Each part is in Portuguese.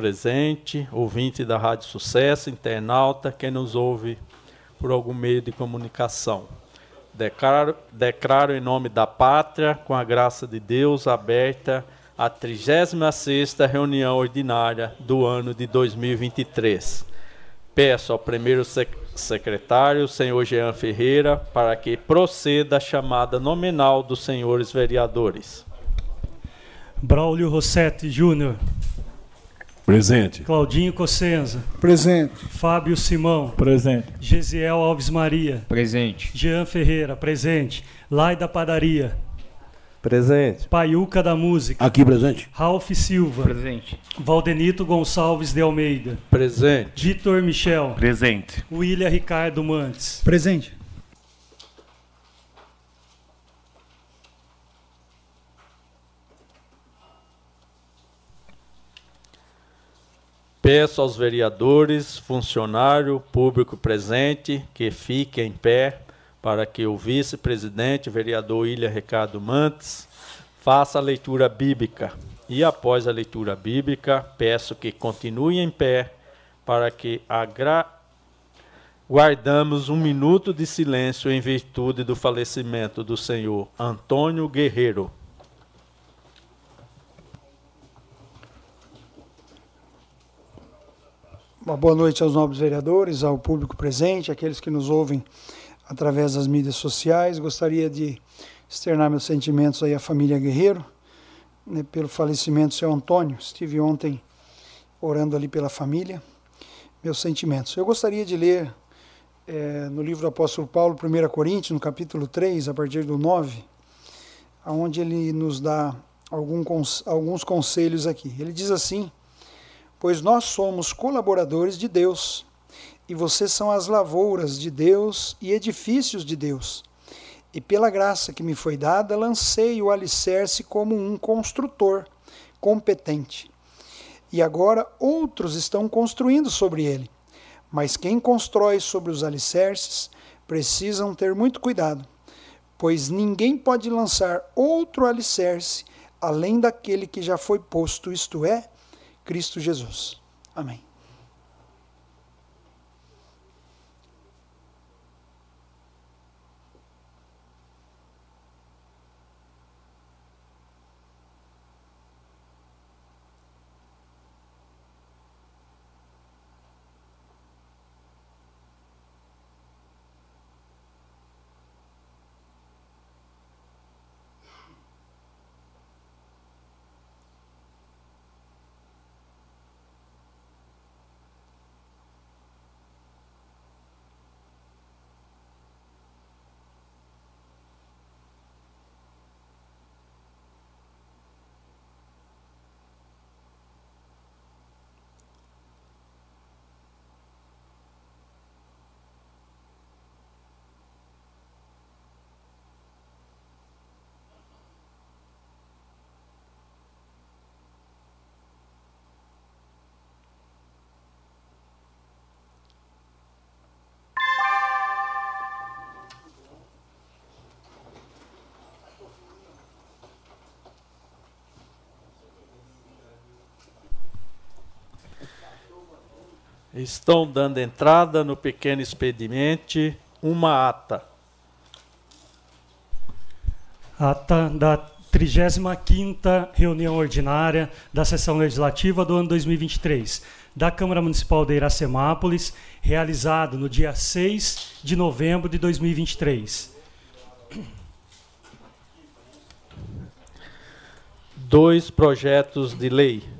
presente, ouvinte da Rádio Sucesso, internauta, quem nos ouve por algum meio de comunicação. Declaro, declaro em nome da pátria, com a graça de Deus, aberta a 36ª reunião ordinária do ano de 2023. Peço ao primeiro secretário, senhor Jean Ferreira, para que proceda a chamada nominal dos senhores vereadores. Braulio Rossetti Júnior. Presente. Claudinho Cossenza. Presente. Fábio Simão. Presente. Gesiel Alves Maria. Presente. Jean Ferreira. Presente. Lai da Padaria. Presente. Paiuca da Música. Aqui presente. Ralph Silva. Presente. Valdenito Gonçalves de Almeida. Presente. Vitor Michel. Presente. William Ricardo Mantes. Presente. Peço aos vereadores, funcionário, público presente, que fiquem em pé para que o vice-presidente, vereador Ilha Ricardo Mantes, faça a leitura bíblica. E após a leitura bíblica, peço que continuem em pé para que agra... guardamos um minuto de silêncio em virtude do falecimento do senhor Antônio Guerreiro. Uma boa noite aos nobres vereadores, ao público presente, aqueles que nos ouvem através das mídias sociais. Gostaria de externar meus sentimentos aí à família Guerreiro, né, pelo falecimento do seu Antônio. Estive ontem orando ali pela família. Meus sentimentos. Eu gostaria de ler é, no livro do apóstolo Paulo, 1 Coríntios, no capítulo 3, a partir do 9, onde ele nos dá algum, alguns conselhos aqui. Ele diz assim pois nós somos colaboradores de Deus, e vocês são as lavouras de Deus e edifícios de Deus. E pela graça que me foi dada, lancei o alicerce como um construtor competente. E agora outros estão construindo sobre ele. Mas quem constrói sobre os alicerces precisam ter muito cuidado, pois ninguém pode lançar outro alicerce além daquele que já foi posto, isto é, Cristo Jesus. Amém. Estão dando entrada no pequeno expediente uma ata. Ata da 35ª reunião ordinária da sessão legislativa do ano 2023 da Câmara Municipal de Iracemápolis, realizado no dia 6 de novembro de 2023. Dois projetos de lei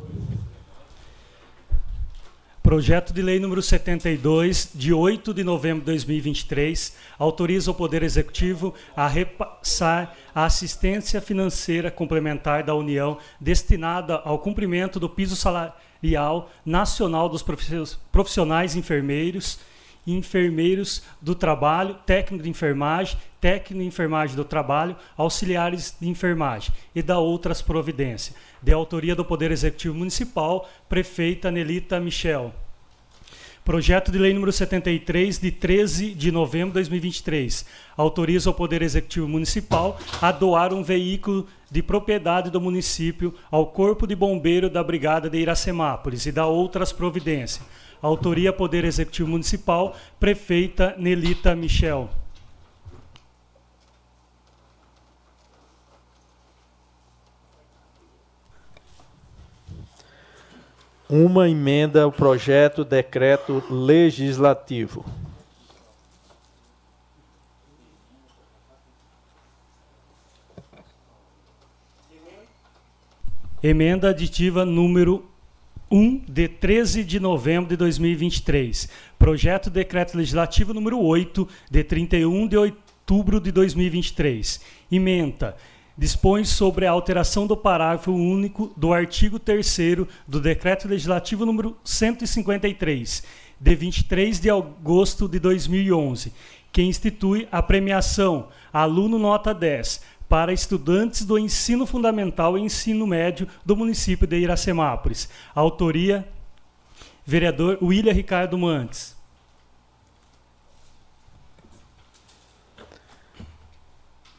Projeto de Lei número 72, de 8 de novembro de 2023, autoriza o Poder Executivo a repassar a assistência financeira complementar da União destinada ao cumprimento do piso salarial nacional dos profissionais enfermeiros enfermeiros do trabalho, técnico de enfermagem, técnico de enfermagem do trabalho, auxiliares de enfermagem e da outras providências, de autoria do Poder Executivo Municipal, prefeita Nelita Michel. Projeto de Lei número 73, de 13 de novembro de 2023, autoriza o Poder Executivo Municipal a doar um veículo de propriedade do município ao Corpo de Bombeiro da Brigada de Iracemápolis e da outras providências Autoria Poder Executivo Municipal, prefeita Nelita Michel. Uma emenda ao projeto decreto legislativo. Emenda aditiva número 1 de 13 de novembro de 2023. Projeto de Decreto Legislativo número 8 de 31 de outubro de 2023. Emenda dispõe sobre a alteração do parágrafo único do artigo 3 do Decreto Legislativo número 153, de 23 de agosto de 2011, que institui a premiação Aluno Nota 10 para estudantes do ensino fundamental e ensino médio do município de Iracemápolis. Autoria: vereador William Ricardo Mantes.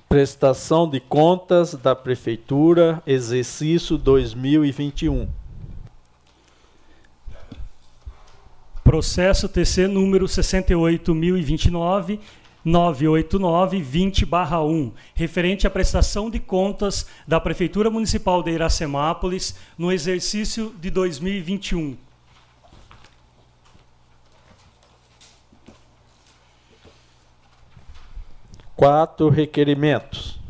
Prestação de contas da Prefeitura, exercício 2021. Processo TC número 68029 989-20-1, referente à prestação de contas da Prefeitura Municipal de Iracemápolis no exercício de 2021. Quatro requerimentos.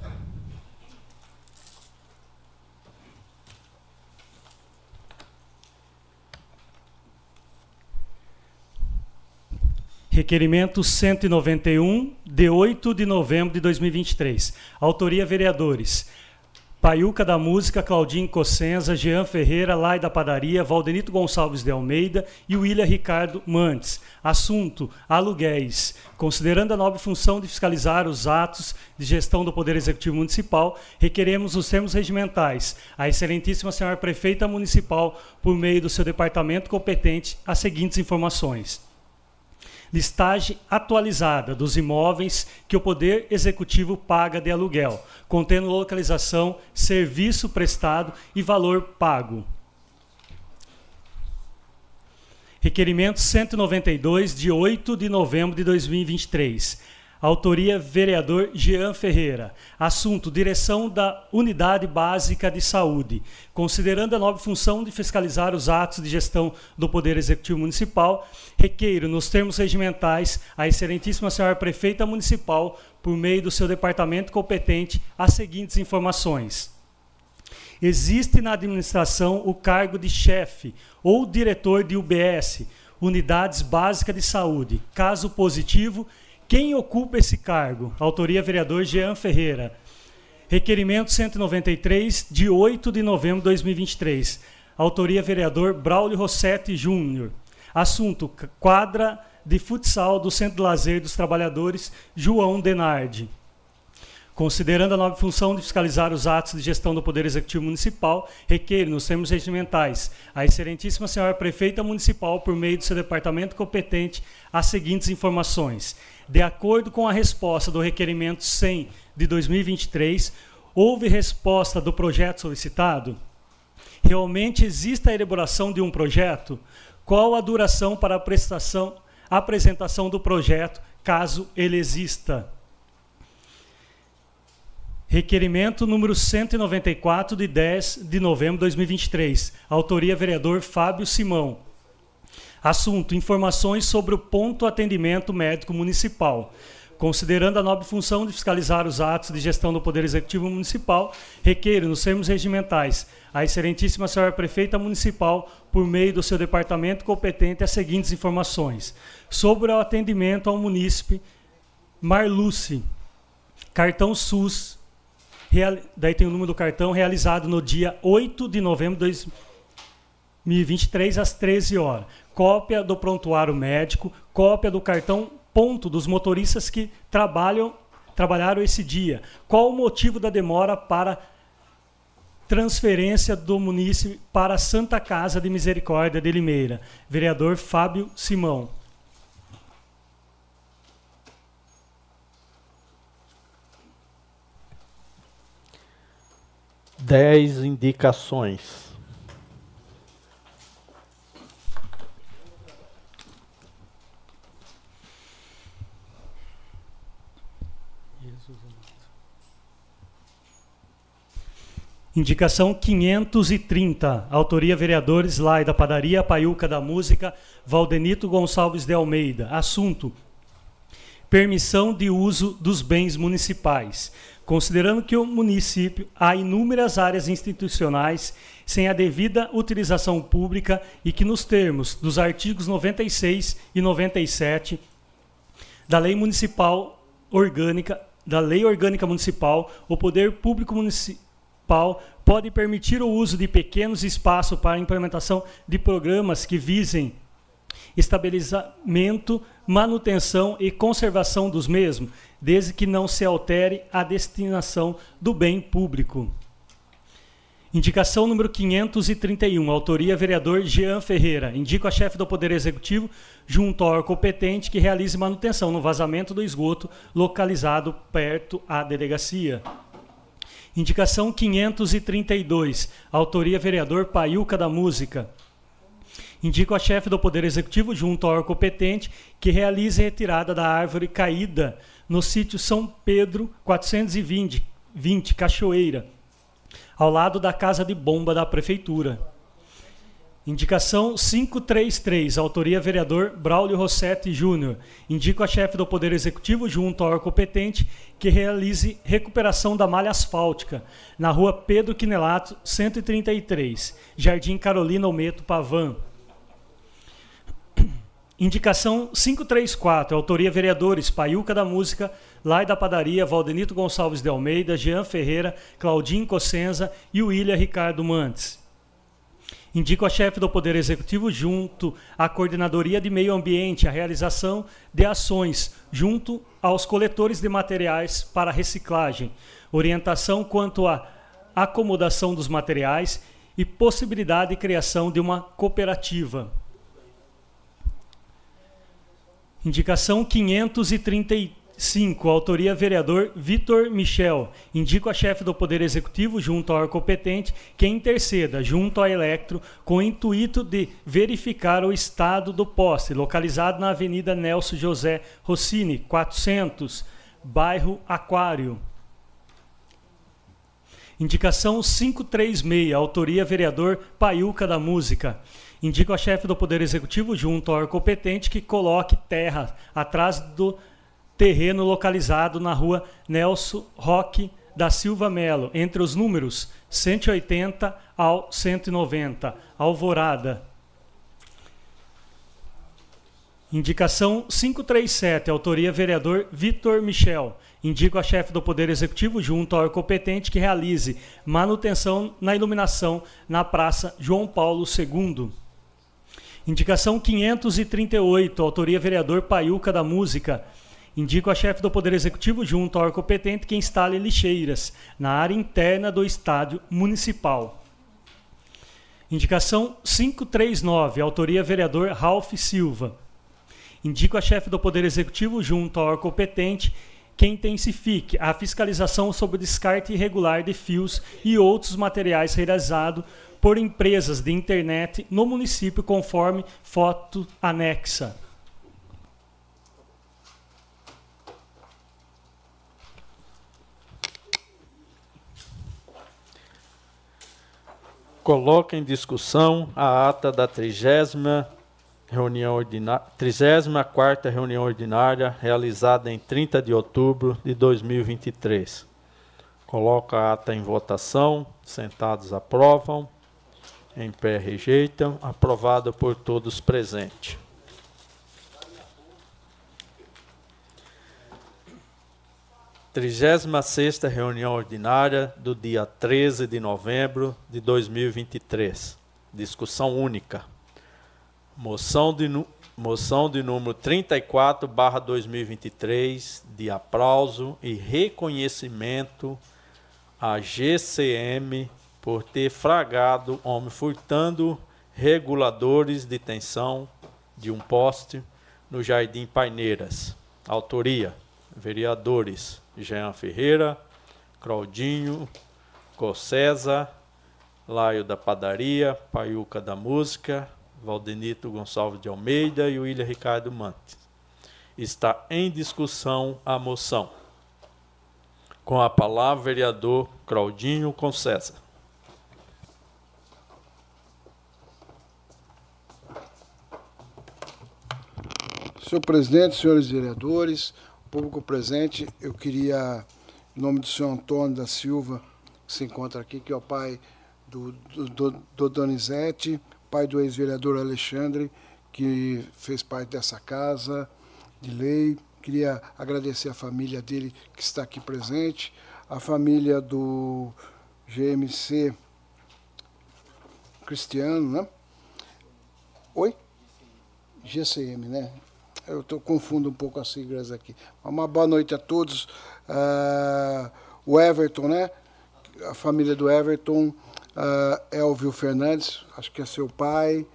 Requerimento 191, de 8 de novembro de 2023. Autoria vereadores. Paiuca da Música, Claudinho Cossenza, Jean Ferreira, Lai da Padaria, Valdenito Gonçalves de Almeida e William Ricardo Mantes. Assunto: aluguéis. Considerando a nobre função de fiscalizar os atos de gestão do Poder Executivo Municipal, requeremos os termos regimentais à Excelentíssima Senhora Prefeita Municipal, por meio do seu departamento competente, as seguintes informações listagem atualizada dos imóveis que o Poder Executivo paga de aluguel, contendo localização, serviço prestado e valor pago. Requerimento 192, de 8 de novembro de 2023 Autoria: vereador Jean Ferreira. Assunto: direção da Unidade Básica de Saúde. Considerando a nova função de fiscalizar os atos de gestão do Poder Executivo Municipal, requeiro, nos termos regimentais, a Excelentíssima Senhora Prefeita Municipal, por meio do seu departamento competente, as seguintes informações. Existe na administração o cargo de chefe ou diretor de UBS, Unidades Básicas de Saúde. Caso positivo, quem ocupa esse cargo? Autoria vereador Jean Ferreira. Requerimento 193, de 8 de novembro de 2023. Autoria vereador Braulio Rossetti Júnior. Assunto: quadra de futsal do Centro de Lazer dos Trabalhadores João Denardi. Considerando a nova função de fiscalizar os atos de gestão do Poder Executivo Municipal, requer, nos termos regimentais, a Excelentíssima Senhora Prefeita Municipal, por meio do seu departamento competente, as seguintes informações. De acordo com a resposta do requerimento 100 de 2023, houve resposta do projeto solicitado? Realmente existe a elaboração de um projeto? Qual a duração para a prestação, apresentação do projeto, caso ele exista? Requerimento número 194 de 10 de novembro de 2023. Autoria vereador Fábio Simão. Assunto: informações sobre o ponto atendimento médico municipal. considerando a nobre função de fiscalizar os atos de gestão do Poder Executivo Municipal, requeiro, nos termos regimentais, a Excelentíssima Senhora Prefeita Municipal, por meio do seu departamento competente, as seguintes informações. Sobre o atendimento ao munícipe Marluce, cartão SUS, real, daí tem o número do cartão, realizado no dia 8 de novembro de 2023, às 13 horas. Cópia do prontuário médico, cópia do cartão ponto dos motoristas que trabalham trabalharam esse dia. Qual o motivo da demora para transferência do município para Santa Casa de Misericórdia de Limeira? Vereador Fábio Simão. Dez indicações. Indicação 530, autoria vereadores Lai da Padaria, Paiuca da Música, Valdenito Gonçalves de Almeida. Assunto: permissão de uso dos bens municipais. Considerando que o município há inúmeras áreas institucionais sem a devida utilização pública e que nos termos dos artigos 96 e 97 da Lei Municipal Orgânica, da Lei Orgânica Municipal, o poder público municipal municipal pode permitir o uso de pequenos espaços para a implementação de programas que visem estabelecimento, manutenção e conservação dos mesmos, desde que não se altere a destinação do bem público. Indicação número 531, autoria vereador Jean Ferreira. Indico a chefe do Poder Executivo, junto ao competente, que realize manutenção no vazamento do esgoto localizado perto à delegacia. Indicação 532, autoria vereador Paiuca da Música. Indico a chefe do Poder Executivo, junto ao competente, que realize retirada da árvore caída no sítio São Pedro 420, 20, Cachoeira, ao lado da casa de bomba da Prefeitura. Indicação 533, autoria vereador Braulio Rossetti Júnior. Indico a chefe do Poder Executivo, junto ao competente, que realize recuperação da malha asfáltica na rua Pedro Quinelato, 133, Jardim Carolina Almeto Pavan. Indicação 534, autoria vereadores Paiuca da Música, Lai da Padaria, Valdenito Gonçalves de Almeida, Jean Ferreira, Claudinho Cossenza e William Ricardo Mantes. Indico a chefe do Poder Executivo, junto à Coordenadoria de Meio Ambiente, a realização de ações junto aos coletores de materiais para reciclagem, orientação quanto à acomodação dos materiais e possibilidade de criação de uma cooperativa. Indicação 533. 5. Autoria vereador Vitor Michel. Indico a chefe do Poder Executivo, junto ao competente, que interceda junto à Electro com o intuito de verificar o estado do poste, localizado na Avenida Nelson José Rossini, 400, bairro Aquário. Indicação 536, autoria vereador Paiuca da Música. Indico a chefe do Poder Executivo, junto ao competente, que coloque terra atrás do terreno localizado na rua Nelson Roque da Silva Melo, entre os números 180 ao 190, Alvorada. Indicação 537, autoria vereador Vitor Michel. Indico a chefe do Poder Executivo, junto ao competente, que realize manutenção na iluminação na Praça João Paulo II. Indicação 538, autoria vereador Paiuca da Música. Indico a chefe do Poder Executivo, junto ao competente, que instale lixeiras na área interna do estádio municipal. Indicação 539, autoria vereador Ralph Silva. Indico a chefe do Poder Executivo, junto ao competente, que intensifique a fiscalização sobre o descarte irregular de fios e outros materiais realizado por empresas de internet no município, conforme foto anexa. Coloca em discussão a ata da 35 reunião ordinária, 34 reunião ordinária, realizada em 30 de outubro de 2023. Coloca a ata em votação, sentados aprovam, em pé rejeitam, aprovado por todos presentes. Trigésima sexta reunião ordinária do dia 13 de novembro de 2023. Discussão única. Moção de, moção de número 34, barra 2023, de aplauso e reconhecimento à GCM por ter fragado homem furtando reguladores de tensão de um poste no Jardim Paineiras. Autoria: vereadores Jean Ferreira, Claudinho, Cossesa, Laio da Padaria, Paiuca da Música, Valdenito Gonçalves de Almeida e William Ricardo Mantes. Está em discussão a moção. Com a palavra, vereador Claudinho Concesa. Senhor presidente, senhores vereadores, público presente, eu queria, em nome do senhor Antônio da Silva, que se encontra aqui, que é o pai do, do, do, do Donizete, pai do ex-vereador Alexandre, que fez parte dessa casa de lei. Queria agradecer a família dele que está aqui presente, a família do GMC Cristiano, né? Oi? GCM, né? Eu tô, confundo um pouco as siglas aqui. Uma boa noite a todos. Uh, o Everton, né? A família do Everton Uh, Elvio Fernandes, acho que é seu pai,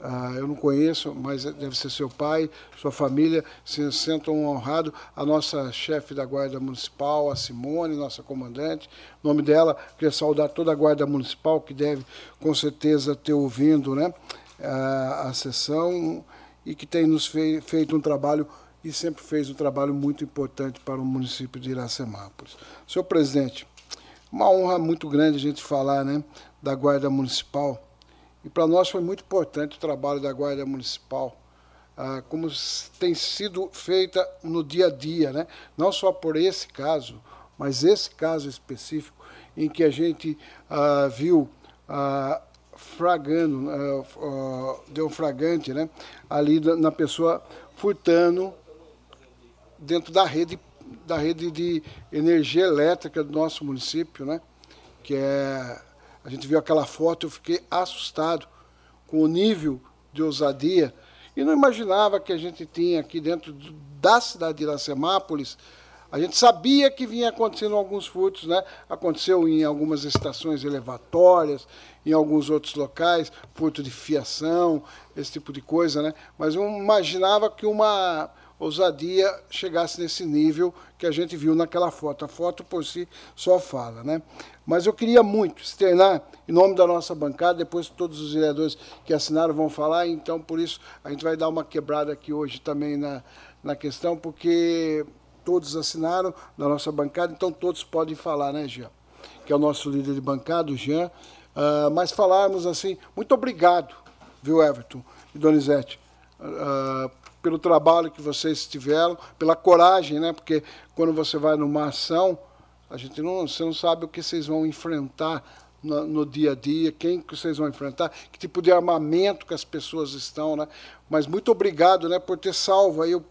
uh, eu não conheço, mas deve ser seu pai, sua família, se sentam honrado. A nossa chefe da Guarda Municipal, a Simone, nossa comandante, nome dela, queria saudar toda a Guarda Municipal, que deve com certeza ter ouvindo né, a sessão e que tem nos fei feito um trabalho e sempre fez um trabalho muito importante para o município de Iracemápolis. Senhor presidente, uma honra muito grande a gente falar né, da Guarda Municipal. E para nós foi muito importante o trabalho da Guarda Municipal, ah, como tem sido feita no dia a dia, né? não só por esse caso, mas esse caso específico, em que a gente ah, viu ah, fragando, ah, deu um fragante né? ali na pessoa furtando dentro da rede da rede de energia elétrica do nosso município, né? Que é a gente viu aquela foto, eu fiquei assustado com o nível de ousadia e não imaginava que a gente tinha aqui dentro da cidade de Iracemápolis. A gente sabia que vinha acontecendo alguns furtos, né? Aconteceu em algumas estações elevatórias, em alguns outros locais, furto de fiação, esse tipo de coisa, né? Mas eu imaginava que uma ousadia chegasse nesse nível que a gente viu naquela foto. A foto por si só fala, né? Mas eu queria muito externar, em nome da nossa bancada, depois todos os vereadores que assinaram vão falar, então por isso a gente vai dar uma quebrada aqui hoje também na, na questão, porque todos assinaram da nossa bancada, então todos podem falar, né, Jean? Que é o nosso líder de bancada, o Jean. Uh, mas falarmos assim, muito obrigado, viu, Everton e Donizete, uh, pelo trabalho que vocês tiveram, pela coragem, né? Porque quando você vai numa ação, a gente não, você não sabe o que vocês vão enfrentar no, no, dia a dia, quem que vocês vão enfrentar, que tipo de armamento que as pessoas estão, né? Mas muito obrigado, né, por ter salvo aí uh,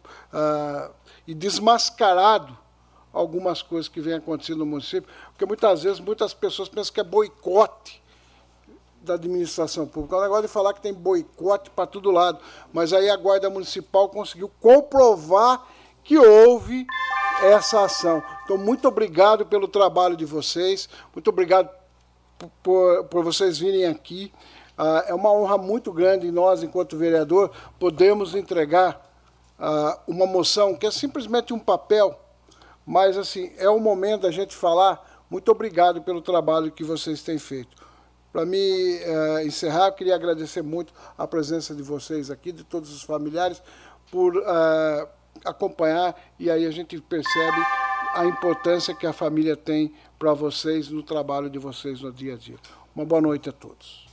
e desmascarado algumas coisas que vêm acontecendo no município, porque muitas vezes muitas pessoas pensam que é boicote da administração pública. É um negócio de falar que tem boicote para todo lado. Mas aí a Guarda Municipal conseguiu comprovar que houve essa ação. Então, muito obrigado pelo trabalho de vocês, muito obrigado por, por vocês virem aqui. Ah, é uma honra muito grande nós, enquanto vereador, podemos entregar ah, uma moção que é simplesmente um papel, mas assim é o momento da gente falar. Muito obrigado pelo trabalho que vocês têm feito. Para me uh, encerrar, queria agradecer muito a presença de vocês aqui, de todos os familiares, por uh, acompanhar e aí a gente percebe a importância que a família tem para vocês no trabalho de vocês no dia a dia. Uma boa noite a todos.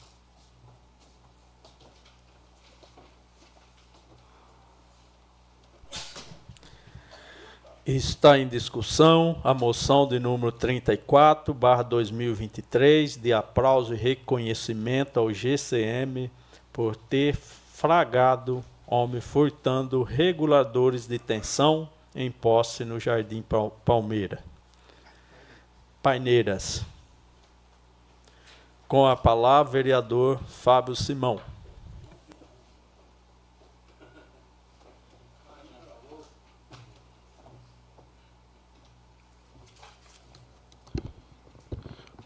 Está em discussão a moção de número 34, barra 2023, de aplauso e reconhecimento ao GCM por ter fragado homem furtando reguladores de tensão em posse no Jardim Palmeira. Paineiras. Com a palavra, vereador Fábio Simão.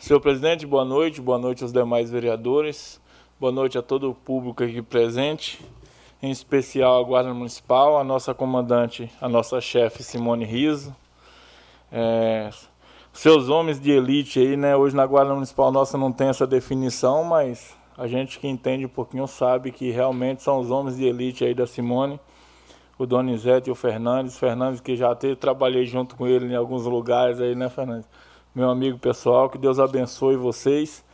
Senhor presidente, boa noite, boa noite aos demais vereadores, boa noite a todo o público aqui presente, em especial a Guarda Municipal, a nossa comandante, a nossa chefe Simone Riso, é, seus homens de elite aí, né? Hoje na Guarda Municipal nossa não tem essa definição, mas a gente que entende um pouquinho sabe que realmente são os homens de elite aí da Simone, o Donizete e o Fernandes, Fernandes que já até trabalhei junto com ele em alguns lugares aí, né, Fernandes? Meu amigo pessoal, que Deus abençoe vocês.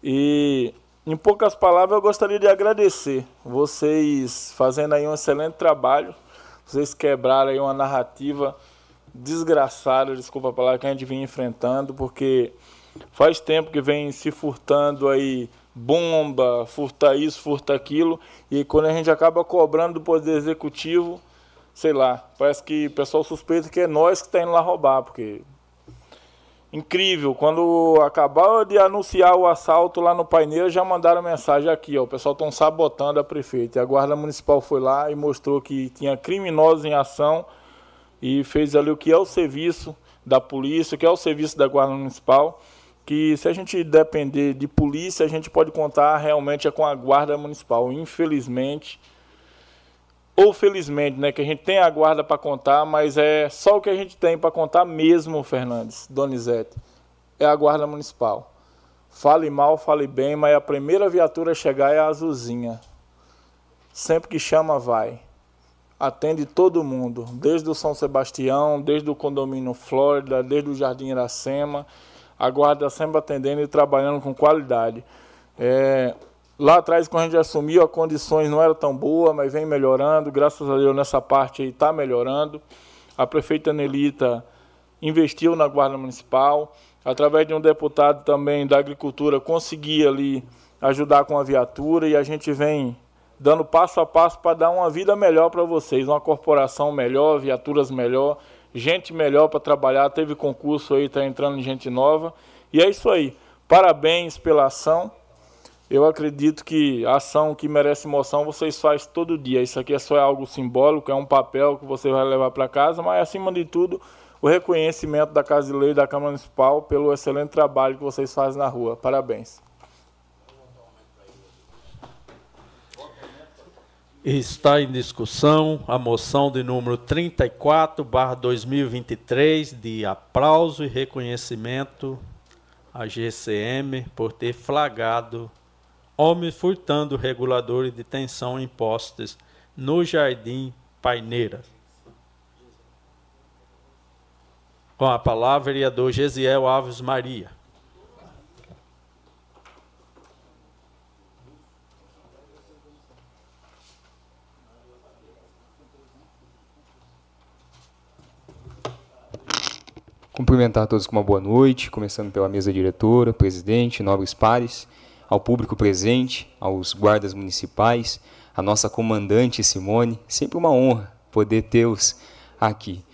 E em poucas palavras eu gostaria de agradecer vocês fazendo aí um excelente trabalho. Vocês quebraram aí uma narrativa desgraçada, desculpa a palavra, que a gente vinha enfrentando, porque faz tempo que vem se furtando aí bomba, furta isso, furta aquilo, e quando a gente acaba cobrando do Poder Executivo, sei lá, parece que o pessoal suspeita que é nós que está indo lá roubar, porque incrível. Quando acabaram de anunciar o assalto lá no Paineiro, já mandaram mensagem aqui, ó, o pessoal estão sabotando a prefeita. E a Guarda Municipal foi lá e mostrou que tinha criminosos em ação e fez ali o que é o serviço da polícia, o que é o serviço da Guarda Municipal, que se a gente depender de polícia, a gente pode contar realmente é com a Guarda Municipal. Infelizmente, ou felizmente, né, que a gente tem a guarda para contar, mas é só o que a gente tem para contar mesmo, Fernandes, Donizete, é a guarda municipal. Fale mal, fale bem, mas a primeira viatura a chegar é a azulzinha. Sempre que chama, vai. Atende todo mundo, desde o São Sebastião, desde o condomínio Flórida, desde o Jardim Iracema. A guarda sempre atendendo e trabalhando com qualidade. É, Lá atrás, quando a gente assumiu, as condições não eram tão boas, mas vem melhorando. Graças a Deus, nessa parte aí está melhorando. A prefeita Nelita investiu na Guarda Municipal. Através de um deputado também da Agricultura, conseguia ali ajudar com a viatura e a gente vem dando passo a passo para dar uma vida melhor para vocês, uma corporação melhor, viaturas melhor, gente melhor para trabalhar. Teve concurso aí, está entrando gente nova. E é isso aí. Parabéns pela ação. Eu acredito que a ação que merece moção vocês fazem todo dia. Isso aqui é só algo simbólico, é um papel que você vai levar para casa, mas acima de tudo, o reconhecimento da Casa de Lei e da Câmara Municipal pelo excelente trabalho que vocês fazem na rua. Parabéns. Está em discussão a moção de número 34, barra 2023, de aplauso e reconhecimento à GCM por ter flagrado homem furtando reguladores de tensão em postes no Jardim Paineira. Com a palavra, vereador Gesiel Alves Maria. Cumprimentar todos com uma boa noite, começando pela mesa diretora, presidente, nobres pares ao público presente, aos guardas municipais, a nossa comandante Simone. Sempre uma honra poder tê-los aqui.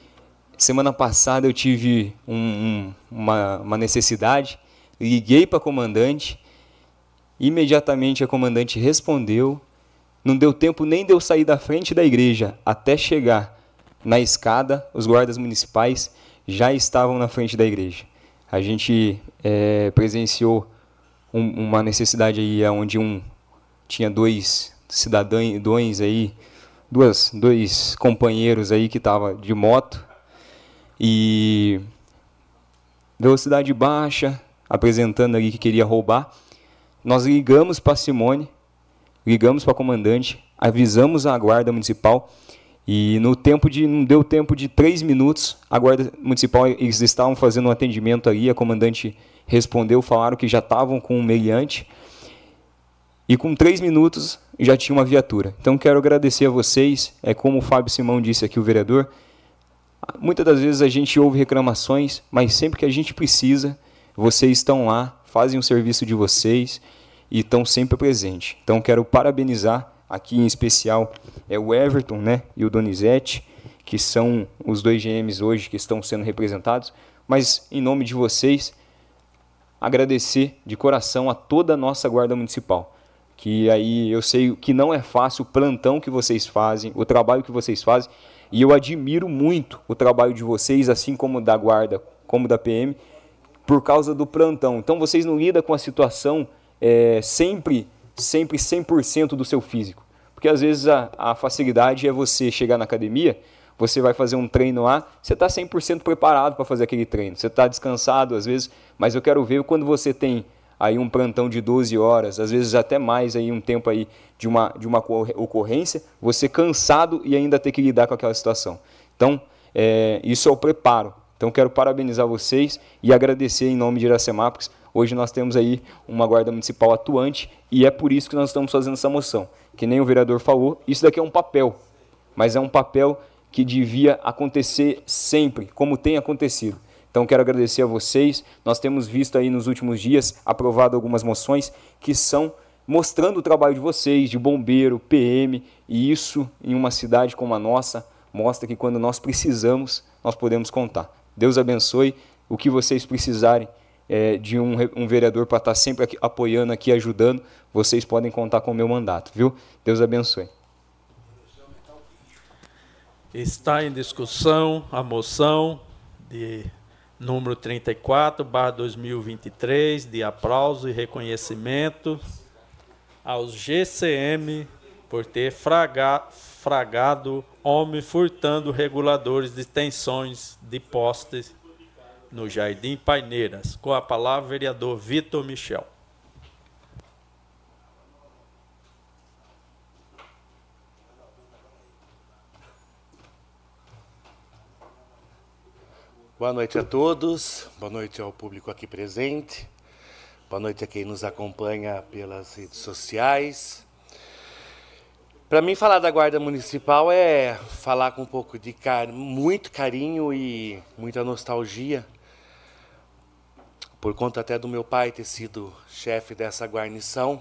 Semana passada eu tive um, um, uma, uma necessidade, liguei para a comandante, imediatamente a comandante respondeu. Não deu tempo nem de eu sair da frente da igreja até chegar na escada, os guardas municipais já estavam na frente da igreja. A gente é, presenciou um, uma necessidade aí onde um tinha dois cidadãos aí, duas, dois companheiros aí que tava de moto e velocidade baixa, apresentando ali que queria roubar. Nós ligamos para Simone, ligamos para a comandante, avisamos a guarda municipal e no tempo de não deu tempo de três minutos, a guarda municipal eles estavam fazendo um atendimento ali, a comandante respondeu, falaram que já estavam com um meliante. E com três minutos já tinha uma viatura. Então quero agradecer a vocês. É como o Fábio Simão disse aqui, o vereador. Muitas das vezes a gente ouve reclamações, mas sempre que a gente precisa, vocês estão lá, fazem o serviço de vocês e estão sempre presentes. Então quero parabenizar aqui em especial é o Everton, né, e o Donizete, que são os dois GMs hoje que estão sendo representados, mas em nome de vocês agradecer de coração a toda a nossa guarda municipal. Que aí eu sei que não é fácil o plantão que vocês fazem, o trabalho que vocês fazem, e eu admiro muito o trabalho de vocês, assim como da guarda, como da PM, por causa do plantão. Então vocês não lidam com a situação é, sempre, sempre 100% do seu físico. Porque às vezes a, a facilidade é você chegar na academia, você vai fazer um treino lá, você está 100% preparado para fazer aquele treino. Você está descansado às vezes, mas eu quero ver quando você tem aí um plantão de 12 horas, às vezes até mais aí um tempo aí de uma, de uma ocorrência, você cansado e ainda ter que lidar com aquela situação. Então, é, isso é o preparo. Então, quero parabenizar vocês e agradecer em nome de Iracemápolis. Hoje nós temos aí uma guarda municipal atuante e é por isso que nós estamos fazendo essa moção. Que nem o vereador falou, isso daqui é um papel, mas é um papel que devia acontecer sempre, como tem acontecido. Então quero agradecer a vocês. Nós temos visto aí nos últimos dias aprovado algumas moções que são mostrando o trabalho de vocês, de bombeiro, PM, e isso em uma cidade como a nossa mostra que quando nós precisamos, nós podemos contar. Deus abençoe o que vocês precisarem é, de um, um vereador para estar sempre aqui, apoiando aqui, ajudando, vocês podem contar com o meu mandato, viu? Deus abençoe. Está em discussão a moção de número 34, barra 2023, de aplauso e reconhecimento aos GCM por ter fraga, fragado homem furtando reguladores de tensões de postes no Jardim Paineiras. Com a palavra, vereador Vitor Michel. Boa noite a todos, boa noite ao público aqui presente, boa noite a quem nos acompanha pelas redes sociais. Para mim, falar da Guarda Municipal é falar com um pouco de car muito carinho e muita nostalgia, por conta até do meu pai ter sido chefe dessa guarnição.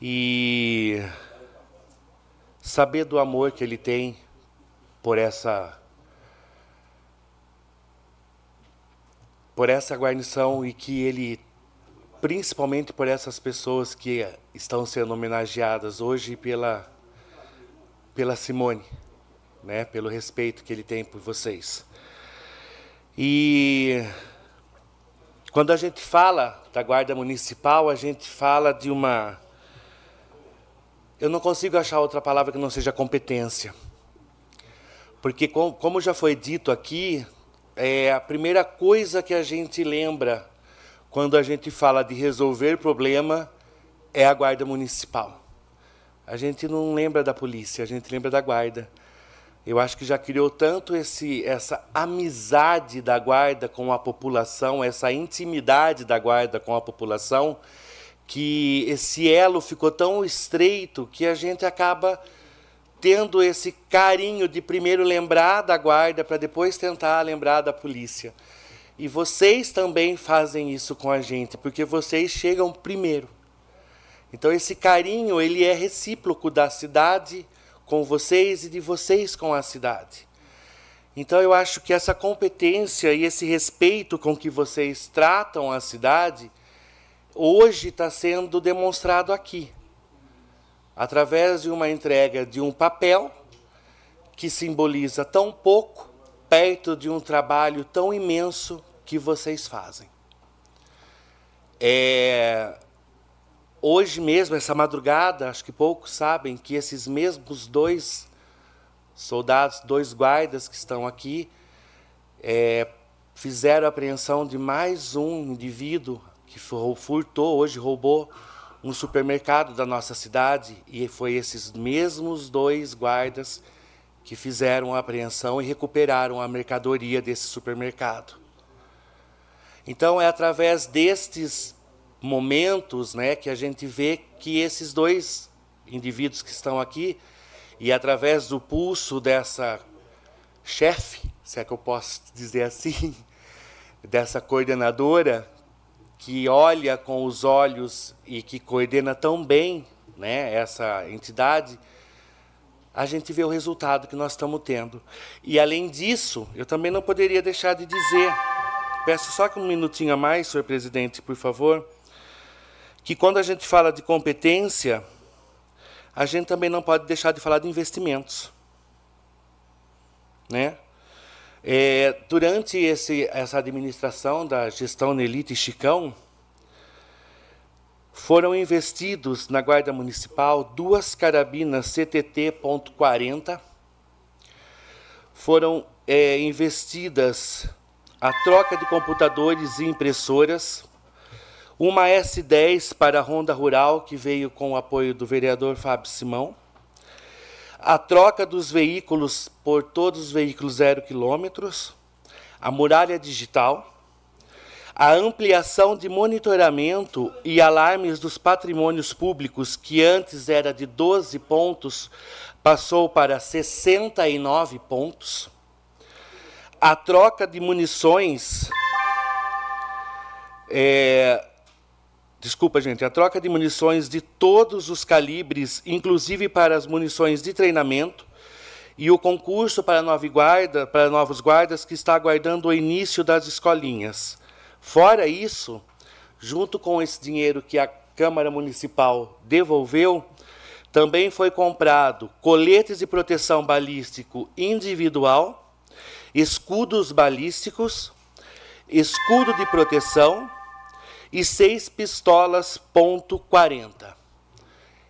E saber do amor que ele tem por essa por essa guarnição e que ele, principalmente por essas pessoas que estão sendo homenageadas hoje pela, pela Simone, né, pelo respeito que ele tem por vocês. E quando a gente fala da Guarda Municipal, a gente fala de uma. Eu não consigo achar outra palavra que não seja competência. Porque, como já foi dito aqui, é a primeira coisa que a gente lembra quando a gente fala de resolver problema é a guarda municipal. A gente não lembra da polícia, a gente lembra da guarda. Eu acho que já criou tanto esse, essa amizade da guarda com a população, essa intimidade da guarda com a população, que esse elo ficou tão estreito que a gente acaba tendo esse carinho de primeiro lembrar da guarda para depois tentar lembrar da polícia. E vocês também fazem isso com a gente, porque vocês chegam primeiro. Então esse carinho, ele é recíproco da cidade com vocês e de vocês com a cidade. Então eu acho que essa competência e esse respeito com que vocês tratam a cidade hoje está sendo demonstrado aqui através de uma entrega de um papel que simboliza tão pouco perto de um trabalho tão imenso que vocês fazem. É, hoje mesmo, essa madrugada, acho que poucos sabem que esses mesmos dois soldados, dois guardas que estão aqui, é, fizeram a apreensão de mais um indivíduo que furtou, hoje roubou um supermercado da nossa cidade e foi esses mesmos dois guardas que fizeram a apreensão e recuperaram a mercadoria desse supermercado. Então é através destes momentos, né, que a gente vê que esses dois indivíduos que estão aqui e através do pulso dessa chefe, se é que eu posso dizer assim, dessa coordenadora que olha com os olhos e que coordena tão bem né, essa entidade, a gente vê o resultado que nós estamos tendo. E, além disso, eu também não poderia deixar de dizer, peço só que um minutinho a mais, senhor presidente, por favor, que quando a gente fala de competência, a gente também não pode deixar de falar de investimentos. Né? É, durante esse, essa administração da gestão Nelite e Chicão, foram investidos na Guarda Municipal duas carabinas CTT.40, foram é, investidas a troca de computadores e impressoras, uma S10 para a Ronda Rural, que veio com o apoio do vereador Fábio Simão, a troca dos veículos por todos os veículos zero quilômetros, a muralha digital, a ampliação de monitoramento e alarmes dos patrimônios públicos, que antes era de 12 pontos, passou para 69 pontos. A troca de munições. É, desculpa, gente, a troca de munições de todos os calibres, inclusive para as munições de treinamento, e o concurso para, guarda, para novos guardas que está aguardando o início das escolinhas. Fora isso, junto com esse dinheiro que a Câmara Municipal devolveu, também foi comprado coletes de proteção balístico individual, escudos balísticos, escudo de proteção e seis pistolas ponto .40.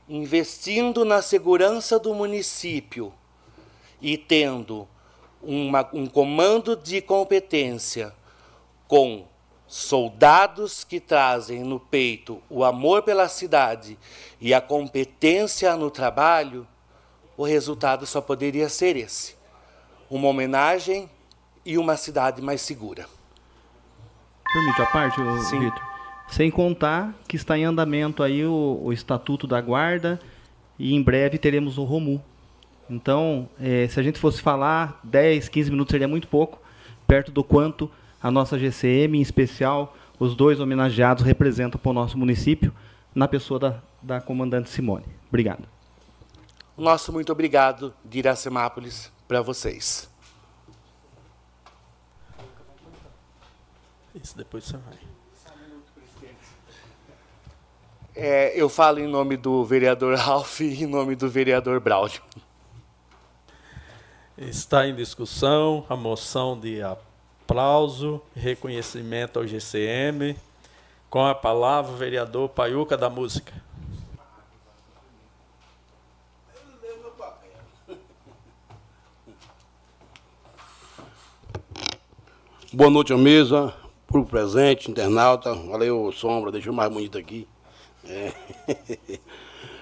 Investindo na segurança do município e tendo uma, um comando de competência com soldados que trazem no peito o amor pela cidade e a competência no trabalho, o resultado só poderia ser esse: uma homenagem e uma cidade mais segura. Permite a parte, Vitor? Sem contar que está em andamento aí o, o Estatuto da Guarda e em breve teremos o Romu. Então, é, se a gente fosse falar 10, 15 minutos seria muito pouco, perto do quanto a nossa GCM, em especial, os dois homenageados representam para o nosso município, na pessoa da, da comandante Simone. Obrigado. Nosso muito obrigado de Iracemápolis para vocês. Isso, depois você vai. É, eu falo em nome do vereador Ralph e em nome do vereador Braulio. Está em discussão a moção de aplauso e reconhecimento ao GCM. Com a palavra, o vereador Paiuca da Música. Boa noite à mesa, por presente, internauta. Valeu, Sombra, deixou mais bonito aqui. É.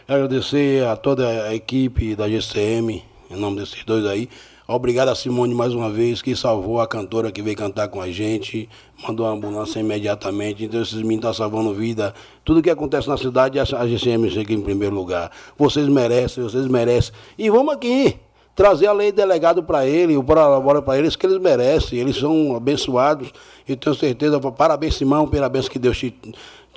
Agradecer a toda a equipe da GCM, em nome desses dois aí. Obrigado a Simone mais uma vez, que salvou a cantora que veio cantar com a gente, mandou a ambulância imediatamente. Então, esses meninos estão salvando vida. Tudo que acontece na cidade, a GCM chega em primeiro lugar. Vocês merecem, vocês merecem. E vamos aqui trazer a lei delegado para ele, o prolabora para eles, que eles merecem. Eles são abençoados. E tenho certeza, parabéns, Simão, bênção que Deus te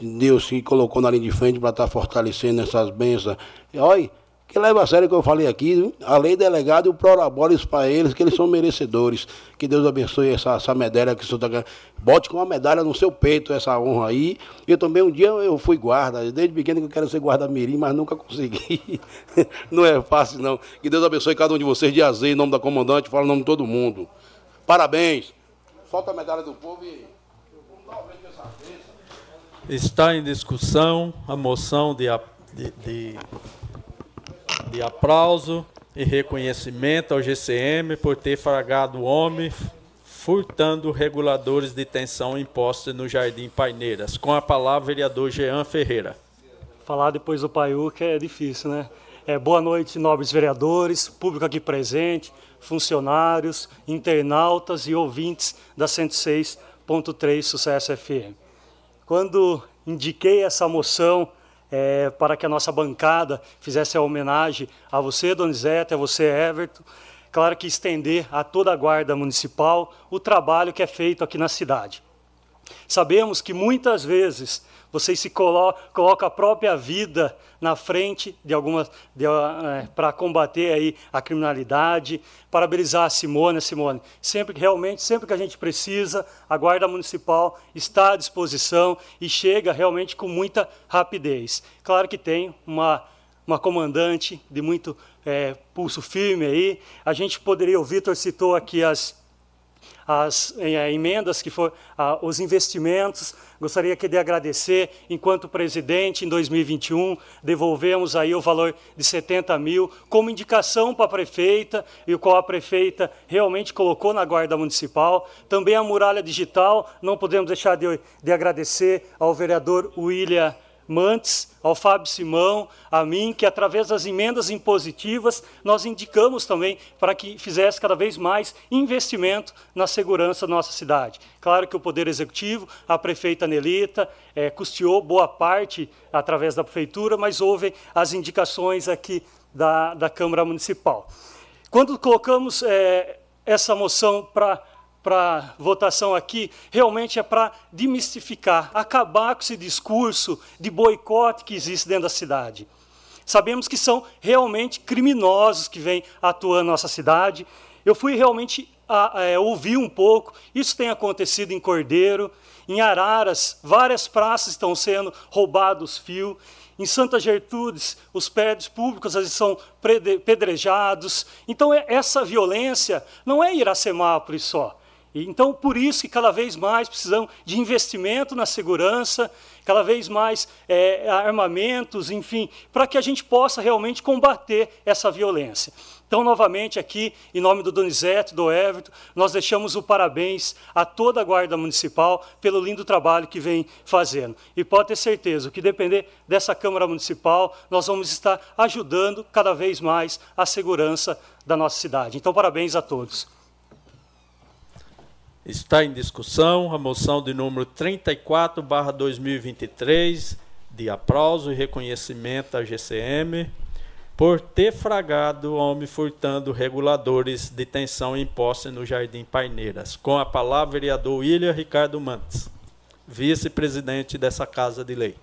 Deus se colocou na linha de frente para estar tá fortalecendo essas bênçãos. E, olha, que leva a sério o que eu falei aqui, a lei delegada e o prorabólis para eles, que eles são merecedores. Que Deus abençoe essa, essa medalha que o senhor está Bote com uma medalha no seu peito essa honra aí. Eu também um dia eu fui guarda, desde pequeno que eu quero ser guarda-mirim, mas nunca consegui. não é fácil não. Que Deus abençoe cada um de vocês de azeite, em nome da comandante, fala em nome de todo mundo. Parabéns. Solta a medalha do povo e... Está em discussão a moção de, de, de, de aplauso e reconhecimento ao GCM por ter fragado o homem furtando reguladores de tensão impostos no Jardim Paineiras. Com a palavra, vereador Jean Ferreira. Falar depois do Paiuca é difícil, né? É, boa noite, nobres vereadores, público aqui presente, funcionários, internautas e ouvintes da 106.3 Sucesso FM. Quando indiquei essa moção é, para que a nossa bancada fizesse a homenagem a você, Donizete, a você, Everton, claro que estender a toda a Guarda Municipal o trabalho que é feito aqui na cidade. Sabemos que muitas vezes vocês se colocam coloca a própria vida na frente de algumas é, para combater aí a criminalidade, parabenizar a Simone, a Simone. Sempre que realmente, sempre que a gente precisa, a Guarda Municipal está à disposição e chega realmente com muita rapidez. Claro que tem uma uma comandante de muito é, pulso firme aí. A gente poderia, o Vitor citou aqui as as eh, emendas que foram ah, os investimentos. Gostaria aqui de agradecer, enquanto presidente, em 2021, devolvemos aí o valor de 70 mil como indicação para a prefeita, e o qual a prefeita realmente colocou na guarda municipal. Também a muralha digital, não podemos deixar de, de agradecer ao vereador William Mantes, ao Fábio Simão, a mim, que através das emendas impositivas nós indicamos também para que fizesse cada vez mais investimento na segurança da nossa cidade. Claro que o Poder Executivo, a prefeita Nelita, é, custeou boa parte através da prefeitura, mas houve as indicações aqui da, da Câmara Municipal. Quando colocamos é, essa moção para para votação aqui realmente é para demistificar, acabar com esse discurso de boicote que existe dentro da cidade. Sabemos que são realmente criminosos que vêm atuando na nossa cidade. Eu fui realmente a, a, é, ouvir um pouco. Isso tem acontecido em Cordeiro, em Araras, várias praças estão sendo roubados fio. Em Santa Gertrudes, os prédios públicos às vezes são pedrejados. Então, é, essa violência não é Iracemápolis só. Então, por isso que cada vez mais precisamos de investimento na segurança, cada vez mais é, armamentos, enfim, para que a gente possa realmente combater essa violência. Então, novamente, aqui, em nome do Donizete, do Everton, nós deixamos o parabéns a toda a Guarda Municipal pelo lindo trabalho que vem fazendo. E pode ter certeza, o que depender dessa Câmara Municipal, nós vamos estar ajudando cada vez mais a segurança da nossa cidade. Então, parabéns a todos. Está em discussão a moção de número 34, barra 2023, de aplauso e reconhecimento à GCM, por ter fragado homem furtando reguladores de tensão imposta no Jardim Paineiras. Com a palavra, vereador William Ricardo Mantes, vice-presidente dessa Casa de Lei.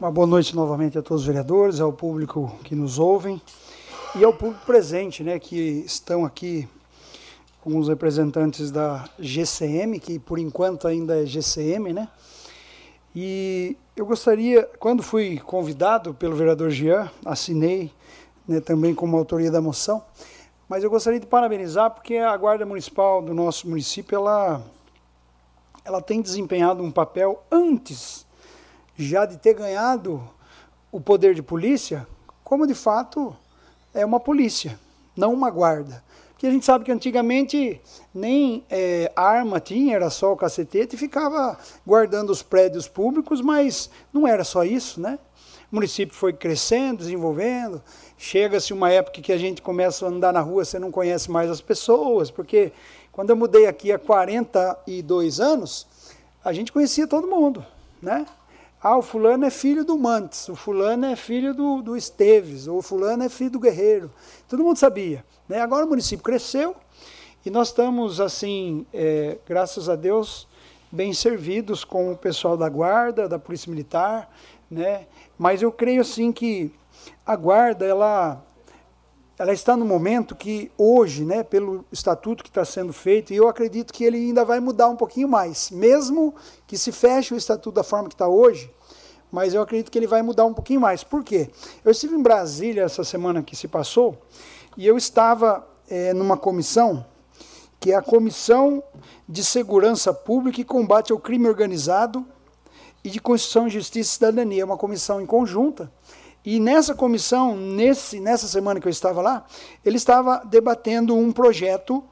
Uma boa noite novamente a todos os vereadores, ao público que nos ouvem e ao público presente, né, que estão aqui com os representantes da GCM, que por enquanto ainda é GCM, né? E eu gostaria, quando fui convidado pelo vereador Jean, assinei né, também como autoria da moção, mas eu gostaria de parabenizar porque a Guarda Municipal do nosso município, ela, ela tem desempenhado um papel antes já de ter ganhado o poder de polícia, como de fato é uma polícia, não uma guarda. Porque a gente sabe que antigamente nem é, arma tinha, era só o cacetete e ficava guardando os prédios públicos, mas não era só isso, né? O município foi crescendo, desenvolvendo. Chega-se uma época que a gente começa a andar na rua, você não conhece mais as pessoas, porque quando eu mudei aqui há 42 anos, a gente conhecia todo mundo, né? Ah, o fulano é filho do Mantes, o fulano é filho do, do Esteves, ou o fulano é filho do Guerreiro. Todo mundo sabia. Né? Agora o município cresceu e nós estamos, assim, é, graças a Deus, bem servidos com o pessoal da Guarda, da Polícia Militar, né? mas eu creio, assim, que a Guarda, ela ela está no momento que hoje, né, pelo estatuto que está sendo feito, e eu acredito que ele ainda vai mudar um pouquinho mais, mesmo que se feche o estatuto da forma que está hoje, mas eu acredito que ele vai mudar um pouquinho mais. Por quê? Eu estive em Brasília essa semana que se passou, e eu estava é, numa comissão, que é a Comissão de Segurança Pública e Combate ao Crime Organizado e de Constituição, Justiça e Cidadania, uma comissão em conjunta, e nessa comissão, nesse, nessa semana que eu estava lá, ele estava debatendo um projeto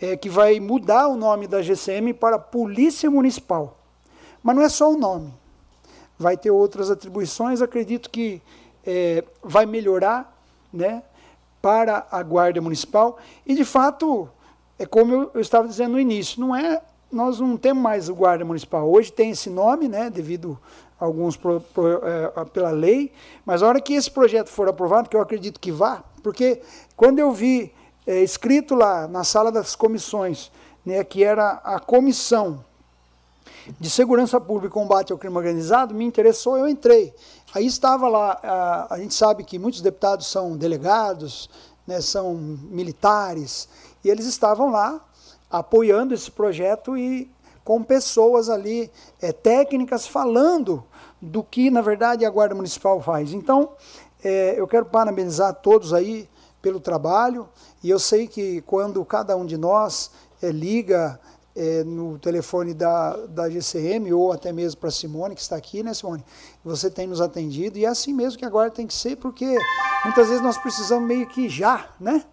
é, que vai mudar o nome da GCM para Polícia Municipal. Mas não é só o nome. Vai ter outras atribuições, acredito que é, vai melhorar né, para a Guarda Municipal. E, de fato, é como eu, estava dizendo no início, não é nós não temos mais o guarda municipal. Hoje tem esse nome, né, devido alguns pro, pro, é, pela lei, mas a hora que esse projeto for aprovado, que eu acredito que vá, porque quando eu vi é, escrito lá na sala das comissões, né, que era a comissão de segurança pública e combate ao crime organizado, me interessou, eu entrei. Aí estava lá, a, a gente sabe que muitos deputados são delegados, né, são militares, e eles estavam lá apoiando esse projeto e com pessoas ali é, técnicas falando do que, na verdade, a Guarda Municipal faz. Então, é, eu quero parabenizar todos aí pelo trabalho, e eu sei que quando cada um de nós é, liga é, no telefone da, da GCM ou até mesmo para Simone, que está aqui, né, Simone? Você tem nos atendido e é assim mesmo que agora tem que ser, porque muitas vezes nós precisamos meio que já, né?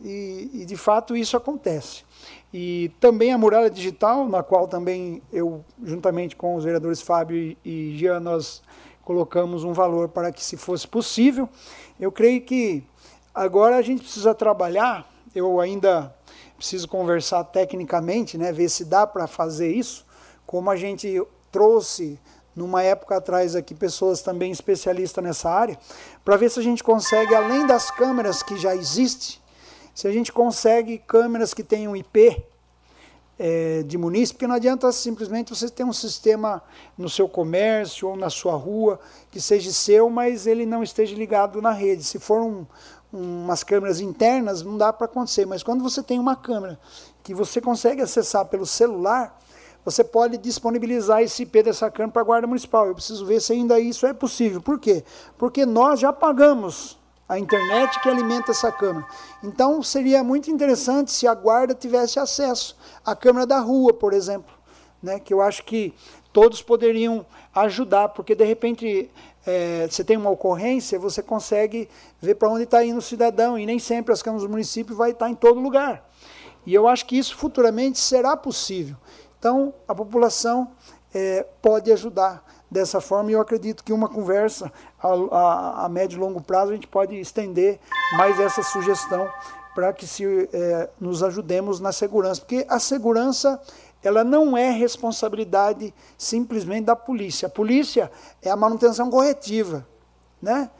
E, e de fato isso acontece. E também a muralha digital, na qual também eu, juntamente com os vereadores Fábio e Jean, nós colocamos um valor para que se fosse possível. Eu creio que agora a gente precisa trabalhar, eu ainda preciso conversar tecnicamente, né, ver se dá para fazer isso, como a gente trouxe numa época atrás aqui pessoas também especialistas nessa área, para ver se a gente consegue, além das câmeras que já existem, se a gente consegue câmeras que tenham IP é, de munícipe, porque não adianta simplesmente você ter um sistema no seu comércio ou na sua rua que seja seu, mas ele não esteja ligado na rede. Se for um, umas câmeras internas, não dá para acontecer. Mas quando você tem uma câmera que você consegue acessar pelo celular, você pode disponibilizar esse IP dessa câmera para a Guarda Municipal. Eu preciso ver se ainda isso é possível. Por quê? Porque nós já pagamos a internet que alimenta essa câmera. Então seria muito interessante se a guarda tivesse acesso à câmera da rua, por exemplo, né? que eu acho que todos poderiam ajudar, porque de repente é, você tem uma ocorrência, você consegue ver para onde está indo o cidadão, e nem sempre as câmaras do município vai estar tá em todo lugar. E eu acho que isso futuramente será possível. Então, a população é, pode ajudar dessa forma, e eu acredito que uma conversa a, a, a, médio e longo prazo a gente pode estender mais essa sugestão para que se, é, nos ajudemos na segurança, porque a segurança ela não é responsabilidade simplesmente da polícia. A polícia é a manutenção corretiva, né?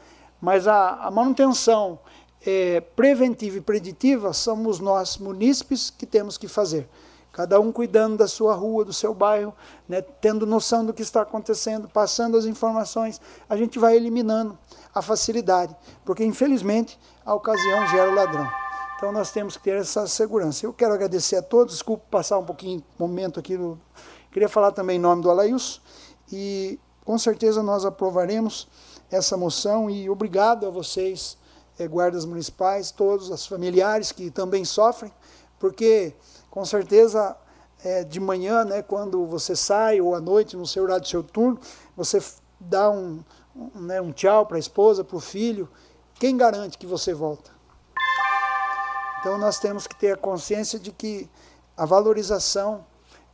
mas a, a manutenção é, preventiva e preditiva somos nós, munícipes, que temos que fazer. Cada um cuidando da sua rua, do seu bairro, né? tendo noção do que está acontecendo, passando as informações, a gente vai eliminando a facilidade, porque infelizmente a ocasião gera o ladrão. Então nós temos que ter essa segurança. Eu quero agradecer a todos, desculpe passar um pouquinho momento aqui. No... Queria falar também em nome do Alaíus e com certeza nós aprovaremos essa moção e obrigado a vocês, eh, guardas municipais, todos, os familiares que também sofrem, porque com certeza eh, de manhã, né, quando você sai ou à noite, no seu horário do seu turno, você dá um, um, né, um tchau para a esposa, para o filho, quem garante que você volta? Então nós temos que ter a consciência de que a valorização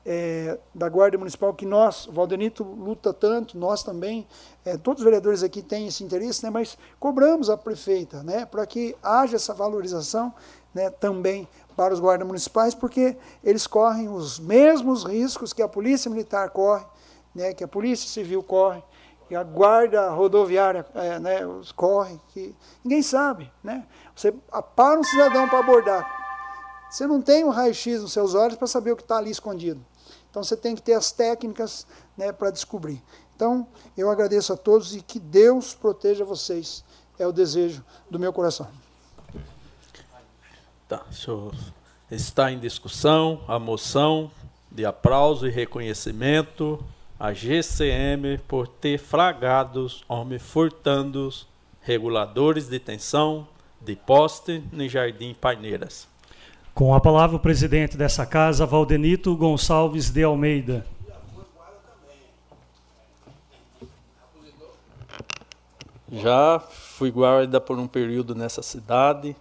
é, da Guarda Municipal, que nós, o Valdenito luta tanto, nós também, é, todos os vereadores aqui têm esse interesse, né, mas cobramos a prefeita né, para que haja essa valorização né, também para os guardas municipais, porque eles correm os mesmos riscos que a Polícia Militar corre, né, que a Polícia Civil corre, que a Guarda Rodoviária é, né, corre, que ninguém sabe. Né? Você para um cidadão para abordar. Você não tem um raio-x nos seus olhos para saber o que está ali escondido. Então você tem que ter as técnicas né, para descobrir. Então eu agradeço a todos e que Deus proteja vocês. É o desejo do meu coração. Tá, está em discussão a moção de aplauso e reconhecimento à GCM por ter flagados homens furtando reguladores de tensão de poste no Jardim Paineiras. Com a palavra o presidente dessa casa, Valdenito Gonçalves de Almeida. Já fui guarda por um período nessa cidade.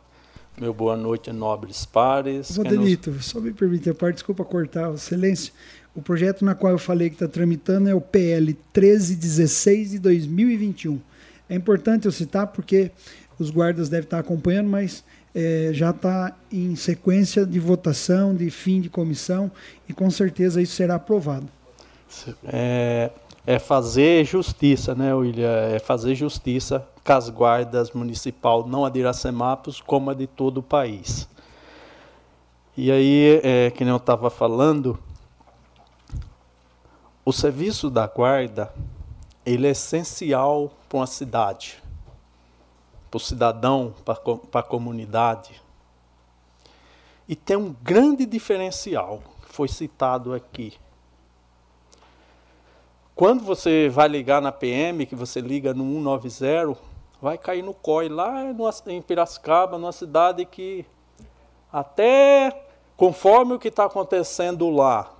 Meu boa noite, nobres pares. Valdenito, nos... só me permite a parte, desculpa cortar o silêncio. O projeto na qual eu falei que está tramitando é o PL 1316 de 2021. É importante eu citar porque os guardas devem estar acompanhando, mas é, já está em sequência de votação, de fim de comissão, e com certeza isso será aprovado. É, é fazer justiça, né, William? É fazer justiça com as guardas municipal, não a de Iracemápolis, como a de todo o país. E aí, é, que nem eu estava falando, o serviço da guarda, ele é essencial para uma cidade, para o cidadão, para a comunidade. E tem um grande diferencial, que foi citado aqui, quando você vai ligar na PM, que você liga no 190, vai cair no COI, lá em Piracicaba, numa cidade que até conforme o que está acontecendo lá,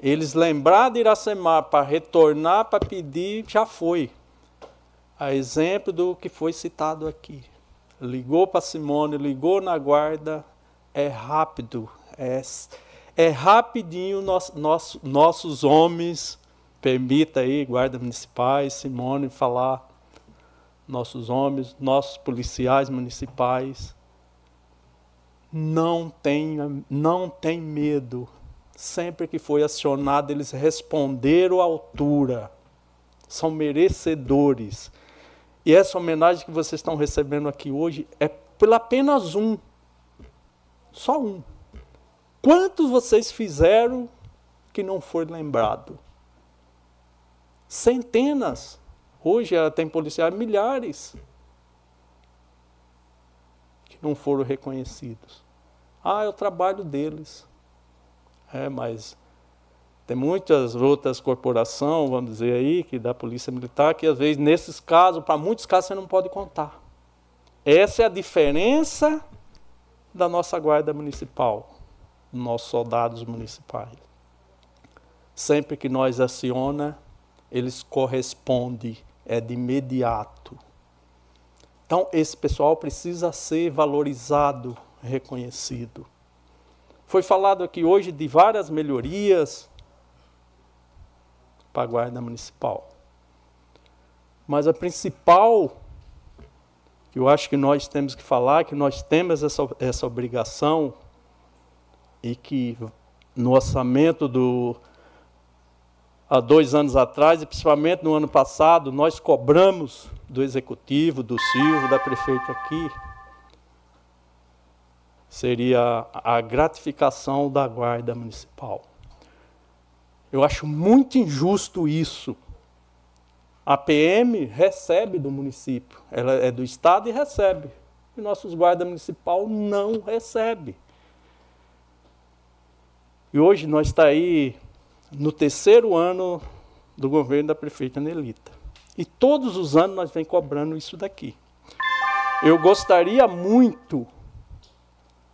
eles lembrar de Iracemar para retornar para pedir, já foi. A exemplo do que foi citado aqui. Ligou para Simone, ligou na guarda, é rápido, é, é rapidinho nossos homens Permita aí, guarda municipais, Simone, falar nossos homens, nossos policiais municipais. Não tenha, não tem medo. Sempre que foi acionado, eles responderam à altura. São merecedores. E essa homenagem que vocês estão recebendo aqui hoje é por apenas um. Só um. Quantos vocês fizeram que não foi lembrado? Centenas. Hoje tem policiais milhares que não foram reconhecidos. Ah, é o trabalho deles. É, mas tem muitas outras corporações, vamos dizer aí, que da Polícia Militar, que às vezes, nesses casos, para muitos casos, você não pode contar. Essa é a diferença da nossa Guarda Municipal, dos nossos soldados municipais. Sempre que nós aciona, eles correspondem, é de imediato. Então, esse pessoal precisa ser valorizado, reconhecido. Foi falado aqui hoje de várias melhorias para a Guarda Municipal. Mas a principal, que eu acho que nós temos que falar, que nós temos essa, essa obrigação, e que no orçamento do, há dois anos atrás, e principalmente no ano passado, nós cobramos do executivo, do Silvio, da prefeita aqui, seria a gratificação da guarda municipal. Eu acho muito injusto isso. A PM recebe do município, ela é do estado e recebe. E nossos guardas municipal não recebe. E hoje nós está aí no terceiro ano do governo da prefeita Nelita. E todos os anos nós vem cobrando isso daqui. Eu gostaria muito,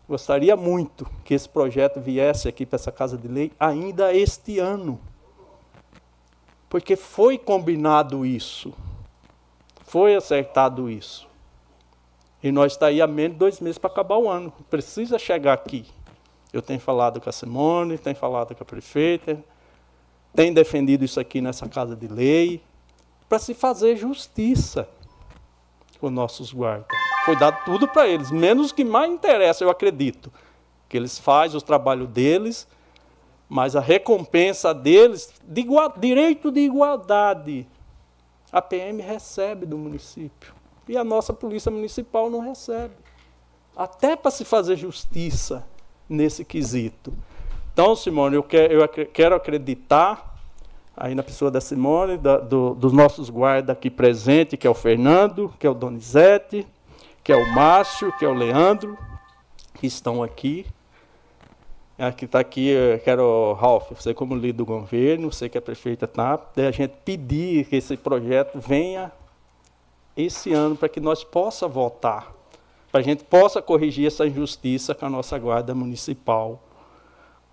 gostaria muito que esse projeto viesse aqui para essa Casa de Lei ainda este ano. Porque foi combinado isso. Foi acertado isso. E nós está aí há menos de dois meses para acabar o ano. Precisa chegar aqui. Eu tenho falado com a Simone, tenho falado com a prefeita, tem defendido isso aqui nessa casa de lei, para se fazer justiça com nossos guardas. Foi dado tudo para eles, menos o que mais interessa, eu acredito. Que eles fazem o trabalho deles, mas a recompensa deles, de igual, direito de igualdade, a PM recebe do município. E a nossa polícia municipal não recebe. Até para se fazer justiça nesse quesito. Então, Simone, eu quero, eu quero acreditar, aí na pessoa da Simone, da, do, dos nossos guardas aqui presentes, que é o Fernando, que é o Donizete, que é o Márcio, que é o Leandro, que estão aqui. Aqui está aqui, quero, Ralf, você como líder do governo, você que é prefeita está, a gente pedir que esse projeto venha esse ano para que nós possa votar, para a gente possa corrigir essa injustiça com a nossa guarda municipal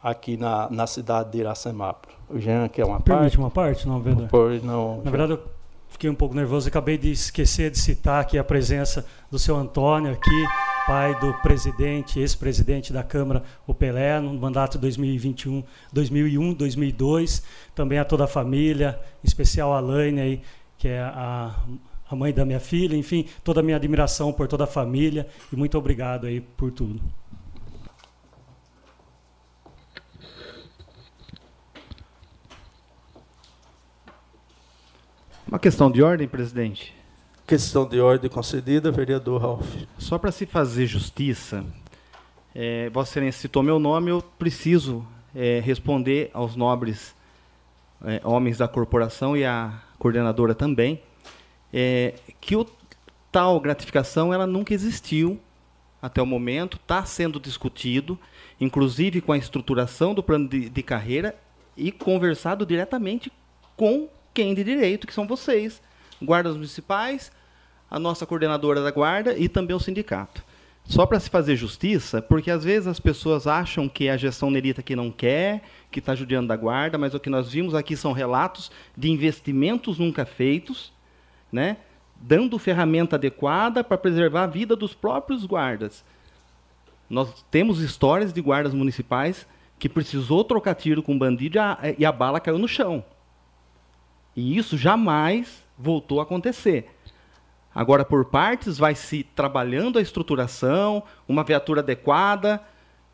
aqui na, na cidade de Iracemápolis. O Jean quer uma Permite parte? uma parte, não, Vedor? Por, não. Na verdade, eu fiquei um pouco nervoso, acabei de esquecer de citar aqui a presença do seu Antônio aqui, pai do presidente, ex-presidente da Câmara, o Pelé, no mandato 2021, 2001, 2002, também a toda a família, em especial a Laine aí, que é a a mãe da minha filha, enfim, toda a minha admiração por toda a família e muito obrigado aí por tudo. Uma questão de ordem, presidente. Questão de ordem concedida, vereador Ralph. Só para se fazer justiça, é, Vossa Excelência citou meu nome, eu preciso é, responder aos nobres é, homens da corporação e à coordenadora também, é, que o tal gratificação ela nunca existiu até o momento, está sendo discutido, inclusive com a estruturação do plano de, de carreira e conversado diretamente com quem de direito, que são vocês, guardas municipais, a nossa coordenadora da guarda e também o sindicato. Só para se fazer justiça, porque às vezes as pessoas acham que é a gestão Nerita que não quer, que está judiando da guarda, mas o que nós vimos aqui são relatos de investimentos nunca feitos, né? dando ferramenta adequada para preservar a vida dos próprios guardas. Nós temos histórias de guardas municipais que precisou trocar tiro com bandido e a, e a bala caiu no chão. E isso jamais voltou a acontecer. Agora, por partes, vai se trabalhando a estruturação, uma viatura adequada,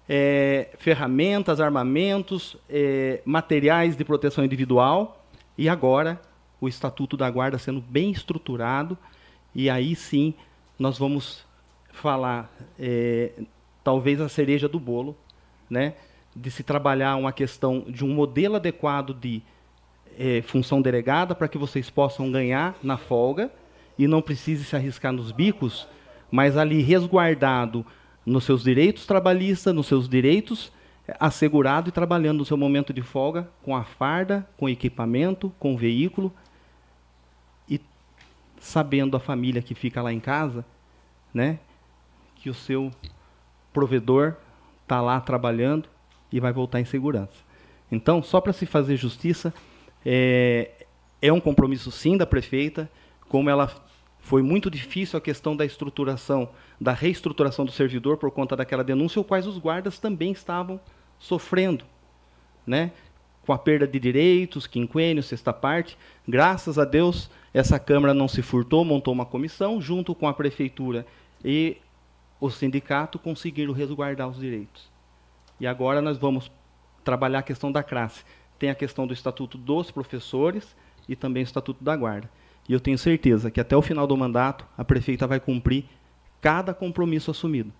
é, ferramentas, armamentos, é, materiais de proteção individual, e agora o Estatuto da Guarda sendo bem estruturado, e aí sim nós vamos falar, é, talvez a cereja do bolo, né, de se trabalhar uma questão de um modelo adequado de é, função delegada para que vocês possam ganhar na folga e não precise se arriscar nos bicos, mas ali resguardado nos seus direitos trabalhistas, nos seus direitos é, assegurado e trabalhando no seu momento de folga com a farda, com equipamento, com veículo e sabendo a família que fica lá em casa, né, que o seu provedor está lá trabalhando e vai voltar em segurança. Então, só para se fazer justiça, é, é um compromisso sim da prefeita, como ela foi muito difícil a questão da estruturação, da reestruturação do servidor por conta daquela denúncia, o quais os guardas também estavam sofrendo, né? Com a perda de direitos, quinquênio, sexta parte. Graças a Deus, essa Câmara não se furtou, montou uma comissão, junto com a Prefeitura e o sindicato, conseguiram resguardar os direitos. E agora nós vamos trabalhar a questão da classe. Tem a questão do Estatuto dos Professores e também o Estatuto da Guarda. E eu tenho certeza que até o final do mandato a prefeita vai cumprir cada compromisso assumido.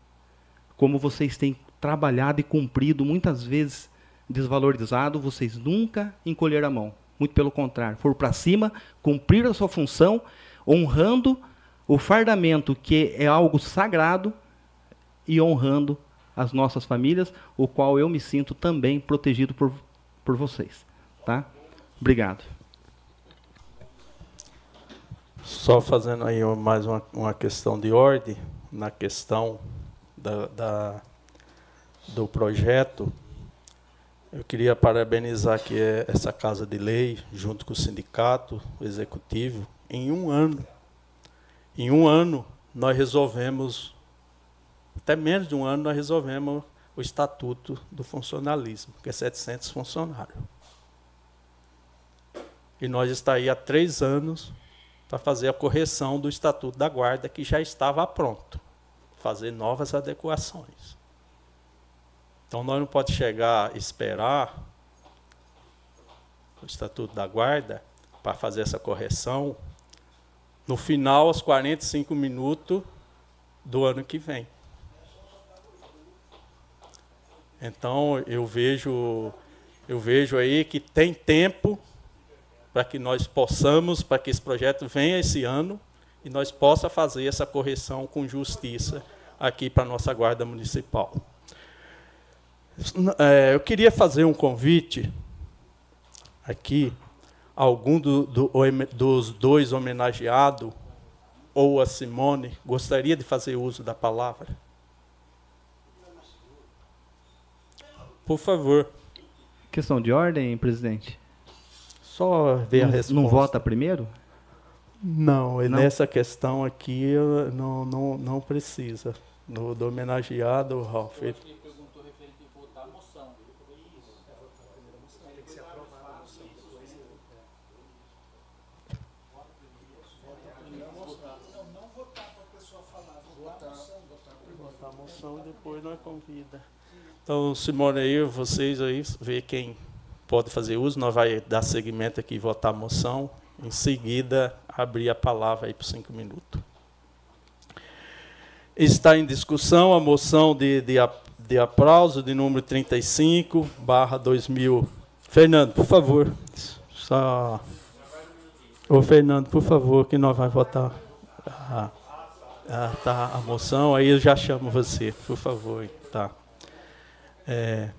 Como vocês têm trabalhado e cumprido, muitas vezes desvalorizado, vocês nunca encolheram a mão. Muito pelo contrário, foram para cima, cumpriram a sua função, honrando o fardamento, que é algo sagrado, e honrando as nossas famílias, o qual eu me sinto também protegido por, por vocês. Tá? Obrigado. Só fazendo aí mais uma, uma questão de ordem, na questão da, da, do projeto, eu queria parabenizar aqui essa Casa de Lei, junto com o sindicato, o executivo. Em um ano, em um ano, nós resolvemos, até menos de um ano, nós resolvemos o Estatuto do Funcionalismo, que é 700 funcionários. E nós está aí há três anos para fazer a correção do Estatuto da Guarda, que já estava pronto, fazer novas adequações. Então, nós não podemos chegar esperar o Estatuto da Guarda para fazer essa correção no final, aos 45 minutos do ano que vem. Então, eu vejo, eu vejo aí que tem tempo para que nós possamos, para que esse projeto venha esse ano e nós possa fazer essa correção com justiça aqui para a nossa Guarda Municipal. É, eu queria fazer um convite aqui a algum do, do, dos dois homenageados, ou a Simone, gostaria de fazer uso da palavra? Por favor. Questão de ordem, presidente? Só ver não, a resposta. Não vota primeiro? Não, não, nessa questão aqui não, não, não precisa. No, do homenageado, Ralf. Ele perguntou referente a votar a moção. Tem que ser aprovada a moção. Não, não votar para a pessoa falar, votar a moção. Votar a moção e depois nós convida. Então, Simone aí, vocês aí, ver quem pode fazer uso, nós vai dar seguimento aqui e votar a moção em seguida, abrir a palavra aí por cinco minutos. Está em discussão a moção de, de, de aplauso de número 35, barra 2000. Fernando, por favor. Só... Ô, Fernando, por favor, que nós vamos votar. Tá, a moção, aí eu já chamo você, por favor. Tá. É,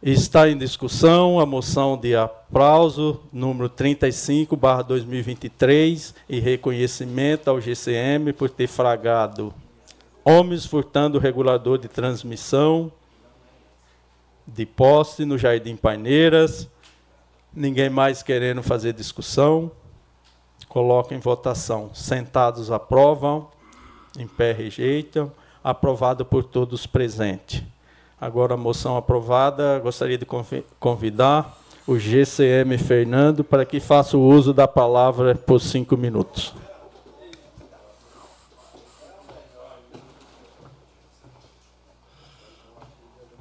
está em discussão a moção de aplauso número 35, barra 2023, e reconhecimento ao GCM por ter fragado homens furtando o regulador de transmissão de poste no Jardim Paineiras. Ninguém mais querendo fazer discussão. Coloca em votação. Sentados aprovam, em pé rejeitam. Aprovado por todos presentes. Agora a moção aprovada, gostaria de convidar o GCM Fernando para que faça o uso da palavra por cinco minutos.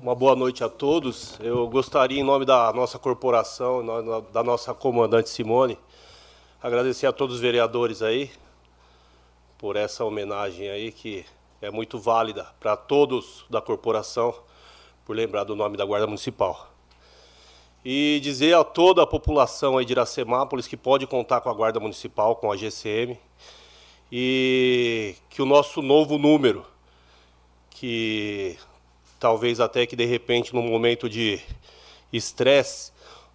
Uma boa noite a todos. Eu gostaria, em nome da nossa corporação, da nossa comandante Simone, agradecer a todos os vereadores aí por essa homenagem aí que é muito válida para todos da corporação por lembrar do nome da Guarda Municipal. E dizer a toda a população aí de Iracemápolis que pode contar com a Guarda Municipal, com a GCM, e que o nosso novo número, que talvez até que de repente num momento de estresse,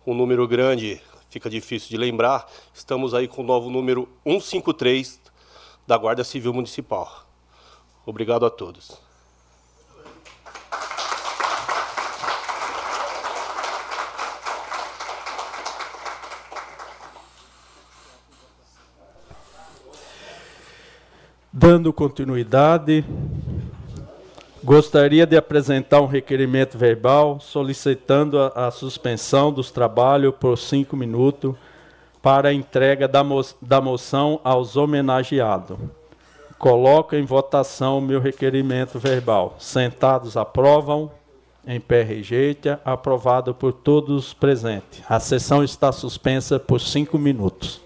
um número grande fica difícil de lembrar, estamos aí com o novo número 153 da Guarda Civil Municipal. Obrigado a todos. Dando continuidade, Gostaria de apresentar um requerimento verbal solicitando a, a suspensão dos trabalhos por cinco minutos para a entrega da, mo da moção aos homenageados. Coloco em votação o meu requerimento verbal. Sentados aprovam, em pé rejeita, aprovado por todos presentes. A sessão está suspensa por cinco minutos.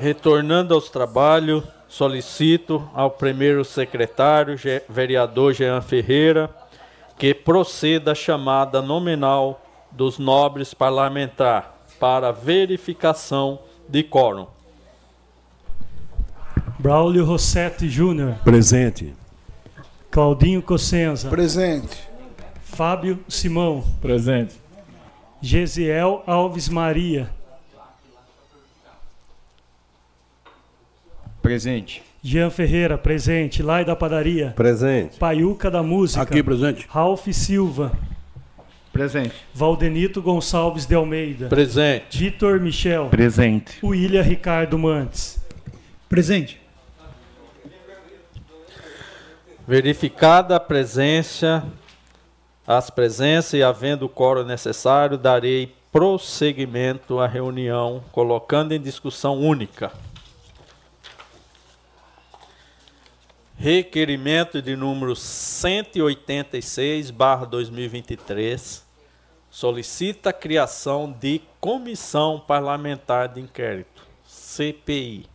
Retornando aos trabalhos, solicito ao primeiro secretário, vereador Jean Ferreira, que proceda a chamada nominal dos nobres parlamentares para verificação de quórum. Braulio Rossetti Júnior. Presente. Claudinho Cossenza. Presente. Fábio Simão. Presente. Gesiel Alves Maria. Presente. Jean Ferreira, presente. Lai da Padaria. Presente. Paiuca da Música. Aqui, presente. Ralph Silva. Presente. Valdenito Gonçalves de Almeida. Presente. Vitor Michel. Presente. William Ricardo Mantes. Presente. Verificada a presença, as presenças e havendo o coro necessário, darei prosseguimento à reunião, colocando em discussão única Requerimento de número 186/2023 solicita a criação de Comissão Parlamentar de Inquérito, CPI,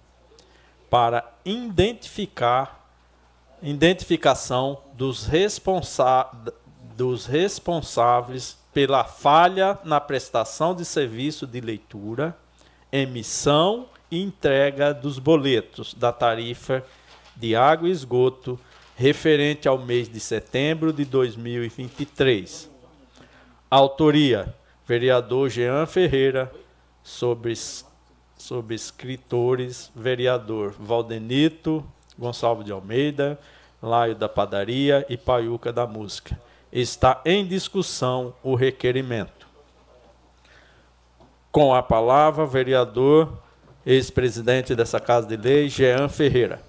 para identificar identificação dos, responsa dos responsáveis pela falha na prestação de serviço de leitura, emissão e entrega dos boletos da tarifa de água e esgoto referente ao mês de setembro de 2023. Autoria: vereador Jean Ferreira, sobre, sobre escritores, vereador Valdenito Gonçalves de Almeida, Laio da Padaria e Paiuca da Música. Está em discussão o requerimento. Com a palavra, vereador, ex-presidente dessa Casa de Lei, Jean Ferreira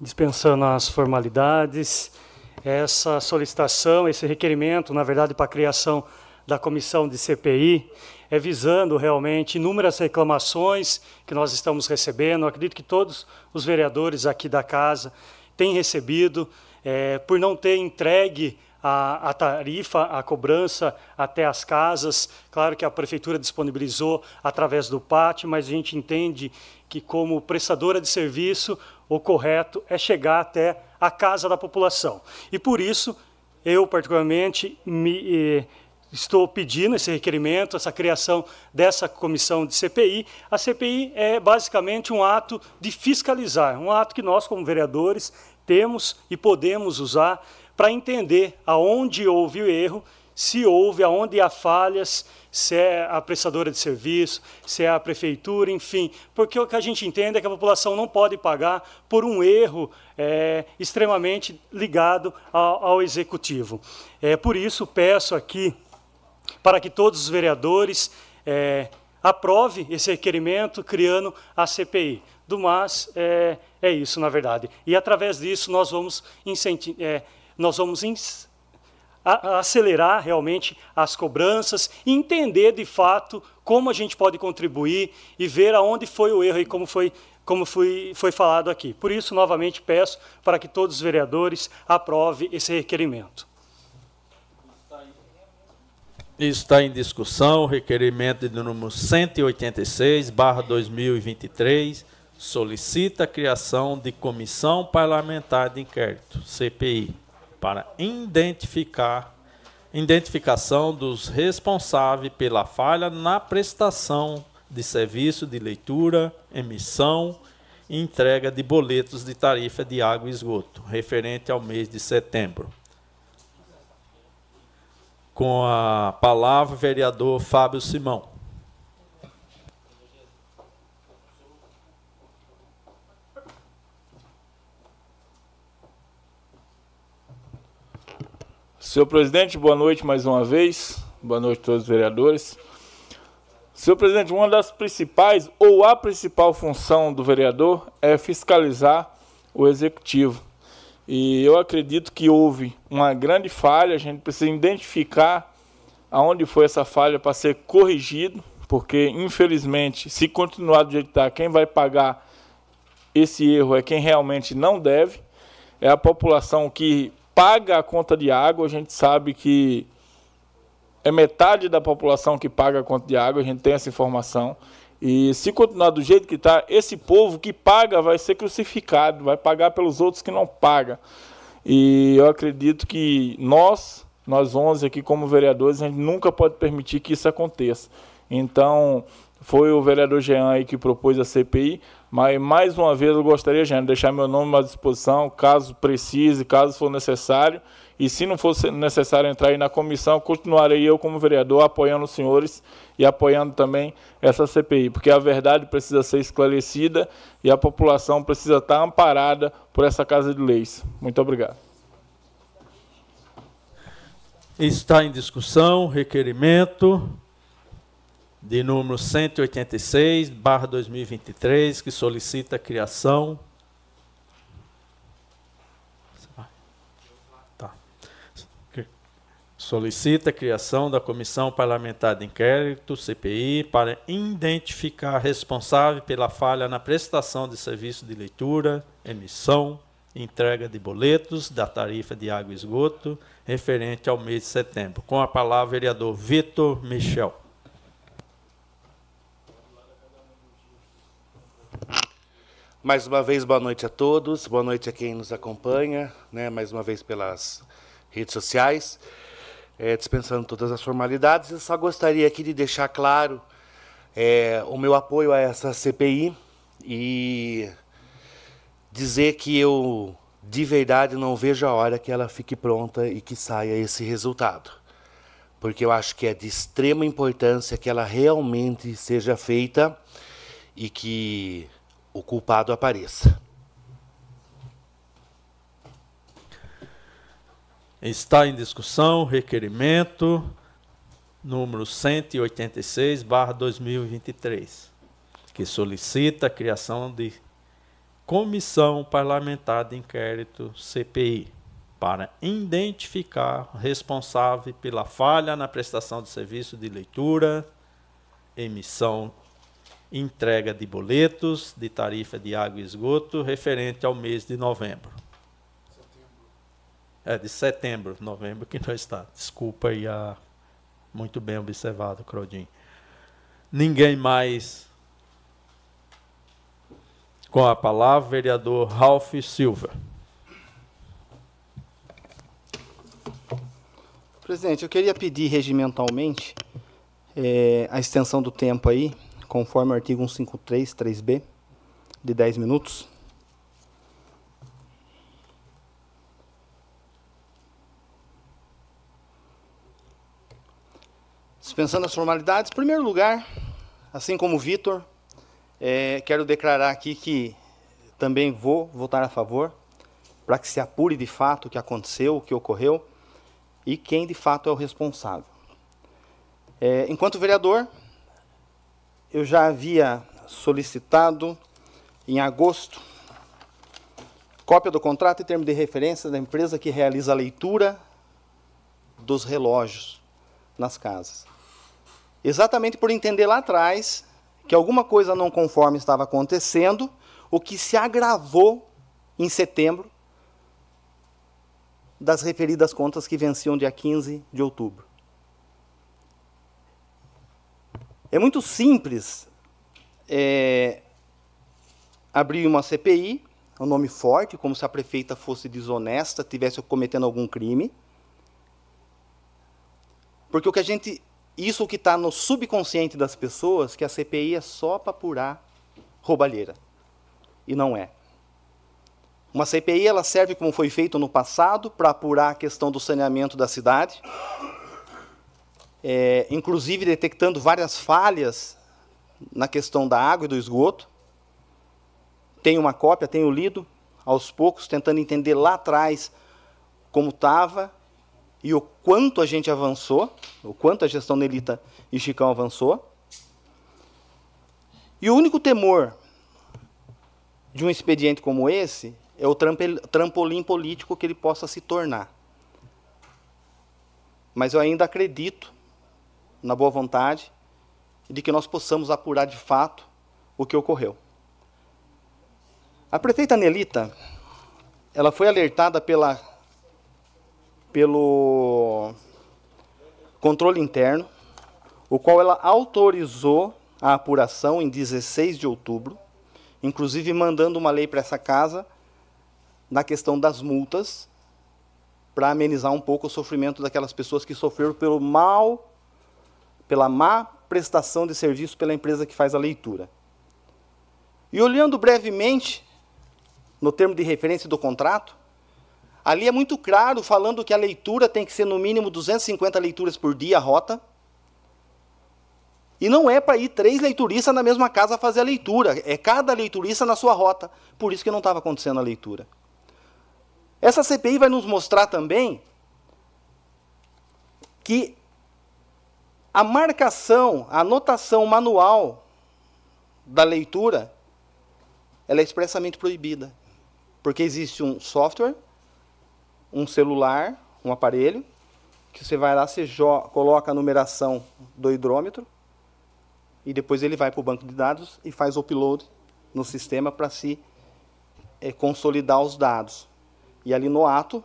dispensando as formalidades, essa solicitação, esse requerimento, na verdade, para a criação da comissão de CPI, é visando realmente inúmeras reclamações que nós estamos recebendo. Eu acredito que todos os vereadores aqui da casa têm recebido, é, por não ter entregue a, a, tarifa, a cobrança até as casas. Claro que a prefeitura disponibilizou através do pátio, mas a gente entende que, como prestadora de serviço, o correto é chegar até a casa da população. E por isso, eu, particularmente, me, eh, estou pedindo esse requerimento, essa criação dessa comissão de CPI. A CPI é basicamente um ato de fiscalizar, um ato que nós, como vereadores, temos e podemos usar para entender aonde houve o erro, se houve, aonde há falhas, se é a prestadora de serviço, se é a prefeitura, enfim. Porque o que a gente entende é que a população não pode pagar por um erro é, extremamente ligado ao, ao executivo. É, por isso, peço aqui para que todos os vereadores é, aprove esse requerimento, criando a CPI. Do mais, é, é isso, na verdade. E, através disso, nós vamos, é, nós vamos acelerar realmente as cobranças, entender de fato como a gente pode contribuir e ver aonde foi o erro e como foi como foi, foi falado aqui. Por isso, novamente, peço para que todos os vereadores aprovem esse requerimento. Está em discussão o requerimento de número 186, barra 2023, solicita a criação de Comissão Parlamentar de Inquérito, CPI para identificar identificação dos responsáveis pela falha na prestação de serviço de leitura, emissão e entrega de boletos de tarifa de água e esgoto, referente ao mês de setembro. Com a palavra, vereador Fábio Simão. Senhor presidente, boa noite mais uma vez. Boa noite a todos os vereadores. Senhor presidente, uma das principais ou a principal função do vereador é fiscalizar o executivo. E eu acredito que houve uma grande falha, a gente precisa identificar aonde foi essa falha para ser corrigido, porque infelizmente, se continuar do jeito que está, quem vai pagar esse erro é quem realmente não deve, é a população que paga a conta de água, a gente sabe que é metade da população que paga a conta de água, a gente tem essa informação. E se continuar do jeito que está, esse povo que paga vai ser crucificado, vai pagar pelos outros que não pagam. E eu acredito que nós, nós 11 aqui como vereadores, a gente nunca pode permitir que isso aconteça. Então, foi o vereador Jean aí que propôs a CPI, mas mais uma vez eu gostaria, Jean, de deixar meu nome à disposição, caso precise, caso for necessário. E se não fosse necessário entrar aí na comissão, continuarei eu como vereador apoiando os senhores e apoiando também essa CPI, porque a verdade precisa ser esclarecida e a população precisa estar amparada por essa Casa de Leis. Muito obrigado. Está em discussão requerimento de número 186, barra 2023, que solicita a criação solicita a criação da Comissão Parlamentar de Inquérito, CPI, para identificar responsável pela falha na prestação de serviço de leitura, emissão, entrega de boletos da tarifa de água e esgoto referente ao mês de setembro. Com a palavra, vereador Vitor Michel. Mais uma vez, boa noite a todos, boa noite a quem nos acompanha, né, mais uma vez pelas redes sociais. É, dispensando todas as formalidades, eu só gostaria aqui de deixar claro é, o meu apoio a essa CPI e dizer que eu, de verdade, não vejo a hora que ela fique pronta e que saia esse resultado. Porque eu acho que é de extrema importância que ela realmente seja feita e que o culpado apareça. Está em discussão requerimento número 186, barra 2023, que solicita a criação de Comissão Parlamentar de Inquérito CPI para identificar o responsável pela falha na prestação de serviço de leitura, emissão entrega de boletos de tarifa de água e esgoto referente ao mês de novembro. É, de setembro, novembro que não está. Desculpa aí a. Muito bem observado, Claudinho. Ninguém mais. Com a palavra, vereador Ralph Silva. Presidente, eu queria pedir regimentalmente é, a extensão do tempo aí, conforme o artigo 153, 3b, de 10 minutos. Dispensando as formalidades, em primeiro lugar, assim como o Vitor, é, quero declarar aqui que também vou votar a favor, para que se apure de fato o que aconteceu, o que ocorreu e quem de fato é o responsável. É, enquanto vereador, eu já havia solicitado em agosto cópia do contrato e termo de referência da empresa que realiza a leitura dos relógios nas casas. Exatamente por entender lá atrás que alguma coisa não conforme estava acontecendo, o que se agravou em setembro das referidas contas que venciam dia 15 de outubro. É muito simples é, abrir uma CPI, um nome forte, como se a prefeita fosse desonesta, estivesse cometendo algum crime. Porque o que a gente isso que está no subconsciente das pessoas, que a CPI é só para apurar roubalheira. E não é. Uma CPI ela serve, como foi feito no passado, para apurar a questão do saneamento da cidade, é, inclusive detectando várias falhas na questão da água e do esgoto. Tenho uma cópia, tenho lido aos poucos, tentando entender lá atrás como estava e o quanto a gente avançou, o quanto a gestão Nelita e Chicão avançou. E o único temor de um expediente como esse é o trampolim político que ele possa se tornar. Mas eu ainda acredito na boa vontade de que nós possamos apurar de fato o que ocorreu. A prefeita Nelita, ela foi alertada pela pelo controle interno, o qual ela autorizou a apuração em 16 de outubro, inclusive mandando uma lei para essa casa na questão das multas, para amenizar um pouco o sofrimento daquelas pessoas que sofreram pelo mal, pela má prestação de serviço pela empresa que faz a leitura. E olhando brevemente no termo de referência do contrato, ali é muito claro falando que a leitura tem que ser no mínimo 250 leituras por dia a rota. E não é para ir três leituristas na mesma casa fazer a leitura, é cada leiturista na sua rota. Por isso que não estava acontecendo a leitura. Essa CPI vai nos mostrar também que a marcação, a anotação manual da leitura ela é expressamente proibida. Porque existe um software, um celular, um aparelho, que você vai lá, você coloca a numeração do hidrômetro, e depois ele vai para o banco de dados e faz o upload no sistema para se é, consolidar os dados. E ali no ato,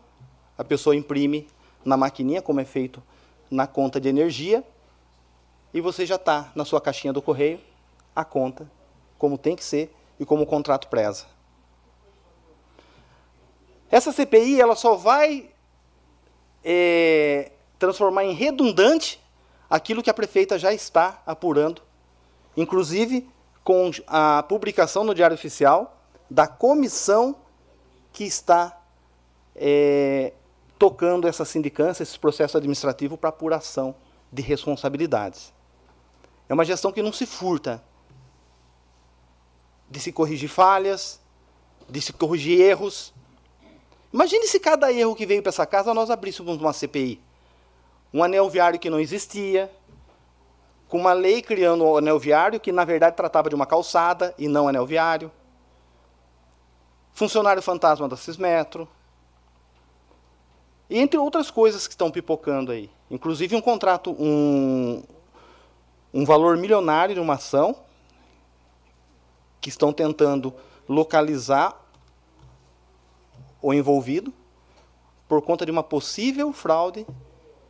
a pessoa imprime na maquininha, como é feito na conta de energia, e você já está na sua caixinha do correio, a conta, como tem que ser, e como o contrato preza. Essa CPI ela só vai é, transformar em redundante aquilo que a prefeita já está apurando, inclusive com a publicação no Diário Oficial da comissão que está é, tocando essa sindicância, esse processo administrativo para apuração de responsabilidades. É uma gestão que não se furta, de se corrigir falhas, de se corrigir erros. Imagine se cada erro que veio para essa casa nós abríssemos uma CPI. Um anel viário que não existia, com uma lei criando o um anel viário que na verdade tratava de uma calçada e não anel viário. Funcionário fantasma da Cismetro. E entre outras coisas que estão pipocando aí. Inclusive um contrato, um, um valor milionário de uma ação que estão tentando localizar o envolvido por conta de uma possível fraude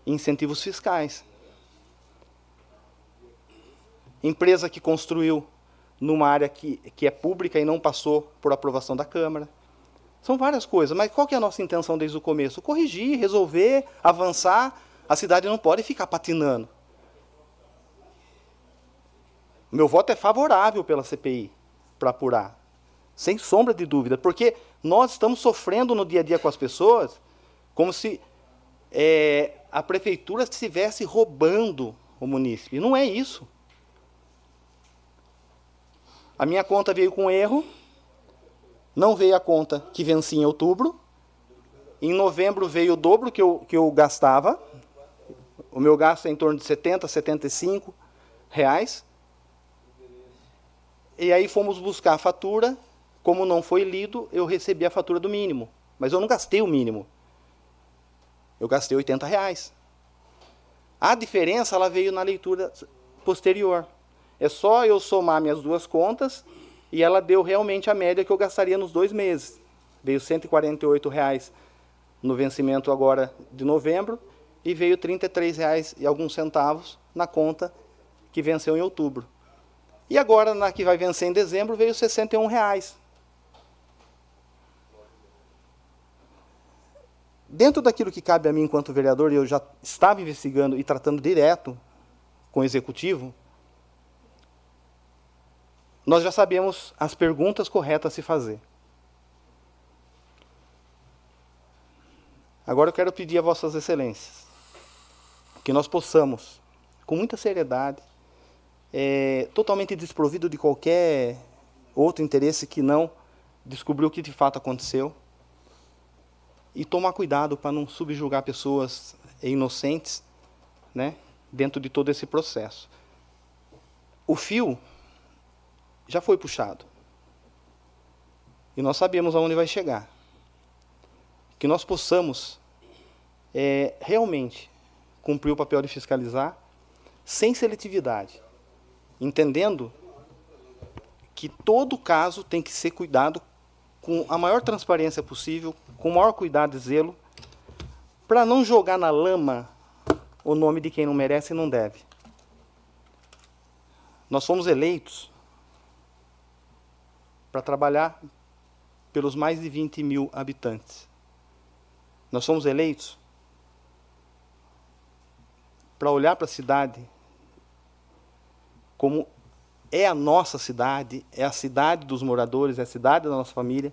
em incentivos fiscais. Empresa que construiu numa área que, que é pública e não passou por aprovação da Câmara. São várias coisas, mas qual que é a nossa intenção desde o começo? Corrigir, resolver, avançar. A cidade não pode ficar patinando. Meu voto é favorável pela CPI para apurar. Sem sombra de dúvida. Porque nós estamos sofrendo no dia a dia com as pessoas como se é, a prefeitura estivesse roubando o munícipe. Não é isso. A minha conta veio com erro, não veio a conta que vencia em outubro. Em novembro veio o dobro que eu, que eu gastava. O meu gasto é em torno de 70, 75 reais. E aí fomos buscar a fatura. Como não foi lido, eu recebi a fatura do mínimo. Mas eu não gastei o mínimo. Eu gastei 80 reais. A diferença ela veio na leitura posterior. É só eu somar minhas duas contas e ela deu realmente a média que eu gastaria nos dois meses. Veio 148 reais no vencimento agora de novembro e veio 33 reais e alguns centavos na conta que venceu em outubro. E agora, na que vai vencer em dezembro, veio 61 reais. Dentro daquilo que cabe a mim enquanto vereador, eu já estava investigando e tratando direto com o executivo, nós já sabemos as perguntas corretas a se fazer. Agora eu quero pedir a Vossas Excelências que nós possamos, com muita seriedade, é, totalmente desprovido de qualquer outro interesse que não descobrir o que de fato aconteceu e tomar cuidado para não subjugar pessoas inocentes, né, dentro de todo esse processo. O fio já foi puxado. E nós sabemos aonde vai chegar. Que nós possamos é, realmente cumprir o papel de fiscalizar sem seletividade entendendo que todo caso tem que ser cuidado com a maior transparência possível, com o maior cuidado e zelo, para não jogar na lama o nome de quem não merece e não deve. Nós fomos eleitos para trabalhar pelos mais de 20 mil habitantes. Nós fomos eleitos para olhar para a cidade como é a nossa cidade, é a cidade dos moradores, é a cidade da nossa família,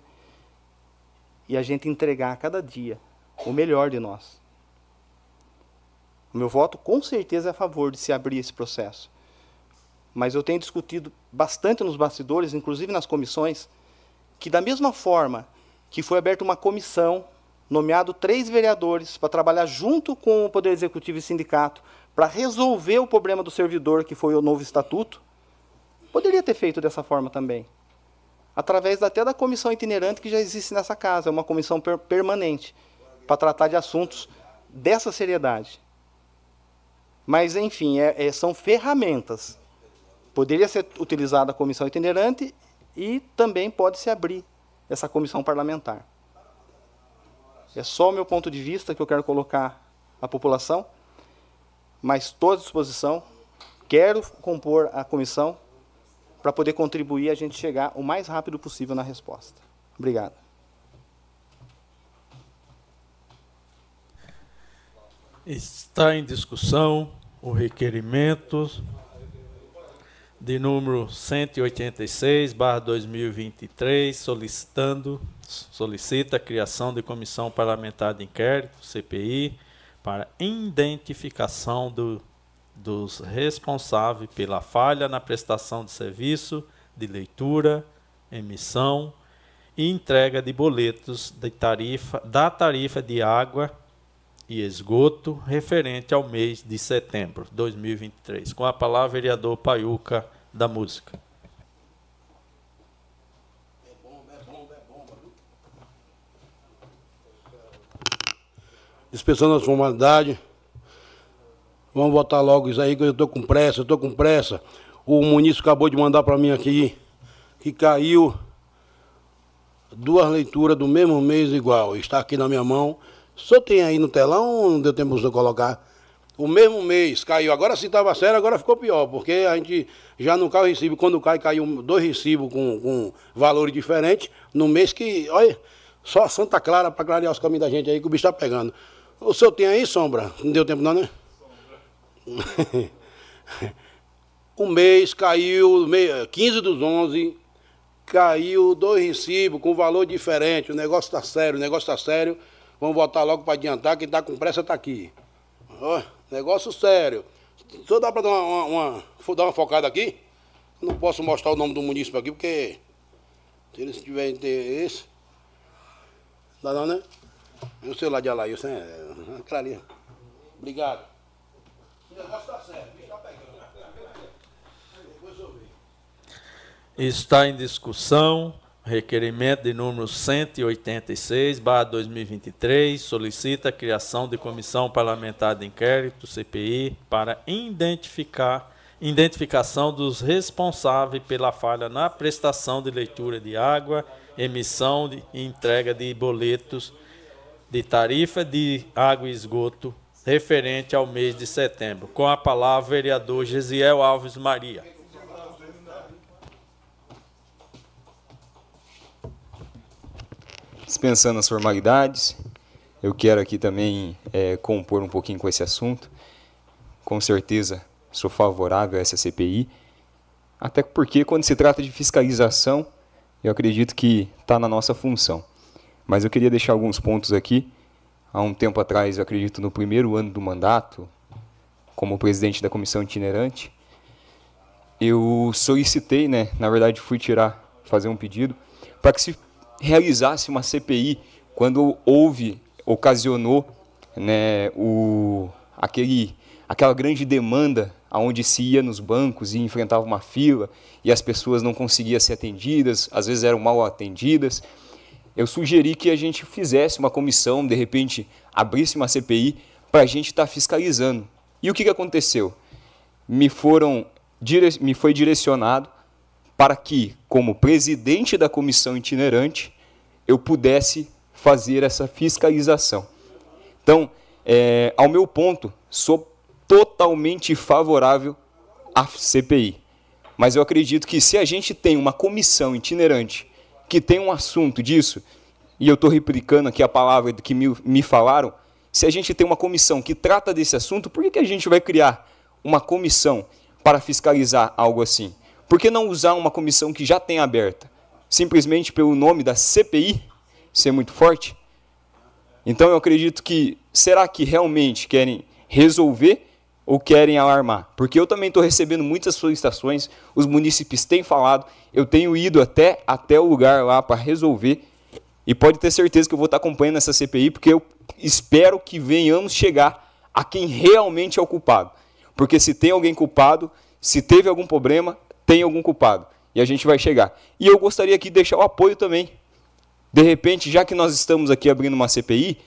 e a gente entregar a cada dia o melhor de nós. O meu voto com certeza é a favor de se abrir esse processo. Mas eu tenho discutido bastante nos bastidores, inclusive nas comissões, que da mesma forma que foi aberta uma comissão, nomeado três vereadores para trabalhar junto com o Poder Executivo e sindicato para resolver o problema do servidor, que foi o novo estatuto, poderia ter feito dessa forma também. Através até da comissão itinerante que já existe nessa casa, é uma comissão per permanente, para tratar de assuntos dessa seriedade. Mas, enfim, é, é, são ferramentas. Poderia ser utilizada a comissão itinerante e também pode se abrir essa comissão parlamentar. É só o meu ponto de vista que eu quero colocar à população, mas estou à disposição. Quero compor a comissão para poder contribuir a gente chegar o mais rápido possível na resposta. Obrigado. Está em discussão o requerimento de número 186, barra 2023, solicitando, solicita a criação de comissão parlamentar de inquérito, CPI, para identificação do, dos responsáveis pela falha na prestação de serviço de leitura, emissão e entrega de boletos de tarifa, da tarifa de água e esgoto referente ao mês de setembro de 2023. Com a palavra, vereador Paiuca da Música. Dispensando as formalidades. Vamos votar logo isso aí, que eu estou com pressa, eu estou com pressa. O munícipe acabou de mandar para mim aqui que caiu duas leituras do mesmo mês igual. Está aqui na minha mão. Só tem aí no telão, não deu tempo de colocar. O mesmo mês caiu. Agora se estava sério, agora ficou pior, porque a gente já não cai o recibo. Quando cai, caiu dois recibos com, com valores diferentes. No mês que, olha, só Santa Clara para clarear os caminhos da gente aí que o bicho está pegando. O senhor tem aí, Sombra? Não deu tempo não, né? um mês caiu, 15 dos 11, caiu dois recibos com valor diferente. O negócio está sério, o negócio está sério. Vamos voltar logo para adiantar, quem está com pressa está aqui. Oh, negócio sério. Só dá para dar uma, uma, uma, dar uma focada aqui? Não posso mostrar o nome do município aqui, porque se eles tiverem interesse. Dá não, né? E o celular de Alailson é aquela ali. Obrigado. O negócio está certo, está eu em discussão Requerimento de número 186, barra 2023, solicita a criação de comissão parlamentar de inquérito, CPI, para identificar identificação dos responsáveis pela falha na prestação de leitura de água, emissão e entrega de boletos de tarifa de água e esgoto referente ao mês de setembro. Com a palavra, vereador Gesiel Alves Maria. Dispensando as formalidades, eu quero aqui também é, compor um pouquinho com esse assunto. Com certeza sou favorável a essa CPI, até porque quando se trata de fiscalização, eu acredito que está na nossa função. Mas eu queria deixar alguns pontos aqui. Há um tempo atrás, eu acredito no primeiro ano do mandato, como presidente da comissão itinerante, eu solicitei, né, na verdade fui tirar, fazer um pedido, para que se realizasse uma CPI quando houve, ocasionou né, o, aquele, aquela grande demanda aonde se ia nos bancos e enfrentava uma fila e as pessoas não conseguiam ser atendidas, às vezes eram mal atendidas. Eu sugeri que a gente fizesse uma comissão, de repente abrisse uma CPI para a gente estar tá fiscalizando. E o que, que aconteceu? Me, foram, me foi direcionado para que, como presidente da comissão itinerante, eu pudesse fazer essa fiscalização. Então, é, ao meu ponto, sou totalmente favorável à CPI. Mas eu acredito que se a gente tem uma comissão itinerante que tem um assunto disso, e eu estou replicando aqui a palavra que me, me falaram, se a gente tem uma comissão que trata desse assunto, por que, que a gente vai criar uma comissão para fiscalizar algo assim? Por que não usar uma comissão que já tem aberta? Simplesmente pelo nome da CPI ser muito forte? Então eu acredito que, será que realmente querem resolver ou querem alarmar? Porque eu também estou recebendo muitas solicitações, os munícipes têm falado, eu tenho ido até, até o lugar lá para resolver, e pode ter certeza que eu vou estar acompanhando essa CPI, porque eu espero que venhamos chegar a quem realmente é o culpado. Porque se tem alguém culpado, se teve algum problema, tem algum culpado. E a gente vai chegar. E eu gostaria aqui de deixar o apoio também. De repente, já que nós estamos aqui abrindo uma CPI,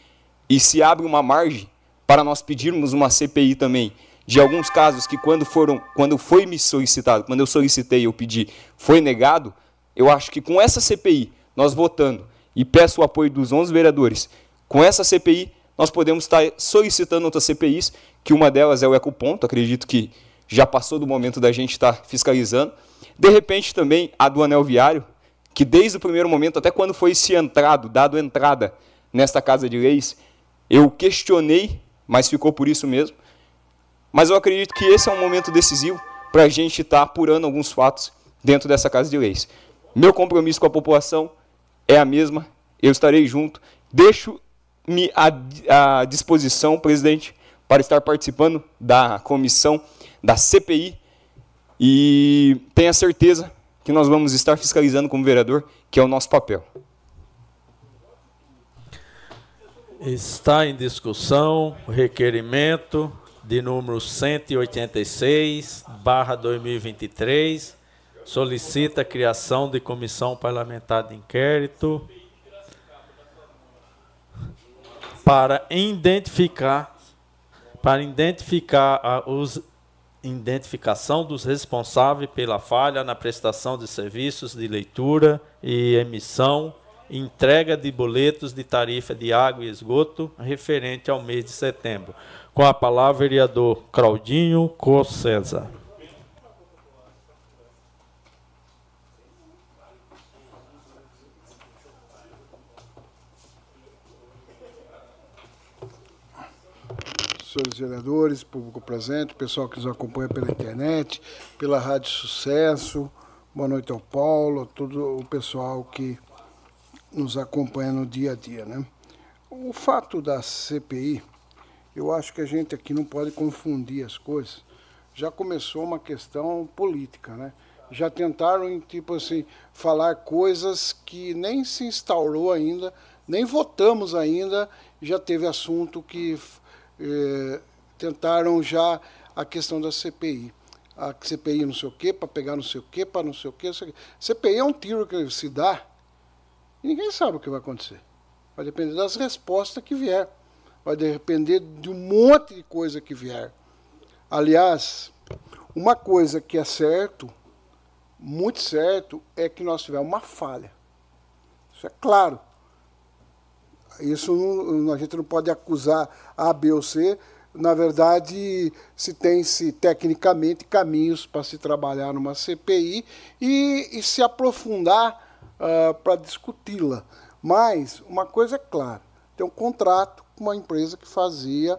e se abre uma margem para nós pedirmos uma CPI também, de alguns casos que quando foram, quando foi me solicitado, quando eu solicitei, eu pedi, foi negado, eu acho que com essa CPI, nós votando, e peço o apoio dos 11 vereadores, com essa CPI, nós podemos estar solicitando outras CPIs, que uma delas é o Ecoponto, acredito que já passou do momento da gente estar fiscalizando. De repente também a do anel viário, que desde o primeiro momento, até quando foi se entrado, dado entrada nesta Casa de Leis, eu questionei, mas ficou por isso mesmo. Mas eu acredito que esse é um momento decisivo para a gente estar apurando alguns fatos dentro dessa Casa de Leis. Meu compromisso com a população é a mesma, eu estarei junto. Deixo me à, disposição, presidente, para estar participando da comissão da CPI e tenha certeza que nós vamos estar fiscalizando como vereador, que é o nosso papel. Está em discussão o requerimento de número 186, barra 2023, solicita a criação de comissão parlamentar de inquérito para identificar para identificar a, os identificação dos responsáveis pela falha na prestação de serviços de leitura e emissão entrega de boletos de tarifa de água e esgoto referente ao mês de setembro. Com a palavra, vereador Claudinho César. senhores vereadores, público presente, pessoal que nos acompanha pela internet, pela Rádio Sucesso, boa noite ao Paulo, todo o pessoal que nos acompanha no dia a dia. Né? O fato da CPI, eu acho que a gente aqui não pode confundir as coisas. Já começou uma questão política, né? Já tentaram, tipo assim, falar coisas que nem se instaurou ainda, nem votamos ainda, já teve assunto que eh, tentaram já a questão da CPI. A CPI não sei o quê, para pegar não sei o quê, para não sei o quê. CPI é um tiro que se dá e ninguém sabe o que vai acontecer. Vai depender das respostas que vier. Vai depender de um monte de coisa que vier. Aliás, uma coisa que é certo, muito certo, é que nós tivemos uma falha. Isso é claro. Isso não, a gente não pode acusar A, B ou C. Na verdade, se tem-se tecnicamente caminhos para se trabalhar numa CPI e, e se aprofundar uh, para discuti-la. Mas uma coisa é clara: tem um contrato uma empresa que fazia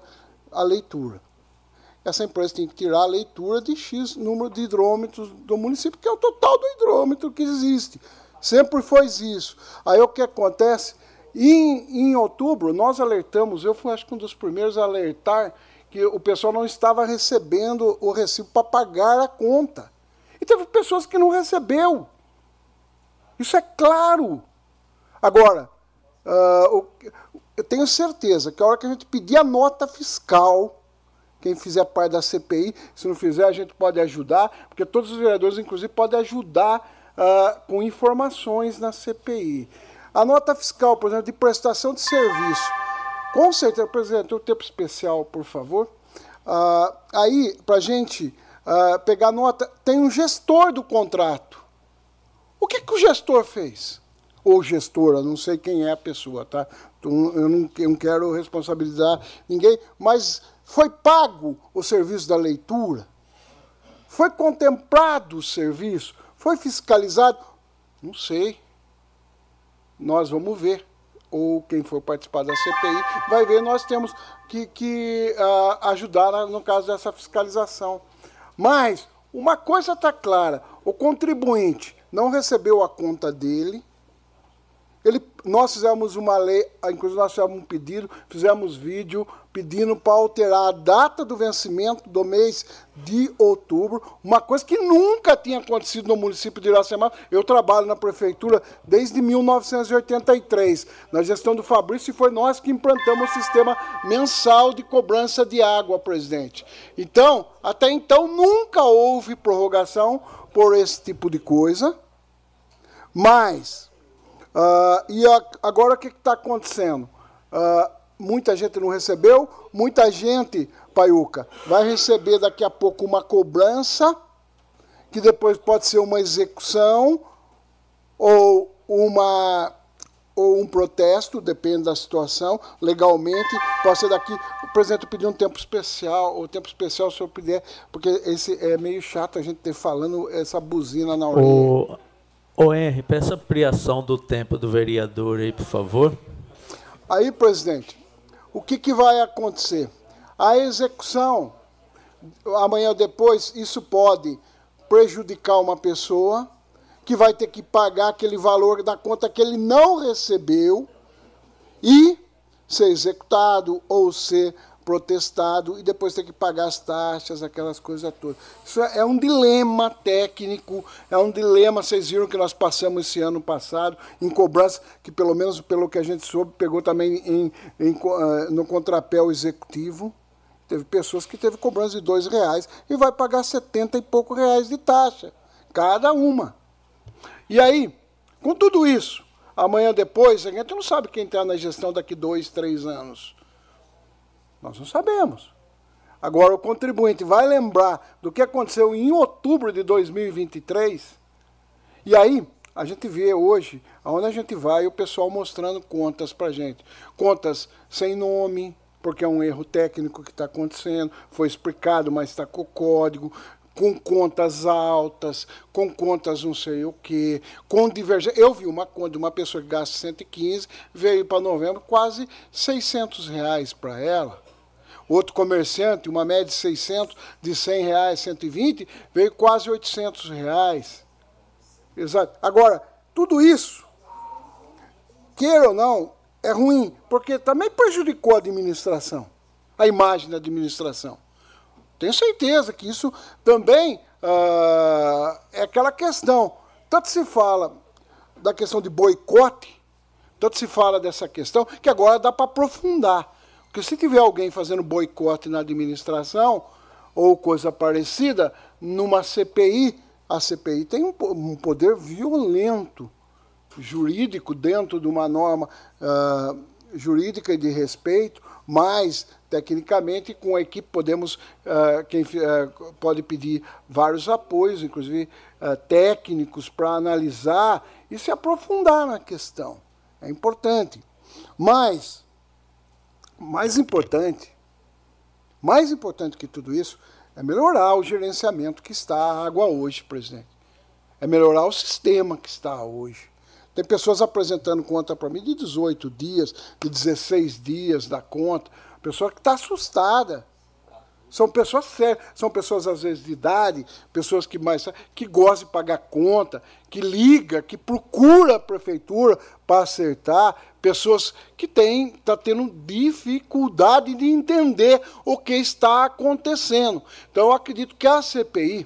a leitura. Essa empresa tem que tirar a leitura de X número de hidrômetros do município, que é o total do hidrômetro que existe. Sempre foi isso. Aí o que acontece? Em, em outubro, nós alertamos, eu fui acho que um dos primeiros a alertar que o pessoal não estava recebendo o recibo para pagar a conta. E teve pessoas que não recebeu. Isso é claro. Agora, uh, eu tenho certeza que a hora que a gente pedir a nota fiscal, quem fizer parte da CPI, se não fizer, a gente pode ajudar, porque todos os vereadores, inclusive, podem ajudar uh, com informações na CPI. A nota fiscal, por exemplo, de prestação de serviço. Com certeza, presidente, o tempo especial, por favor. Ah, aí, para a gente ah, pegar nota, tem um gestor do contrato. O que, que o gestor fez? Ou gestora, não sei quem é a pessoa, tá? Eu não, eu não quero responsabilizar ninguém, mas foi pago o serviço da leitura? Foi contemplado o serviço? Foi fiscalizado? Não sei. Nós vamos ver. Ou quem for participar da CPI vai ver. Nós temos que, que uh, ajudar no caso dessa fiscalização. Mas uma coisa está clara: o contribuinte não recebeu a conta dele ele, nós fizemos uma lei, inclusive nós fizemos um pedido, fizemos vídeo pedindo para alterar a data do vencimento do mês de outubro, uma coisa que nunca tinha acontecido no município de Iracema. Eu trabalho na prefeitura desde 1983, na gestão do Fabrício, e foi nós que implantamos o sistema mensal de cobrança de água, presidente. Então, até então, nunca houve prorrogação por esse tipo de coisa, mas Uh, e a, agora o que está acontecendo? Uh, muita gente não recebeu, muita gente, Paiuca, vai receber daqui a pouco uma cobrança, que depois pode ser uma execução ou uma ou um protesto, depende da situação, legalmente, pode ser daqui. O presidente pediu um tempo especial, o tempo especial, se eu puder, porque esse é meio chato a gente ter falando essa buzina na orelha. O Ô Henry, peça ampliação do tempo do vereador aí, por favor. Aí, presidente, o que, que vai acontecer? A execução, amanhã ou depois, isso pode prejudicar uma pessoa que vai ter que pagar aquele valor da conta que ele não recebeu e ser executado ou ser protestado e depois ter que pagar as taxas, aquelas coisas todas. Isso é, é um dilema técnico, é um dilema, vocês viram que nós passamos esse ano passado em cobrança, que pelo menos pelo que a gente soube, pegou também em, em, uh, no contrapé executivo. Teve pessoas que teve cobrança de dois reais e vai pagar setenta e pouco reais de taxa, cada uma. E aí, com tudo isso, amanhã depois, a gente não sabe quem está na gestão daqui dois, três anos. Nós não sabemos. Agora, o contribuinte vai lembrar do que aconteceu em outubro de 2023, e aí a gente vê hoje, aonde a gente vai, o pessoal mostrando contas para gente. Contas sem nome, porque é um erro técnico que está acontecendo, foi explicado, mas está com o código, com contas altas, com contas não sei o quê, com divergência. Eu vi uma conta de uma pessoa que gasta 115, veio para novembro quase 600 reais para ela. Outro comerciante, uma média de 600, de 100 reais, 120, veio quase 800 reais. Exato. Agora, tudo isso, queira ou não, é ruim, porque também prejudicou a administração, a imagem da administração. Tenho certeza que isso também uh, é aquela questão. Tanto se fala da questão de boicote, tanto se fala dessa questão, que agora dá para aprofundar. Porque se tiver alguém fazendo boicote na administração ou coisa parecida, numa CPI, a CPI tem um, poder violento jurídico dentro de uma norma uh, jurídica de respeito, mas tecnicamente com a equipe podemos uh, quem uh, pode pedir vários apoios, inclusive técnicos para analisar e se aprofundar na questão. É importante. Mas mais importante, mais importante que tudo isso, é melhorar o gerenciamento que está a água hoje, presidente. É melhorar o sistema que está hoje. Tem pessoas apresentando conta para mim de 18 dias, de 16 dias da conta. Pessoa que está assustada. São pessoas sérias, são pessoas às vezes de idade, pessoas que mais que gostam de pagar conta, que liga, que procura a prefeitura para acertar, pessoas que têm tá tendo dificuldade de entender o que está acontecendo. Então eu acredito que a CPI,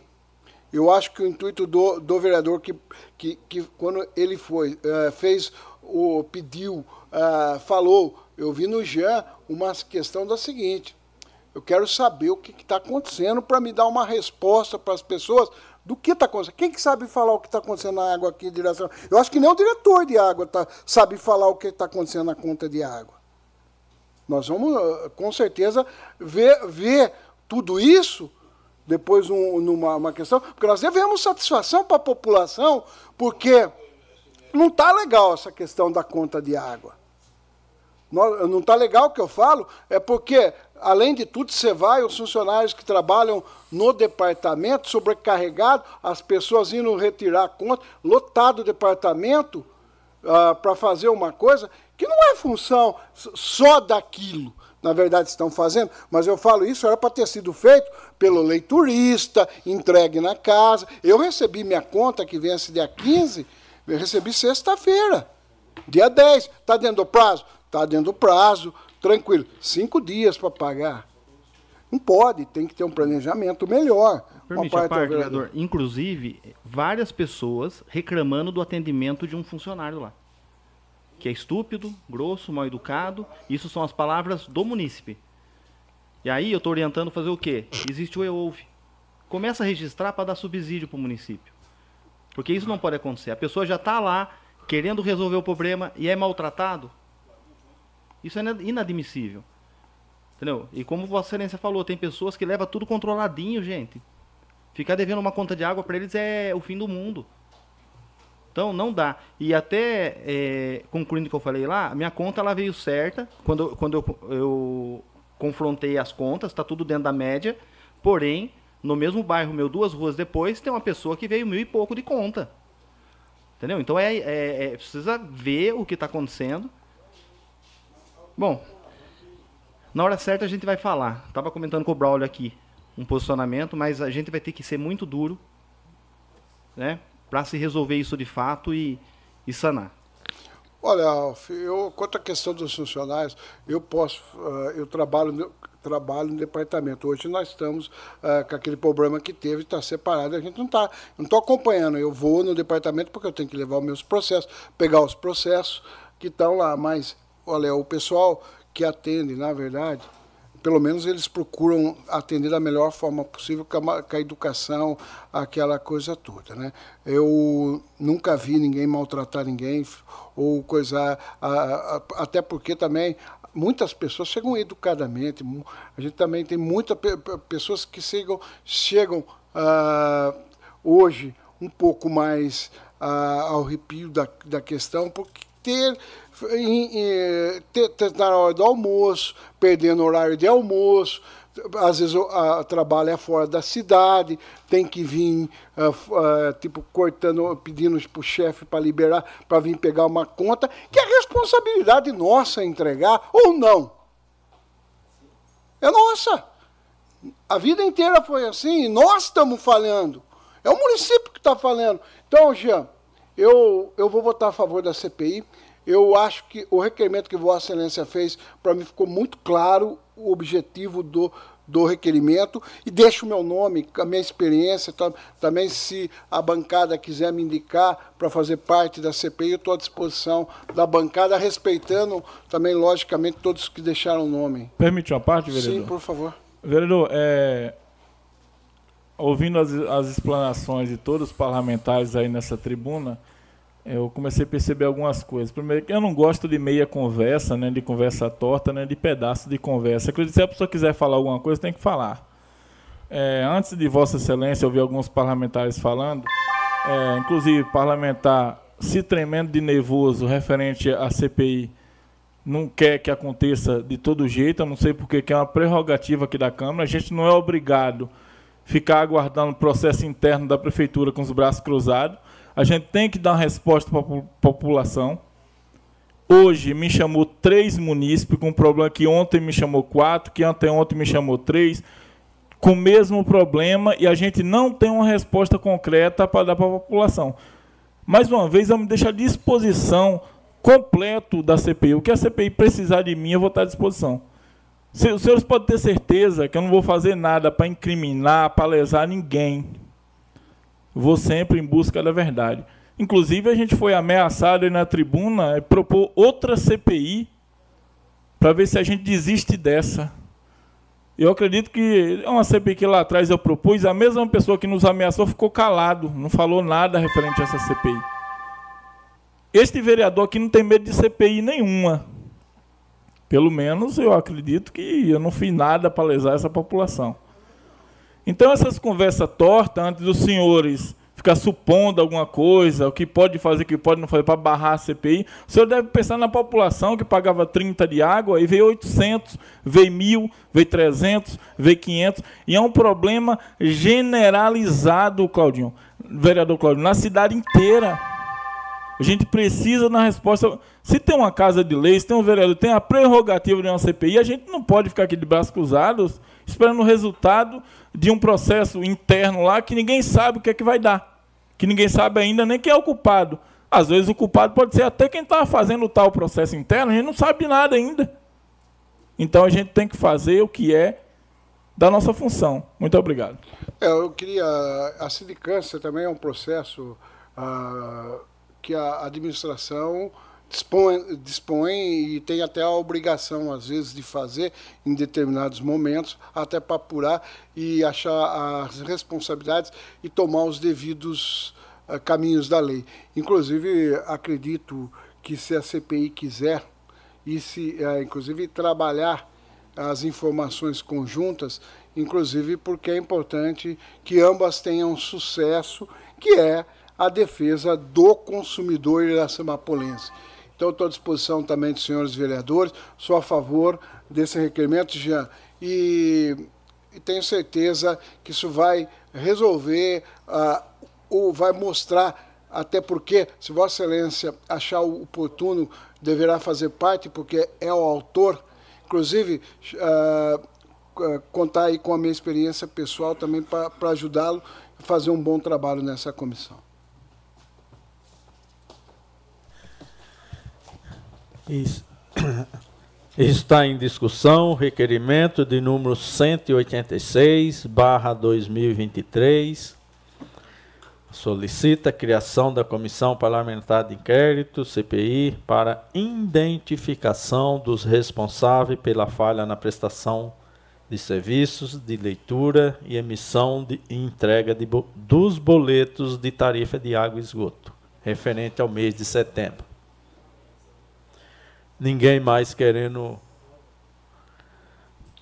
eu acho que o intuito do, do vereador que, que, que quando ele foi uh, fez o pediu, uh, falou, eu vi no Jean uma questão da seguinte eu quero saber o que está acontecendo para me dar uma resposta para as pessoas do que está acontecendo. Quem que sabe falar o que está acontecendo na água aqui direção? Eu acho que nem o diretor de água tá, sabe falar o que está acontecendo na conta de água. Nós vamos, ah, com certeza, ver, ver tudo isso depois um, numa uma questão, porque nós devemos satisfação para a população, porque não está legal essa questão da conta de água. Não está legal o que eu falo, é porque além de tudo, você vai, os funcionários que trabalham no departamento, sobrecarregado, as pessoas indo retirar conta, lotado o departamento uh, para fazer uma coisa que não é função só daquilo, na verdade estão fazendo, mas eu falo isso, era para ter sido feito pelo leiturista, entregue na casa. Eu recebi minha conta, que vence dia 15, eu recebi sexta-feira, dia 10. Está dentro do prazo? Está dentro do prazo, tranquilo. Cinco dias para pagar. Não pode, tem que ter um planejamento melhor. Permite a parte, vereador. Inclusive, várias pessoas reclamando do atendimento de um funcionário lá que é estúpido, grosso, mal educado. Isso são as palavras do munícipe. E aí eu estou orientando fazer o quê? Existe o EOUVE. Começa a registrar para dar subsídio para o município. Porque isso não pode acontecer. A pessoa já está lá querendo resolver o problema e é maltratado. Isso é inadmissível. Entendeu? E como Vossa Excelência falou, tem pessoas que levam tudo controladinho, gente. Ficar devendo uma conta de água para eles é o fim do mundo. Então não dá. E até é, concluindo o que eu falei lá, minha conta ela veio certa. Quando, quando eu, eu confrontei as contas, está tudo dentro da média. Porém, no mesmo bairro meu, duas ruas depois, tem uma pessoa que veio mil e pouco de conta. Entendeu? Então é, é, é precisa ver o que está acontecendo. Bom, na hora certa a gente vai falar. Tava comentando com o Braulio aqui um posicionamento, mas a gente vai ter que ser muito duro, né? para se resolver isso de fato e, e sanar? Olha, Alf, eu, quanto à questão dos funcionários, eu posso, uh, eu trabalho no, trabalho no departamento. Hoje nós estamos uh, com aquele problema que teve, está separado, a gente não está, não estou acompanhando. Eu vou no departamento porque eu tenho que levar os meus processos, pegar os processos que estão lá. Mas, olha, o pessoal que atende, na verdade, pelo menos eles procuram atender da melhor forma possível com a, com a, educação, aquela coisa toda. Né? Eu nunca vi ninguém maltratar ninguém ou coisa. A, a, até porque também muitas pessoas chegam educadamente. A gente também tem muitas pessoas que chegam, chegam uh, hoje um pouco mais uh, ao arrepio da, da questão, porque ter na hora do almoço, perdendo horário de almoço, às vezes a, trabalho é fora da cidade, tem que vir, uh, uh, tipo, cortando, pedindo para o chefe para liberar, para vir pegar uma conta, que é responsabilidade nossa entregar ou não. É nossa. A vida inteira foi assim, e nós estamos falhando. É o município que está falhando. Então, Jean, eu, eu vou votar a favor da CPI. Eu acho que o requerimento que Vossa Excelência fez, para mim ficou muito claro o objetivo do, do requerimento e deixo o meu nome, a minha experiência, também se a bancada quiser me indicar para fazer parte da CPI, eu estou à disposição da bancada, respeitando também, logicamente, todos que deixaram o nome. Permite uma parte, vereador? Sim, por favor. Vereador, é, ouvindo as, as explanações de todos os parlamentares aí nessa tribuna, eu comecei a perceber algumas coisas. Primeiro, que eu não gosto de meia conversa, né, de conversa torta, né, de pedaço de conversa. Acredito que se a pessoa quiser falar alguma coisa, tem que falar. É, antes de Vossa Excelência, eu vi alguns parlamentares falando, é, inclusive parlamentar se tremendo de nervoso referente à CPI, não quer que aconteça de todo jeito, eu não sei porque que é uma prerrogativa aqui da Câmara, a gente não é obrigado ficar aguardando o processo interno da Prefeitura com os braços cruzados, a gente tem que dar resposta para a população. Hoje me chamou três munícipes com um problema que ontem me chamou quatro, que anteontem me chamou três, com o mesmo problema e a gente não tem uma resposta concreta para dar para a população. Mais uma vez, eu me deixo à disposição completo da CPI. O que a CPI precisar de mim, eu vou estar à disposição. Os senhores podem ter certeza que eu não vou fazer nada para incriminar, para lesar ninguém vou sempre em busca da verdade. Inclusive, a gente foi ameaçado na tribuna propor outra CPI para ver se a gente desiste dessa. Eu acredito que é uma CPI que lá atrás eu propus, a mesma pessoa que nos ameaçou ficou calado, não falou nada referente a essa CPI. Este vereador aqui não tem medo de CPI nenhuma. Pelo menos eu acredito que eu não fiz nada para lesar essa população. Então, essas conversas tortas, antes dos senhores ficar supondo alguma coisa, o que pode fazer, o que pode não fazer para barrar a CPI. O senhor deve pensar na população que pagava 30 de água e veio 800, veio 1.000, veio 300, veio 500. E é um problema generalizado, Claudinho, vereador Claudinho, na cidade inteira. A gente precisa na resposta. Se tem uma casa de leis, tem um vereador, tem a prerrogativa de uma CPI, a gente não pode ficar aqui de braços cruzados esperando o resultado de um processo interno lá que ninguém sabe o que é que vai dar. Que ninguém sabe ainda nem quem é o culpado. Às vezes o culpado pode ser até quem está fazendo tal processo interno, a gente não sabe de nada ainda. Então a gente tem que fazer o que é da nossa função. Muito obrigado. É, eu queria. A sindicância também é um processo. Uh, que a administração dispõe, dispõe e tem até a obrigação, às vezes, de fazer em determinados momentos, até para apurar e achar as responsabilidades e tomar os devidos uh, caminhos da lei. Inclusive, acredito que se a CPI quiser, e se, uh, inclusive, trabalhar as informações conjuntas, inclusive porque é importante que ambas tenham sucesso, que é a defesa do consumidor iracemapolense. Então, estou à disposição também dos senhores vereadores, sou a favor desse requerimento, Jean, e, e tenho certeza que isso vai resolver, uh, ou vai mostrar, até porque, se Vossa Excelência achar oportuno, deverá fazer parte, porque é o autor, inclusive, uh, contar aí com a minha experiência pessoal também para ajudá-lo a fazer um bom trabalho nessa comissão. Está em discussão o requerimento de número 186, barra 2023. Solicita a criação da Comissão Parlamentar de Inquérito, CPI, para identificação dos responsáveis pela falha na prestação de serviços de leitura e emissão de, e entrega de, dos boletos de tarifa de água e esgoto, referente ao mês de setembro ninguém mais querendo.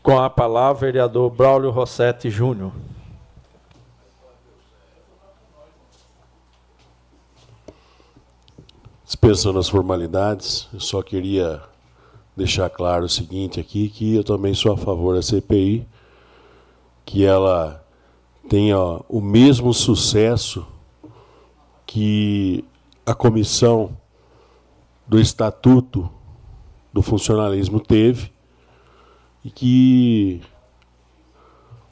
Com a palavra, vereador Braulio Rossetti Júnior. Dispensando as formalidades, eu só queria deixar claro o seguinte aqui, que eu também sou a favor da CPI, que ela tenha o mesmo sucesso que a comissão do Estatuto do funcionalismo teve e que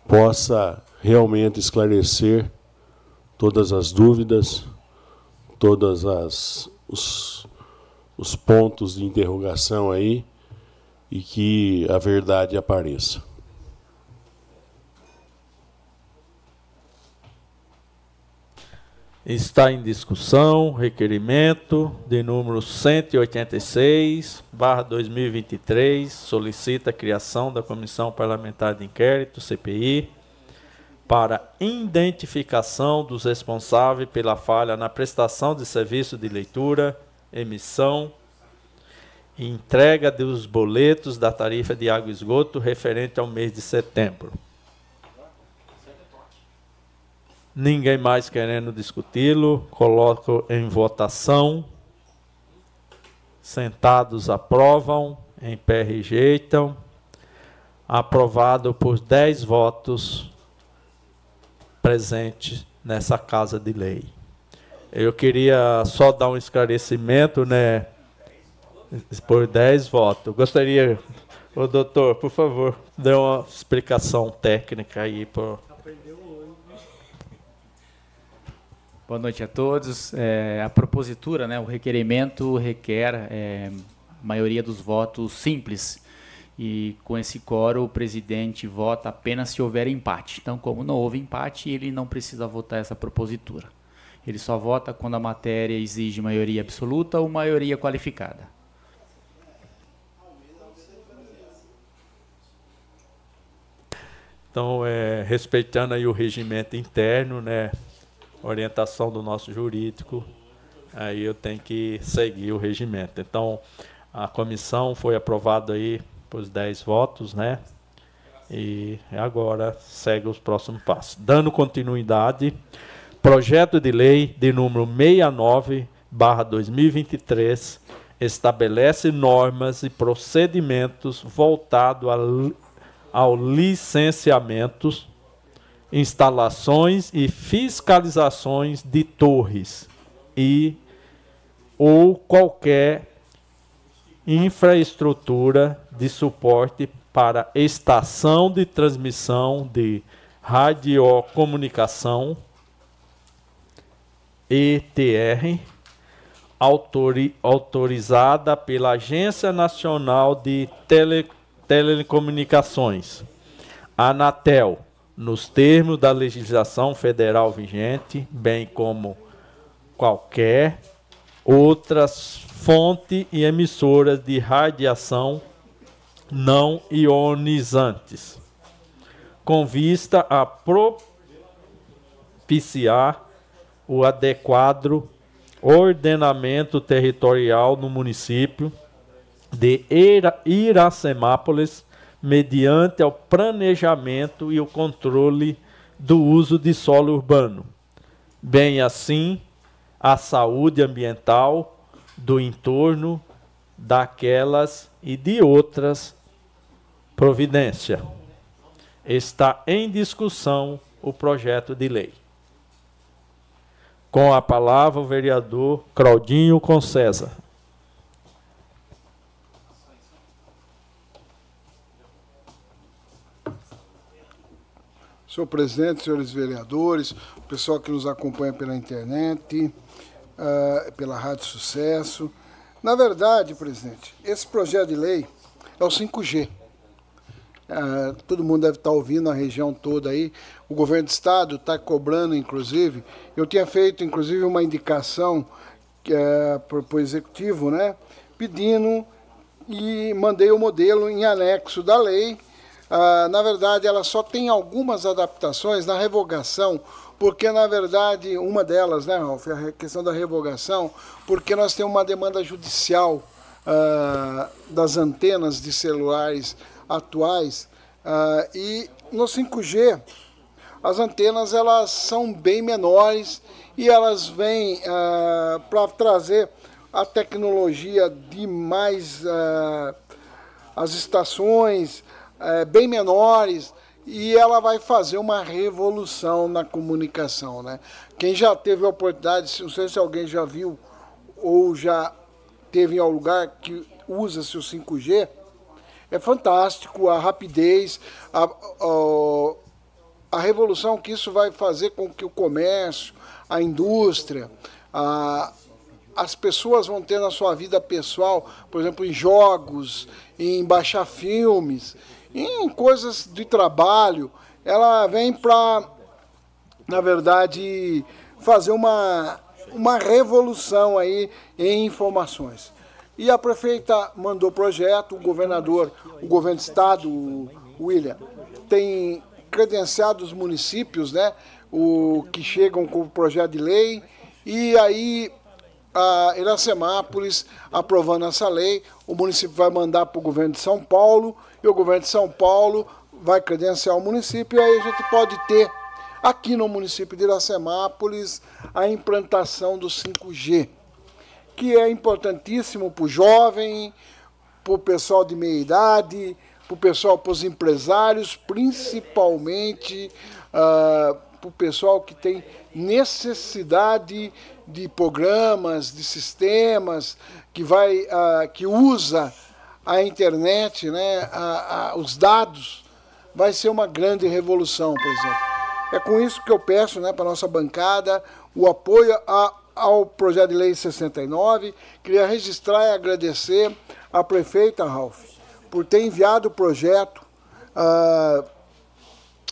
possa realmente esclarecer todas as dúvidas, todas as os, os pontos de interrogação aí e que a verdade apareça. Está em discussão requerimento de número 186, barra 2023, solicita a criação da Comissão Parlamentar de Inquérito, CPI, para identificação dos responsáveis pela falha na prestação de serviço de leitura, emissão e entrega dos boletos da tarifa de água e esgoto referente ao mês de setembro. Ninguém mais querendo discuti-lo, coloco em votação. Sentados aprovam, em pé rejeitam. Aprovado por 10 votos presentes nessa casa de lei. Eu queria só dar um esclarecimento, né? Por 10 votos. Gostaria, o doutor, por favor, dê uma explicação técnica aí para Boa noite a todos. É, a propositura, né, o requerimento requer é, maioria dos votos simples. E com esse coro, o presidente vota apenas se houver empate. Então, como não houve empate, ele não precisa votar essa propositura. Ele só vota quando a matéria exige maioria absoluta ou maioria qualificada. Então, é, respeitando aí o regimento interno, né, orientação do nosso jurídico, aí eu tenho que seguir o regimento. Então, a comissão foi aprovada aí por 10 votos, né? E agora segue os próximos passos. Dando continuidade, projeto de lei de número 69, barra 2023, estabelece normas e procedimentos voltados ao licenciamentos, instalações e fiscalizações de torres e ou qualquer infraestrutura de suporte para estação de transmissão de radiocomunicação ETR autori autorizada pela Agência Nacional de Tele Telecomunicações, Anatel, nos termos da legislação federal vigente, bem como qualquer outras fonte e emissoras de radiação não ionizantes, com vista a propiciar o adequado ordenamento territorial no município de Iracemápolis, mediante o planejamento e o controle do uso de solo urbano, bem assim a saúde ambiental do entorno daquelas e de outras providência. Está em discussão o projeto de lei. Com a palavra o vereador Claudinho Concesa. Senhor presidente, senhores vereadores, o pessoal que nos acompanha pela internet, uh, pela Rádio Sucesso. Na verdade, presidente, esse projeto de lei é o 5G. Uh, ah, todo mundo deve estar ouvindo a região toda aí. O governo do estado está cobrando, inclusive. Eu tinha feito, inclusive, uma indicação uh, para o executivo, né, pedindo e mandei o modelo em anexo da lei. Uh, na verdade, ela só tem algumas adaptações na revogação porque na verdade uma delas, né, Ralf, é a questão da revogação, porque nós temos uma demanda judicial uh, das antenas de celulares atuais uh, e no 5G as antenas elas são bem menores e elas vêm para trazer a tecnologia de mais as estações bem menores e ela vai fazer uma revolução na comunicação. Né? Quem já teve a oportunidade, não sei se alguém já viu ou já teve em algum lugar que usa-se o 5G, é fantástico a rapidez, a, a, a, revolução que isso vai fazer com que o comércio, a indústria, a, as pessoas vão ter na sua vida pessoal, por exemplo, em jogos, em baixar filmes em coisas de trabalho, ela vem para, na verdade, fazer uma, uma revolução aí em informações. E a prefeita mandou projeto, o governador, o governo do estado, William, tem credenciado os municípios, né, o, que chegam com o projeto de lei, e aí a Iracemápolis aprovando essa lei, o município vai mandar para o governo de São Paulo e o governo de São Paulo vai credenciar o município, e aí a gente pode ter aqui no município de Iracemápolis a implantação do 5G, que é importantíssimo para o jovem, para o pessoal de meia idade, para o pessoal, para os empresários, principalmente uh, para o pessoal que tem necessidade de programas, de sistemas, que vai, uh, que usa a internet, né, a, a, os dados, vai ser uma grande revolução, por exemplo. É com isso que eu peço né, para a nossa bancada o apoio a, ao projeto de lei 69. Queria registrar e agradecer à prefeita Ralph por ter enviado o projeto, uh,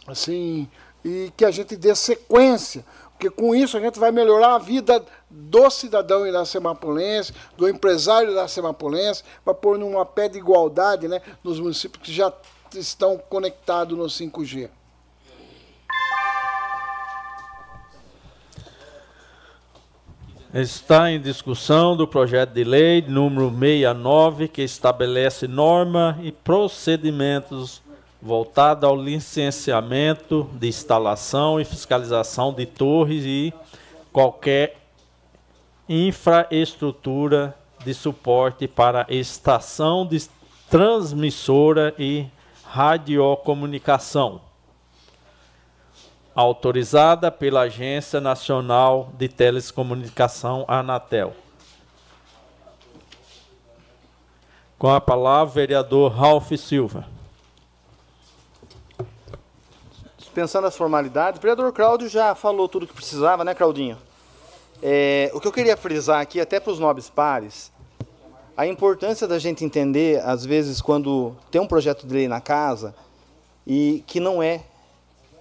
assim, e que a gente dê sequência, porque com isso a gente vai melhorar a vida do cidadão iracemapolense, do empresário iracemapolense, para pôr numa pé de igualdade né, nos municípios que já estão conectados no 5G. Está em discussão do projeto de lei número 69, que estabelece norma e procedimentos voltada ao licenciamento de instalação e fiscalização de torres e qualquer infraestrutura de suporte para estação de transmissora e radiocomunicação, autorizada pela Agência Nacional de Telecomunicação, Anatel. Com a palavra, o vereador Ralph Silva. Dispensando as formalidades, o vereador Cláudio já falou tudo que precisava, né, Claudinho? É, o que eu queria frisar aqui, até para os nobres pares, a importância da gente entender, às vezes, quando tem um projeto de lei na casa e que não é,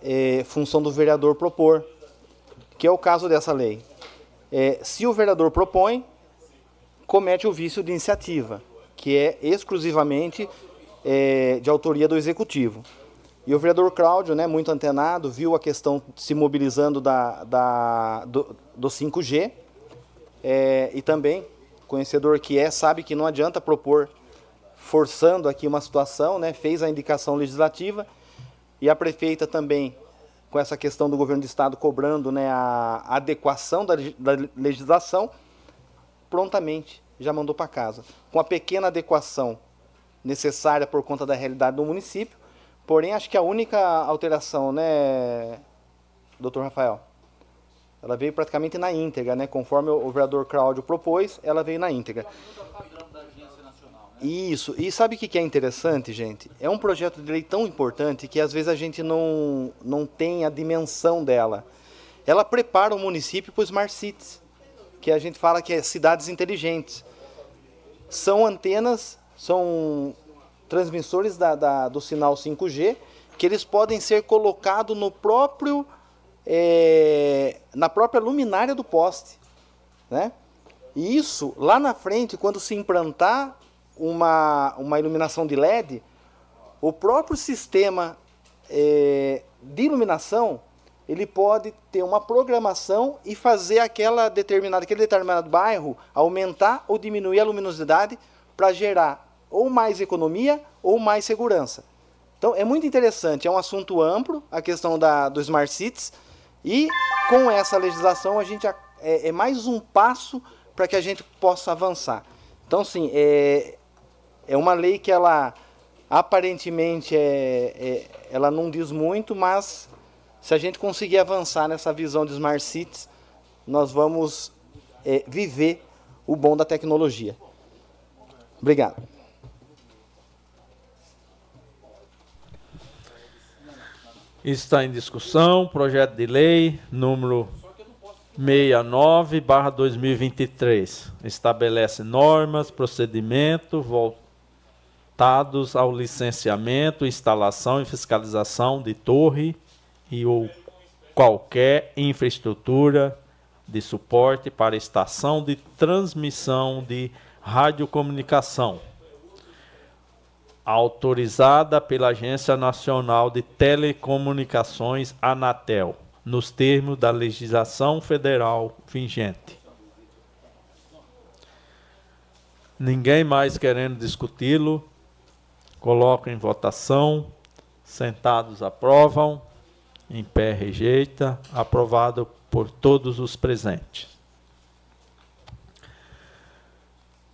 é função do vereador propor, que é o caso dessa lei. É, se o vereador propõe, comete o vício de iniciativa, que é exclusivamente é, de autoria do executivo. E o vereador Cláudio, né, muito antenado, viu a questão se mobilizando da, da, do, do 5G é, e também, conhecedor que é, sabe que não adianta propor forçando aqui uma situação, né, fez a indicação legislativa e a prefeita também, com essa questão do governo do estado cobrando né, a adequação da, da legislação, prontamente já mandou para casa. Com a pequena adequação necessária por conta da realidade do município, Porém, acho que a única alteração, né, doutor Rafael? Ela veio praticamente na íntegra, né? Conforme o vereador Cláudio propôs, ela veio na íntegra. Isso. E sabe o que é interessante, gente? É um projeto de lei tão importante que às vezes a gente não, não tem a dimensão dela. Ela prepara o município para os Smart Cities, que a gente fala que é cidades inteligentes. São antenas, são transmissores da, da, do sinal 5G, que eles podem ser colocados no próprio, é, na própria luminária do poste. Né? E isso, lá na frente, quando se implantar uma, uma iluminação de LED, o próprio sistema é, de iluminação ele pode ter uma programação e fazer aquela determinada, aquele determinado bairro aumentar ou diminuir a luminosidade para gerar ou mais economia ou mais segurança. Então é muito interessante, é um assunto amplo a questão da, do Smart Cities e com essa legislação a gente é, é mais um passo para que a gente possa avançar. Então sim, é, é uma lei que ela aparentemente é, é, ela não diz muito, mas se a gente conseguir avançar nessa visão de Smart Cities, nós vamos é, viver o bom da tecnologia. Obrigado. Está em discussão projeto de lei número 69/2023. Estabelece normas, procedimento voltados ao licenciamento, instalação e fiscalização de torre e ou qualquer infraestrutura de suporte para estação de transmissão de radiocomunicação autorizada pela Agência Nacional de Telecomunicações, Anatel, nos termos da legislação federal vigente. Ninguém mais querendo discuti-lo, coloca em votação. Sentados aprovam, em pé rejeita, aprovado por todos os presentes.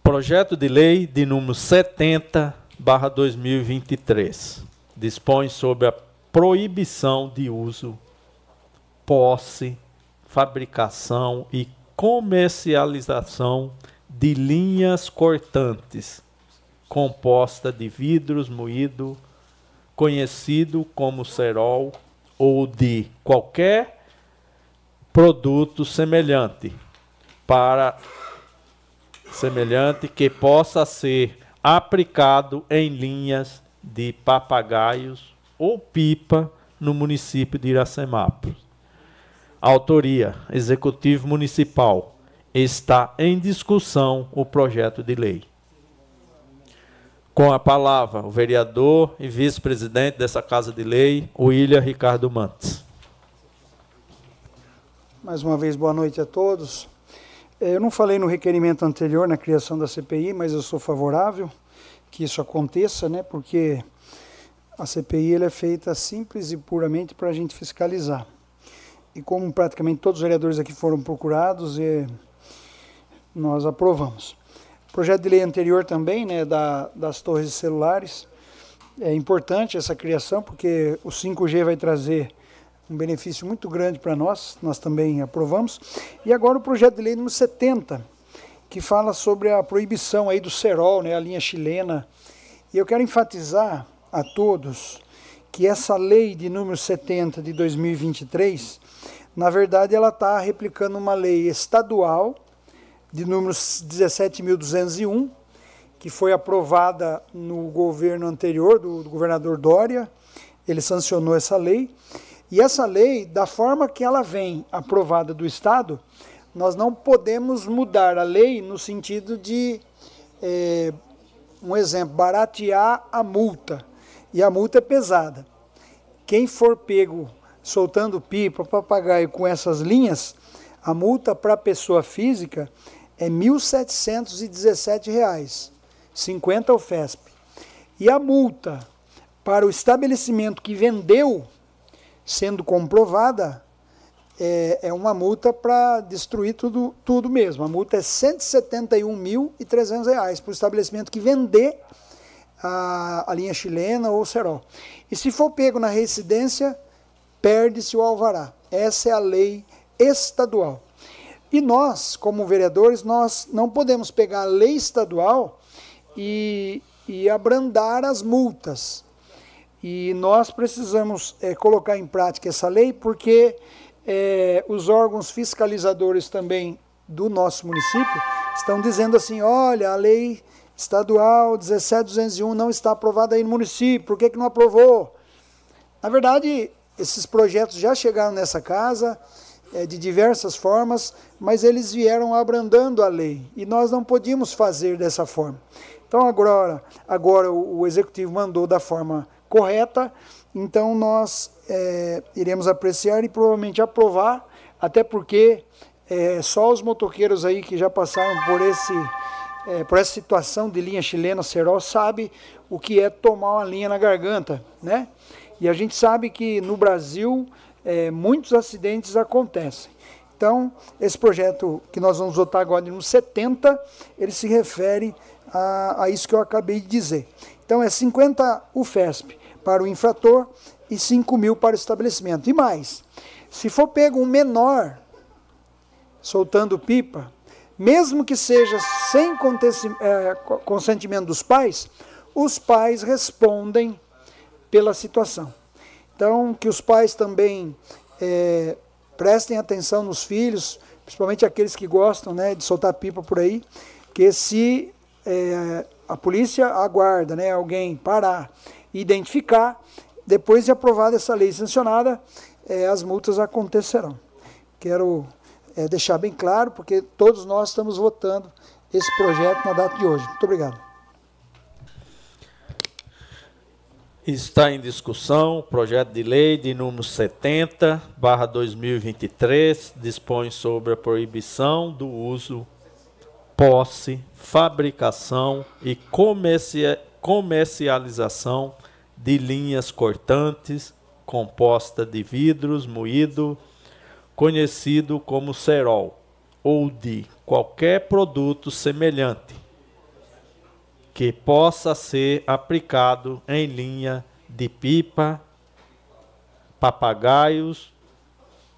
Projeto de lei de número 70 barra 2023 dispõe sobre a proibição de uso, posse, fabricação e comercialização de linhas cortantes composta de vidros moído, conhecido como cerol ou de qualquer produto semelhante para semelhante que possa ser aplicado em linhas de papagaios ou pipa no município de Iracemápolis. Autoria: Executivo Municipal. Está em discussão o projeto de lei. Com a palavra, o vereador e vice-presidente dessa Casa de Lei, William Ricardo Mantes. Mais uma vez, boa noite a todos. É, eu não falei no requerimento anterior, na criação da CPI, mas eu sou favorável que isso aconteça, né? Porque a CPI ela é feita simples e puramente para a gente fiscalizar. E como praticamente todos os vereadores aqui foram procurados, e nós aprovamos. O projeto de lei anterior também, né, da, das torres celulares, é importante essa criação, porque o 5G vai trazer um benefício muito grande para nós, nós também aprovamos. E agora o projeto de lei número 70, que fala sobre a proibição aí do cerol, né, a linha chilena. E eu quero enfatizar a todos que essa lei de número 70 de 2023, na verdade ela está replicando uma lei estadual de número 17.201, que foi aprovada no governo anterior, do, do governador Dória, ele sancionou essa lei, e essa lei, da forma que ela vem aprovada do Estado, nós não podemos mudar a lei no sentido de, é, um exemplo, baratear a multa. E a multa é pesada. Quem for pego soltando pipa, papagaio com essas linhas, a multa para pessoa física é R$ 1.717, 50 o FESP. E a multa para o estabelecimento que vendeu sendo comprovada, é, é uma multa para destruir tudo, tudo mesmo. A multa é R$ 171.300 para o estabelecimento que vender a, a linha chilena ou o cerol. E se for pego na residência, perde-se o alvará. Essa é a lei estadual. E nós, como vereadores, nós não podemos pegar a lei estadual e, e abrandar as multas. E nós precisamos é, colocar em prática essa lei porque é, os órgãos fiscalizadores também do nosso município estão dizendo assim, olha, a lei estadual 17201 não está aprovada aí no município, por que, que não aprovou? Na verdade, esses projetos já chegaram nessa casa é, de diversas formas, mas eles vieram abrandando a lei e nós não podíamos fazer dessa forma. Então agora, agora o, o executivo mandou da forma correta, então nós é, iremos apreciar e provavelmente aprovar, até porque é, só os motoqueiros aí que já passaram por esse é, por essa situação de linha chilena Serol sabe o que é tomar uma linha na garganta, né? E a gente sabe que no Brasil é, muitos acidentes acontecem. Então, esse projeto que nós vamos votar agora no 70, ele se refere a, a isso que eu acabei de dizer. Então é 50 UFESP para o infrator e 5 mil para o estabelecimento. E mais, se for pego um menor soltando pipa, mesmo que seja sem é, consentimento dos pais, os pais respondem pela situação. Então, que os pais também é, prestem atenção nos filhos, principalmente aqueles que gostam né, de soltar pipa por aí, que se é, a polícia aguarda né, alguém parar identificar, depois de aprovada essa lei sancionada, é, as multas acontecerão. Quero é, deixar bem claro, porque todos nós estamos votando esse projeto na data de hoje. Muito obrigado. Está em discussão o projeto de lei de número 70, barra 2023, dispõe sobre a proibição do uso posse, fabricação e comercialização de linhas cortantes composta de vidros moído, conhecido como cerol, ou de qualquer produto semelhante que possa ser aplicado em linha de pipa, papagaios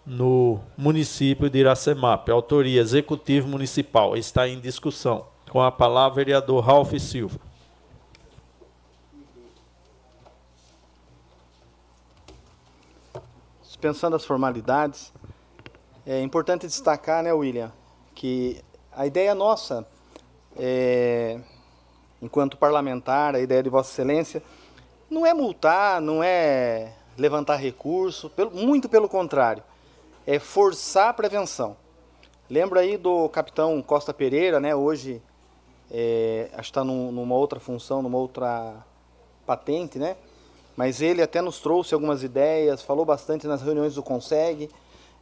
no município de Iracemap. Autoria Executivo Municipal. Está em discussão. Com a palavra, vereador Ralph Silva. Dispensando as formalidades, é importante destacar, né, William, que a ideia nossa, é, enquanto parlamentar, a ideia de Vossa Excelência, não é multar, não é levantar recurso, pelo, muito pelo contrário é forçar a prevenção. Lembra aí do capitão Costa Pereira, né? Hoje é, está num, numa outra função, numa outra patente, né? Mas ele até nos trouxe algumas ideias, falou bastante nas reuniões do Consegue.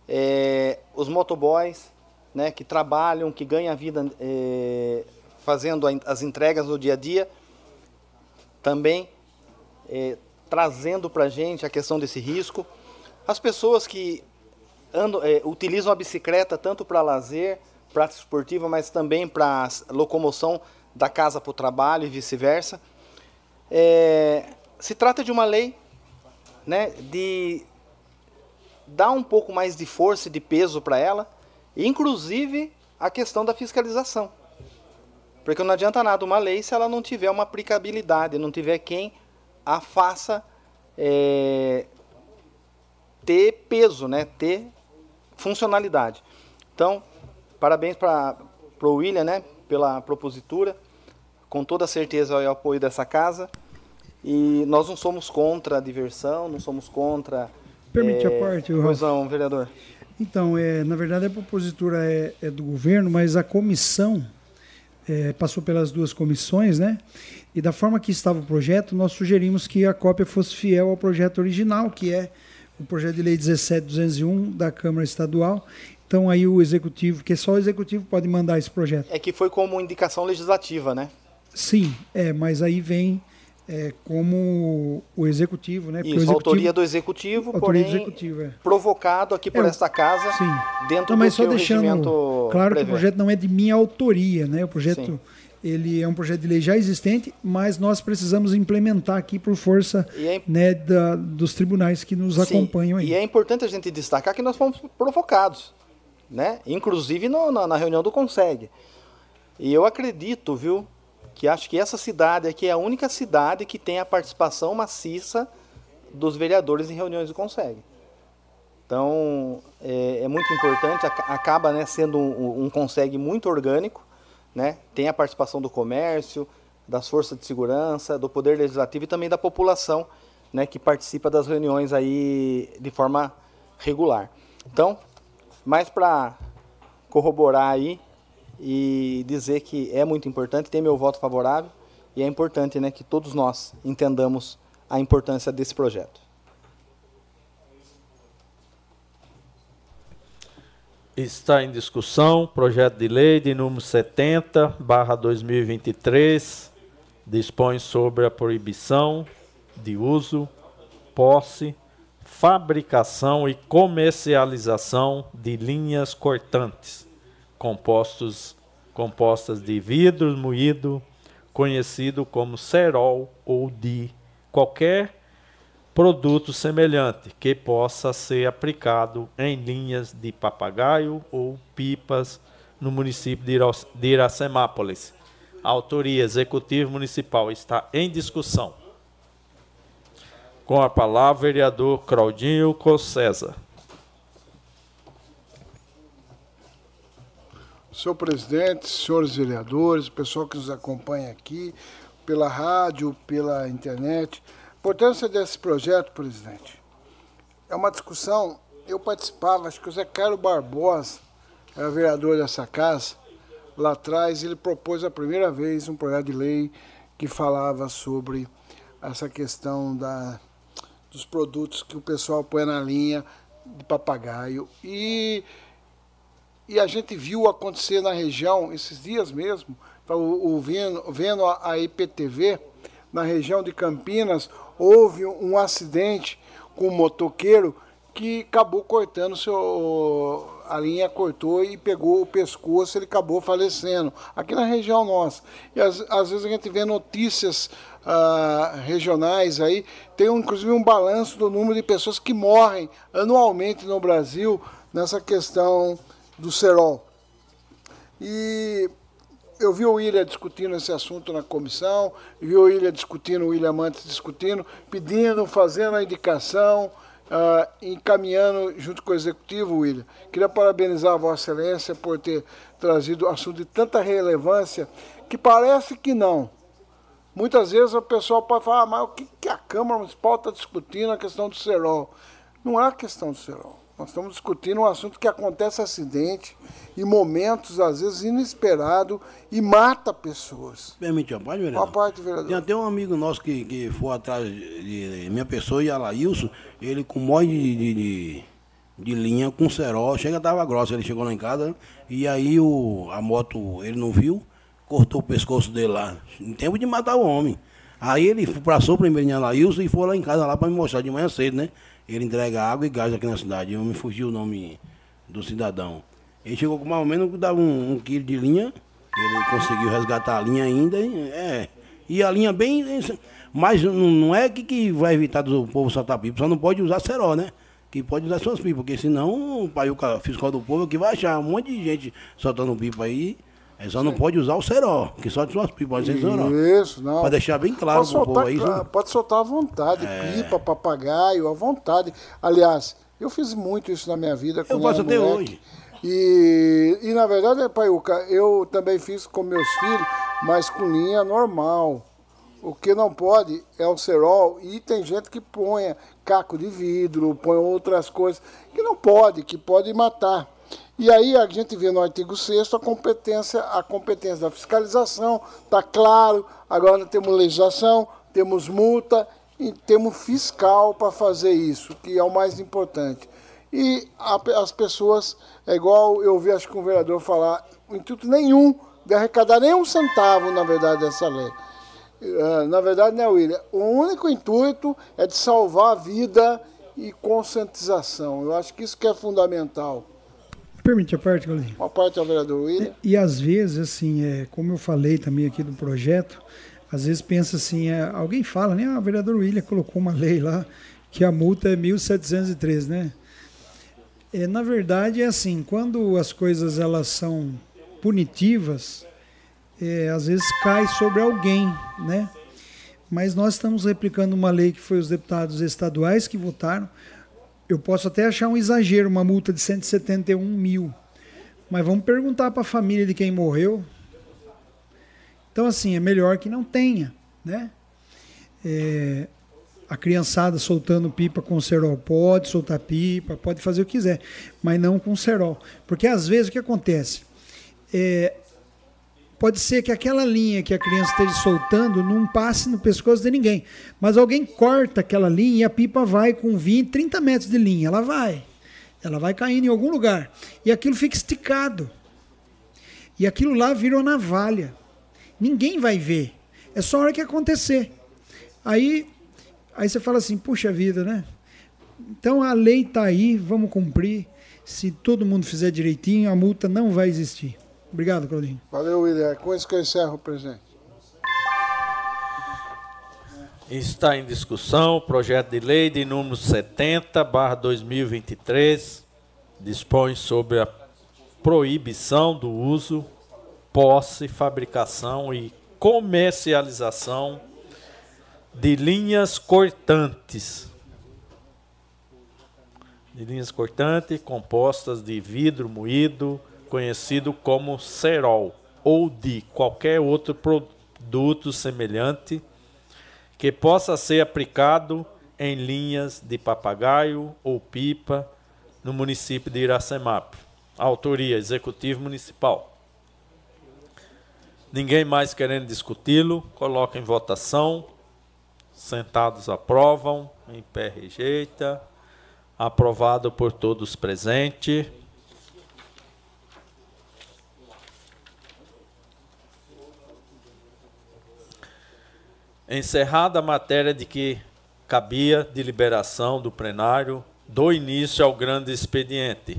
É, os motoboys, né? Que trabalham, que ganham a vida é, fazendo as entregas no dia a dia, também é, trazendo para a gente a questão desse risco. As pessoas que andam, é, utilizam a bicicleta tanto para lazer, prática esportiva, mas também para locomoção da casa para o trabalho e vice-versa. É, se trata de uma lei né, de dar um pouco mais de força e de peso para ela, inclusive a questão da fiscalização. Porque não adianta nada uma lei se ela não tiver uma aplicabilidade, não tiver quem a faça é, ter peso, né, ter funcionalidade. Então, parabéns para o William né, pela propositura, com toda certeza é o apoio dessa casa. E nós não somos contra a diversão, não somos contra. Permite é, a parte, Pois não, vereador. Então, é, na verdade, a propositura é, é do governo, mas a comissão é, passou pelas duas comissões, né? E da forma que estava o projeto, nós sugerimos que a cópia fosse fiel ao projeto original, que é o projeto de lei 17201 da Câmara Estadual. Então aí o executivo, que só o executivo pode mandar esse projeto. É que foi como indicação legislativa, né? Sim, é, mas aí vem é, como o executivo, né? Isso, executivo, autoria do executivo, autoria porém do executivo, é. provocado aqui por É, esta casa, sim. dentro Não, mas do só que deixando claro que prevê. o projeto não é de minha autoria, né? O projeto Sim. ele é um projeto de lei já existente, mas nós precisamos implementar aqui por força é- né, da, dos tribunais que nos Sim, acompanham aí. E é importante a gente destacar que nós fomos provocados, né? Inclusive no- na, na reunião do Conseg. E eu acredito, viu, que acho que essa cidade aqui é a única cidade que tem a participação maciça dos vereadores em reuniões do Conseg. Então, é, é muito importante, aca- acaba né, sendo um, um Conseg muito orgânico, né? Tem a participação do comércio, das forças de segurança, do poder legislativo e também da população, né, que participa das reuniões aí de forma regular. Então, mais para corroborar aí e dizer que é muito importante, tem meu voto favorável e é importante, né, que todos nós entendamos a importância desse projeto. Está em discussão projeto de lei de número 70, barra 2023, dispõe sobre a proibição de uso, posse, fabricação e comercialização de linhas cortantes, compostos, compostas de vidro moído, conhecido como cerol ou de qualquer produto semelhante que possa ser aplicado em linhas de papagaio ou pipas no município de Iracemápolis. A autoria executiva municipal está em discussão. Com a palavra, vereador Claudinho Cossesa. Senhor presidente, senhores vereadores, pessoal que nos acompanha aqui, pela rádio, pela internet. A importância desse projeto, presidente, é uma discussão. Eu participava, acho que o Zé Carlos Barbosa era vereador dessa casa. Lá atrás, ele propôs a primeira vez um projeto de lei que falava sobre essa questão da, dos produtos que o pessoal põe na linha de papagaio. E e a gente viu acontecer na região, esses dias mesmo, tava ouvindo, vendo a, a IPTV, na região de Campinas, houve um acidente com um motoqueiro que acabou cortando seu. A linha cortou e pegou o pescoço, ele acabou falecendo. Aqui na região nossa. E às, às vezes a gente vê notícias ah, regionais aí, tem um, inclusive um balanço do número de pessoas que morrem anualmente no Brasil nessa questão do cerol. E eu vi o William discutindo esse assunto na comissão, vi o William discutindo, o William Mantes discutindo, pedindo, fazendo a indicação, ah, encaminhando junto com o executivo, William. Queria parabenizar a Vossa Excelência por ter trazido assunto de tanta relevância que parece que não. Muitas vezes o pessoal pode falar, "Ah, mas o que, que a Câmara Municipal está discutindo a questão do cerol? Não é a questão do cerol. Nós estamos discutindo um assunto que acontece acidente em momentos, às vezes, inesperados e mata pessoas. Permite a parte, vereador? Uma parte, vereador. Tem até um amigo nosso que, que foi atrás de, minha pessoa e Alailson, ele com molde de, de, de, de linha, com cerol, chega tava grossa, ele chegou lá em casa, e aí o, a moto, ele não viu, cortou o pescoço dele lá, em tempo de matar o homem. Aí ele passou primeiro em Alailson e foi lá em casa lá para me mostrar de manhã cedo, né? Ele entrega água e gás aqui na cidade. Eu me fugiu o nome do cidadão. Ele chegou com mais ou menos dava um, um quilo de linha. Ele conseguiu resgatar a linha ainda. É. E a linha bem. Mas não é que, que vai evitar do povo soltar pipa, só não pode usar cerol, né? Que pode usar suas pipas, porque senão o paiuca fiscal do povo que vai achar um monte de gente soltando pipa aí. É só não pode usar o cerol, que só de suas pipas, pode ser cerol. Isso, não. Pra deixar bem claro pode soltar, povo aí. claro, Pode soltar à vontade, É. pipa, papagaio, à vontade. Aliás, eu fiz muito isso na minha vida. quando faço era até moleque. hoje. E, e na verdade, Paiuca, eu também fiz com meus filhos, mas com linha normal. O que não pode é o cerol e tem gente que põe caco de vidro, põe outras coisas que não pode, que pode matar. E aí a gente vê no artigo 6 a competência, a competência da fiscalização, está claro, agora temos legislação, temos multa e temos fiscal para fazer isso, que é o mais importante. E a- as pessoas, é igual eu vi acho que um vereador falar, o intuito nenhum de arrecadar nem um centavo, na verdade, dessa lei. Eh, Na verdade, né, William? O único intuito é de salvar a vida e conscientização. Eu acho que isso que é fundamental. Permite a parte, Galdinho? Uma parte ao vereador William. E às vezes, assim, é, como eu falei também aqui do projeto, às vezes pensa assim, é, alguém fala, né? Ah, o vereador William colocou uma lei lá que a multa é 1.703, né? É, na verdade, é assim, quando as coisas elas são punitivas, é, às vezes cai sobre alguém, né? Mas nós estamos replicando uma lei que foi os deputados estaduais que votaram. Eu posso até achar um exagero, uma multa de 171 mil. Mas vamos perguntar para a família de quem morreu. Então, assim, é melhor que não tenha, né? É, a criançada soltando pipa com cerol pode soltar pipa, pode fazer o que quiser, mas não com cerol. Porque às vezes o que acontece? É, pode ser que aquela linha que a criança esteja soltando não passe no pescoço de ninguém. Mas alguém corta aquela linha e a pipa vai com 20, 30 metros de linha. Ela vai. Ela vai caindo em algum lugar. E aquilo fica esticado. E aquilo lá vira uma navalha. Ninguém vai ver. É só a hora que acontecer. Aí, aí você fala assim, puxa vida, né? Então a lei está aí, vamos cumprir. Se todo mundo fizer direitinho, a multa não vai existir. Obrigado, Claudinho. Valeu, William. É com isso que eu encerro o presente. Está em discussão o projeto de lei de número 70, barra 2023, dispõe sobre a proibição do uso, posse, fabricação e comercialização de linhas cortantes. De linhas cortantes compostas de vidro moído, conhecido como cerol, ou de qualquer outro produto semelhante que possa ser aplicado em linhas de papagaio ou pipa no município de Iracemap. Autoria Executivo Municipal. Ninguém mais querendo discuti-lo, coloca em votação. Sentados aprovam, em pé rejeita. Aprovado por todos presentes. Encerrada a matéria de que cabia deliberação do plenário, dou início ao grande expediente,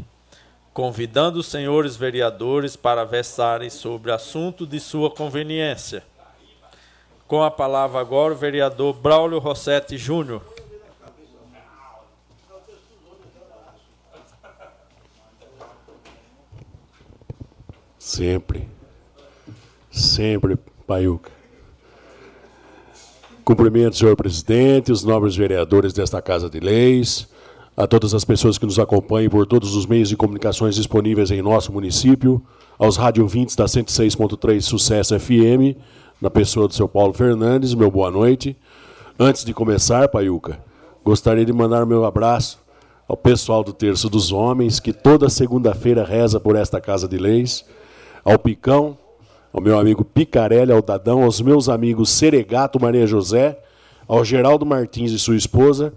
convidando os senhores vereadores para versarem sobre assunto de sua conveniência. Com a palavra agora o vereador Braulio Rossetti Júnior. Sempre. Sempre, Paiuca. Cumprimento, senhor presidente, os nobres vereadores desta Casa de Leis, a todas as pessoas que nos acompanham por todos os meios de comunicações disponíveis em nosso município, aos radiovintes da 106.3 Sucesso FM, na pessoa do seu Paulo Fernandes, meu boa noite. Antes de começar, Paiuca, gostaria de mandar meu abraço ao pessoal do Terço dos Homens, que toda segunda-feira reza por esta Casa de Leis, ao Picão, ao meu amigo Picarelli, ao Dadão, aos meus amigos Seregato Maria José, ao Geraldo Martins e sua esposa,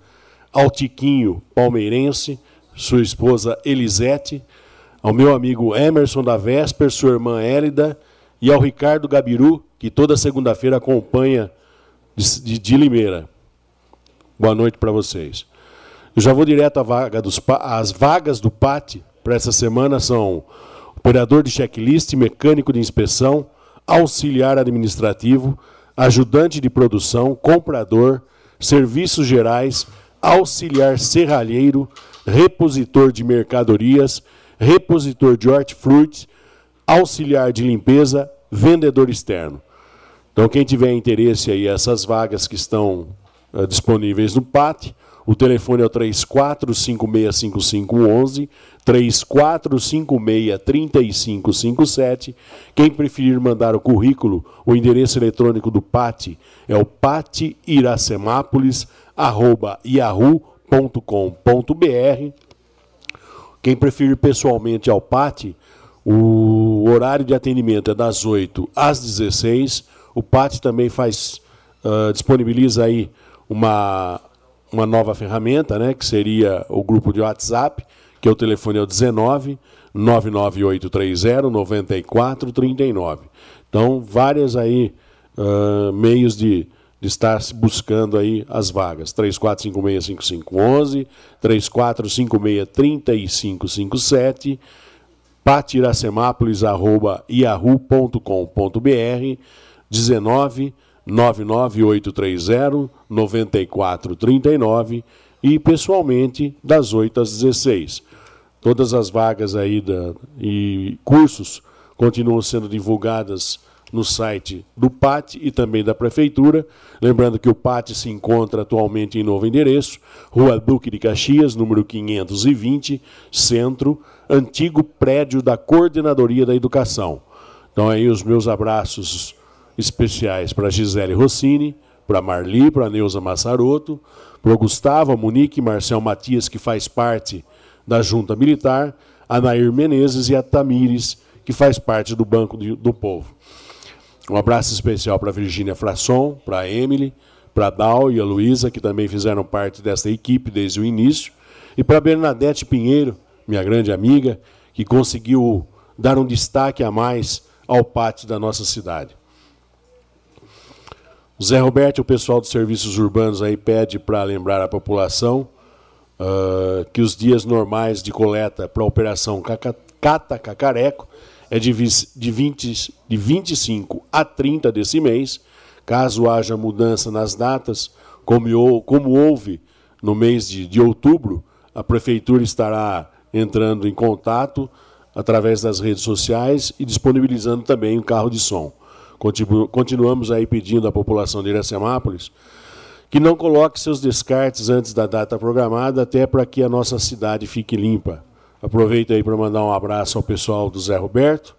ao Tiquinho Palmeirense, sua esposa Elisete, ao meu amigo Emerson da Vesper, sua irmã Hélida, e ao Ricardo Gabiru, que toda segunda-feira acompanha de, de, Limeira. Boa noite para vocês. Eu já vou direto à vaga dos, as vagas do PAT para essa semana são operador de checklist, mecânico de inspeção, auxiliar administrativo, ajudante de produção, comprador, serviços gerais, auxiliar serralheiro, repositor de mercadorias, repositor de hortifruti, auxiliar de limpeza, vendedor externo. Então, quem tiver interesse aí, essas vagas que estão uh, disponíveis no PAT, o telefone é o 34565511, 34563557. Quem preferir mandar o currículo, o endereço eletrônico do PAT é o patiracemápolis@yahoo.com.br. Quem preferir pessoalmente ao PAT, o horário de atendimento é das 8 às 16. O PAT também faz uh, disponibiliza aí uma uma nova ferramenta, né, que seria o grupo de WhatsApp, que o telefone é o 19 99830 9439. Então, várias aí uh, meios de, de estar buscando aí as vagas. 34565511, 34563557, patiracemápolis@yahoo.com.br, 19 99830 9439 e pessoalmente das 8 às 16. Todas as vagas aí da, e cursos continuam sendo divulgadas no site do PAT e também da Prefeitura. Lembrando que o PAT se encontra atualmente em novo endereço, Rua Duque de Caxias, número 520, Centro, antigo prédio da Coordenadoria da Educação. Então aí os meus abraços especiais para Gisele Rossini, para Marli, para Neuza Massaroto, para Gustavo, Monique, Marcel Matias, que faz parte da Junta Militar, a Nair Menezes e a Tamires, que faz parte do Banco do Povo. Um abraço especial para Virgínia Frasson, para a Emily, para a Dal e a Luísa, que também fizeram parte dessa equipe desde o início, e para Bernadette Pinheiro, minha grande amiga, que conseguiu dar um destaque a mais ao pátio da nossa cidade. O Zé Roberto e o pessoal dos serviços urbanos aí pede para lembrar a população uh, que os dias normais de coleta para a operação Cata Cacareco é de, de, 20, de 25 a 30 desse mês. Caso haja mudança nas datas, como, como houve no mês de, de outubro, a prefeitura estará entrando em contato através das redes sociais e disponibilizando também um carro de som. Continuamos aí pedindo à população de Iracemápolis que não coloque seus descartes antes da data programada, até para que a nossa cidade fique limpa. Aproveito aí para mandar um abraço ao pessoal do Zé Roberto,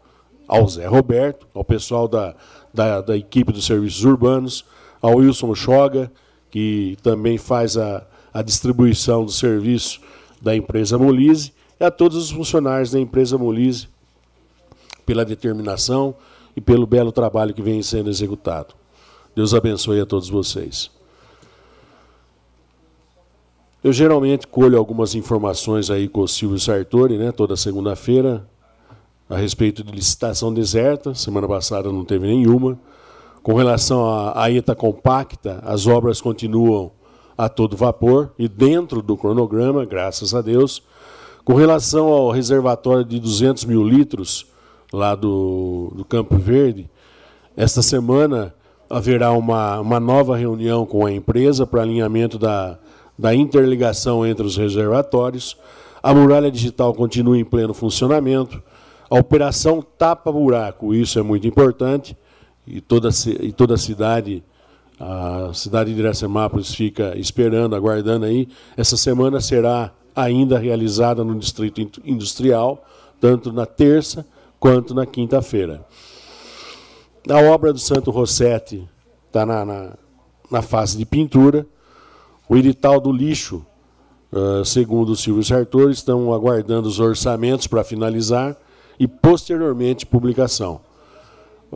ao Zé Roberto, ao pessoal da, da, da equipe dos serviços urbanos, ao Wilson Choga, que também faz a, a distribuição do serviço da empresa Molise, e a todos os funcionários da empresa Molise pela determinação, e pelo belo trabalho que vem sendo executado. Deus abençoe a todos vocês. Eu geralmente colho algumas informações aí com o Silvio Sartori, né, toda segunda-feira, a respeito de licitação deserta. Semana passada não teve nenhuma. Com relação à ETA compacta, as obras continuam a todo vapor e dentro do cronograma, graças a Deus. Com relação ao reservatório de 200 mil litros, lá do, do Campo Verde. Esta semana haverá uma, uma nova reunião com a empresa para alinhamento da, da interligação entre os reservatórios. A muralha digital continua em pleno funcionamento. A operação tapa-buraco, isso é muito importante, e toda, e toda a cidade, a cidade de Iracemápolis fica esperando, aguardando aí. Essa semana será ainda realizada no Distrito Industrial, tanto na terça quanto na quinta-feira. A obra do Santo Rossetti está na, na, na, fase de pintura. O edital do lixo, uh, segundo o Silvio Sartor, estão aguardando os orçamentos para finalizar e, posteriormente, publicação.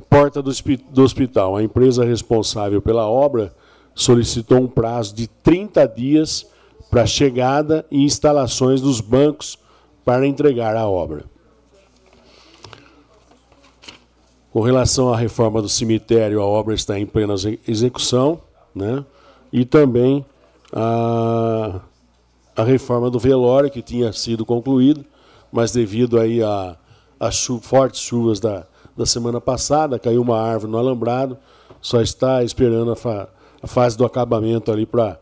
Porta do, do hospital, a empresa responsável pela obra solicitou um prazo de 30 dias para chegada e instalações dos bancos para entregar a obra. Com relação à reforma do cemitério, a obra está em plena execução. né? e também a, a reforma do velório, que tinha sido concluída, mas devido aí a, a chu fortes chuvas da, da semana passada, caiu uma árvore no alambrado, só está esperando a, fa a fase do acabamento ali para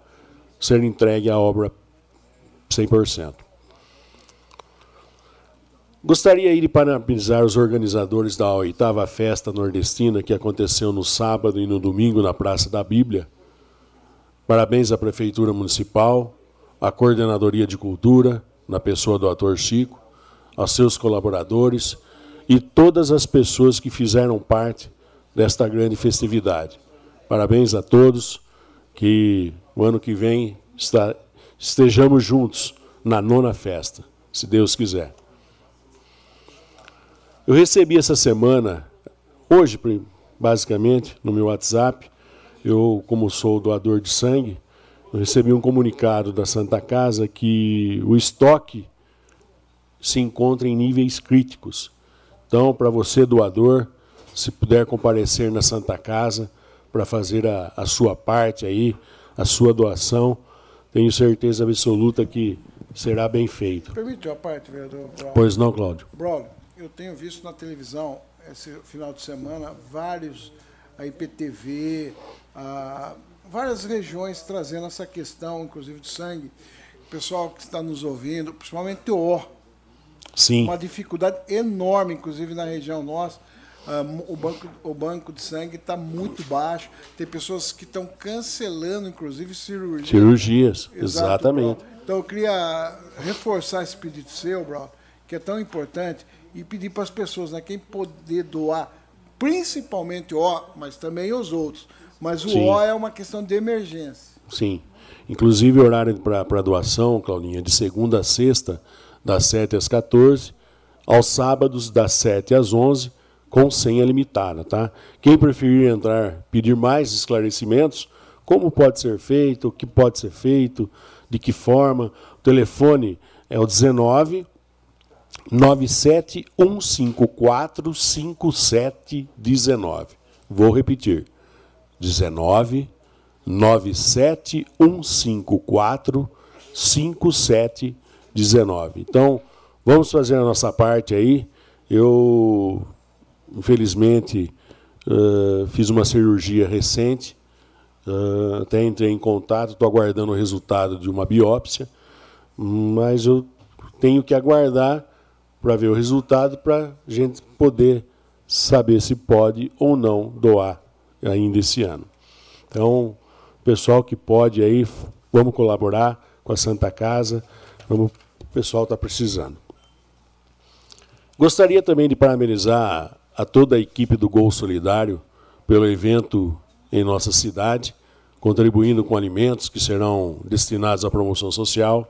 ser entregue a obra 100%. Gostaria de parabenizar os organizadores da oitava festa nordestina que aconteceu no sábado e no domingo na Praça da Bíblia. Parabéns à Prefeitura Municipal, à Coordenadoria de Cultura, na pessoa do ator Chico, aos seus colaboradores e todas as pessoas que fizeram parte desta grande festividade. Parabéns a todos, que o ano que vem está, estejamos juntos na nona festa, se Deus quiser. Eu recebi essa semana, hoje basicamente, no meu WhatsApp, eu, como sou doador de sangue, recebi um comunicado da Santa Casa que o estoque se encontra em níveis críticos. Então, para você, doador, se puder comparecer na Santa Casa para fazer a, a sua parte aí, a sua doação, tenho certeza absoluta que será bem feito. Permite a parte, vereador? Pois não, Cláudio. Braulio, eu tenho visto na televisão, esse final de semana, vários, a IPTV, a, várias regiões trazendo essa questão, inclusive de sangue. O pessoal que está nos ouvindo, principalmente o Sim. Uma dificuldade enorme, inclusive na região nossa. Um, o, banco, o banco de sangue está muito baixo. Tem pessoas que estão cancelando, inclusive, cirurgias. Cirurgias, Exato, exatamente. Bro. Então eu queria reforçar esse pedido seu, Bro, que é tão importante, e pedir para as pessoas, né, quem poder doar, principalmente o, mas também os outros. Mas o Sim. O é uma questão de emergência. Sim. Inclusive, o horário para doação, Claudinha, de segunda a sexta, das 7 às 14, aos sábados, das 7 às 11, com senha limitada. Tá? Quem preferir entrar, pedir mais esclarecimentos, como pode ser feito, o que pode ser feito, de que forma, o telefone é o 19 97154 5719. Vou repetir. 19 97154 5719. Então, vamos fazer a nossa parte aí. Eu, infelizmente, uh, fiz uma cirurgia recente, uh, até entrei em contato, estou aguardando o resultado de uma biópsia, mas eu tenho que aguardar para ver o resultado para a gente poder saber se pode ou não doar ainda esse ano. Então, pessoal que pode aí, vamos colaborar com a Santa Casa, vamos, o pessoal está precisando. Gostaria também de parabenizar a toda a equipe do Gol Solidário pelo evento em nossa cidade, contribuindo com alimentos que serão destinados à promoção social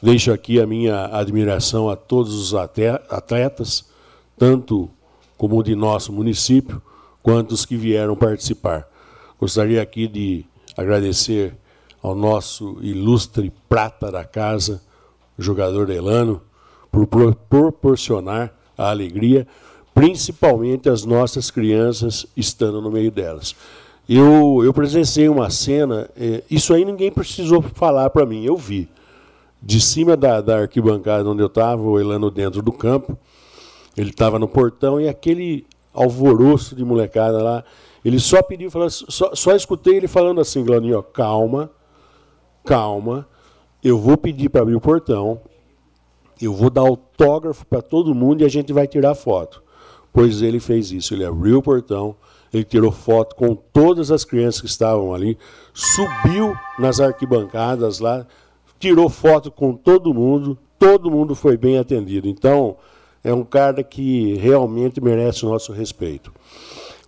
Deixo aqui a minha admiração a todos os atletas, tanto como de nosso município, quanto os que vieram participar. Gostaria aqui de agradecer ao nosso ilustre prata da casa, jogador Elano, por proporcionar a alegria, principalmente as nossas crianças estando no meio delas. Eu, eu presenciei uma cena, eh, isso aí ninguém precisou falar para mim, eu vi de cima da, da arquibancada onde eu estava, o Elano dentro do campo. Ele estava no portão e aquele alvoroço de molecada lá. Ele só pediu, falou, só, só escutei ele falando assim, Glauninho, calma, calma, eu vou pedir para abrir o portão, eu vou dar autógrafo para todo mundo e a gente vai tirar foto. Pois ele fez isso, ele abriu o portão, ele tirou foto com todas as crianças que estavam ali, subiu nas arquibancadas lá, tirou foto com todo mundo, todo mundo foi bem atendido. Então, é um cara que realmente merece o nosso respeito.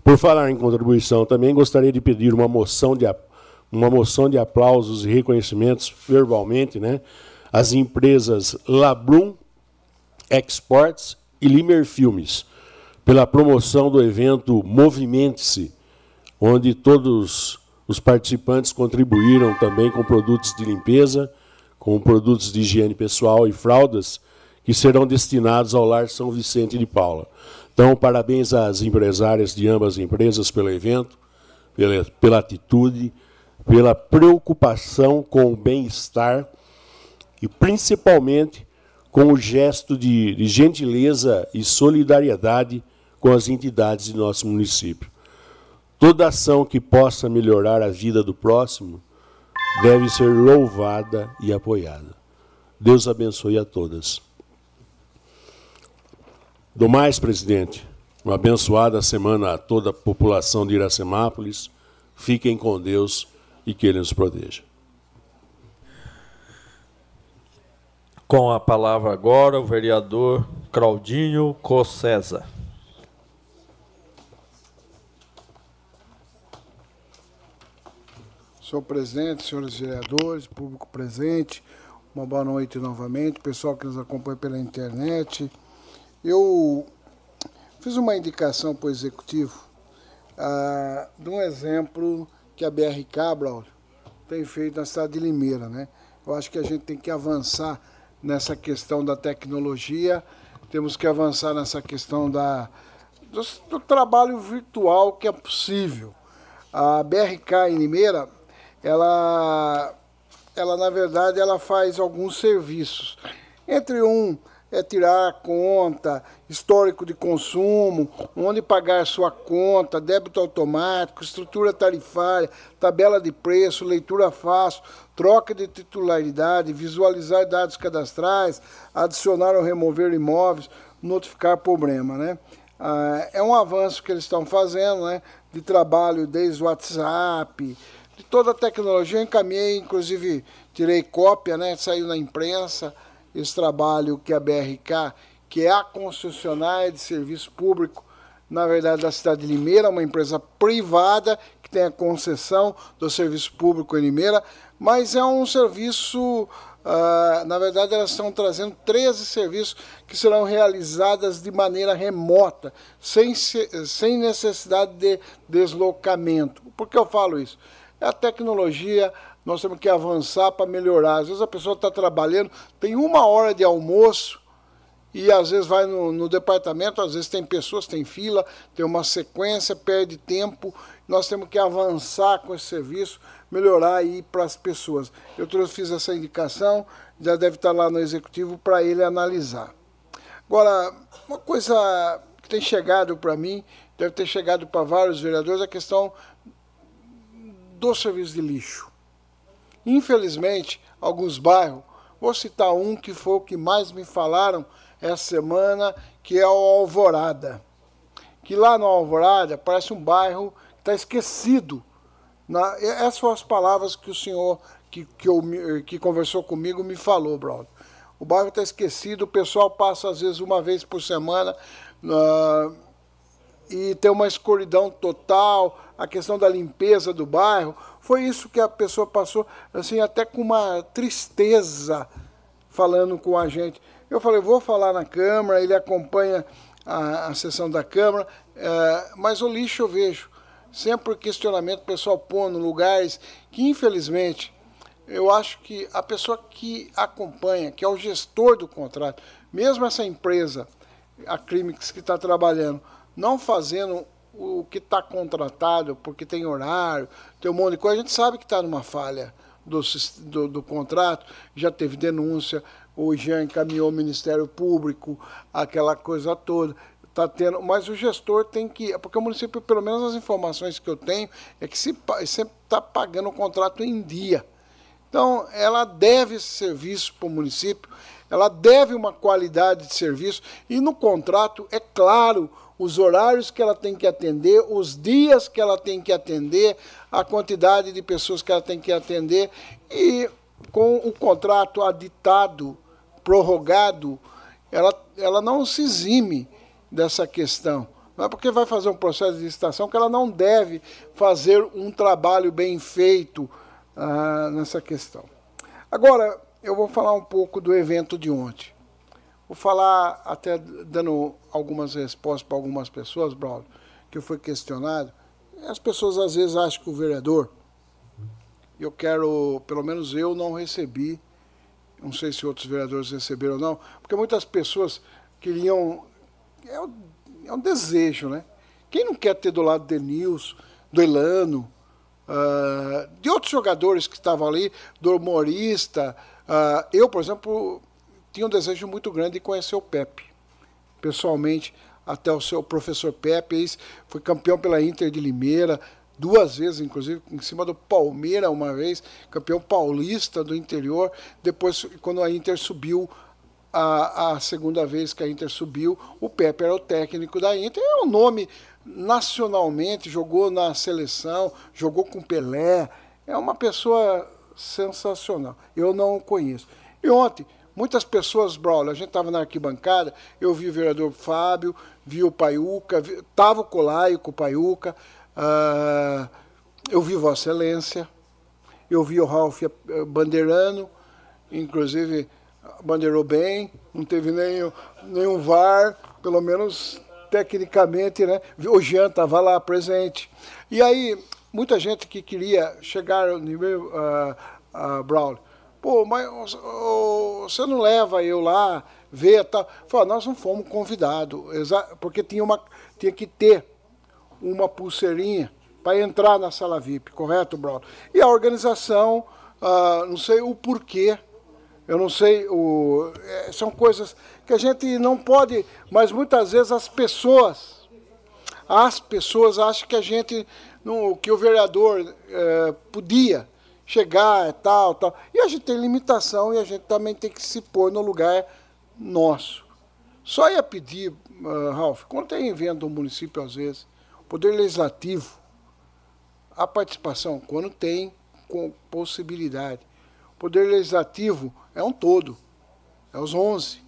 Por falar em contribuição, também gostaria de pedir uma moção de, uma moção de aplausos e reconhecimentos verbalmente, né? As empresas Labrum Exports e Limer Filmes, pela promoção do evento Movimente-se, onde todos os participantes contribuíram também com produtos de limpeza, com produtos de higiene pessoal e fraldas que serão destinados ao Lar São Vicente de Paula. Então, parabéns às empresárias de ambas empresas pelo evento, pela, pela atitude. pela preocupação com o bem-estar e principalmente com o gesto de, de gentileza e solidariedade com as entidades de nosso município. Toda ação que possa melhorar a vida do próximo deve ser louvada e apoiada. Deus abençoe a todas. Do mais, presidente, uma abençoada semana a toda a população de Iracemápolis. Fiquem com Deus e que Ele nos proteja. Com a palavra agora o vereador Claudinho Cossesa. Senhor presidente, senhores vereadores, público presente, uma boa noite novamente, pessoal que nos acompanha pela internet. Eu fiz uma indicação para o executivo ah, de um exemplo que a BRK, Braulio, tem feito na cidade de Limeira. Né? Eu acho que a gente tem que avançar nessa questão da tecnologia, temos que avançar nessa questão da, do, do trabalho virtual que é possível. A BRK em Limeira, ela, ela na verdade, ela faz alguns serviços. Entre um é tirar conta, histórico de consumo, onde pagar sua conta, débito automático, estrutura tarifária, tabela de preço, leitura fácil, troca de titularidade, visualizar dados cadastrais, adicionar ou remover imóveis, notificar problema. Né? Ah, é um avanço que eles estão fazendo, né? de trabalho desde o WhatsApp, de toda a tecnologia. Eu encaminhei, inclusive tirei cópia, né? saiu na imprensa, esse trabalho que a BRK, que é a concessionária de serviço público, na verdade, da cidade de Limeira, uma empresa privada que tem a concessão do serviço público em Limeira, mas é um serviço, uh, na verdade, elas estão trazendo 13 serviços que serão realizados de maneira remota, sem, sem necessidade de deslocamento. Por que eu falo isso? É a tecnologia, nós temos que avançar para melhorar. Às vezes a pessoa está trabalhando, tem uma hora de almoço e às vezes vai no, no, departamento, às vezes tem pessoas, tem fila, tem uma sequência, perde tempo. Nós temos que avançar com esse serviço, melhorar aí para as pessoas. Eu trouxe, fiz essa indicação, já deve estar lá no executivo para ele analisar. Agora, uma coisa que tem chegado para mim, deve ter chegado para vários vereadores, é a questão do serviço de lixo. Infelizmente, alguns bairros, vou citar um que foi o que mais me falaram essa semana, que é o Alvorada. Que lá no Alvorada parece um bairro que está esquecido. Na, essas foram as palavras que o senhor que, que, eu, que conversou comigo me falou, brother. O bairro está esquecido, o pessoal passa às vezes uma vez por semana uh, e tem uma escuridão total, a questão da limpeza do bairro. Foi isso que a pessoa passou, assim, até com uma tristeza falando com a gente. Eu falei, vou falar na Câmara, ele acompanha a, a sessão da Câmara, é, mas o lixo eu vejo. Sempre questionamento, o pessoal pondo lugares que, infelizmente, eu acho que a pessoa que acompanha, que é o gestor do contrato, mesmo essa empresa, a Crimix, que está trabalhando, não fazendo o que está contratado, porque tem horário, tem um monte de coisa, a gente sabe que está numa falha do, do, do, contrato, já teve denúncia, o Jean encaminhou ao Ministério Público, aquela coisa toda. Tá tendo, mas o gestor tem que. Porque o município, pelo menos as informações que eu tenho, é que se, está pagando o contrato em dia. Então, ela deve esse serviço para o município, ela deve uma qualidade de serviço, e no contrato, é claro, os horários que ela tem que atender, os dias que ela tem que atender, a quantidade de pessoas que ela tem que atender e com o contrato aditado, prorrogado, ela, ela não se exime dessa questão. Não é porque vai fazer um processo de licitação que ela não deve fazer um trabalho bem feito ah, nessa questão. Agora, eu vou falar um pouco do evento de ontem. Vou falar até dando algumas respostas para algumas pessoas, Braulio, que fui questionado. As pessoas às vezes acham que o vereador, eu quero, pelo menos eu não recebi, não sei se outros vereadores receberam ou não, porque muitas pessoas queriam, é, é um desejo, né? Quem não quer ter do lado de Nilson, do Elano, uh, de outros jogadores que estavam ali, do humorista. Uh, eu, por exemplo, tinha um desejo muito grande de conhecer o Pepe, pessoalmente, até o seu professor Pepe, foi campeão pela Inter de Limeira, duas vezes, inclusive, em cima do Palmeiras uma vez, campeão paulista do interior. Depois, quando a Inter subiu, a, a segunda vez que a Inter subiu, o Pepe era o técnico da Inter. É um nome nacionalmente, jogou na seleção, jogou com Pelé. É uma pessoa sensacional. Eu não o conheço. E ontem, muitas pessoas, Braulio, a gente estava na arquibancada, eu vi o vereador Fábio, vi o Paiuca, estava o Colaio com o Paiuca, uh, eu vi Vossa Excelência, eu vi o Ralf Bandeirano, inclusive bandeirou bem, não teve nenhum, nenhum VAR, pelo menos tecnicamente, né? O Jean estava lá presente. E aí, muita gente que queria chegar ao nível uh, uh, Braulio, pô, mas você não leva eu lá, ver tal. Falei, nós não fomos convidados, porque tinha, uma, tinha que ter uma pulseirinha para entrar na sala VIP, correto, Braulio? E a organização, uh, não sei o porquê, eu não sei, o, é, são coisas que a gente não pode, mas muitas vezes as pessoas, as pessoas acham que a gente, no, que o vereador é, podia chegar e tal, tal. E a gente tem limitação e a gente também tem que se pôr no lugar nosso. Só ia pedir, uh, Ralf, quando tem evento do município, às vezes, Poder Legislativo, a participação, quando tem com possibilidade. Poder Legislativo é um todo. É os 11.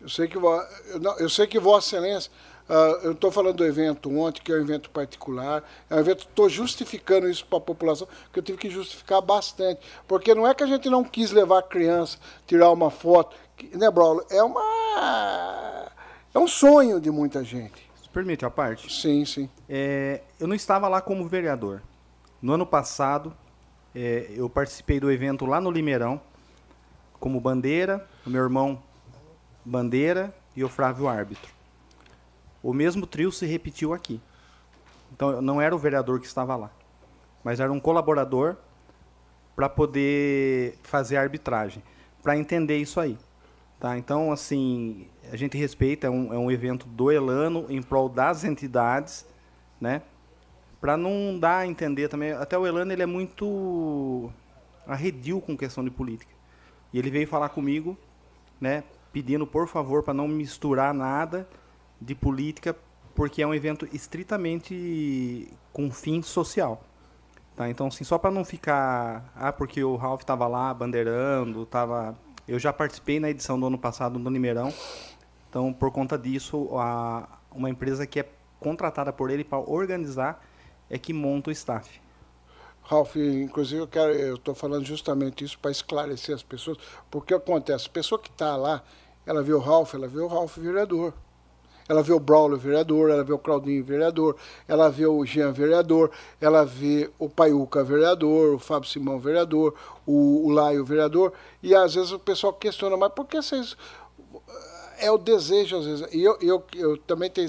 Eu sei que, eu sei que Vossa Excelência, uh, eu estou falando do evento ontem, que é um evento particular, é um evento, estou justificando isso para a população, que eu tive que justificar bastante. Porque não é que a gente não quis levar a criança, tirar uma foto, né, Braulio? É uma. É um sonho de muita gente. Permite a parte? Sim, sim. É, eu não estava lá como vereador. No ano passado, é, eu participei do evento lá no Limeirão, como bandeira, meu irmão bandeira e o Flávio árbitro. O mesmo trio se repetiu aqui. Então não era o vereador que estava lá, mas era um colaborador para poder fazer a arbitragem, para entender isso aí. Tá? Então, assim, a gente respeita, é um, é um evento do Elano em prol das entidades, né? Para não dar a entender também, até o Elano ele é muito arredio com questão de política. E ele veio falar comigo, né, pedindo por favor para não misturar nada de política, porque é um evento estritamente com fim social. Tá? Então, assim, só para não ficar, ah, porque o Ralph estava lá bandeirando, tava, eu já participei na edição do ano passado no Nimeirão. Então, por conta disso, a, uma empresa que é contratada por ele para organizar é que monta o staff. Ralf, inclusive eu quero, eu estou falando justamente isso para esclarecer as pessoas, porque acontece, a pessoa que está lá, ela vê o Ralf, ela vê o Ralf vereador. Ela vê o Braulio vereador, ela vê o Claudinho vereador, ela vê o Jean vereador, ela vê o Paiuca vereador, o Fábio Simão vereador, o, o Laio vereador, e às vezes o pessoal questiona, mas por que vocês é o desejo, às vezes. E eu, eu, eu também tenho,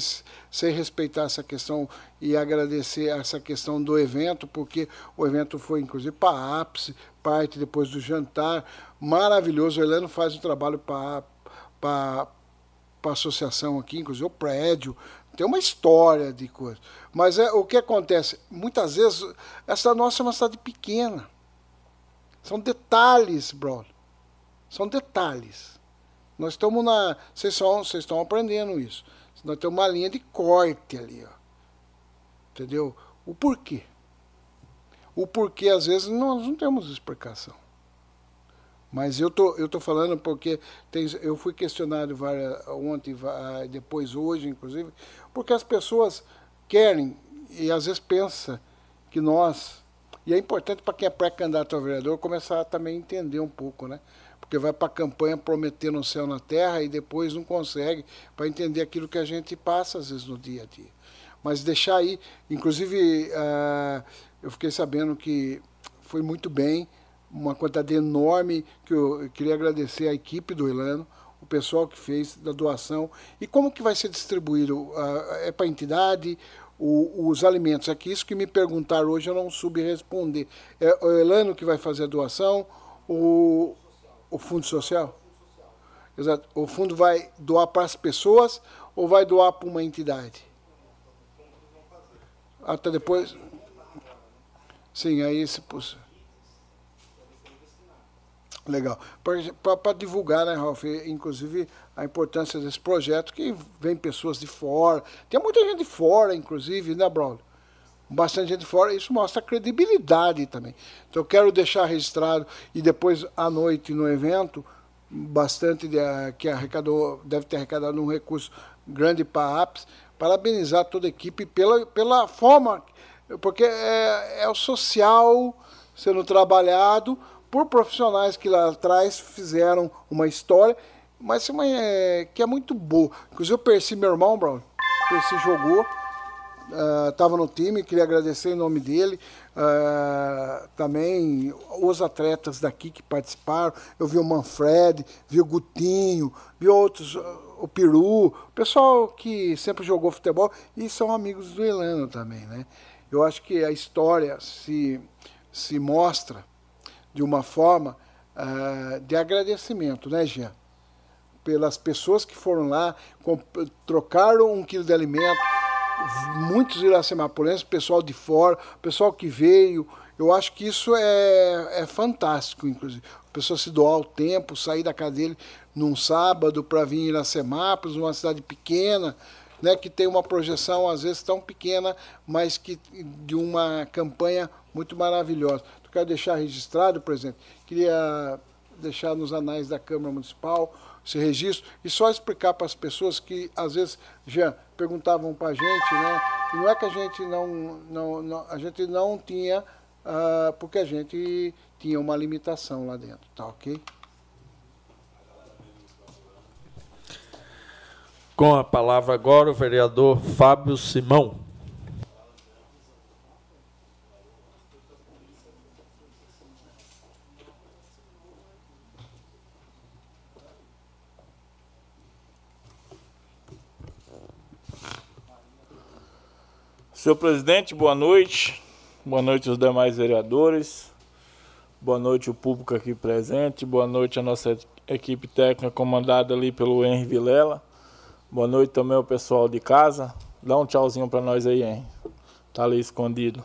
sei respeitar essa questão e agradecer essa questão do evento, porque o evento foi, inclusive, para ápice, parte depois do jantar. Maravilhoso. O Heleno faz um trabalho para a associação aqui, inclusive o prédio. Tem uma história de coisa. Mas é, o que acontece? Muitas vezes, essa nossa é uma cidade pequena. São detalhes, brother. São detalhes. Nós estamos na. Vocês, vocês estão aprendendo isso. Nós temos uma linha de corte ali, ó. Entendeu? O porquê. O porquê, às vezes, nós não temos explicação. Mas eu tô, eu tô falando porque tem, eu fui questionado várias, ontem, depois hoje, inclusive, porque as pessoas querem e às vezes pensa que nós. E é importante para quem é pré-candidato a vereador começar a também entender um pouco, né? porque vai para a campanha prometendo o céu na terra e depois não consegue para entender aquilo que a gente passa às vezes no dia a dia. Mas deixar aí, inclusive uh, eu fiquei sabendo que foi muito bem, uma quantidade enorme que eu, queria agradecer à equipe do Elano, o pessoal que fez da doação e como que vai ser distribuído? Uh, é para entidade o, os alimentos. É que isso que me perguntaram hoje eu não soube responder. É o Elano que vai fazer a doação, o, o Fundo Social? Exato. O fundo vai doar para as pessoas ou vai doar para uma entidade? Até depois. Sim, aí se possível. Legal. Para divulgar, né, Ralf? Inclusive a importância desse projeto, que vem pessoas de fora. Tem muita gente de fora, inclusive, né, Braulio? Bastante gente de fora. Isso mostra credibilidade também. Então eu quero deixar registrado e depois à noite no evento, bastante de, que arrecadou, deve ter arrecadado um recurso grande para a APS, parabenizar toda a equipe pela, pela forma, porque é, é o social sendo trabalhado por profissionais que lá atrás fizeram uma história, mas é, que é muito boa. Inclusive eu Percy, meu irmão, Brown, Percy jogou, estava uh, no time, queria agradecer em nome dele. Uh, também os atletas daqui que participaram. Eu vi o Manfred, vi o Gutinho, vi outros, uh, o Peru, o pessoal que sempre jogou futebol e são amigos do Elano também, né? Eu acho que a história se, se mostra de uma forma uh, de agradecimento, né, Jean? Pelas pessoas que foram lá, trocaram um quilo de alimento, muitos iracemapolenses, pessoal de fora, pessoal que veio. Eu acho que isso é, é fantástico, inclusive. A pessoa se doar o tempo, sair da casa dele num sábado para vir em Iracemápolis, uma cidade pequena, né, que tem uma projeção às vezes tão pequena, mas que de uma campanha muito maravilhosa quero deixar registrado, presidente, queria deixar nos anais da Câmara Municipal esse registro e só explicar para as pessoas que às vezes já perguntavam para a gente, né? E não é que a gente não, não, não a gente não tinha, uh, porque a gente tinha uma limitação lá dentro, tá ok? Com a palavra agora o vereador Fábio Simão. Senhor presidente, boa noite. Boa noite aos demais vereadores. Boa noite o público aqui presente. Boa noite a nossa equipe técnica comandada ali pelo Henry Vilela. Boa noite também ao pessoal de casa. Dá um tchauzinho para nós aí, Henry. Tá ali escondido.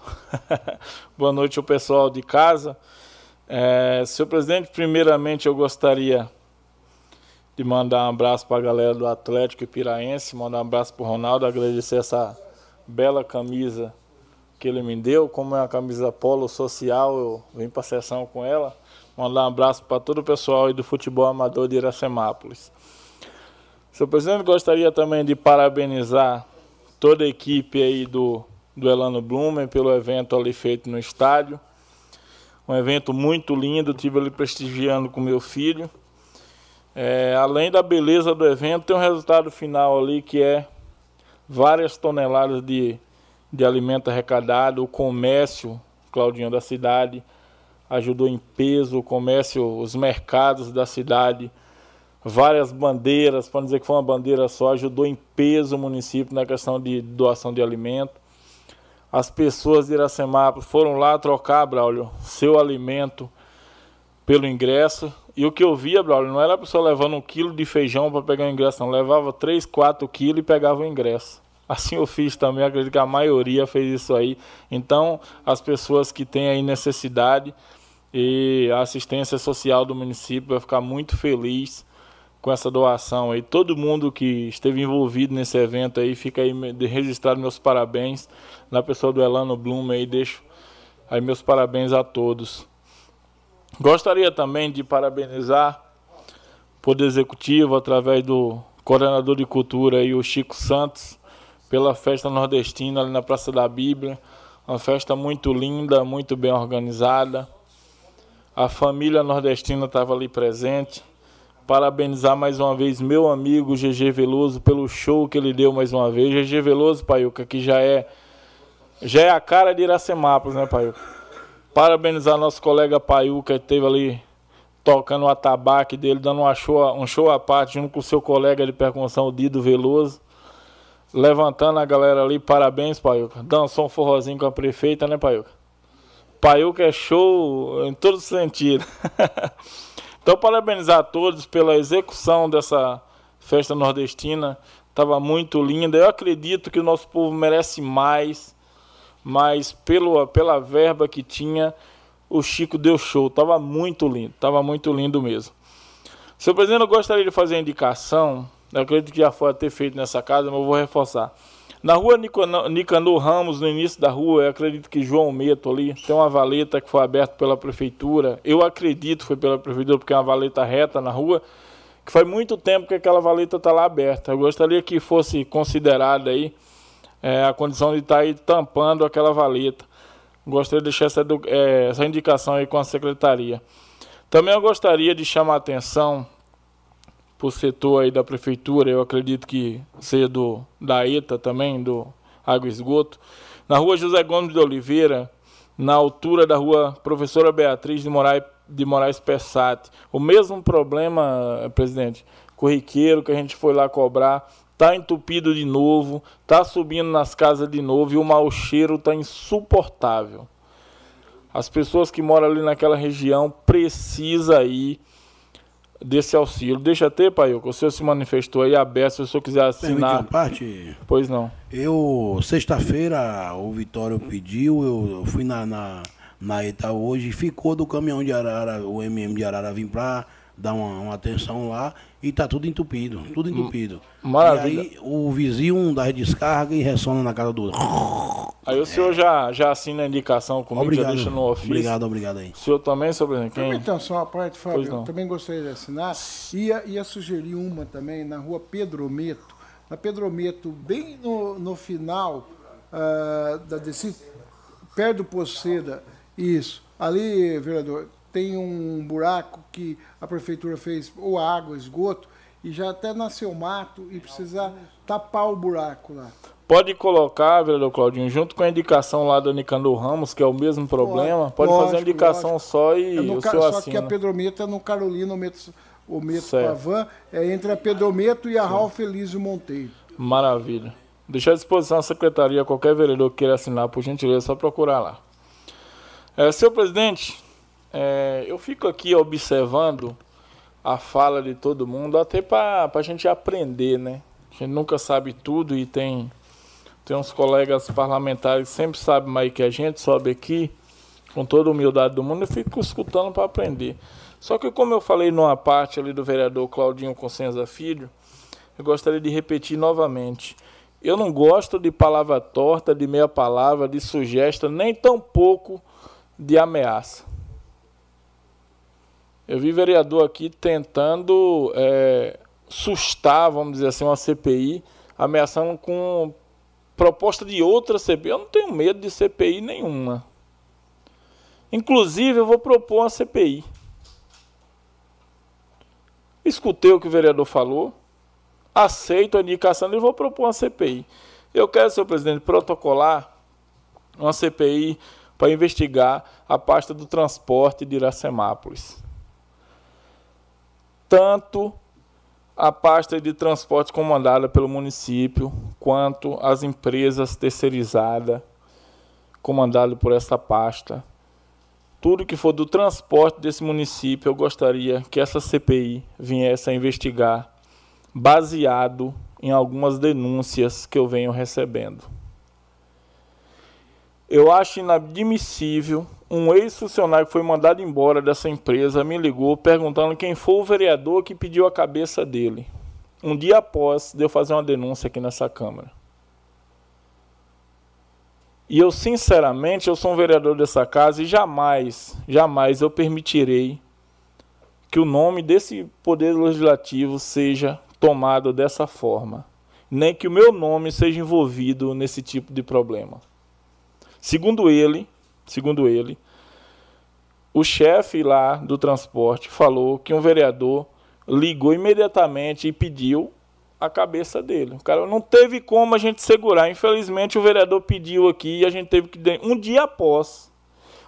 boa noite ao pessoal de casa. É, senhor presidente, primeiramente eu gostaria de mandar um abraço para a galera do Atlético Piraense, mandar um abraço para o Ronaldo, agradecer essa bela camisa que ele me deu, como é uma camisa polo social, eu vim para a sessão com ela. Mandar um abraço para todo o pessoal aí do futebol amador de Iracemápolis. Senhor presidente, gostaria também de parabenizar toda a equipe aí do, do Elano Blumen pelo evento ali feito no estádio. Um evento muito lindo, tive ali prestigiando com meu filho. É, além da beleza do evento, tem um resultado final ali que é várias toneladas de, de alimento arrecadado, o comércio, Claudinho, da cidade ajudou em peso, o comércio, os mercados da cidade, várias bandeiras, para dizer que foi uma bandeira só, ajudou em peso o município na questão de doação de alimento. As pessoas de Iracemápolis foram lá trocar, Braulio, seu alimento pelo ingresso. E o que eu via, Braulio, não era a pessoa levando um quilo de feijão para pegar o ingresso, não. Levava 3, 4 quilos e pegava o ingresso. Assim eu fiz também, acredito que a maioria fez isso aí. Então, as pessoas que têm aí necessidade e a assistência social do município vai ficar muito feliz com essa doação aí. Todo mundo que esteve envolvido nesse evento aí, fica aí registrado meus parabéns. Na pessoa do Elano Blum aí, deixo aí meus parabéns a todos. Gostaria também de parabenizar o Poder Executivo, através do coordenador de cultura aí, o Chico Santos, pela festa nordestina ali na Praça da Bíblia. Uma festa muito linda, muito bem organizada. A família nordestina estava ali presente. Parabenizar mais uma vez meu amigo GG Veloso pelo show que ele deu mais uma vez. GG Veloso, Paiuca, que já é já é a cara de Iracemápolis, né, Paiuca? Parabenizar nosso colega Paiuca, que esteve ali tocando o atabaque dele, dando uma show, um show à parte junto com o seu colega de percussão, o Dido Veloso levantando a galera ali. Parabéns, Paiuca. Dançou um forrozinho com a prefeita, né, Paiuca? Paiuca é show em todo sentido. então, parabenizar a todos pela execução dessa festa nordestina. Estava muito linda. Eu acredito que o nosso povo merece mais, mas pelo, pela verba que tinha, o Chico deu show. Estava muito lindo, estava muito lindo mesmo. Senhor presidente, eu gostaria de fazer a indicação. Eu acredito que já foi ter feito nessa casa, mas eu vou reforçar. Na rua Nicanor Ramos, no início da rua, eu acredito que João Meto ali, tem uma valeta que foi aberta pela prefeitura. Eu acredito que foi pela prefeitura, porque é uma valeta reta na rua, que faz muito tempo que aquela valeta está lá aberta. Eu gostaria que fosse considerada aí é, a condição de estar tá aí tampando aquela valeta. Gostaria de deixar essa, é, essa indicação aí com a secretaria. Também eu gostaria de chamar a atenção para o setor aí da prefeitura, eu acredito que seja do, da ETA também, do Água e Esgoto. Na rua José Gomes de Oliveira, na altura da rua Professora Beatriz de Moraes, de Moraes Pessati. O mesmo problema, presidente, corriqueiro que a gente foi lá cobrar, está entupido de novo, está subindo nas casas de novo e o mau cheiro está insuportável. As pessoas que moram ali naquela região precisam ir desse auxílio. Deixa até, pai, o senhor se manifestou aí aberto, se o senhor quiser assinar. Parte? Pois não. Eu, sexta-feira, o Vitório pediu, eu fui na, na, na ETA hoje, ficou do caminhão de Arara, o MM de Arara vir para dar uma, uma, atenção lá e tá tudo entupido, tudo entupido. Maravilha. E aí o vizinho dá descarga e ressona na casa do. Aí o senhor já, já assina a indicação comigo, obrigado, já deixa no ofício. Obrigado, obrigado aí. O senhor também, senhor presidente? Quem? Então, só uma parte, Fábio, eu também gostaria de assinar. Ia, ia sugerir uma também na rua Pedrometo. Na Pedrometo, bem no, no final uh, da descida, perto do Poceda, isso. Ali, vereador, tem um buraco que a prefeitura fez, ou água, esgoto, e já até nasceu mato e precisa tapar o buraco lá. Pode colocar, vereador Claudinho, junto com a indicação lá do Nicandro Ramos, que é o mesmo problema, pode, lógico, fazer a indicação lógico. só e é o seu Só assina. que a Pedrometa é no Carolina, o Metro, o Metro Pavan, é entre a Pedrometo e a Raul Felício Monteiro. Maravilha. Deixar à disposição a secretaria, qualquer vereador que queira assinar, por gentileza, é só procurar lá. É, senhor presidente, é, eu fico aqui observando a fala de todo mundo, até para a gente aprender, né? A gente nunca sabe tudo e tem, tem uns colegas parlamentares que sempre sabem mais que a gente, sobe aqui, com toda a humildade do mundo, eu fico escutando para aprender. Só que como eu falei numa parte ali do vereador Claudinho Consenza Filho, eu gostaria de repetir novamente. Eu não gosto de palavra torta, de meia palavra, de sugestão, nem tampouco de ameaça. Eu vi vereador aqui tentando é, sustar, vamos dizer assim, uma CPI, ameaçando com proposta de outra CPI. Eu não tenho medo de CPI nenhuma. Inclusive, eu vou propor uma CPI. Escutei o que o vereador falou, aceito a indicação e vou propor uma CPI. Eu quero, senhor presidente, protocolar uma CPI para investigar a pasta do transporte de Iracemápolis tanto a pasta de transporte comandada pelo município, quanto as empresas terceirizadas comandadas por essa pasta. Tudo que for do transporte desse município, eu gostaria que essa CPI viesse a investigar, baseado em algumas denúncias que eu venho recebendo. Eu acho inadmissível um ex-funcionário que foi mandado embora dessa empresa me ligou perguntando quem foi o vereador que pediu a cabeça dele. Um dia após de eu fazer uma denúncia aqui nessa Câmara. E eu, sinceramente, eu sou um vereador dessa casa e jamais, jamais eu permitirei que o nome desse poder legislativo seja tomado dessa forma. Nem que o meu nome seja envolvido nesse tipo de problema. Segundo ele, segundo ele, o chefe lá do transporte falou que um vereador ligou imediatamente e pediu a cabeça dele. O cara não teve como a gente segurar. Infelizmente o vereador pediu aqui e a gente teve que um dia após.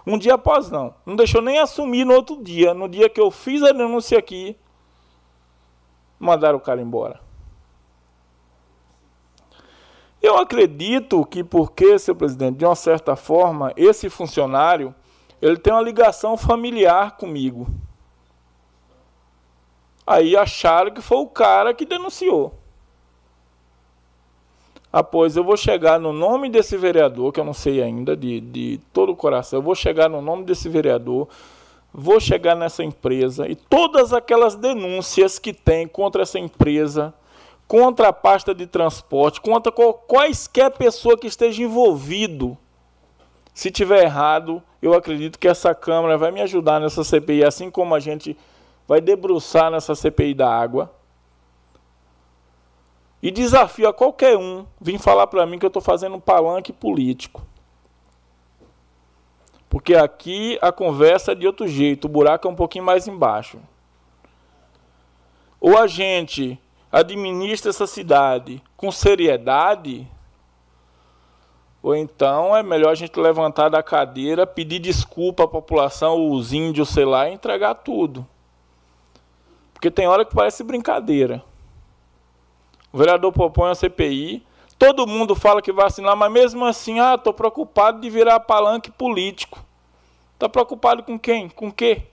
Um dia após não. Não deixou nem assumir no outro dia. No dia que eu fiz a denúncia aqui, mandaram o cara embora. Eu acredito que porque, seu presidente, de uma certa forma, esse funcionário ele tem uma ligação familiar comigo. Aí acharam que foi o cara que denunciou. Após eu vou chegar no nome desse vereador, que eu não sei ainda, de, de todo o coração, eu vou chegar no nome desse vereador, vou chegar nessa empresa e todas aquelas denúncias que tem contra essa empresa, contra a pasta de transporte, contra quaisquer pessoa que esteja envolvido. Se tiver errado, eu acredito que essa Câmara vai me ajudar nessa CPI, assim como a gente vai debruçar nessa CPI da água e desafio a qualquer um vir falar para mim que eu estou fazendo um palanque político. Porque aqui a conversa é de outro jeito, o buraco é um pouquinho mais embaixo. Ou a gente administra essa cidade com seriedade, ou então é melhor a gente levantar da cadeira, pedir desculpa à população, os índios, sei lá, e entregar tudo. Porque tem hora que parece brincadeira. O vereador propõe a CPI, todo mundo fala que vai assinar, mas mesmo assim, ah, estou preocupado de virar palanque político. Está preocupado com quem? Com quê?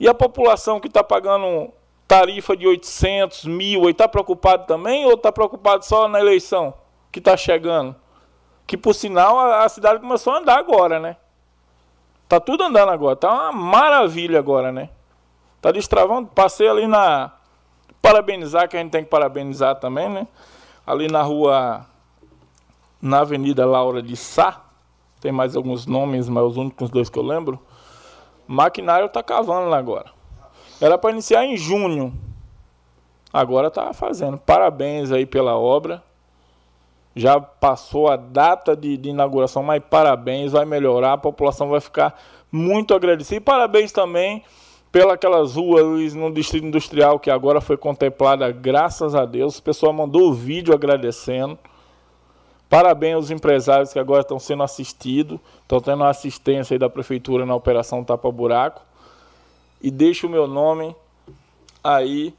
E a população que está pagando tarifa de 800, mil, está preocupado também ou está preocupado só na eleição que está chegando? Que por sinal a, a, cidade começou a andar agora, né? Tá tudo andando agora, tá uma maravilha agora, né? Tá destravando, passei ali na Parabenizar, que a gente tem que parabenizar também, né? Ali na rua, na Avenida Laura de Sá, tem mais alguns nomes, mas os únicos dois que eu lembro. Maquinário está cavando lá agora. Era para iniciar em junho. Agora está fazendo. Parabéns aí pela obra. Já passou a data de, de, inauguração, mas parabéns, vai melhorar, a população vai ficar muito agradecida. E parabéns também pelas ruas no distrito industrial que agora foi contemplada, graças a Deus. O pessoal mandou o vídeo agradecendo. Parabéns aos empresários que agora estão sendo assistidos, estão tendo assistência da prefeitura na operação Tapa Buraco. E deixo o meu nome aí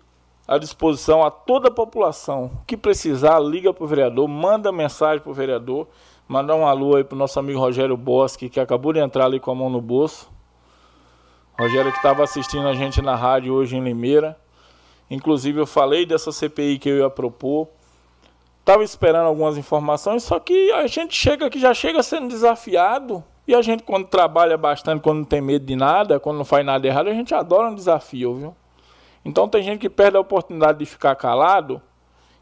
à disposição a toda a população que precisar, liga para o vereador, manda mensagem para o vereador, mandar um alô aí para o nosso amigo Rogério Bosque, que acabou de entrar ali com a mão no bolso. Rogério que estava assistindo a gente na rádio hoje em Limeira. Inclusive eu falei dessa CPI que eu ia propor. Estava esperando algumas informações, só que a gente chega que já chega sendo desafiado. E a gente quando trabalha bastante, quando não tem medo de nada, quando não faz nada errado, a gente adora um desafio, viu? Então tem gente que perde a oportunidade de ficar calado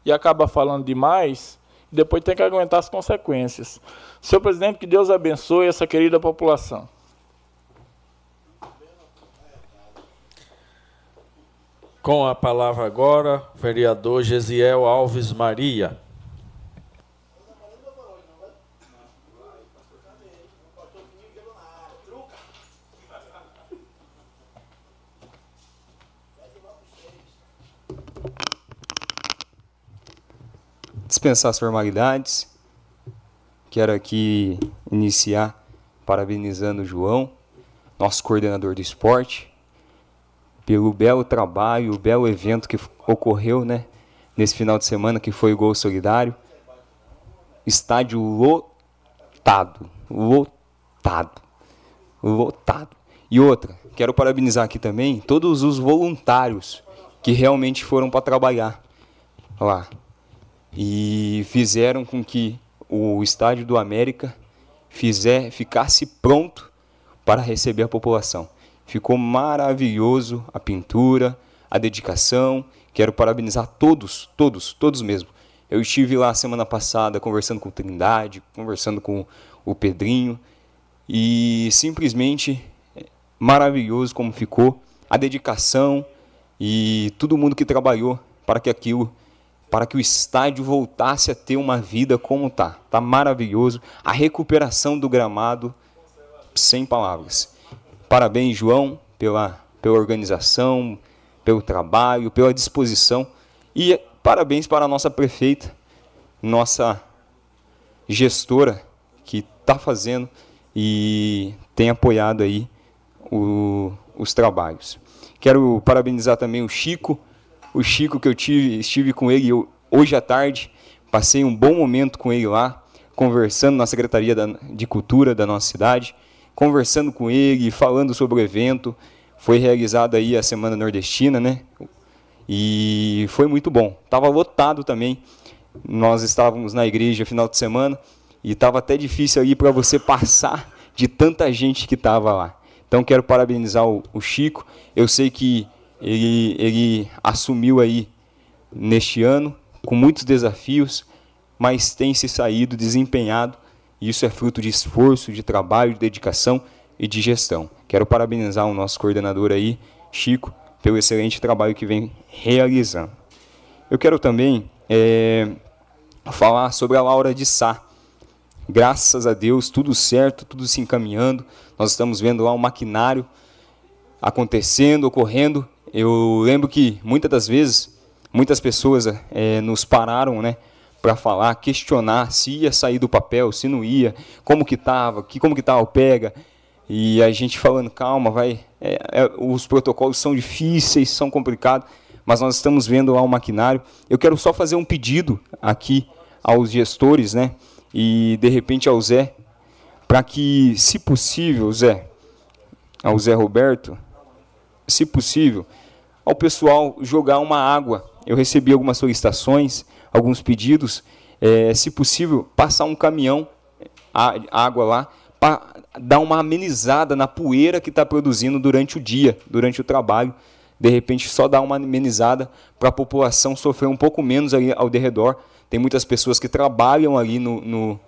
e acaba falando demais e depois tem que aguentar as consequências. Senhor presidente, que Deus abençoe essa querida população. Com a palavra agora, o vereador Gesiel Alves Maria. Dispensar as formalidades. Quero aqui iniciar parabenizando o João, nosso coordenador do esporte, pelo belo trabalho, o belo evento que ocorreu né, nesse final de semana, que foi o Gol Solidário. Estádio lotado, lotado, lotado. E outra, quero parabenizar aqui também todos os voluntários que realmente foram para trabalhar lá e fizeram com que o estádio do América fizer, ficasse pronto para receber a população. Ficou maravilhoso a pintura, a dedicação. Quero parabenizar todos, todos, todos mesmo. Eu estive lá semana passada conversando com o Trindade, conversando com o Pedrinho e simplesmente é, maravilhoso como ficou a dedicação e todo mundo que trabalhou para que aquilo, para que o estádio voltasse a ter uma vida como tá. Tá maravilhoso. A recuperação do gramado sem palavras. Parabéns, João, pela, pela organização, pelo trabalho, pela disposição. E parabéns para a nossa prefeita, nossa gestora, que está fazendo e tem apoiado aí o, os trabalhos. Quero parabenizar também o Chico, o Chico que eu tive, estive com ele hoje à tarde, Passei um bom momento com ele lá, conversando na Secretaria de Cultura da nossa cidade, conversando com ele, falando sobre o evento. Foi realizada aí a Semana Nordestina, né? E foi muito bom. Estava lotado também. Nós estávamos na igreja final de semana e estava até difícil aí para você passar de tanta gente que estava lá. Então quero parabenizar o, o, Chico. Eu sei que ele, ele assumiu aí neste ano com muitos desafios, mas tem se saído desempenhado. E isso é fruto de esforço, de trabalho, de dedicação e de gestão. Quero parabenizar o nosso coordenador aí, Chico, pelo excelente trabalho que vem realizando. Eu quero também é, falar sobre a Laura de Sá. Graças a Deus, tudo certo, tudo se encaminhando. Nós estamos vendo lá um maquinário acontecendo, ocorrendo. Eu lembro que muitas das vezes, muitas pessoas é, nos pararam, né, para falar, questionar se ia sair do papel, se não ia, como que estava, que como que estava o pega. E a gente falando, calma, vai. É, é, os protocolos são difíceis, são complicados, mas nós estamos vendo lá o maquinário. Eu quero só fazer um pedido aqui aos gestores, né? e de repente ao Zé, para que, se possível, Zé, ao Zé Roberto, se possível, ao pessoal jogar uma água. Eu recebi algumas solicitações, alguns pedidos, é, se possível, passar um caminhão, a, água lá, para dar uma amenizada na poeira que está produzindo durante o dia, durante o trabalho. De repente, só dar uma amenizada para a população sofrer um pouco menos ali ao derredor, tem muitas pessoas que trabalham ali no, no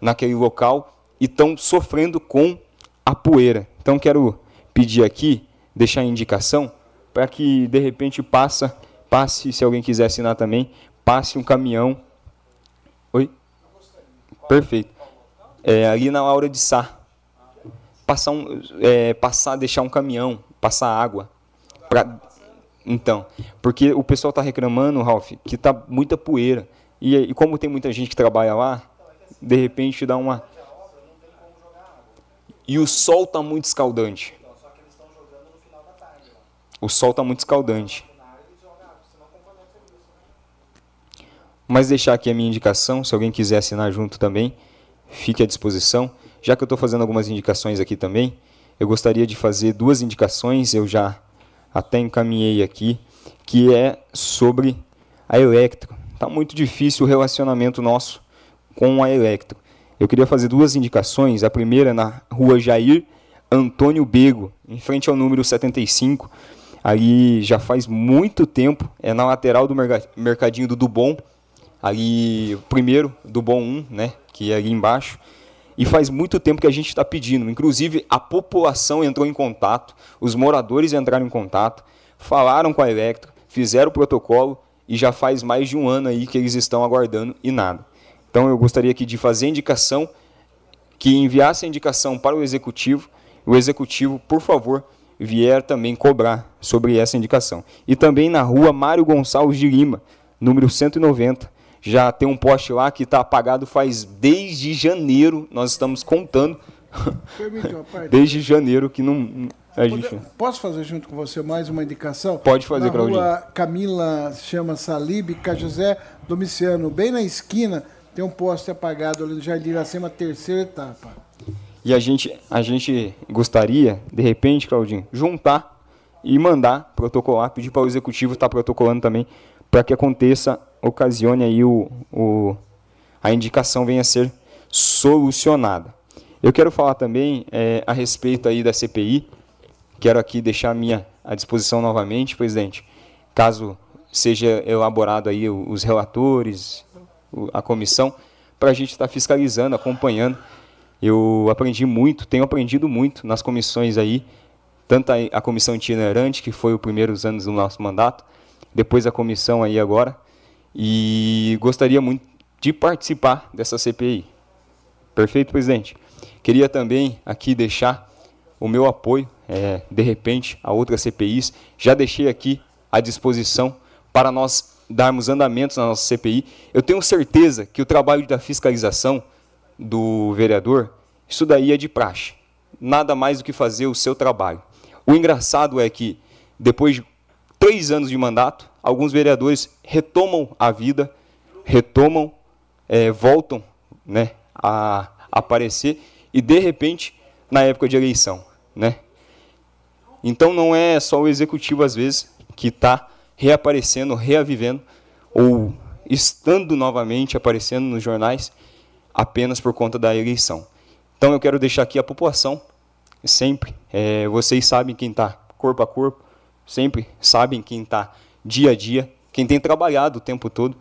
naquele local e estão sofrendo com a poeira. Então quero pedir aqui, deixar a indicação para que de repente passa, passe, se alguém quiser assinar também, passe um caminhão. Oi? Perfeito. É, ali na hora de Sá. Passar um, é, passar, deixar um caminhão, passar água. Pra, então, porque o pessoal está reclamando, Ralph, que está muita poeira. E, e como tem muita gente que trabalha lá, de repente dá uma. E o sol está muito escaldante. O sol está muito escaldante. Mas deixar aqui a minha indicação, se alguém quiser assinar junto também, fique à disposição. Já que eu estou fazendo algumas indicações aqui também, eu gostaria de fazer duas indicações, eu já até encaminhei aqui, que é sobre a Electro. Está muito difícil o relacionamento nosso com a Electro. Eu queria fazer duas indicações. A primeira na rua Jair Antônio Bego, em frente ao número 75. Ali já faz muito tempo, é na lateral do mercadinho do Dubon, ali primeiro, Dubon 1, né, que é ali embaixo. E faz muito tempo que a gente está pedindo. Inclusive, a população entrou em contato, os moradores entraram em contato, falaram com a Electro, fizeram o protocolo e já faz mais de um ano aí que eles estão aguardando e nada. Então eu gostaria aqui de fazer a indicação, que enviasse a indicação para o executivo, o executivo, por favor, vier também cobrar sobre essa indicação. E também na rua Mário Gonçalves de Lima, número 190. Já tem um poste lá que está apagado faz desde janeiro, nós estamos contando. desde janeiro que não, Gente... Posso fazer junto com você mais uma indicação? Pode fazer, na Claudinho. Rua Camila chama Salib, Cajosé Domiciano, bem na esquina, tem um poste apagado ali no Jardim Iracema, terceira etapa. E a gente, a gente gostaria, de repente, Claudinho, juntar e mandar protocolar, pedir para o executivo estar tá protocolando também, para que aconteça, ocasione aí o, o, a indicação venha a ser solucionada. Eu quero falar também é, a respeito aí da CPI, Quero aqui deixar a minha à disposição novamente, presidente, caso seja elaborado aí os relatores, a comissão, para a gente estar tá fiscalizando, acompanhando. Eu aprendi muito, tenho aprendido muito nas comissões aí, tanto a, comissão itinerante, que foi os primeiros anos do nosso mandato, depois a comissão aí agora, e gostaria muito de participar dessa CPI. Perfeito, presidente? Queria também aqui deixar o meu apoio é, de repente, a outras CPIs. Já deixei aqui à disposição para nós darmos andamentos na nossa CPI. Eu tenho certeza que o trabalho da fiscalização do vereador, isso daí é de praxe. Nada mais do que fazer o seu trabalho. O engraçado é que, depois de três anos de mandato, alguns vereadores retomam a vida, retomam é, voltam né, a aparecer e, de repente, na época de eleição. Né? Então, não é só o executivo, às vezes, que está reaparecendo, reavivendo, ou estando novamente aparecendo nos jornais apenas por conta da eleição. Então, eu quero deixar aqui a população, sempre, é, vocês sabem quem está corpo a corpo, sempre sabem quem está dia a dia, quem tem trabalhado o tempo todo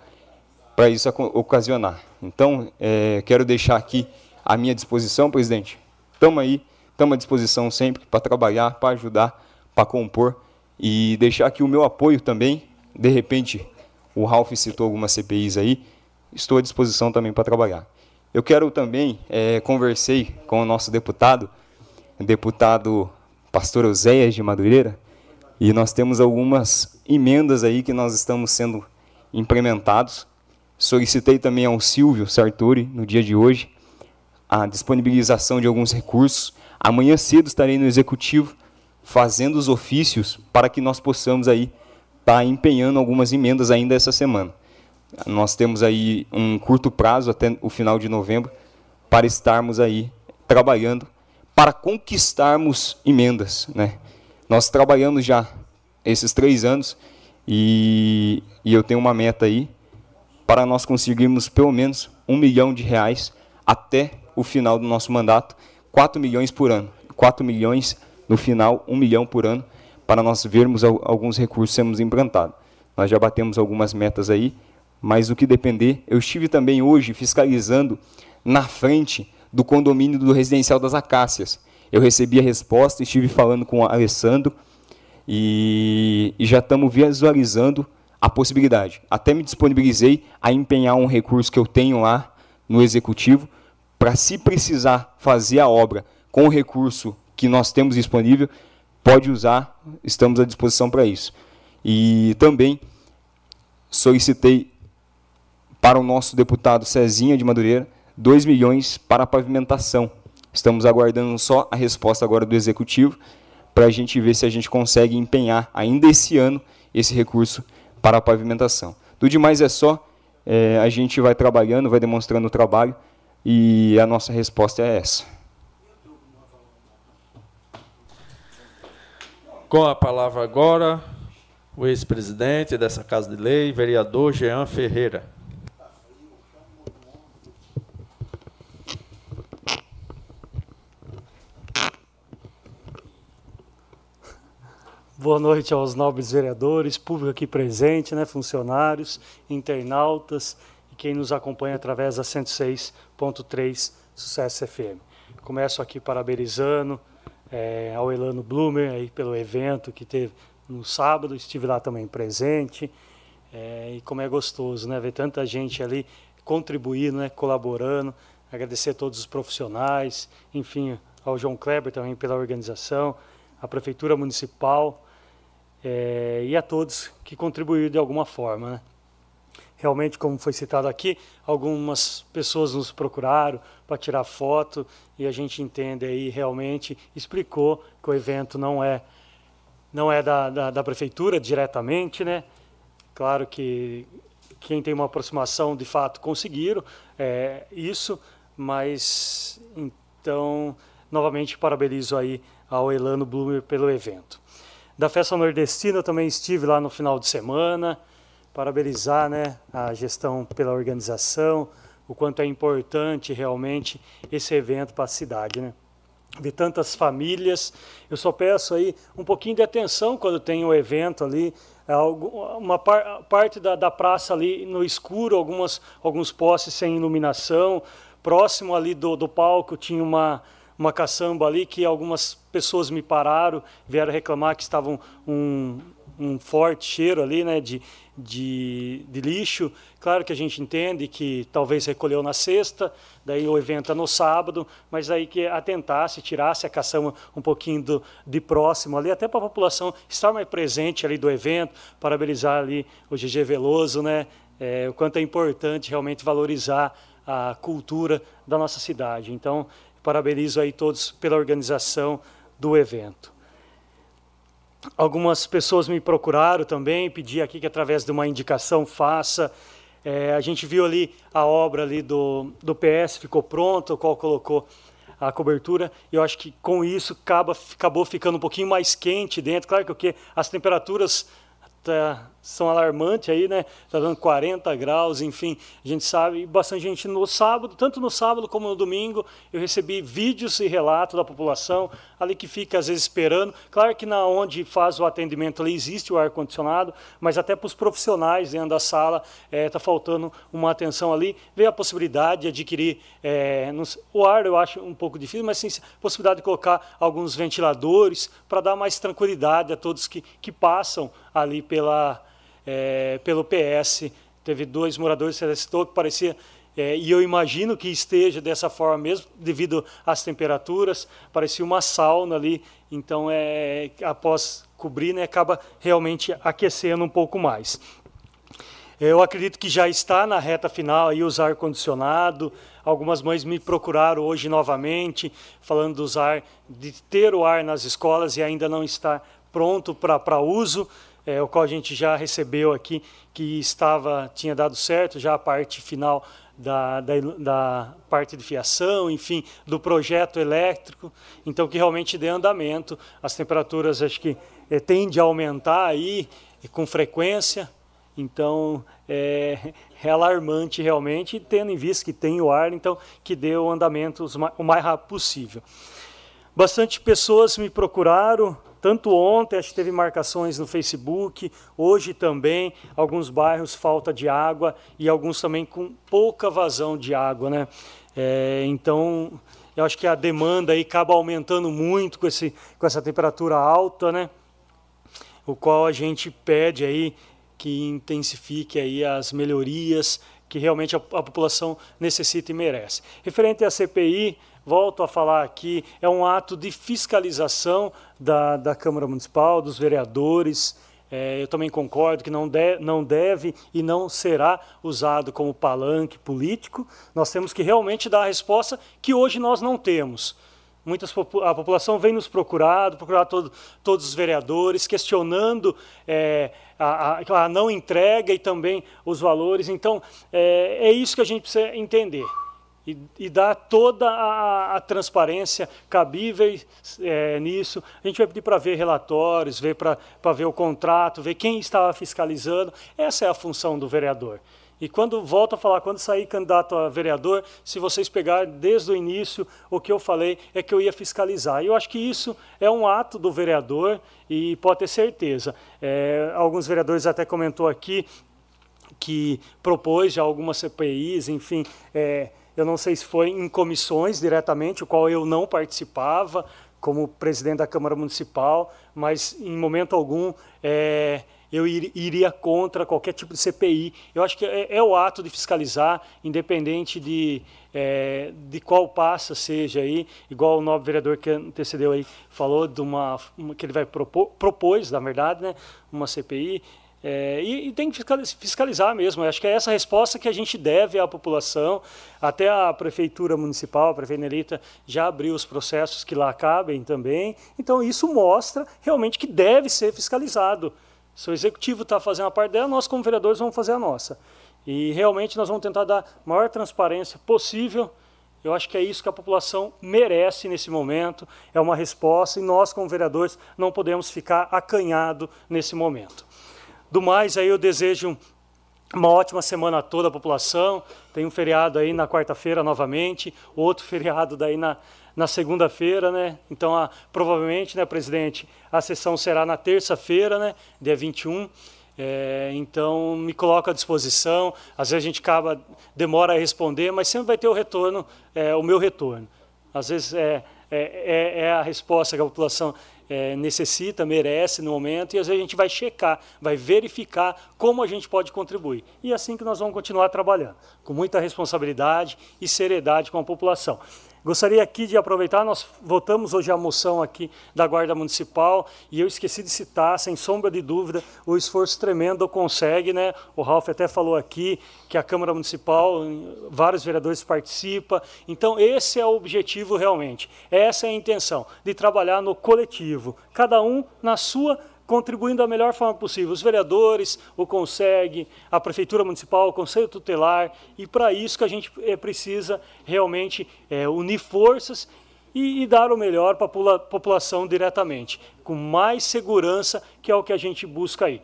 para isso ocasionar. Então, é, quero deixar aqui à minha disposição, presidente. Estamos aí, estamos à disposição sempre para trabalhar, para ajudar, para compor e deixar aqui o meu apoio também. De repente, o Ralph citou algumas CPIs aí, estou à disposição também para trabalhar. Eu quero também, é, conversei com o nosso deputado, deputado pastor Oséias de Madureira, e nós temos algumas emendas aí que nós estamos sendo implementados. Solicitei também ao Silvio Sartori, no dia de hoje, a disponibilização de alguns recursos. Amanhã cedo estarei no Executivo fazendo os ofícios para que nós possamos aí estar tá empenhando algumas emendas ainda essa semana. Nós temos aí um curto prazo até o final de novembro para estarmos aí trabalhando para conquistarmos emendas, né? Nós trabalhamos já esses três anos e, e eu tenho uma meta aí para nós conseguirmos pelo menos um milhão de reais até o final do nosso mandato, 4 milhões por ano. 4 milhões no final, 1 milhão por ano, para nós vermos alguns recursos sermos implantados. Nós já batemos algumas metas aí, mas o que depender, eu estive também hoje fiscalizando na frente do condomínio do Residencial das Acácias. Eu recebi a resposta, estive falando com o Alessandro e, e já estamos visualizando a possibilidade. Até me disponibilizei a empenhar um recurso que eu tenho lá no executivo para, se precisar fazer a obra com o recurso que nós temos disponível, pode usar, estamos à disposição para isso. E também solicitei para o nosso deputado Cezinha de Madureira 2 milhões para a pavimentação. Estamos aguardando só a resposta agora do Executivo para a gente ver se a gente consegue empenhar ainda esse ano esse recurso para a pavimentação. Do demais é só, é, a gente vai trabalhando, vai demonstrando o trabalho e a nossa resposta é essa. Com a palavra agora, o ex-presidente dessa Casa de Lei, vereador Jean Ferreira. Boa noite aos nobres vereadores, público aqui presente, né, funcionários, internautas e quem nos acompanha através da 106.3 Sucesso FM. Começo aqui parabenizando é, ao Elano Blumer aí pelo evento que teve no sábado, estive lá também presente. É, e como é gostoso, né, ver tanta gente ali contribuindo, né, colaborando. Agradecer a todos os profissionais, enfim, ao João Kleber também pela organização, à Prefeitura Municipal, é, e a todos que contribuíram de alguma forma. Né? Realmente, como foi citado aqui, algumas pessoas nos procuraram para tirar foto e a gente entende aí realmente, explicou que o evento não é, não é da, da, da prefeitura diretamente, né? Claro que quem tem uma aproximação de fato conseguiram é, isso, mas então novamente parabenizo aí ao Elano Blumer pelo evento. Da festa nordestina eu também estive lá no final de semana, parabenizar né, a gestão pela organização, o quanto é importante realmente esse evento para a cidade. Né? De tantas famílias, eu só peço aí um pouquinho de atenção quando tem o um evento ali, uma par, parte da, da praça ali no escuro, algumas, alguns postes sem iluminação, próximo ali do, do palco tinha uma, uma caçamba ali que algumas pessoas me pararam, vieram reclamar que estavam um, um forte cheiro ali, né, de, de, de, lixo. Claro que a gente entende que talvez recolheu na sexta, daí o evento é no sábado, mas aí que atentasse, tirasse a caçamba um pouquinho do, de próximo ali, até para a população estar mais presente ali do evento, parabenizar ali o GG Veloso, né, é, o quanto é importante realmente valorizar a cultura da nossa cidade. Então, Parabenizo aí todos pela organização do evento. Algumas pessoas me procuraram também, pedi aqui que através de uma indicação faça É, a gente viu ali a obra ali do, do PS, ficou pronta, o qual colocou a cobertura. E eu acho que com isso acaba, acabou ficando um pouquinho mais quente dentro. Claro que o que as temperaturas tá, são alarmantes aí, né? Está dando 40 graus, enfim, a gente sabe, bastante gente no sábado, tanto no sábado como no domingo, eu recebi vídeos e relatos da população ali que fica às vezes esperando. Claro que na onde faz o atendimento ali existe o ar condicionado, mas até para os profissionais dentro da sala está tá faltando uma atenção ali. Vê a possibilidade de adquirir é, o ar, eu acho um pouco difícil, mas sim possibilidade de colocar alguns ventiladores para dar mais tranquilidade a todos que, que passam ali pela é, pelo PS. Teve dois moradores que você citou que parecia é, e eu imagino que esteja dessa forma mesmo, devido às temperaturas, parecia uma sauna ali, então é, após cobrir, né, acaba realmente aquecendo um pouco mais. Eu acredito que já está na reta final aí usar ar-condicionado. Algumas mães me procuraram hoje novamente, falando de usar, de ter o ar nas escolas e ainda não está pronto para uso é, o qual a gente já recebeu aqui, que estava tinha dado certo, já a parte final da, da, da, parte de fiação, enfim, do projeto elétrico, então que realmente dê andamento. As temperaturas acho que é, tende a aumentar aí com frequência, então é, é, alarmante realmente, tendo em vista que tem o ar, então que dê o andamento o mais rápido possível. Bastante pessoas me procuraram, tanto ontem, acho que teve marcações no Facebook, hoje também, alguns bairros falta de água e alguns também com pouca vazão de água. Né? É, então, eu acho que a demanda aí acaba aumentando muito com, esse, com essa temperatura alta, né? o qual a gente pede aí que intensifique aí as melhorias que realmente a, a população necessita e merece. Referente à CPI, volto a falar aqui, é um ato de fiscalização da, da Câmara Municipal, dos vereadores. É, eu também concordo que não, de, não deve e não será usado como palanque político. Nós temos que realmente dar a resposta que hoje nós não temos. Muitas, a população vem nos procurar, procurar todo, todos os vereadores, questionando é, a, a, a, não entrega e também os valores. Então, é, é isso que a gente precisa entender e, e dar toda a, a transparência cabível é, nisso. A gente vai pedir para ver relatórios, ver para ver o contrato, ver quem estava fiscalizando. Essa é a função do vereador. E quando volto a falar, quando sair candidato a vereador, se vocês pegarem desde o início, o que eu falei é que eu ia fiscalizar. E eu acho que isso é um ato do vereador e pode ter certeza. É, alguns vereadores até comentou aqui que propôs já algumas CPIs, enfim, é, eu não sei se foi em comissões diretamente, o qual eu não participava como presidente da Câmara Municipal, mas em momento algum é, eu iria contra qualquer tipo de CPI. Eu acho que é, é o ato de fiscalizar, independente de, é, de qual passa seja aí, igual o nobre vereador que antecedeu aí falou de uma, uma que ele vai propor, propôs, na verdade, né, uma CPI. É, e, e, tem que fiscalizar mesmo. Eu acho que é essa resposta que a gente deve à população. Até a Prefeitura Municipal, a Prefeita Nerita, já abriu os processos que lá cabem também. Então, isso mostra realmente que deve ser fiscalizado. Se o Executivo está fazendo a parte dela, nós, como vereadores, vamos fazer a nossa. E realmente nós vamos tentar dar maior transparência possível. Eu acho que é isso que a população merece nesse momento. É uma resposta e nós, como vereadores, não podemos ficar acanhado nesse momento. Do mais, aí eu desejo uma ótima semana a toda a população. Tem um feriado aí na quarta-feira novamente, outro feriado daí na, na segunda-feira, né? Então, a, provavelmente, né, presidente, a sessão será na terça-feira, né, dia 21. É, então, me coloco à disposição. Às vezes a gente acaba, demora a responder, mas sempre vai ter o retorno, é, o meu retorno. Às vezes é, é, é, é a resposta que a população é, necessita, merece no momento, e às vezes a gente vai checar, vai verificar como a gente pode contribuir. E é assim que nós vamos continuar trabalhando, com muita responsabilidade e seriedade com a população. Gostaria aqui de aproveitar, nós votamos hoje a moção aqui da Guarda Municipal e eu esqueci de citar, sem sombra de dúvida, o esforço tremendo consegue, né? O Ralf até falou aqui que a Câmara Municipal, vários vereadores participam. Então, esse é o objetivo realmente. Essa é a intenção, de trabalhar no coletivo, cada um na sua contribuindo da melhor forma possível. Os vereadores, o CONSEG, a Prefeitura Municipal, o Conselho Tutelar, e para isso que a gente é, precisa realmente é, unir forças e, e, dar o melhor para a população diretamente, com mais segurança, que é o que a gente busca aí.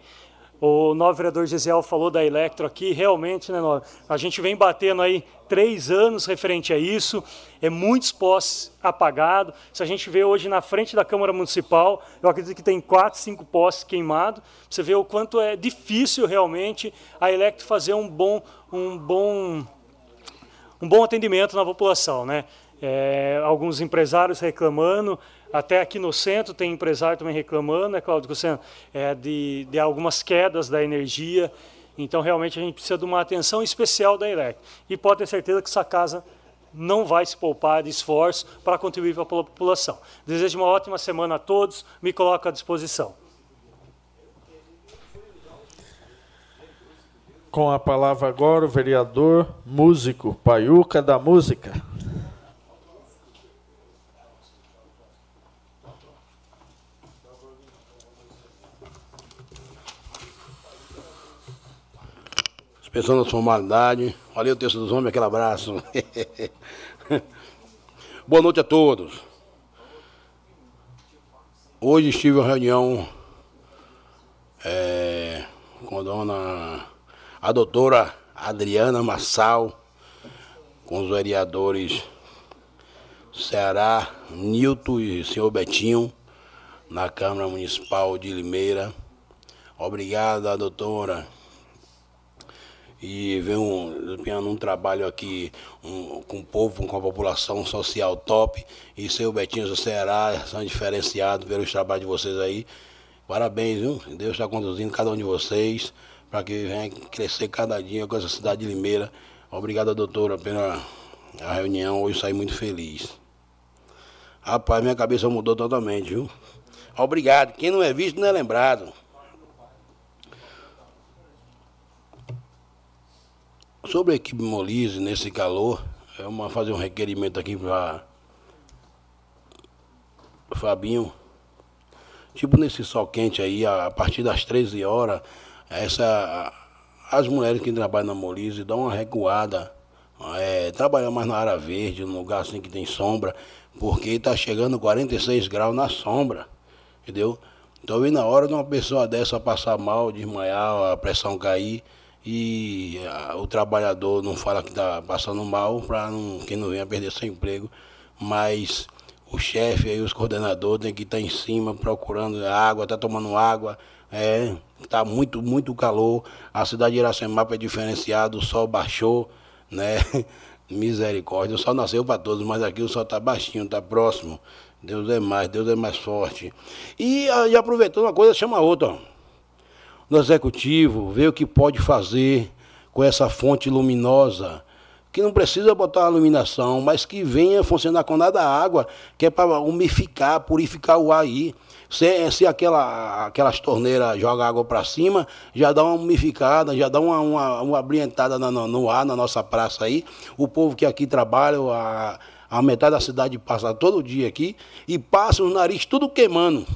O novo vereador Gisel falou da Electro aqui, realmente, né, a gente vem batendo aí três anos referente a isso, é muitos postes apagados. Se a gente vê hoje na frente da Câmara Municipal, eu acredito que tem quatro, cinco postes queimados. Você vê o quanto é difícil realmente a Electro fazer um bom, um bom, um bom atendimento na população, né? É, alguns empresários reclamando, até aqui no centro tem empresário também reclamando, né, Cláudio é, de, de algumas quedas da energia. Então, realmente, a gente precisa de uma atenção especial da ELEC. E pode ter certeza que essa casa não vai se poupar de esforço para contribuir para a população. Desejo uma ótima semana a todos, me coloco à disposição. Com a palavra agora o vereador músico, Paiuca da Música. Pensando nas formalidades. Valeu, texto dos homens, aquele abraço. Boa noite a todos. Hoje estive em reunião é, com a dona, a doutora Adriana Massal, com os vereadores Ceará, Nilton e senhor Betinho, na Câmara Municipal de Limeira. Obrigado, doutora e um, desempenhando um trabalho aqui um, com o povo, com a população social top. E seu Betinho do Ceará são diferenciados pelos trabalhos de vocês aí. Parabéns, viu? Deus está conduzindo cada um de vocês para que venha crescer cada dia com essa cidade de Limeira. Obrigado, doutora, pela reunião. Hoje saí muito feliz. Rapaz, minha cabeça mudou totalmente, viu? Obrigado. Quem não é visto não é lembrado. Sobre a equipe Molise nesse calor, é uma fazer um requerimento aqui para Fabinho. Tipo nesse sol quente aí, a, partir das 13 horas, essa, as mulheres que trabalham na Molise dão uma recuada, é, trabalhar mais na área verde, num lugar assim que tem sombra, porque está chegando 46 graus na sombra, entendeu? Então, na hora de uma pessoa dessa passar mal, desmaiar, a pressão cair, e a, o trabalhador não fala que está passando mal para que não venha perder seu emprego, mas o chefe e os coordenadores têm que estar tá em cima procurando água, está tomando água, é, está muito, muito calor, a cidade de Iracemapa é diferenciada, o sol baixou, né? Misericórdia, o sol nasceu para todos, mas aqui o sol está baixinho, está próximo. Deus é mais, Deus é mais forte. E, e aproveitando uma coisa, chama outra. Ó no executivo, ver o que pode fazer com essa fonte luminosa, que não precisa botar uma iluminação, mas que venha funcionar com nada água, que é para umificar, purificar o ar aí. Se, se aquela, aquelas torneiras jogam água para cima, já dá uma umificada, já dá uma, uma, uma no, no, ar, na nossa praça aí. O povo que aqui trabalha, a, a metade da cidade passa todo dia aqui, e passa os narizes tudo queimando.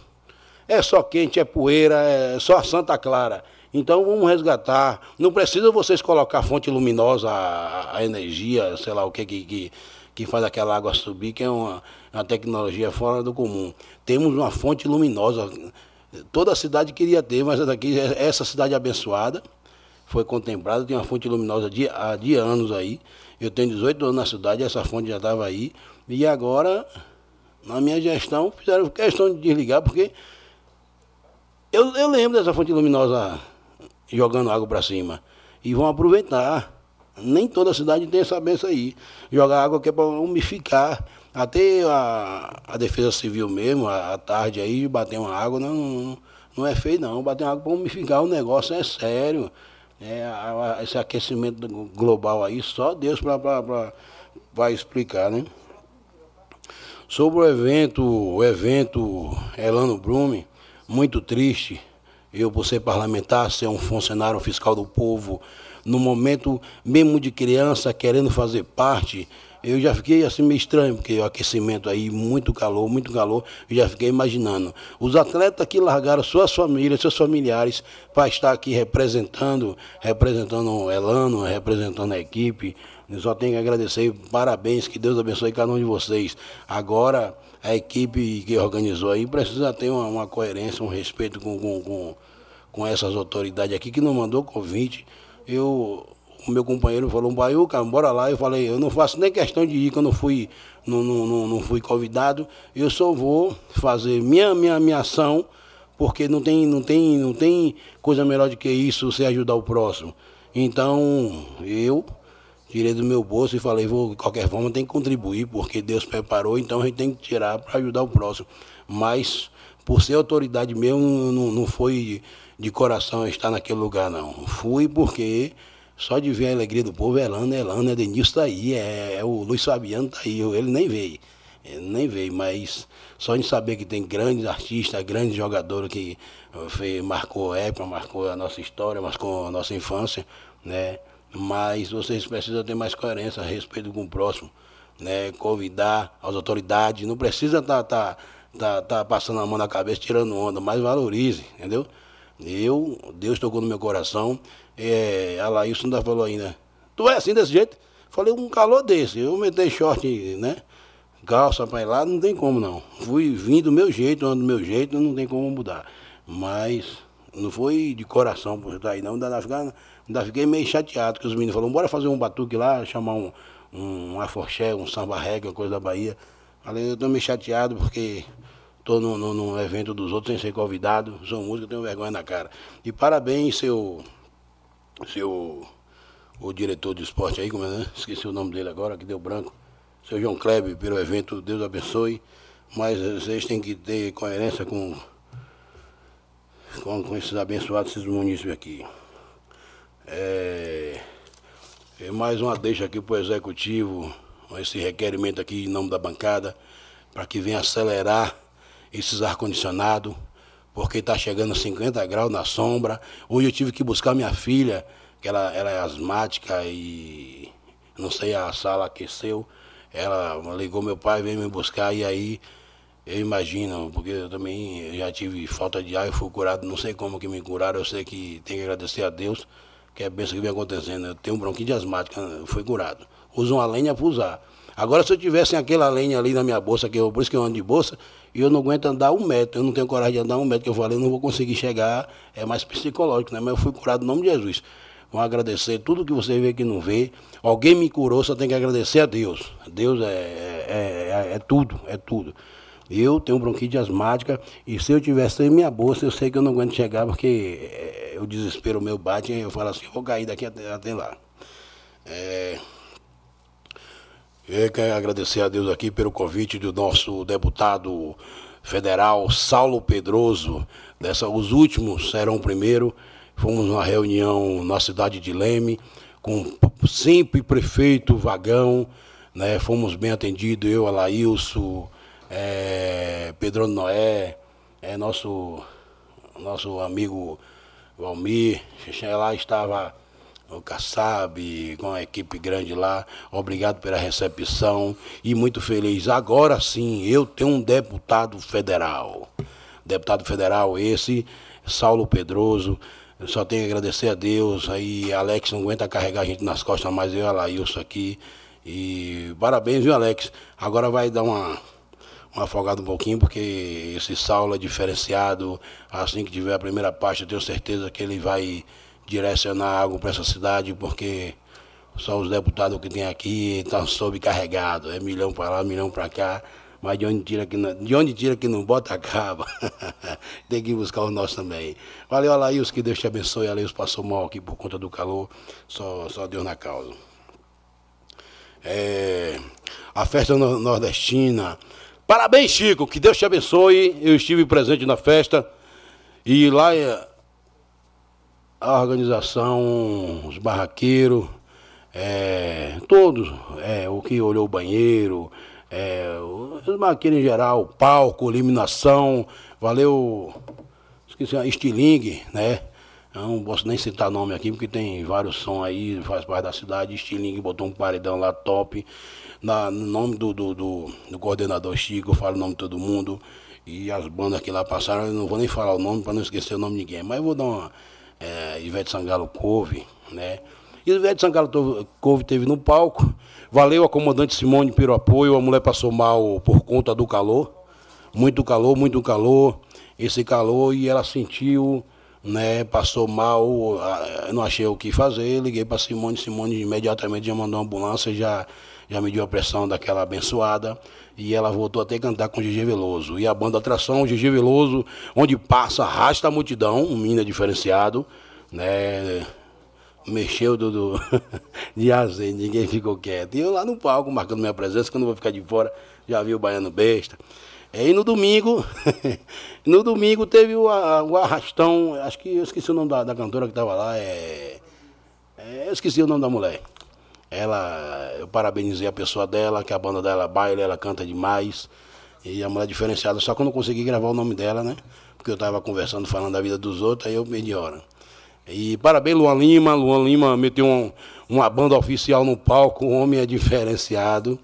É só quente, é poeira, é só Santa Clara. Então vamos resgatar. Não precisa vocês colocar fonte luminosa, a, a energia, sei lá o que, que, que faz aquela água subir, que é uma, uma tecnologia fora do comum. Temos uma fonte luminosa. Toda a cidade queria ter, mas daqui, essa cidade abençoada foi contemplada, tem uma fonte luminosa de, de anos aí. Eu tenho 18 anos na cidade, essa fonte já estava aí. E agora, na minha gestão, fizeram questão de desligar, porque eu, eu lembro dessa fonte luminosa jogando água para cima. E vão aproveitar. Nem toda cidade tem essa benção aí. Jogar água que é para umificar. Até a, a defesa civil mesmo, à tarde aí, bater uma água, não, não, não é feio não. Bater uma água para umificar o negócio é sério. É, a, a, esse aquecimento global aí, só Deus para explicar, né? Sobre o evento, o evento Elano Brume, muito triste. Eu, por ser parlamentar, ser um funcionário fiscal do povo, no momento mesmo de criança, querendo fazer parte, eu já fiquei assim meio estranho, porque o aquecimento aí, muito calor, muito calor, eu já fiquei imaginando. Os atletas que largaram suas famílias, seus familiares, para estar aqui representando, representando o Elano, representando a equipe. Eu só tenho que agradecer, parabéns, que Deus abençoe cada um de vocês. Agora, a equipe que organizou aí precisa ter uma, uma coerência, um respeito com, com, com, com essas autoridades aqui que não mandou convite. Eu o meu companheiro falou, Baiuca, bora lá. Eu falei, eu não faço nem questão de ir, que eu não fui, não, não, não, não fui convidado. Eu só vou fazer minha, minha, minha ação, porque não tem, não, tem, não tem coisa melhor do que isso, você ajudar o próximo. Então, eu tirei do meu bolso e falei, vou, de qualquer forma, tem que contribuir, porque Deus preparou, então a gente tem que tirar para ajudar o próximo. Mas, por ser autoridade mesmo, não, não foi de coração estar naquele lugar, não. Fui porque só de ver a alegria do povo, Elano, Elano, Edenilson tá aí, é, é, o Luiz Fabiano tá aí, ele nem veio, ele nem veio, mas só de saber que tem grandes artistas, grandes jogadores que foi, marcou a época, marcou a nossa história, marcou a nossa infância, né? Mas vocês precisam ter mais coerência, respeito com o próximo, né? Convidar as autoridades, não precisa estar tá, tá, tá, tá passando a mão na cabeça, tirando onda, mas valorize, entendeu? Eu, Deus tocou no meu coração, é, a Laílson ainda falou ainda, tu é assim desse jeito? Falei, um calor desse, eu metei short, né? Calça pra ir lá, não tem como não. Fui vindo do meu jeito, ando do meu jeito, não tem como mudar. Mas não foi de coração por estar aí não, ainda, ficar, ainda fiquei meio chateado, que os meninos falaram, bora fazer um batuque lá, chamar um, um, aforché, um samba reggae, coisa da Bahia. Falei, eu tô meio chateado porque tô no, no evento dos outros sem ser convidado, sou músico, tenho vergonha na cara. E parabéns, seu seu o diretor de esporte aí, como é, né? esqueci o nome dele agora, que deu branco, seu João Kleber, pelo evento, Deus abençoe, mas vocês têm que ter coerência com, com, com esses abençoados, esses munícipes aqui. É, é mais uma deixa aqui para o executivo, esse requerimento aqui em nome da bancada, para que venha acelerar esses ar-condicionados, porque está chegando a 50 graus na sombra. Hoje eu tive que buscar minha filha, que ela, ela é asmática e não sei, a sala aqueceu. Ela ligou meu pai, veio me buscar e aí eu imagino, porque eu também já tive falta de ar e fui curado, não sei como que me curaram, eu sei que tem que agradecer a Deus, que é a benção que vem acontecendo. Eu tenho um bronquite asmática, fui curado. Uso uma lenha para usar. Agora, se eu tivesse aquela lenha ali na minha bolsa, que eu, por isso que eu ando de bolsa, e eu não aguento andar um metro, eu não tenho coragem de andar um metro, que eu falei, eu não vou conseguir chegar, é mais psicológico, né? Mas eu fui curado no nome de Jesus. Vou agradecer tudo que você vê que não vê. Alguém me curou, só tem que agradecer a Deus. Deus é, é, é, é tudo, é tudo. Eu tenho bronquite asmática e se eu tivesse em minha bolsa, eu sei que eu não aguento chegar porque é, o desespero meu bate e eu falo assim, vou cair daqui até, até lá. É, eu quero agradecer a Deus aqui pelo convite do nosso deputado federal Saulo Pedroso. Dessa, os últimos serão o primeiro. Fomos numa reunião na cidade de Leme, com sempre prefeito Vagão, né? Fomos bem atendidos, eu, Alailson, é, Pedro Noé, é, nosso, nosso amigo Valmir, lá estava o Kassab, com a equipe grande lá. Obrigado pela recepção e muito feliz. Agora sim, eu tenho um deputado federal. Deputado federal esse, Saulo Pedroso. Eu só tenho que agradecer a Deus. Aí Alex não aguenta carregar a gente nas costas, mas eu e a Laílson aqui. E parabéns, viu, Alex? Agora vai dar uma, uma afogada um pouquinho, porque esse Saulo é diferenciado. Assim que tiver a primeira parte, eu tenho certeza que ele vai direcionar algo para essa cidade, porque só os deputados que tem aqui estão sobrecarregados. É milhão para lá, milhão para cá. Mas de onde tira que não, de onde tira que não bota, acaba. tem que buscar o nosso também. Valeu, Alaíus, que Deus te abençoe. Alaíus passou mal aqui por conta do calor. Só, só Deus na causa. É, a festa nordestina. Parabéns, Chico. Que Deus te abençoe. Eu estive presente na festa. E lá é, a organização, os barraqueiros, é, todos, é, o que olhou o banheiro, é, os barraqueiros em geral, palco, iluminação, valeu, esqueci, estilingue, né? Eu não posso nem citar nome aqui, porque tem vários sons aí, faz parte da cidade. Estilingue botou um paredão lá top. Na, no nome do, do, do, do coordenador Chico, eu falo o nome de todo mundo. E as bandas que lá passaram, eu não vou nem falar o nome para não esquecer o nome de ninguém. Mas eu vou dar uma. É, Ivete Sangalo Couve, né? E Ivete Sangalo Couve teve no palco. Valeu a comandante Simone pelo apoio. A mulher passou mal por conta do calor. Muito calor, muito calor. Esse calor e ela sentiu né, passou mal, não achei o que fazer, liguei para Simone, Simone imediatamente já mandou uma ambulância, já, já mediu a pressão daquela abençoada, e ela voltou até cantar com Gigi Veloso. E a banda Atração, Gigi Veloso, onde passa, arrasta a multidão, um mina diferenciado, né, mexeu do, do de azeite, ninguém ficou quieto. E eu lá no palco, marcando minha presença, que eu não vou ficar de fora, já vi o Baiano Besta. E no domingo, no domingo teve o, o, arrastão, acho que eu esqueci o nome da, da cantora que estava lá, é, é, eu esqueci o nome da mulher. Ela, eu parabenizei a pessoa dela, que a banda dela baile, ela canta demais. E a mulher diferenciada, só que eu não consegui gravar o nome dela, né? Porque eu estava conversando, falando da vida dos outros, aí eu perdi hora. E parabéns, Luan Lima. Luan Lima meteu um, uma banda oficial no palco, o homem é diferenciado,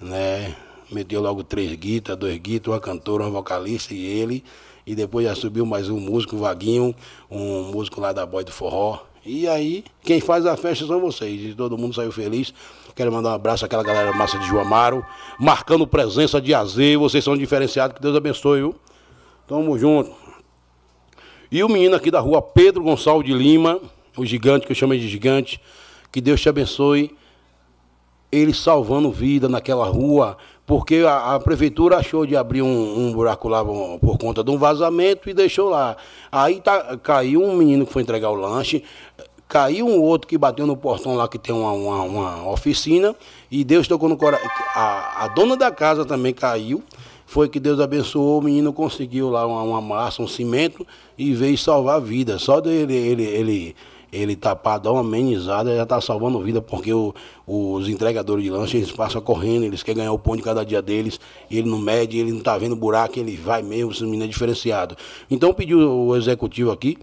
né? meteu logo três guitas, dois guitas, uma cantora, uma vocalista e ele. E depois já subiu mais um músico, Vaguinho, um músico lá da Boy do Forró. E aí, quem faz a festa são vocês. E todo mundo saiu feliz. Quero mandar um abraço àquela galera massa de João Amaro, marcando presença de Aze. Vocês são diferenciados, que Deus abençoe, viu? Tamo junto. E o menino aqui da rua, Pedro Gonçalves de Lima, o gigante, que eu chamo de gigante, que Deus te abençoe. Ele salvando vida naquela rua, porque a, a, prefeitura achou de abrir um, um buraco lá um, por conta de um vazamento e deixou lá. Aí tá, caiu um menino que foi entregar o lanche, caiu um outro que bateu no portão lá que tem uma, uma, uma oficina e Deus tocou no coração. A, a, dona da casa também caiu. Foi que Deus abençoou, o menino conseguiu lá uma, uma massa, um cimento e veio salvar a vida. Só dele ele, ele ele tá para dar uma amenizada, já está salvando vida, porque o, os entregadores de lanche, eles passam correndo, eles querem ganhar o pão de cada dia deles, ele não mede, ele não está vendo buraco, ele vai mesmo, esse menino é diferenciado. Então pediu o executivo aqui,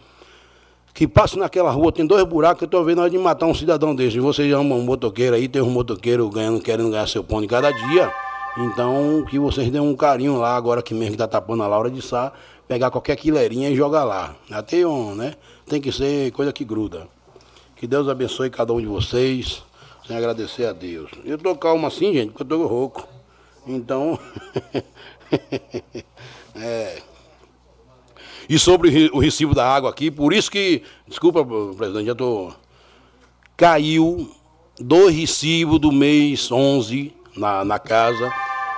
que passe naquela rua, tem dois buracos, eu estou vendo a hora de matar um cidadão desse. Vocês amam um motoqueiro aí, tem um motoqueiro ganhando, querendo ganhar seu pão de cada dia. Então, que vocês dêem um carinho lá, agora que mesmo que está tapando a Laura de Sá, pegar qualquer quileirinha e jogar lá. Até um, né? Tem que ser coisa que gruda. Que Deus abençoe cada um de vocês, sem agradecer a Deus. Eu tô calmo assim, gente, porque eu tô rouco. Então, é. E sobre o recibo da água aqui, por isso que, desculpa, presidente, já tô caiu dois recibos do mês 11 na, na casa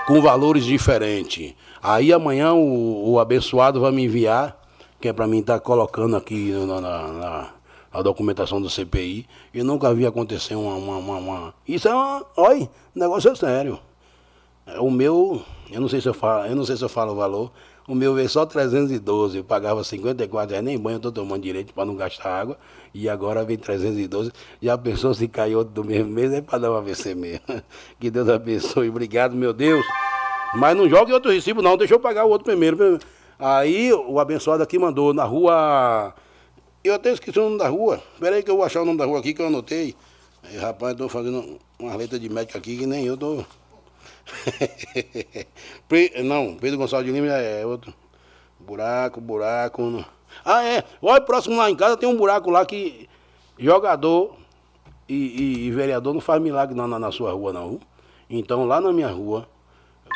com valores diferentes. Aí amanhã o, o abençoado vai me enviar que é para mim estar tá colocando aqui na, na, na, na, documentação do CPI. Eu nunca vi acontecer uma. uma, uma, uma... Isso é uma. Olha, o negócio é sério. É, o meu, eu não sei se eu falo, eu não sei se eu falo o valor. O meu veio só 312, eu pagava 54 reais, nem banho eu tô tomando direito para não gastar água. E agora vem 312. Já pensou se caiu outro do mesmo mês, é para dar uma AVC mesmo. Que Deus abençoe. Obrigado, meu Deus. Mas não jogue outro recibo, não. Deixa eu pagar o outro primeiro. Aí o abençoado aqui mandou na rua. Eu até esqueci o nome da rua. Espera aí que eu vou achar o nome da rua aqui que eu anotei. Aí, rapaz, estou fazendo uma letra de médico aqui que nem eu tô. não, Pedro Gonçalves de Lima é outro. Buraco, buraco. Ah, é. Olha, próximo lá em casa tem um buraco lá que jogador e, e, e vereador não faz milagre na, na, na, sua rua, não. Então, lá na minha rua,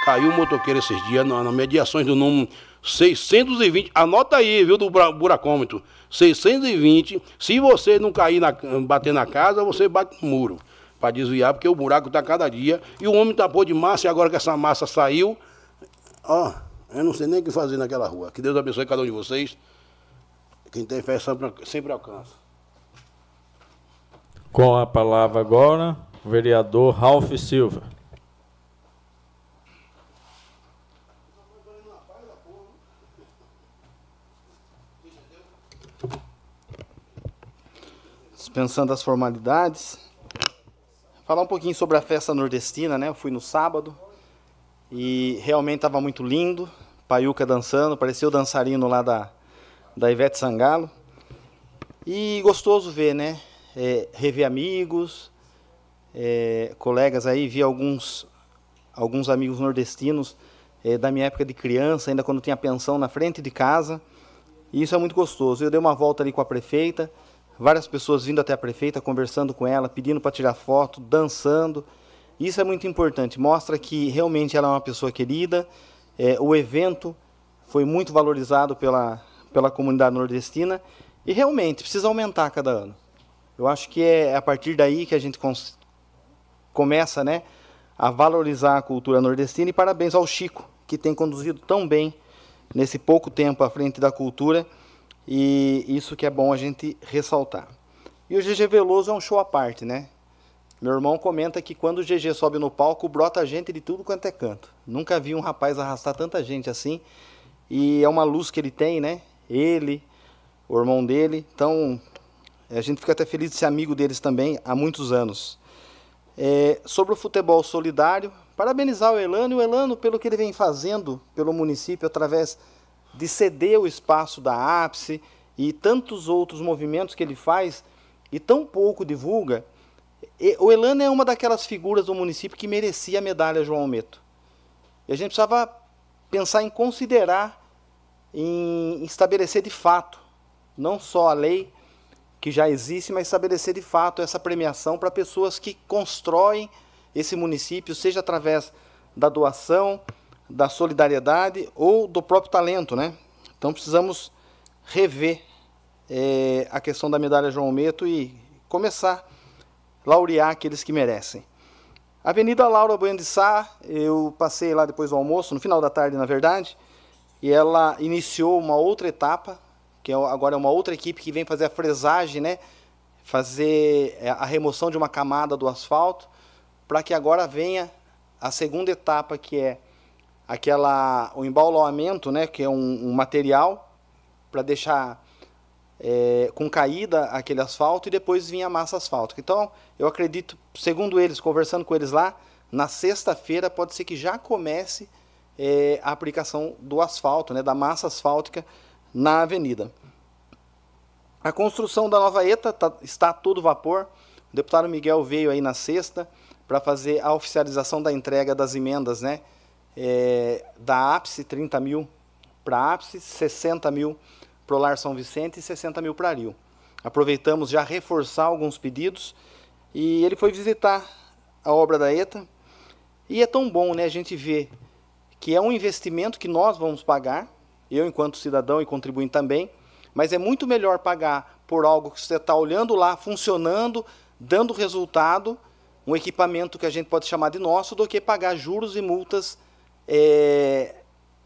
caiu um motoqueiro esses dias, nas na mediações do número 620, anota aí, viu, do buracômetro. 620, se você não cair, na, bater na casa, você bate no muro. Para desviar, porque o buraco está cada dia. E o homem tapou de massa, e agora que essa massa saiu, ó, eu não sei nem o que fazer naquela rua. Que Deus abençoe cada um de vocês. Quem tem fé sempre, sempre alcança. Com a palavra agora, o vereador Ralph Silva. Dispensando as formalidades. Falar um pouquinho sobre a festa nordestina, né? Eu fui no sábado e realmente estava muito lindo. Paiuca dançando, parecia o dançarino lá da, da Ivete Sangalo. E gostoso ver, né? É, rever amigos, é, colegas aí, vi alguns, alguns amigos nordestinos é, da minha época de criança, ainda quando tinha pensão na frente de casa. E isso é muito gostoso. Eu dei uma volta ali com a prefeita, várias pessoas vindo até a prefeita, conversando com ela, pedindo para tirar foto, dançando. Isso é muito importante, mostra que realmente ela é uma pessoa querida. É, o evento foi muito valorizado pela, pela comunidade nordestina e realmente precisa aumentar cada ano. Eu acho que é a partir daí que a gente começa né, a valorizar a cultura nordestina e parabéns ao Chico, que tem conduzido tão bem nesse pouco tempo à frente da cultura e isso que é bom a gente ressaltar. E o GG Veloso é um show à parte, né? Meu irmão comenta que quando o GG sobe no palco, brota gente de tudo quanto é canto. Nunca vi um rapaz arrastar tanta gente assim. E é uma luz que ele tem, né? Ele, o irmão dele. Então, a gente fica até feliz de ser amigo deles também há muitos anos. É, sobre o futebol solidário, parabenizar o Elano e o Elano pelo que ele vem fazendo pelo município através de ceder o espaço da ápice e tantos outros movimentos que ele faz e tão pouco divulga. O Elano é uma daquelas figuras do município que merecia a medalha João Meto. E a gente precisava pensar em considerar, em estabelecer de fato, não só a lei, que já existe, mas estabelecer de fato essa premiação para pessoas que constroem esse município, seja através da doação, da solidariedade ou do próprio talento, né? Então precisamos rever é, a questão da medalha João Meto e começar a laurear aqueles que merecem. Avenida Laura Bueno de Sá, eu passei lá depois do almoço, no final da tarde, na verdade, e ela iniciou uma outra etapa que é, agora é uma outra equipe que vem fazer a fresagem, né? fazer é, a remoção de uma camada do asfalto, para que agora venha a segunda etapa, que é aquela o embaulamento, né? que é um, um material para deixar é, com caída aquele asfalto e depois vinha a massa asfáltica. Então, eu acredito, segundo eles, conversando com eles lá, na sexta-feira pode ser que já comece é, a aplicação do asfalto, né, da massa asfáltica na avenida. A construção da nova ETA tá, está a todo vapor. O deputado Miguel veio aí na sexta para fazer a oficialização da entrega das emendas, né? É, da ápice, 30 mil para ápice, 60 mil para o Lar São Vicente e 60 mil para Rio. Aproveitamos já reforçar alguns pedidos e ele foi visitar a obra da ETA. E é tão bom né, a gente ver que é um investimento que nós vamos pagar, eu enquanto cidadão e contribuinte também, mas é muito melhor pagar por algo que você está olhando lá, funcionando, dando resultado, um equipamento que a gente pode chamar de nosso, do que pagar juros e multas é,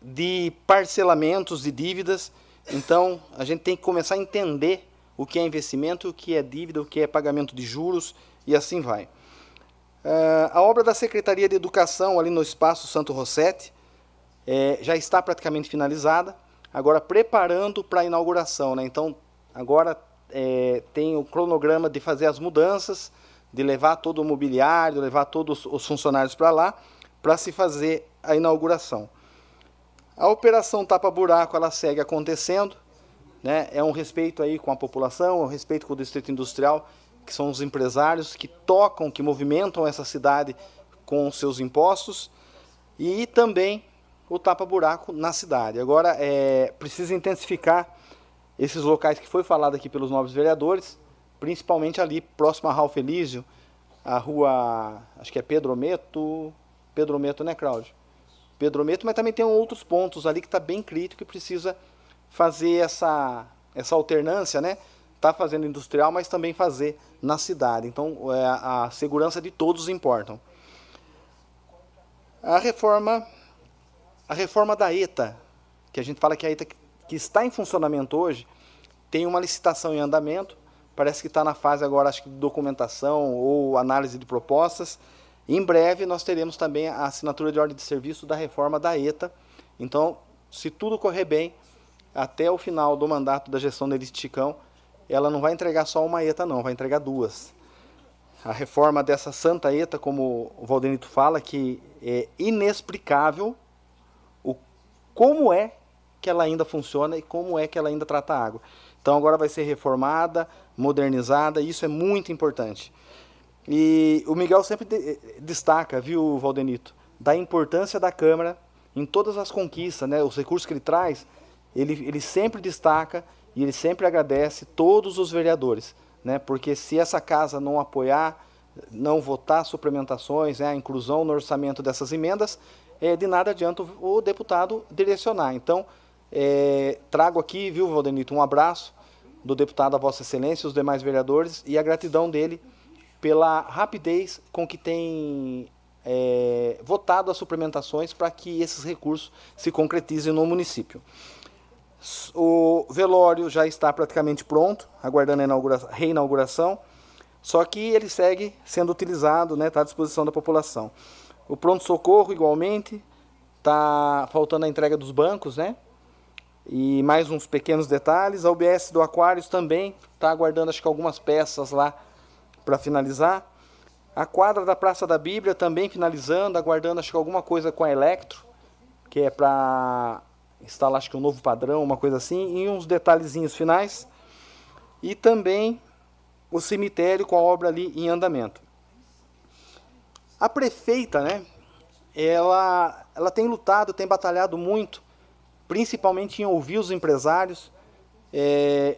de parcelamentos de dívidas. Então, a gente tem que começar a entender o que é investimento, o que é dívida, o que é pagamento de juros e assim vai. Uh, a obra da Secretaria de Educação ali no Espaço Santo Rossetti, é, já está praticamente finalizada, agora preparando para a inauguração. Né? Então, agora é, tem o cronograma de fazer as mudanças, de levar todo o mobiliário, levar todos os funcionários para lá, para se fazer a inauguração. A operação tapa-buraco ela segue acontecendo, né? é um respeito aí com a população, é um respeito com o distrito industrial, que são os empresários que tocam, que movimentam essa cidade com os seus impostos, e também o tapa-buraco na cidade. Agora, é, precisa intensificar esses locais que foi falado aqui pelos nobres vereadores, principalmente ali próximo a Ralph Elísio, a rua, acho que é Pedro Meto, Pedro Meto, né, Cláudio? Pedro Meto, mas também tem outros pontos ali que está bem crítico e precisa fazer essa, essa alternância, né? Está fazendo industrial, mas também fazer na cidade. Então, é, a segurança de todos importam. A reforma a reforma da ETA, que a gente fala que a ETA que está em funcionamento hoje, tem uma licitação em andamento, parece que está na fase agora acho que de documentação ou análise de propostas. Em breve nós teremos também a assinatura de ordem de serviço da reforma da ETA. Então, se tudo correr bem, até o final do mandato da gestão da Elite Chicão, ela não vai entregar só uma ETA não, vai entregar duas. A reforma dessa santa ETA, como o Valdenito fala, que é inexplicável como é que ela ainda funciona e como é que ela ainda trata a água. Então agora vai ser reformada, modernizada, e isso é muito importante. E o Miguel sempre de, destaca, viu, Valdenito, da importância da Câmara em todas as conquistas, né? Os recursos que ele traz, ele, ele sempre destaca e ele sempre agradece todos os vereadores, né? Porque se essa casa não apoiar, não votar suplementações, né, a inclusão no orçamento dessas emendas, é, de nada adianta o, o deputado direcionar. Então, é, trago aqui, viu, Valdenito, um abraço do deputado a Vossa Excelência os demais vereadores e a gratidão dele pela rapidez com que tem é, votado as suplementações para que esses recursos se concretizem no município. O velório já está praticamente pronto, aguardando a reinauguração, só que ele segue sendo utilizado, está né, tá à disposição da população. O pronto-socorro, igualmente, está faltando a entrega dos bancos, né? E mais uns pequenos detalhes. A UBS do Aquários também está aguardando, acho que algumas peças lá para finalizar. A quadra da Praça da Bíblia também finalizando, aguardando, acho que alguma coisa com a Electro, que é para instalar, acho que um novo padrão, uma coisa assim, e uns detalhezinhos finais. E também o cemitério com a obra ali em andamento. A prefeita, né, ela, ela tem lutado, tem batalhado muito, principalmente em ouvir os empresários. É,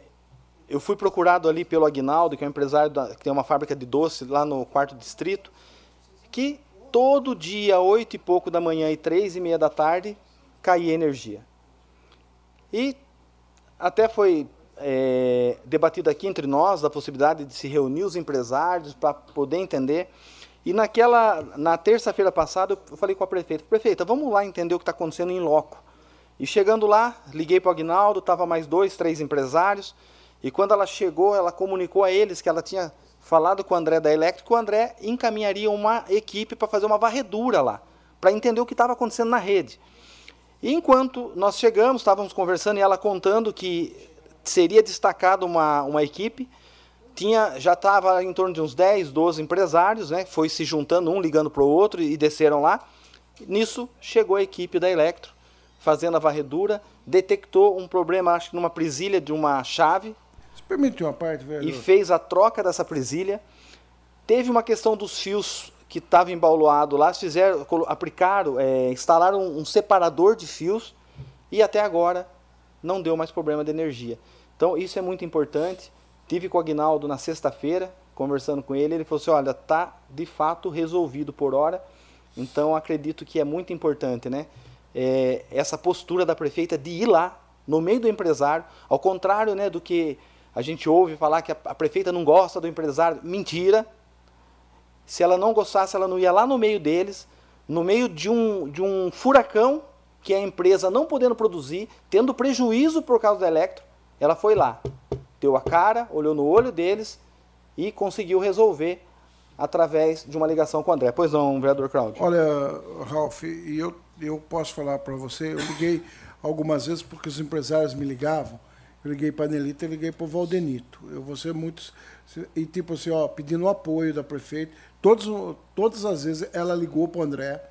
eu fui procurado ali pelo Agnaldo, que é um empresário da, que tem uma fábrica de doce lá no quarto distrito, que todo dia, oito e pouco da manhã e três e meia da tarde, caía energia. E até foi é, debatido aqui entre nós a possibilidade de se reunir os empresários para poder entender. E naquela, na terça-feira passada, eu falei com a prefeita, prefeita, vamos lá entender o que está acontecendo em loco. E chegando lá, liguei para o Agnaldo, estava mais dois, três empresários, e quando ela chegou, ela comunicou a eles que ela tinha falado com o André da Elétrica, o André encaminharia uma equipe para fazer uma varredura lá, para entender o que estava acontecendo na rede. E enquanto nós chegamos, estávamos conversando e ela contando que seria destacada uma, uma equipe, tinha, já estava em torno de uns 10, 12 empresários, né? Foi se juntando um ligando para o outro e desceram lá. Nisso chegou a equipe da Electro, fazendo a varredura, detectou um problema, acho que numa presilha de uma chave. Permite uma parte, velho? E fez a troca dessa presilha. Teve uma questão dos fios que estava embauluado lá, fizeram, aplicaram, é, instalaram um separador de fios e até agora não deu mais problema de energia. Então isso é muito importante. Tive com o Agnaldo na sexta-feira, conversando com ele, ele falou assim, olha, tá de fato resolvido por hora, então acredito que é muito importante, né? É, essa postura da prefeita de ir lá, no meio do empresário, ao contrário né, do que a gente ouve falar que a, prefeita não gosta do empresário, mentira. Se ela não gostasse, ela não ia lá no meio deles, no meio de um, de um furacão, que a empresa não podendo produzir, tendo prejuízo por causa do elétrico, ela foi lá deu a cara, olhou no olho deles e conseguiu resolver através de uma ligação com o André. Pois não, vereador Claudio. Olha, Ralf, eu, eu posso falar para você, eu liguei algumas vezes porque os empresários me ligavam, eu liguei para a Nelita e liguei para o Valdenito. Eu vou ser muito... E tipo assim, ó, pedindo apoio da prefeita. Todos, todas as vezes ela ligou para o André,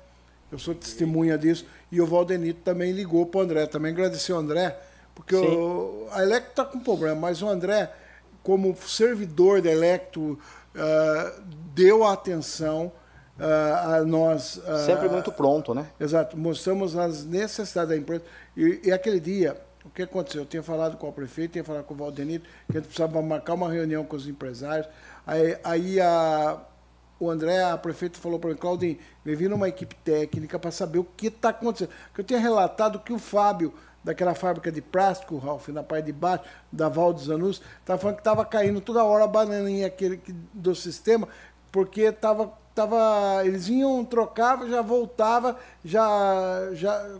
eu sou testemunha disso, e o Valdenito também ligou para o André. Também agradeceu o André, porque o, a Electro está com problema, mas o André, como servidor da Electro, uh, deu atenção uh, a nós. Uh, Sempre muito pronto, né? Exato. Mostramos as necessidades da empresa. E, e, aquele dia, o que aconteceu? Eu tinha falado com o prefeito, tinha falado com o Valdenito, que a gente precisava marcar uma reunião com os empresários. Aí, aí a, o André, a prefeita, falou para mim, Claudinho, me vir uma equipe técnica para saber o que está acontecendo. Porque eu tinha relatado que o Fábio daquela fábrica de plástico, Ralf, na parte de baixo, da Val dos Anus, estava falando que estava caindo toda hora a bananinha aquele, do sistema, porque estava tava, eles vinham, trocavam, já voltava, já, já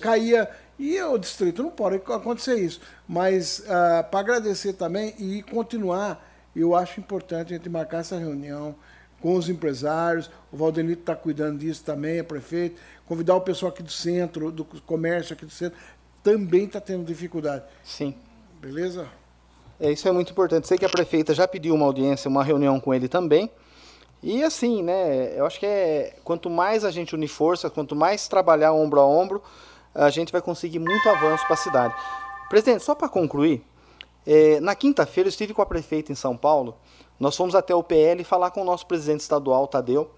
caía. E o distrito não pode acontecer isso. Mas ah, para agradecer também e continuar, eu acho importante a gente marcar essa reunião com os empresários. O Valdenito está cuidando disso também, a prefeito. Convidar o pessoal aqui do centro, do comércio aqui do centro, também está tendo dificuldade. Sim. Beleza? É, isso é muito importante. Sei que a prefeita já pediu uma audiência, uma reunião com ele também. E assim, né, eu acho que é quanto mais a gente unir força, quanto mais trabalhar ombro a ombro, a gente vai conseguir muito avanço para a cidade. Presidente, só para concluir, É, na quinta-feira eu estive com a prefeita em São Paulo. Nós fomos até o PL falar com o nosso presidente estadual, Tadeu.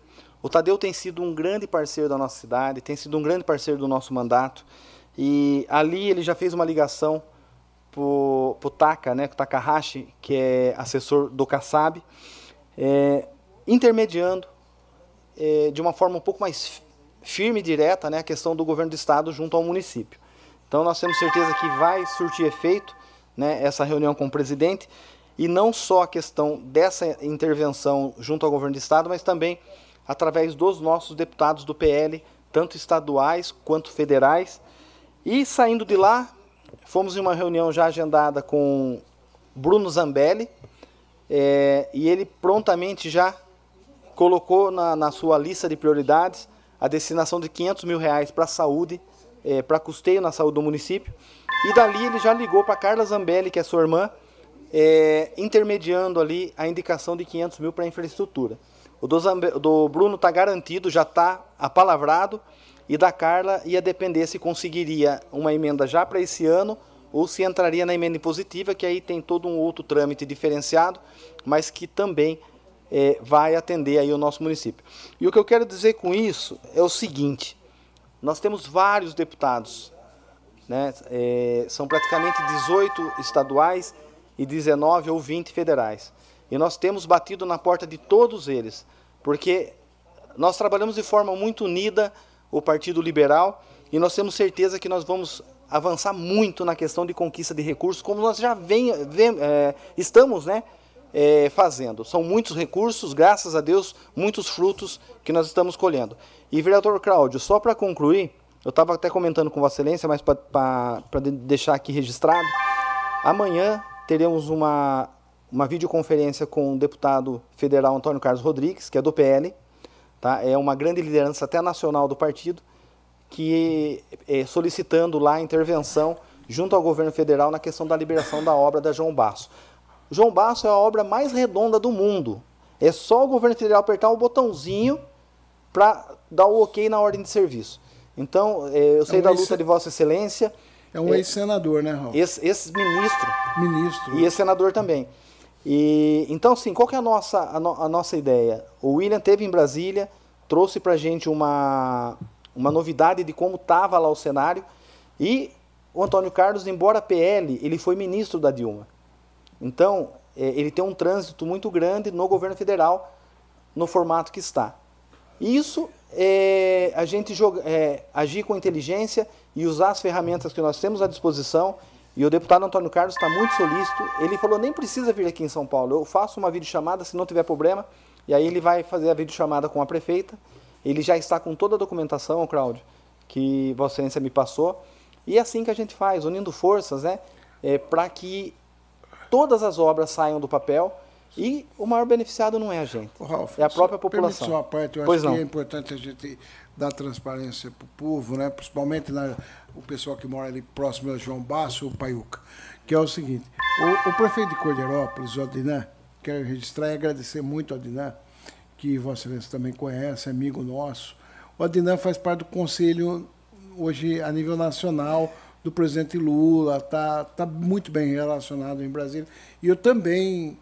O Tadeu tem sido um grande parceiro da nossa cidade, tem sido um grande parceiro do nosso mandato. E ali ele já fez uma ligação para o Taka, né, o Takahashi, que é assessor do Kassab, é, intermediando é, de uma forma um pouco mais firme e direta né, a questão do governo do estado junto ao município. Então nós temos certeza que vai surtir efeito né, essa reunião com o presidente e não só a questão dessa intervenção junto ao governo do estado, mas também através dos nossos deputados do PL, tanto estaduais quanto federais. E saindo de lá, fomos em uma reunião já agendada com Bruno Zambelli, é, e ele prontamente já colocou na, na, sua lista de prioridades a destinação de 500 mil reais para a saúde, é, para custeio na saúde do município. E dali ele já ligou para Carla Zambelli, que é sua irmã, é, intermediando ali a indicação de 500 mil para infraestrutura. O do, Zambe, do Bruno está garantido, já está apalavrado, e da Carla ia depender se conseguiria uma emenda já para esse ano ou se entraria na emenda impositiva, que aí tem todo um outro trâmite diferenciado, mas que também é, vai atender aí o nosso município. E o que eu quero dizer com isso é o seguinte: nós temos vários deputados, né? É, são praticamente 18 estaduais e 19 ou 20 federais. E nós temos batido na porta de todos eles, porque nós trabalhamos de forma muito unida, o Partido Liberal, e nós temos certeza que nós vamos avançar muito na questão de conquista de recursos, como nós já vem, vem é, estamos né, é, fazendo. São muitos recursos, graças a Deus, muitos frutos que nós estamos colhendo. E, vereador Cláudio, só para concluir, eu estava até comentando com Vossa Excelência, mas para deixar aqui registrado, amanhã teremos uma, uma videoconferência com o deputado federal Antônio Carlos Rodrigues, que é do PL, tá? é uma grande liderança até nacional do partido, que é, solicitando lá intervenção junto ao governo federal na questão da liberação da obra da João Basso. João Basso é a obra mais redonda do mundo. É só o governo federal apertar o botãozinho para dar o ok na ordem de serviço. Então, é, eu sei é um da luta de Vossa Excelência. É um é, ex-senador, né, Raul? Ex-ministro. Ministro. E ex-senador também. E, então, sim, qual que é a nossa, a, no, a nossa ideia? O William teve em Brasília, trouxe para a gente uma, uma novidade de como estava lá o cenário. E o Antônio Carlos, embora PL, ele foi ministro da Dilma. Então, é, ele tem um trânsito muito grande no governo federal, no formato que está. Isso é a gente joga, é, agir com inteligência e usar as ferramentas que nós temos à disposição. E o deputado Antônio Carlos está muito solícito. Ele falou: nem precisa vir aqui em São Paulo, eu faço uma videochamada se não tiver problema. E aí ele vai fazer a videochamada com a prefeita. Ele já está com toda a documentação, Cláudio, que Vossa Excelência me passou. E é assim que a gente faz, unindo forças, né? É, para que todas as obras saiam do papel e o maior beneficiado não é a gente, Ralf, é a própria população. Só parte, eu pois acho não. que é importante a gente dar transparência para o povo, né? principalmente na, o pessoal que mora ali próximo a João Basso ou Paiuca, que é o seguinte, o, o prefeito de Cordeirópolis, o Odinan, quero registrar e agradecer muito ao Odinan, que Vossa Excelência também conhece, amigo nosso. O Odinan faz parte do conselho hoje a nível nacional do presidente Lula, está tá muito bem relacionado em Brasília. E eu também,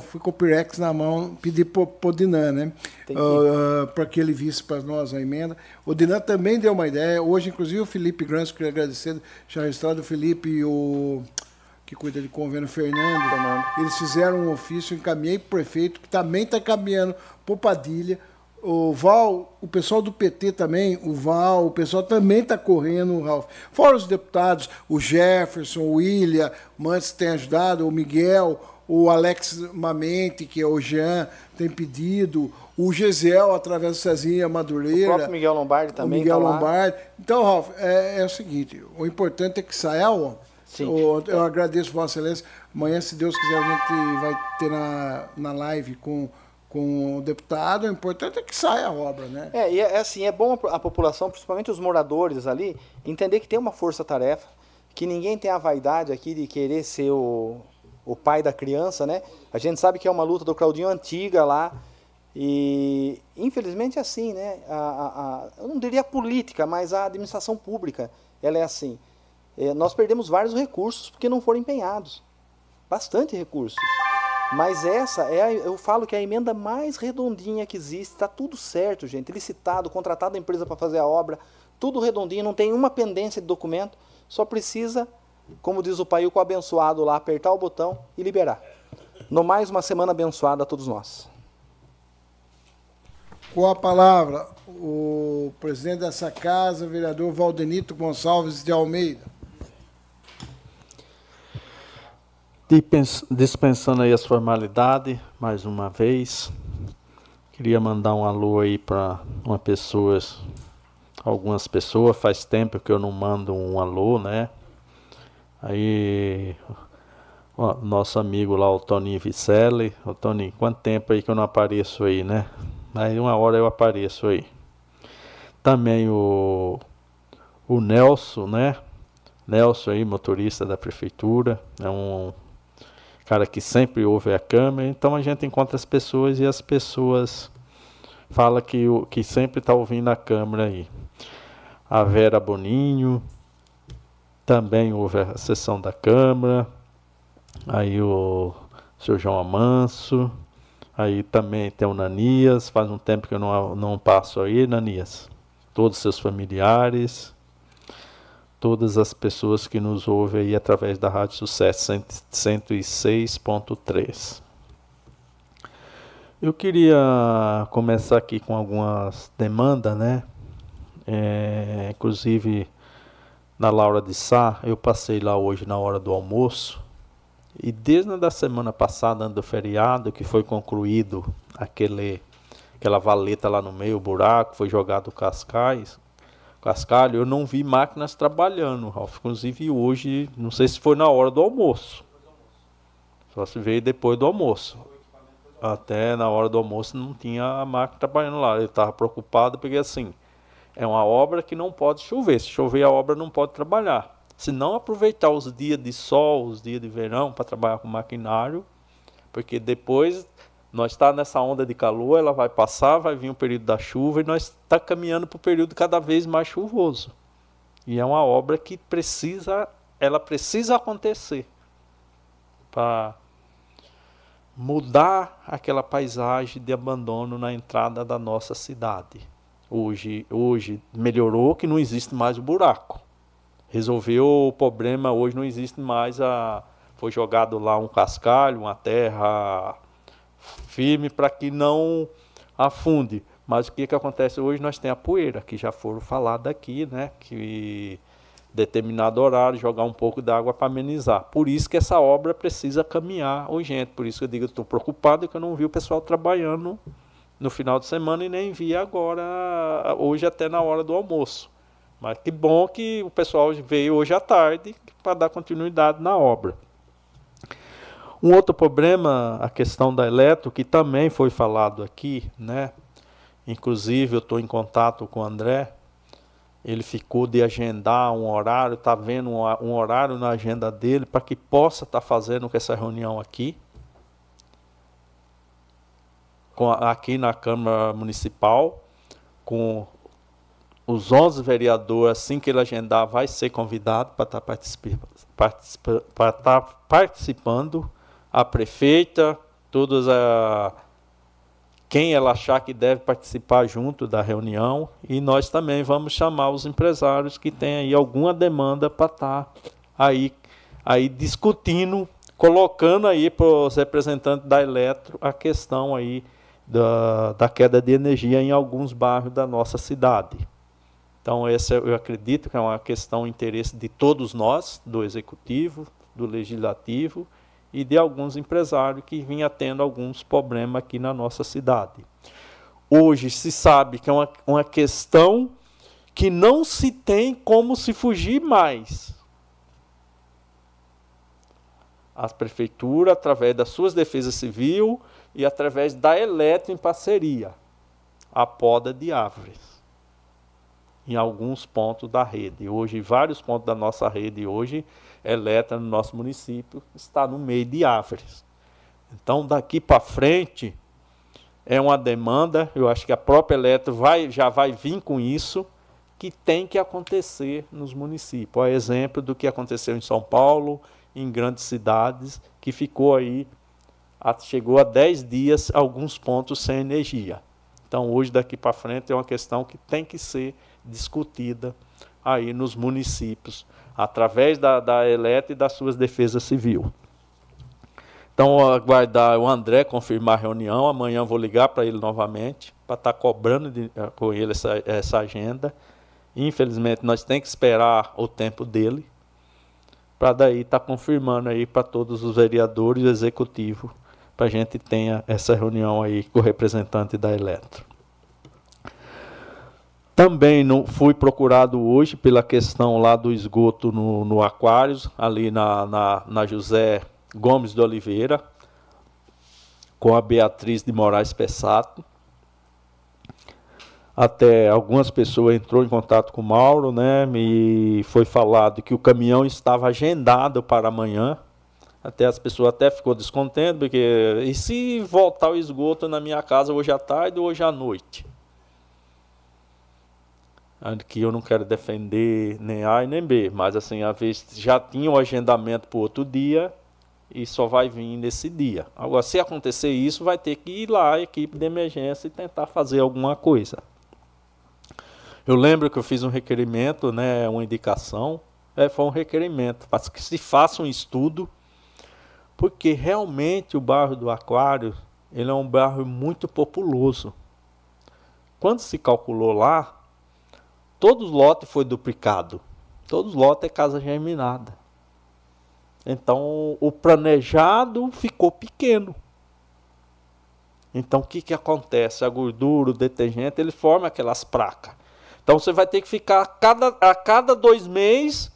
fui com o Pirex na mão, pedi para o Dinan, né? Uh, para que ele visse para nós a emenda. O Dinan também deu uma ideia. Hoje, inclusive, o Felipe Grans, queria agradecer, já registrado o Felipe e o que cuida de convênio, Fernando, Fernando. eles fizeram um ofício, encaminhei para o prefeito, que também está encaminhando para o Padilha, o Val, o pessoal do PT também, o Val, o pessoal também está correndo, Ralf. Fora os deputados, o Jefferson, o William, Mantes tem ajudado, o Miguel, o Alex Mamente, que é o Jean, tem pedido, o Gisel, através do Cezinha Madureira. O próprio Miguel Lombardi também. O Miguel tá Lombardi. Então, Ralf, é, é, o seguinte: o importante é que saia obra. Sim. Eu, eu agradeço, Vossa Excelência. Amanhã, se Deus quiser, a gente vai ter na, na live com com o deputado, o importante é que saia a obra, né? É, e é, é assim, é bom a, a população, principalmente os moradores ali, entender que tem uma força-tarefa, que ninguém tem a vaidade aqui de querer ser o, o pai da criança, né? A gente sabe que é uma luta do Claudinho antiga lá, e infelizmente é assim, né? A, a, a, eu não diria política, mas a administração pública, ela é assim. É, nós perdemos vários recursos porque não foram empenhados. bastante recursos. Mas essa é, a, eu falo que é a emenda mais redondinha que existe. Está tudo certo, gente. Licitado, contratado a empresa para fazer a obra, tudo redondinho, não tem uma pendência de documento. Só precisa, como diz o pai, o abençoado lá, apertar o botão e liberar. No mais, uma semana abençoada a todos nós. Com a palavra, o presidente dessa casa, o vereador Valdenito Gonçalves de Almeida. Dispensando aí as formalidades, mais uma vez, queria mandar um alô aí para uma pessoa, algumas pessoas, faz tempo que eu não mando um alô, né? Aí, ó, nosso amigo lá, o Toninho Vicelli, o Toninho, quanto tempo aí que eu não apareço aí, né? Aí uma hora eu apareço aí. Também o, o Nelson, né? Nelson aí, motorista da prefeitura, é um cara que sempre ouve a câmera, então a gente encontra as pessoas e as pessoas falam que, que sempre está ouvindo a câmera aí. A Vera Boninho também ouve a sessão da Câmara, aí o seu João Amanso, aí também tem o Nanias, faz um tempo que eu não, não passo aí, Nanias. Todos os seus familiares, todas as pessoas que nos ouvem aí através da Rádio Sucesso 106.3. Eu queria começar aqui com algumas demandas, né? É, inclusive na Laura de Sá, eu passei lá hoje na hora do almoço e desde a semana passada, do feriado, que foi concluído aquele, aquela valeta lá no meio, o buraco, foi jogado cascais, cascalho, eu não vi máquinas trabalhando, Ralf. Inclusive hoje, não sei se foi na hora do almoço. Só se veio depois do almoço. Até na hora do almoço não tinha a máquina trabalhando lá. Eu estava preocupado porque assim, é uma obra que não pode chover. Se chover a obra não pode trabalhar. Se não aproveitar os dias de sol, os dias de verão para trabalhar com maquinário, porque depois nós está nessa onda de calor, ela vai passar, vai vir um período da chuva e nós está caminhando para o período cada vez mais chuvoso. E é uma obra que precisa, ela precisa acontecer para mudar aquela paisagem de abandono na entrada da nossa cidade. Hoje, hoje melhorou que não existe mais o buraco. Resolveu o problema, hoje não existe mais a foi jogado lá um cascalho, uma terra firme para que não afunde. Mas o que, que acontece hoje? Nós temos a poeira, que já foram faladas aqui, né? Que determinado horário, jogar um pouco d'água para amenizar. Por isso que essa obra precisa caminhar urgente. Por isso que eu digo, estou preocupado que eu não vi o pessoal trabalhando no final de semana e nem vi agora, hoje até na hora do almoço. Mas que bom que o pessoal veio hoje à tarde para dar continuidade na obra. Um outro problema, a questão da eletro, que também foi falado aqui, né? Inclusive eu estou em contato com o André. Ele ficou de agendar um horário, está vendo um, horário na agenda dele para que possa estar tá fazendo essa reunião aqui. Com, aqui na Câmara Municipal, com os 11 vereadores, assim que ele agendar, vai ser convidado para estar tá participando, tá participando a prefeita, todos a quem ela achar que deve participar junto da reunião e nós também vamos chamar os empresários que têm aí alguma demanda para estar tá aí aí discutindo, colocando aí para os representantes da Eletro a questão aí da, da queda de energia em alguns bairros da nossa cidade. Então, essa eu acredito que é uma questão de interesse de todos nós, do executivo, do legislativo e de alguns empresários que vinham tendo alguns problemas aqui na nossa cidade. Hoje se sabe que é uma, uma questão que não se tem como se fugir mais. A prefeitura, através das suas defesas civil e através da Eletro em parceria, a poda de árvores em alguns pontos da rede. Hoje, vários pontos da nossa rede hoje Eletra no nosso município está no meio de árvores. Então, daqui para frente, é uma demanda, eu acho que a própria Eletra vai, já vai vir com isso, que tem que acontecer nos municípios. A exemplo do que aconteceu em São Paulo em grandes cidades, que ficou aí, chegou a 10 dias, alguns pontos sem energia. Então, hoje, daqui para frente, é uma questão que tem que ser discutida aí nos municípios, através da, da e das suas defesas civil. Então, aguardar o André confirmar a reunião. Amanhã vou ligar para ele novamente, para estar tá cobrando de, eh, com ele essa, essa agenda. Infelizmente, nós temos que esperar o tempo dele, para daí estar tá confirmando aí para todos os vereadores e executivo, para a gente tenha essa reunião aí com o representante da Eletro. Também não fui procurado hoje pela questão lá do esgoto no, no Aquários, ali na, na, na José Gomes de Oliveira, com a Beatriz de Moraes Pessato. Até algumas pessoas entrou em contato com o Mauro, né? Me foi falado que o caminhão estava agendado para amanhã. Até as pessoas até ficou descontentes, porque e se voltar o esgoto na minha casa hoje à tarde ou hoje à noite? Que eu não quero defender nem A e nem B, mas assim, a vez já tinha o um agendamento para outro dia e só vai vir nesse dia. Agora, se acontecer isso, vai ter que ir lá a equipe de emergência e tentar fazer alguma coisa. Eu lembro que eu fiz um requerimento, né, uma indicação, é, foi um requerimento para que se faça um estudo, porque realmente o bairro do Aquário ele é um bairro muito populoso. Quando se calculou lá, todos os lotes foi duplicado. Todos os lotes é casa germinada. Então o planejado ficou pequeno. Então o que, que acontece? A gordura, o detergente, ele forma aquelas placas. Então você vai ter que ficar a cada, a cada dois meses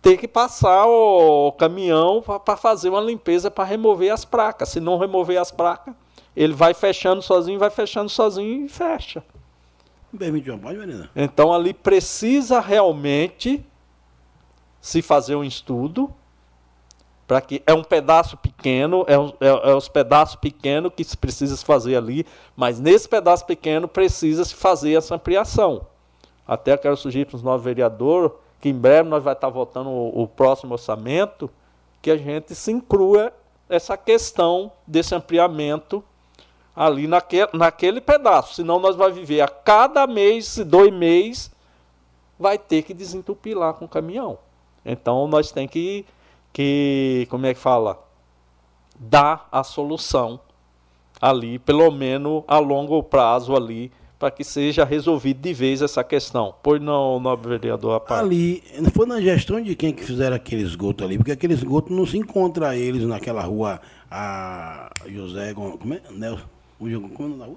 ter que passar o caminhão para fazer uma limpeza para remover as placas. Se não remover as placas, ele vai fechando sozinho, vai fechando sozinho e fecha. Permite uma pode, Então ali precisa realmente se fazer um estudo para que é um pedaço pequeno, é, é, é os pedaços pequenos que se precisa fazer ali, mas nesse pedaço pequeno precisa se fazer essa ampliação. Até quero sugerir para os novos vereadores que em breve nós vai estar votando o, o próximo orçamento, que a gente se inclua essa questão desse ampliamento ali naquele, pedaço. Senão nós vamos viver a cada mês, dois meses, vai ter que desentupir lá com o caminhão. Então nós temos que que, como é que fala? Dá a solução ali, pelo menos a longo prazo ali, para que seja resolvido de vez essa questão. Pois não, nobre vereador Apar. Ali, foi na gestão de quem que fizeram aquele esgoto ali, porque aquele esgoto não se encontra eles naquela rua, a José, como é? Nelson, como é rua?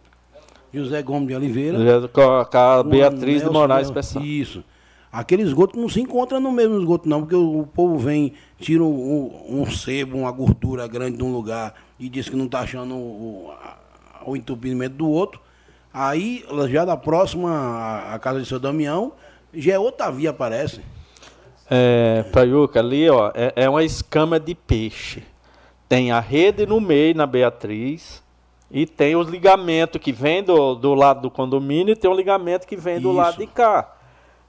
José Gomes de Oliveira. Com a Beatriz de Moraes Pessoal. Isso. Aquele esgoto não se encontra no mesmo esgoto, não, porque o, o povo vem, tira um, um, sebo, uma gordura grande de um lugar e diz que não está achando o, o, entupimento do outro. Aí, já da próxima, a casa de seu Damião, já é outra via, parece. É, Paiuca, ali ó, é, é uma escama de peixe. Tem a rede no meio, na Beatriz, e tem os ligamentos que vem do, do lado do condomínio e tem o ligamento que vem do Isso. lado de cá.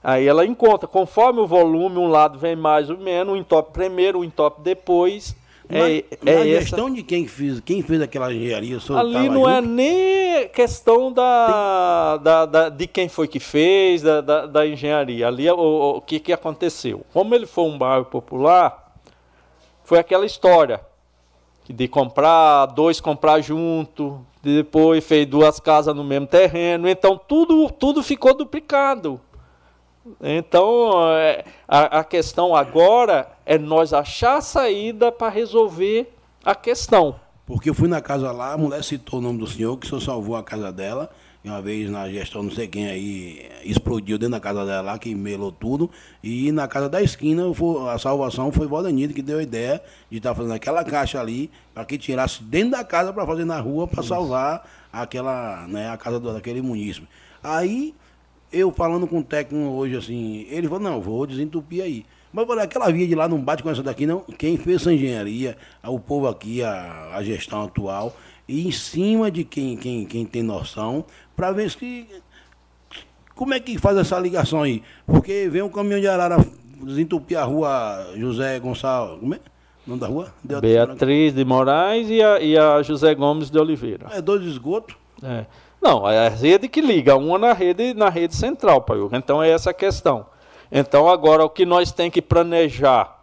Aí ela encontra, conforme o volume, um lado vem mais ou menos, um entope primeiro, um entope depois. Na, é, na é gestão essa... de quem fez, quem fez aquela engenharia, Ali não é é nem questão da, Tem... da, da, de quem foi que fez, da, da, da engenharia. Ali é o, o, que, que aconteceu. Como ele foi um bairro popular, foi aquela história de comprar, dois comprar junto, depois fez duas casas no mesmo terreno, então tudo, tudo ficou duplicado. Então, é, a, a questão agora é nós achar a saída para resolver a questão. Porque eu fui na casa lá, a mulher citou o nome do senhor, que o senhor salvou a casa dela. Uma vez na gestão, não sei quem aí, explodiu dentro da casa dela lá, que melou tudo. E na casa da esquina, a salvação foi o Valdenito que deu a ideia de estar tá fazendo aquela caixa ali, para que tirasse dentro da casa para fazer na rua, para salvar aquela, né, a casa daquele munícipe. Aí eu falando com o técnico hoje assim, ele falou, não, vou desentupir aí. Mas falei, aquela via de lá não bate com essa daqui, não. Quem fez essa engenharia, o povo aqui, a, a gestão atual, e em cima de quem, quem, quem tem noção, para ver se. Como é que faz essa ligação aí? Porque vem um caminhão de arara desentupir a rua José Gonçalves. Como é? Nome da rua? Beatriz de Moraes e a, e a José Gomes de Oliveira. É dois esgotos? É. Não, é a rede que liga, uma na rede, na rede central, Paiuca. Então é essa a questão. Então agora o que nós tem que planejar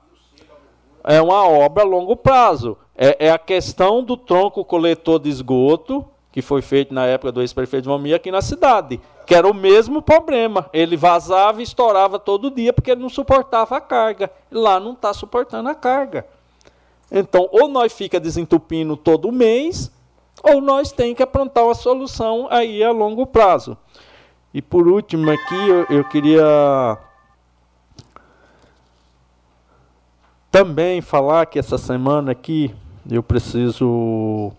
é uma obra a longo prazo. É, é a questão do tronco coletor de esgoto, que foi feito na época do ex-prefeito de Momia aqui na cidade, que era o mesmo problema. Ele vazava e estourava todo dia porque ele não suportava a carga. Lá não está suportando a carga. Então, ou nós fica desentupindo todo mês, ou nós tem que aprontar uma solução aí a longo prazo. E por último aqui, eu, eu queria também falar que essa semana aqui eu preciso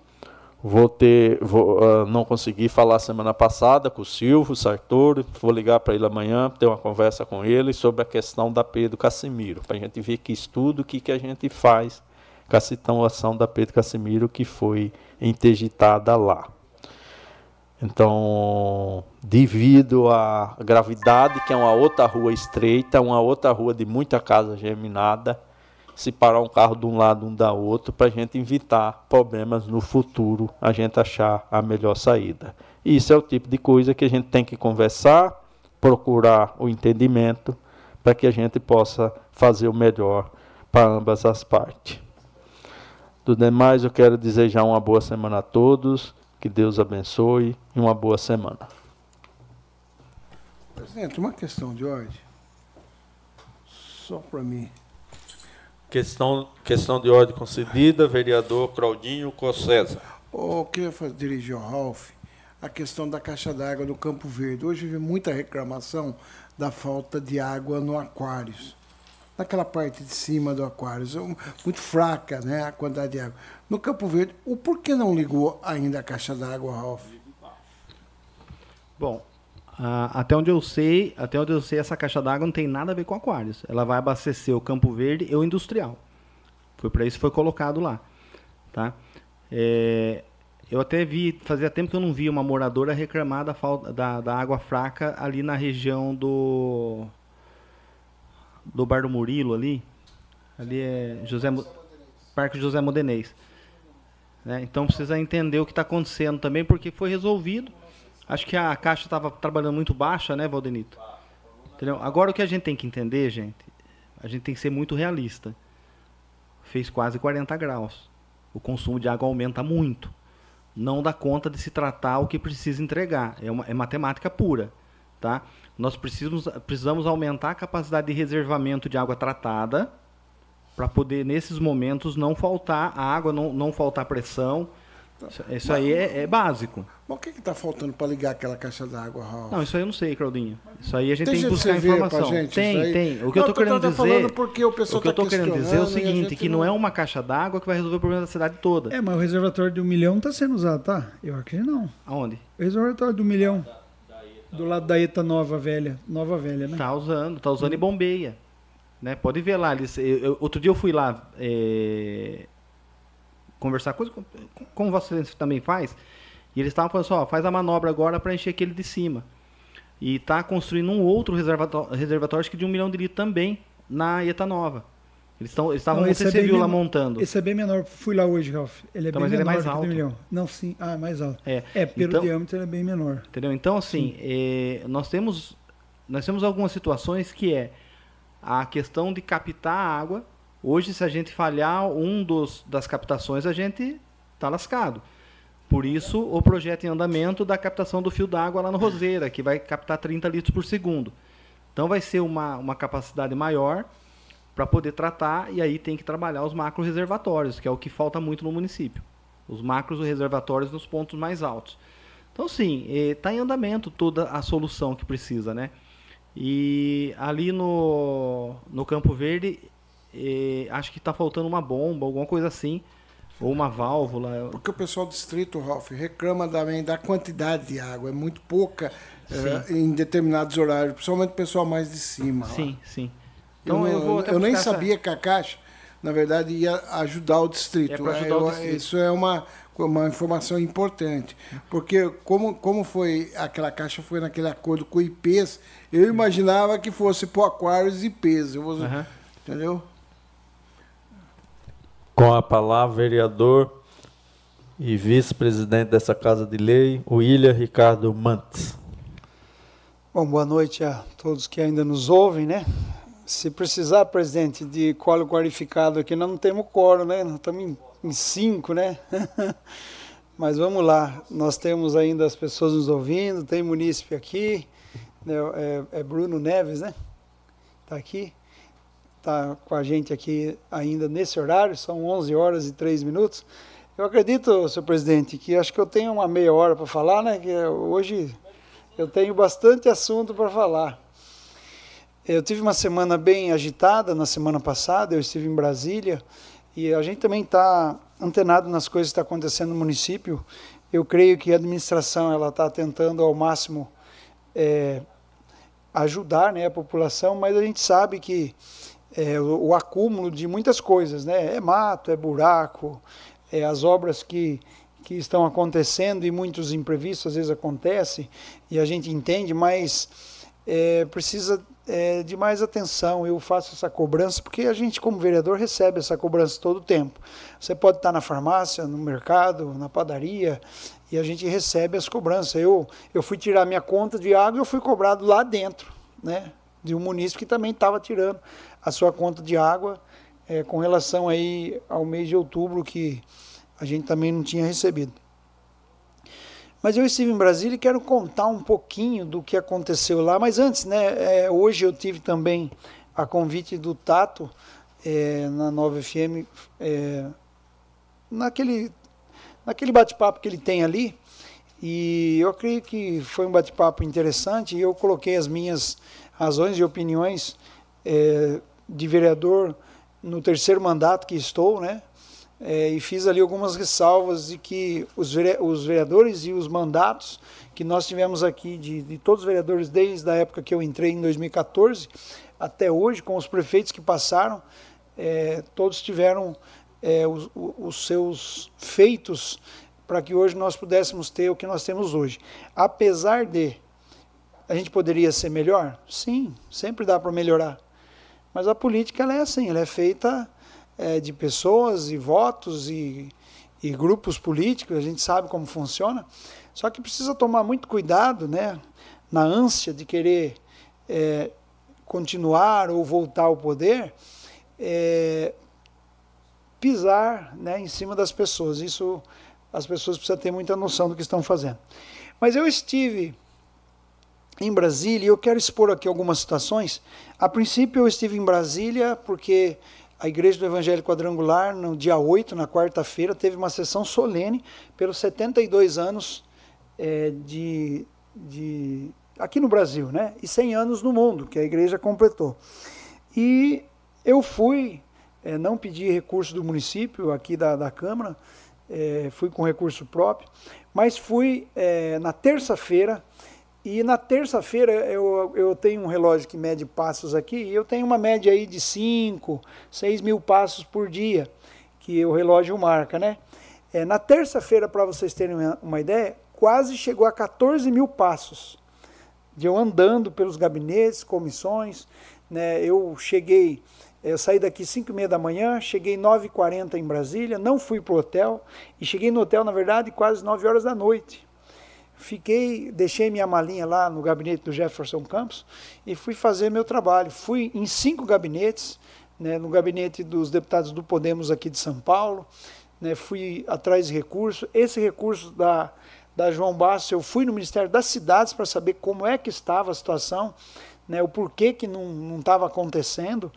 vou ter vou, uh, não consegui falar semana passada com o Silvio Sartori vou ligar para ele amanhã ter uma conversa com ele sobre a questão da Pedro Casimiro para a gente ver que estudo que que a gente faz com a situação da Pedro Casimiro que foi interditada lá. Então, devido à gravidade, que é uma outra rua estreita, uma outra rua de muita casa geminada, se parar um carro de um lado, um da outro, para a gente evitar problemas no futuro, a gente achar a melhor saída. Isso é o tipo de coisa que a gente tem que conversar, procurar o entendimento, para que a gente possa fazer o melhor para ambas as partes. Do demais, eu quero desejar uma boa semana a todos, que Deus abençoe e uma boa semana. Presidente, uma questão de ordem. Só para mim. Questão, questão de ordem concedida, vereador Claudinho Cossesa. Oh, eu queria fazer, dirigir ao Ralf a questão da caixa d'água do Campo Verde. Hoje vi muita reclamação da falta de água no Aquários naquela parte de cima do aquário, muito fraca né, a quantidade de água. No Campo Verde, o porquê não ligou ainda a caixa d'água, Ralf? Bom, até onde eu sei, até onde eu sei, essa caixa d'água não tem nada a ver com aquários. Ela vai abastecer o Campo Verde e o industrial. Foi para isso que foi colocado lá, tá? É, eu até vi, fazia tempo que eu não vi uma moradora reclamar da falta da, da água fraca ali na região do do Bar do Murilo ali. Ali é José Parque José Modenês. Né? Então precisa entender o que está acontecendo também, porque foi resolvido. Acho que a caixa estava trabalhando muito baixa, né, Valdenito? Entendeu? Agora o que a gente tem que entender, gente, a gente tem que ser muito realista. Fez quase 40 graus. O consumo de água aumenta muito. Não dá conta de se tratar o que precisa entregar. É, uma, é matemática pura. Tá? Nós precisamos, precisamos aumentar a capacidade de reservamento de água tratada para poder, nesses momentos, não faltar água, não, não faltar pressão. Isso, isso aí é, é, básico. Mas o que está faltando para ligar aquela caixa d'água, Raul? Não, isso aí eu não sei, Claudinho. Isso aí a gente tem, tem que buscar informação. Gente, tem, tem. O que não, eu estou querendo dizer, porque o, o que eu estou querendo dizer é o seguinte, que não... não é uma caixa d'água que vai resolver o problema da cidade toda. É, mas o reservatório de um milhão está sendo usado, tá? Eu acho que não. Aonde? O reservatório do milhão. Do lado da ETA Nova Velha. Nova Velha, né? Tá usando, tá usando e bombeia. Né? Pode ver lá. Eles, eu, eu, outro dia eu fui lá é, conversar coisa como você também faz. E eles estavam falando assim, ó, faz a manobra agora para encher aquele de cima. E tá construindo um outro reservatório, reservatório acho que de um milhão de litros também na ETA Nova. Eles estavam, você é viu lá montando. Esse é bem menor. Fui lá hoje, Ralf. Ele é então, bem menor. Ele é mais alto. Milhão. Não, sim. Ah, é mais alto. É, é pelo então, diâmetro ele é bem menor. Entendeu? Então, assim, é, nós temos nós temos algumas situações que é a questão de captar a água. Hoje, se a gente falhar um dos das captações, a gente está lascado. Por isso, o projeto em andamento da captação do fio d'água lá no Roseira, que vai captar 30 litros por segundo. Então, vai ser uma, uma capacidade maior para poder tratar e aí tem que trabalhar os macro reservatórios, que é o que falta muito no município. Os macros reservatórios nos pontos mais altos. Então, sim, está em andamento toda a solução que precisa, né? E ali no, no Campo Verde, acho que está faltando uma bomba, alguma coisa assim, ou uma válvula. Porque o pessoal do distrito, Ralf, reclama também da quantidade de água, é muito pouca é, em determinados horários, principalmente o pessoal mais de cima. Sim, lá. sim. Então, eu, eu, eu nem sabia essa... que a Caixa, na verdade, ia ajudar o distrito. É ajudar eu, o distrito. Isso é uma, uma informação importante. Porque como, como foi aquela caixa foi naquele acordo com o IPs, eu imaginava que fosse para o Aquários e IPs. Eu uhum. Entendeu? Com a palavra, vereador e vice-presidente dessa Casa de Lei, William Ricardo Mantes. Bom, boa noite a todos que ainda nos ouvem, né? Se precisar, presidente, de colo qualificado aqui, nós não temos coro, né? Nós estamos em, em cinco, né? Mas vamos lá, nós temos ainda as pessoas nos ouvindo, tem munícipe aqui, né? é, é Bruno Neves, né? Está aqui, está com a gente aqui ainda nesse horário, são 11 horas e 3 minutos. Eu acredito, senhor presidente, que acho que eu tenho uma meia hora para falar, né? Que hoje eu tenho bastante assunto para falar. Eu tive uma semana bem agitada na semana passada, eu estive em Brasília e a gente também está antenado nas coisas que estão tá acontecendo no município. Eu creio que a administração ela está tentando ao máximo é, ajudar né, a população, mas a gente sabe que é, o, o, acúmulo de muitas coisas, né? É mato, é buraco, é as obras que que estão acontecendo e muitos imprevistos às vezes acontecem e a gente entende, mas é, precisa é, de mais atenção. Eu faço essa cobrança porque a gente, como vereador, recebe essa cobrança todo o tempo. Você pode estar na farmácia, no mercado, na padaria e a gente recebe as cobranças. Eu, eu fui tirar minha conta de água e eu fui cobrado lá dentro, né, de um município que também estava tirando a sua conta de água é, com relação aí ao mês de outubro que a gente também não tinha recebido. Mas eu estive em Brasília e quero contar um pouquinho do que aconteceu lá. Mas antes, né, é, hoje eu tive também a convite do Tato é, na Nova FM, naquele, naquele bate-papo que ele tem ali. E eu creio que foi um bate-papo interessante e eu coloquei as minhas razões e opiniões é, de vereador no terceiro mandato que estou, né? é, e fiz ali algumas ressalvas de que os, vereadores e os mandatos que nós tivemos aqui, de, de todos os vereadores, desde a época que eu entrei em 2014 até hoje, com os prefeitos que passaram, é, todos tiveram é, os, os, seus feitos para que hoje nós pudéssemos ter o que nós temos hoje. Apesar de a gente poderia ser melhor? Sim, sempre dá para melhorar. Mas a política ela é assim, ela é feita é, de pessoas e votos e, e grupos políticos, a gente sabe como funciona, só que precisa tomar muito cuidado, né, na ânsia de querer é, continuar ou voltar ao poder, é, pisar né, em cima das pessoas. Isso as pessoas precisam ter muita noção do que estão fazendo. Mas eu estive em Brasília e eu quero expor aqui algumas situações. A princípio eu estive em Brasília porque a Igreja do Evangelho Quadrangular, no dia 8, na quarta-feira, teve uma sessão solene pelos 72 anos é, de, de, aqui no Brasil, né? E 100 anos no mundo, que a igreja completou. E eu fui, é, não pedi recurso do município, aqui da, da Câmara, é, fui com recurso próprio, mas fui é, na terça-feira e na terça-feira eu, eu tenho um relógio que mede passos aqui, e eu tenho uma média aí de 5, 6 mil passos por dia, que o relógio marca, né? É, na terça-feira, para vocês terem uma, ideia, quase chegou a 14 mil passos. De eu andando pelos gabinetes, comissões, né? Eu cheguei, eu saí daqui 5 e meia da manhã, cheguei 9h40 em Brasília, não fui para o hotel, e cheguei no hotel, na verdade, quase 9 horas da noite. Fiquei, deixei minha malinha lá no gabinete do Jefferson Campos e fui fazer meu trabalho. Fui em cinco gabinetes, né, no gabinete dos deputados do Podemos aqui de São Paulo, né, fui atrás de recurso. Esse recurso da, da João Basso, eu fui no Ministério das Cidades para saber como é que estava a situação, né, o porquê que não estava acontecendo.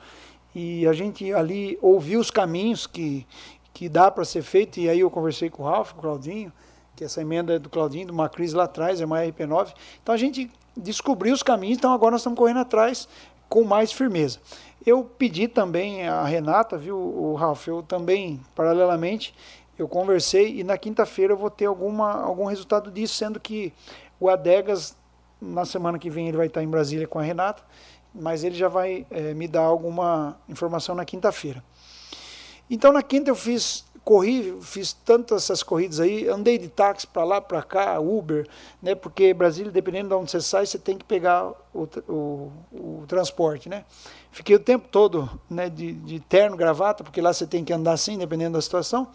E a gente ali ouviu os caminhos que, que dá para ser feito, e aí eu conversei com o Ralf, com o Claudinho, que essa emenda é do Claudinho, do Macris lá atrás, é uma RP9. Então a gente descobriu os caminhos, então agora nós estamos correndo atrás com mais firmeza. Eu pedi também a Renata, viu, o Ralf, eu também, paralelamente, eu conversei e na quinta-feira eu vou ter alguma, algum resultado disso, sendo que o Adegas, na semana que vem, ele vai estar em Brasília com a Renata, mas ele já vai é, me dar alguma informação na quinta-feira. Então, na quinta eu fiz corri, fiz tantas essas corridas aí, andei de táxi para lá, para cá, Uber, né? Porque Brasília, dependendo de onde você sai, você tem que pegar o, o, o transporte, né? Fiquei o tempo todo, né, de, de terno, gravata, porque lá você tem que andar assim, dependendo da situação.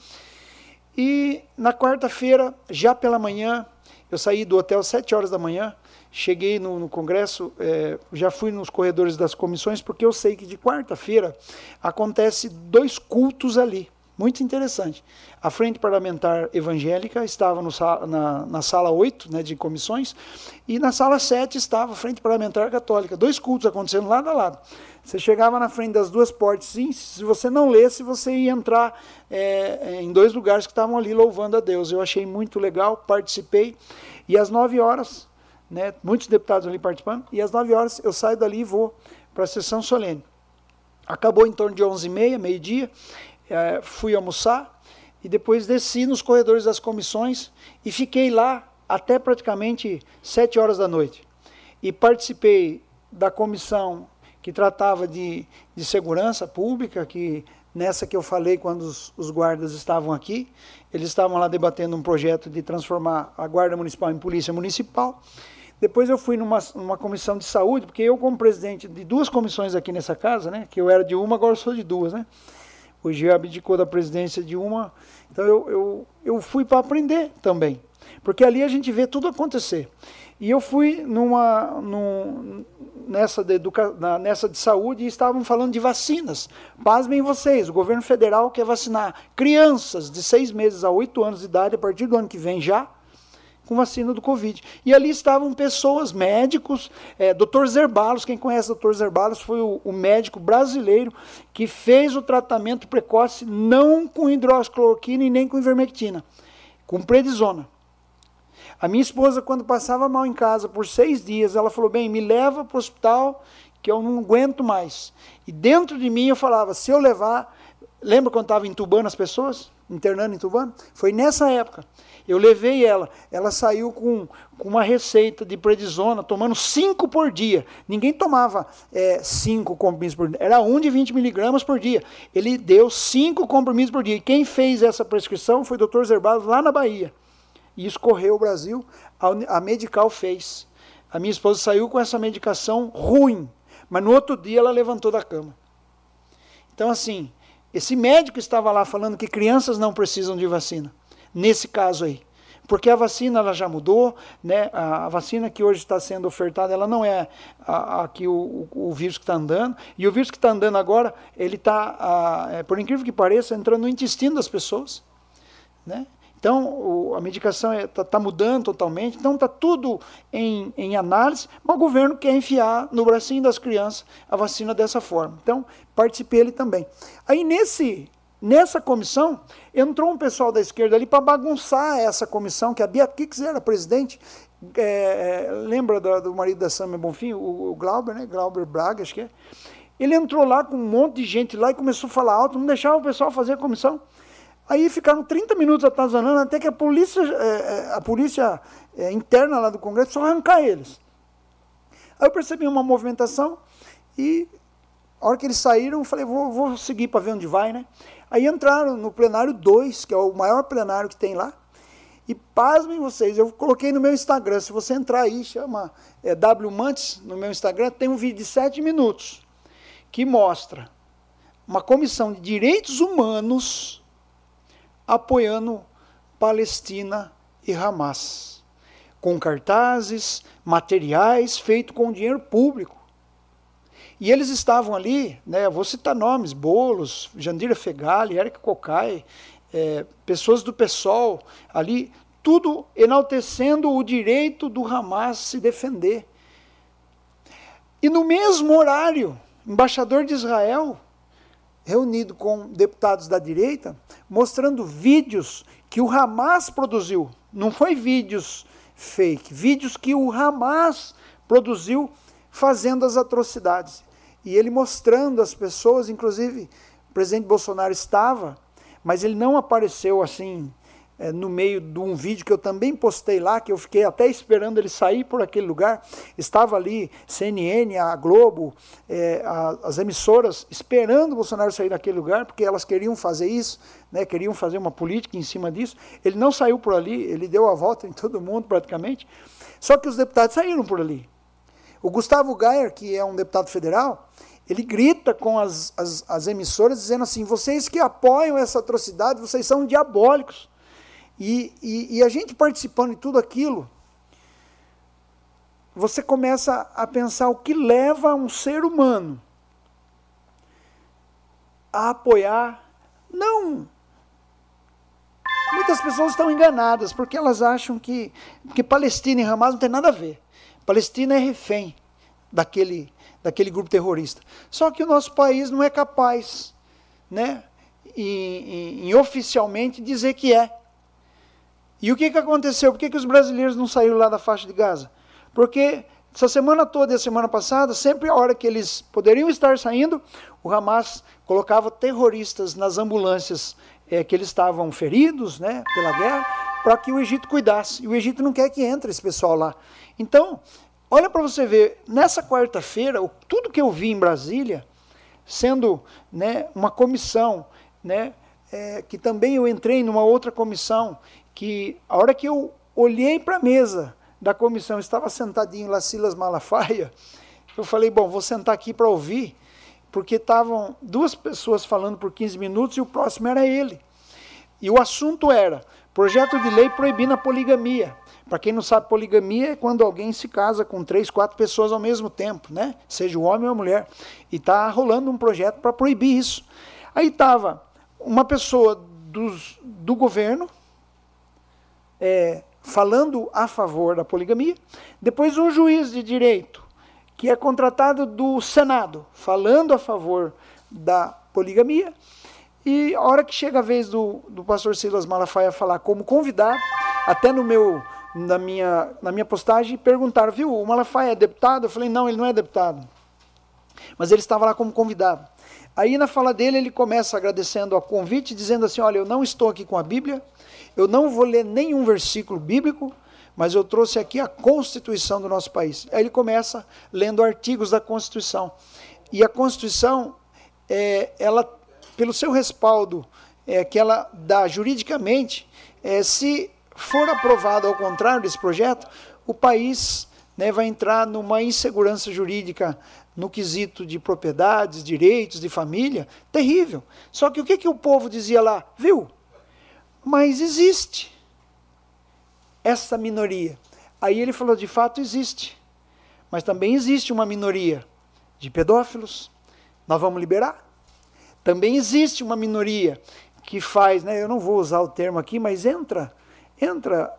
E na quarta-feira, já pela manhã, eu saí do hotel às 7 horas da manhã, cheguei no, no Congresso, é, já fui nos corredores das comissões, porque eu sei que de quarta-feira acontece dois cultos ali. Muito interessante. A Frente Parlamentar Evangélica estava no, na, na, sala 8 né, de comissões, e na sala 7 estava a Frente Parlamentar Católica. Dois cultos acontecendo lado a lado. Você chegava na frente das duas portas, sim, se você não lesse, você ia entrar é, em dois lugares que estavam ali louvando a Deus. Eu achei muito legal, participei, e às 9 horas, né, muitos deputados ali participando, e às 9 horas eu saio dali e vou para a sessão solene. Acabou em torno de 11h30, meio-dia, é, fui almoçar e depois desci nos corredores das comissões e fiquei lá até praticamente sete horas da noite. E participei da comissão que tratava de, de segurança pública, que nessa que eu falei quando os, os, guardas estavam aqui, eles estavam lá debatendo um projeto de transformar a Guarda Municipal em Polícia Municipal. Depois eu fui numa, numa comissão de saúde, porque eu como presidente de duas comissões aqui nessa casa, né, que eu era de uma, agora sou de duas, né, o G abdicou da presidência de uma. Então eu, eu, eu fui para aprender também. Porque ali a gente vê tudo acontecer. E eu fui numa, num, nessa, de educa, nessa de saúde e estavam falando de vacinas. Pasmem vocês, o governo federal quer vacinar crianças de seis meses a oito anos de idade, a partir do ano que vem já, com vacina do Covid. E ali estavam pessoas, médicos, é, Dr. Zerbalos, quem conhece o Dr. Zerbalos foi o, o, médico brasileiro que fez o tratamento precoce não com hidroxicloroquina e nem com ivermectina, com prednisona. A minha esposa, quando passava mal em casa por seis dias, ela falou, bem, me leva para o hospital que eu não aguento mais. E dentro de mim eu falava, se eu levar... Lembra quando estava entubando as pessoas? Internando, entubando? Foi nessa época. Eu levei ela, ela saiu com, com uma receita de prednisona, tomando 5 por dia. Ninguém tomava 5 é, comprimidos por dia, era um de 20 miligramas por dia. Ele deu 5 comprimidos por dia. E quem fez essa prescrição foi o Dr. Zerbados lá na Bahia. E isso correu o Brasil, a, a Medical fez. A minha esposa saiu com essa medicação ruim, mas no outro dia ela levantou da cama. Então, assim, esse médico estava lá falando que crianças não precisam de vacina nesse caso aí. Porque a vacina ela já mudou, né? a, vacina que hoje está sendo ofertada, ela não é a, a que o, o, vírus que está andando. E o vírus que está andando agora, ele está, é, por incrível que pareça, entrando no intestino das pessoas. Né? Então, o, a medicação está é, tá mudando totalmente, então está tudo em, em análise, mas o governo quer enfiar no bracinho das crianças a vacina dessa forma. Então, participei ele também. Aí, nesse, Nessa comissão, entrou um pessoal da esquerda ali para bagunçar essa comissão, que a Bia Kix era presidente. É, é, lembra do, do, marido da Samia Bonfim, o, o, Glauber, né? Glauber Braga, acho que é. Ele entrou lá com um monte de gente lá e começou a falar alto, não deixava o pessoal fazer a comissão. Aí ficaram 30 minutos atazanando até que a polícia, é, é a polícia interna lá do Congresso só arrancar eles. Aí eu percebi uma movimentação e a hora que eles saíram, eu falei, vou, vou seguir para ver onde vai, né? Aí entraram no plenário 2, que é o maior plenário que tem lá. E pasmem vocês, eu coloquei no meu Instagram, se você entrar aí, chama é, W Mantes no meu Instagram, tem um vídeo de 7 minutos que mostra uma comissão de direitos humanos apoiando Palestina e Hamas, com cartazes, materiais feitos com dinheiro público. E eles estavam ali, né, vou citar nomes, Bolos, Jandira Fegali, Eric Cocai, é, pessoas do PSOL, ali, tudo enaltecendo o direito do Hamas se defender. E no mesmo horário, embaixador de Israel, reunido com deputados da direita, mostrando vídeos que o Hamas produziu. Não foi vídeos fake, vídeos que o Hamas produziu fazendo as atrocidades. E ele mostrando às pessoas, inclusive o presidente Bolsonaro estava, mas ele não apareceu assim é, no meio de um vídeo que eu também postei lá, que eu fiquei até esperando ele sair por aquele lugar. Estava ali CNN, a Globo, é, a, as emissoras esperando o Bolsonaro sair daquele lugar, porque elas queriam fazer isso, né, queriam fazer uma política em cima disso. Ele não saiu por ali, ele deu a volta em todo mundo praticamente. Só que os deputados saíram por ali. O Gustavo Gayer, que é um deputado federal, ele grita com as, as, as emissoras dizendo assim: vocês que apoiam essa atrocidade, vocês são diabólicos. E, e, e a gente participando de tudo aquilo, você começa a pensar o que leva um ser humano a apoiar. Não. Muitas pessoas estão enganadas porque elas acham que, que Palestina e Hamas não tem nada a ver. Palestina é refém daquele, daquele grupo terrorista. Só que o nosso país não é capaz, né, em, em, em oficialmente dizer que é. E o que, que aconteceu? Por que, que os brasileiros não saíram lá da faixa de Gaza? Porque essa semana toda e a semana passada, sempre a hora que eles poderiam estar saindo, o Hamas colocava terroristas nas ambulâncias é, que eles estavam feridos né, pela guerra, para que o Egito cuidasse. E o Egito não quer que entre esse pessoal lá. Então, olha para você ver, nessa quarta-feira, tudo que eu vi em Brasília, sendo né, uma comissão, né, é, que também eu entrei numa outra comissão, que a hora que eu olhei para a mesa da comissão, estava sentadinho lá Silas Malafaia, eu falei, bom, vou sentar aqui para ouvir, porque estavam duas pessoas falando por 15 minutos e o próximo era ele. E o assunto era projeto de lei proibindo a poligamia. Para quem não sabe, poligamia é quando alguém se casa com três, quatro pessoas ao mesmo tempo, né? Seja o homem ou a mulher. E está rolando um projeto para proibir isso. Aí estava uma pessoa dos, do governo, é, falando a favor da poligamia, depois um juiz de direito, que é contratado do Senado, falando a favor da poligamia, e a hora que chega a vez do, do pastor Silas Malafaia falar como convidado, até no meu na minha, na minha postagem perguntaram, viu, o Malafaia é deputado? Eu falei, não, ele não é deputado. Mas ele estava lá como convidado. Aí na fala dele ele começa agradecendo ao convite, dizendo assim, olha, eu não estou aqui com a Bíblia, eu não vou ler nenhum versículo bíblico, mas eu trouxe aqui a Constituição do nosso país. Aí ele começa lendo artigos da Constituição. E a Constituição, é, ela, pelo seu respaldo é, que ela dá juridicamente, é, se for aprovado ao contrário desse projeto, o país né, vai entrar numa insegurança jurídica no quesito de propriedades, direitos, de família, terrível. Só que o que, que o povo dizia lá? Viu? Mas existe essa minoria. Aí ele falou: de fato existe. Mas também existe uma minoria de pedófilos. Nós vamos liberar. Também existe uma minoria que faz, né, eu não vou usar o termo aqui, mas entra, entra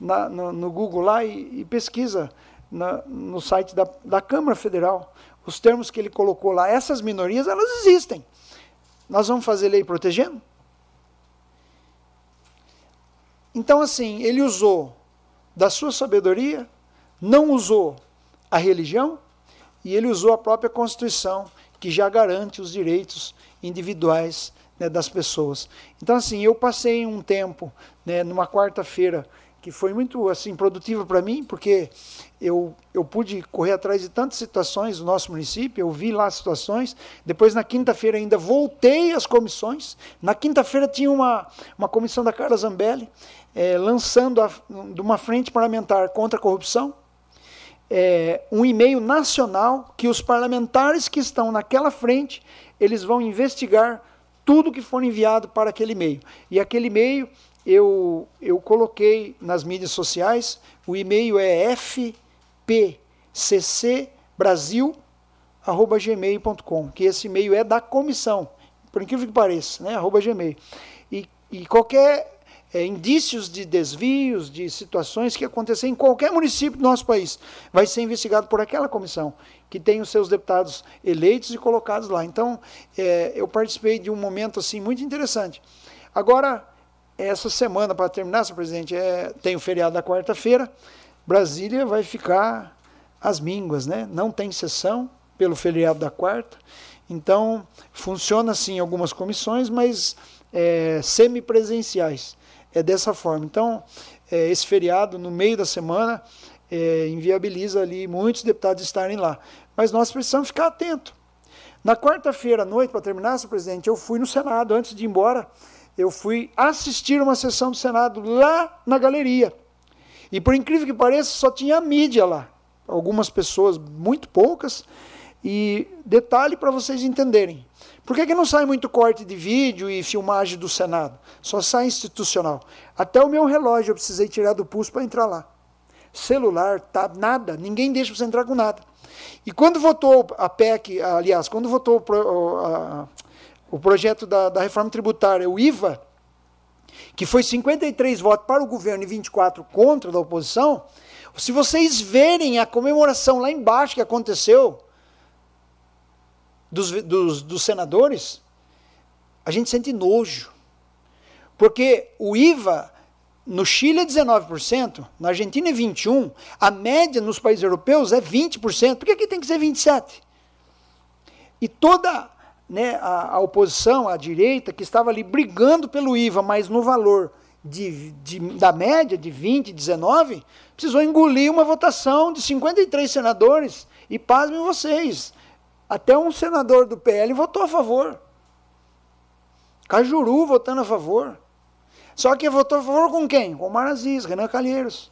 na, no, no, Google lá e, e pesquisa na, no site da, da Câmara Federal os termos que ele colocou lá. Essas minorias, elas existem. Nós vamos fazer lei protegendo? Então, assim, ele usou da sua sabedoria, não usou a religião e ele usou a própria Constituição, que já garante os direitos individuais né, das pessoas. Então, assim, eu passei um tempo, né, numa quarta-feira, que foi muito assim produtiva para mim, porque eu, eu pude correr atrás de tantas situações do nosso município, eu vi lá situações. Depois, na quinta-feira, ainda voltei às comissões. Na quinta-feira, tinha uma, uma comissão da Carla Zambelli é, lançando a, de uma frente parlamentar contra a corrupção. É, um e-mail nacional que os parlamentares que estão naquela frente eles vão investigar tudo que for enviado para aquele e-mail. E aquele e-mail eu, eu coloquei nas mídias sociais, o e-mail é fpccbrasil.gmail.com, que esse e-mail é da comissão, por incrível que pareça, né? arroba gmail. E, e qualquer é, indícios de desvios, de situações que acontecerem em qualquer município do nosso país, vai ser investigado por aquela comissão, que tem os seus deputados eleitos e colocados lá. Então, é, eu participei de um momento assim muito interessante. Agora, essa semana, para terminar, senhor presidente, é, tem o feriado da quarta-feira, Brasília vai ficar às mínguas, né? Não tem sessão pelo feriado da quarta. Então, funciona assim algumas comissões, mas é, semipresenciais. É dessa forma. Então, é, esse feriado, no meio da semana, é, inviabiliza ali muitos deputados estarem lá. Mas nós precisamos ficar atentos. Na quarta-feira à noite, para terminar, senhor presidente, eu fui no Senado, antes de ir embora, eu fui assistir uma sessão do Senado lá na galeria. E por incrível que pareça, só tinha mídia lá. Algumas pessoas, muito poucas. E detalhe para vocês entenderem. Por que, que não sai muito corte de vídeo e filmagem do Senado? Só sai institucional. Até o meu relógio eu precisei tirar do pulso para entrar lá. Celular, tá, nada. Ninguém deixa você entrar com nada. E quando votou a PEC, aliás, quando votou o, a, o projeto da, da reforma tributária, o IVA, que foi 53 votos para o governo e 24 contra da oposição, se vocês verem a comemoração lá embaixo que aconteceu dos, dos, dos senadores, a gente sente nojo. Porque o IVA no Chile é 19%, na Argentina é 21%, a média nos países europeus é 20%. Por que aqui tem que ser 27%? E toda né, a, a, oposição, a direita, que estava ali brigando pelo IVA, mas no valor de, de, da média de 20, 19, precisou engolir uma votação de 53 senadores. E pasmem vocês, até um senador do PL votou a favor. Cajuru votando a favor. Só que votou a favor com quem? Com Mar Aziz, Renan Calheiros.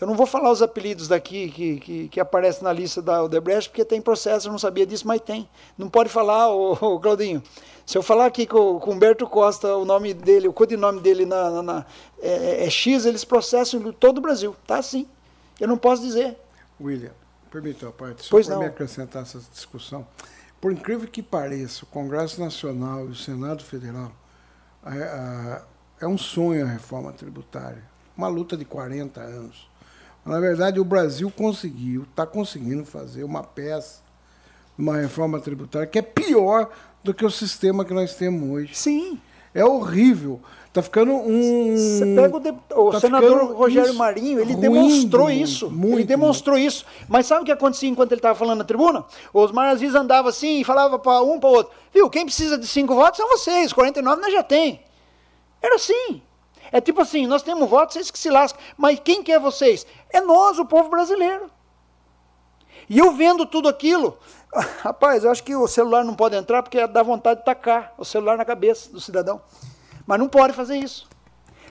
Eu não vou falar os apelidos daqui que, que, que aparecem na lista da Odebrecht, porque tem processo, eu não sabia disso, mas tem. Não pode falar, ô, ô Claudinho. Se eu falar aqui com, com o Humberto Costa, o nome dele, o codinome dele na, na, na é, é, X, eles processam em todo o Brasil. Tá assim. Eu não posso dizer. William, permita a parte, só para não. me acrescentar essa discussão. Por incrível que pareça, o Congresso Nacional e o Senado Federal é um sonho a reforma tributária, uma luta de 40 anos. Na verdade, o Brasil conseguiu, está conseguindo fazer uma peça, uma reforma tributária que é pior do que o sistema que nós temos hoje. Sim. É horrível. Está ficando um. Você pega o, de... o tá senador Rogério isso, Marinho, ele demonstrou isso. Muito, ele demonstrou muito. isso. Mas sabe o que acontecia enquanto ele estava falando na tribuna? Os Aziz andava assim e falava para um para o outro: Viu, quem precisa de cinco votos são vocês, 49 nós já tem. Era assim. É tipo assim: nós temos votos, vocês que se lascam. Mas quem quer vocês? É nós, o povo brasileiro. E eu vendo tudo aquilo, rapaz, eu acho que o celular não pode entrar porque dá vontade de tacar o celular na cabeça do cidadão. Mas não pode fazer isso.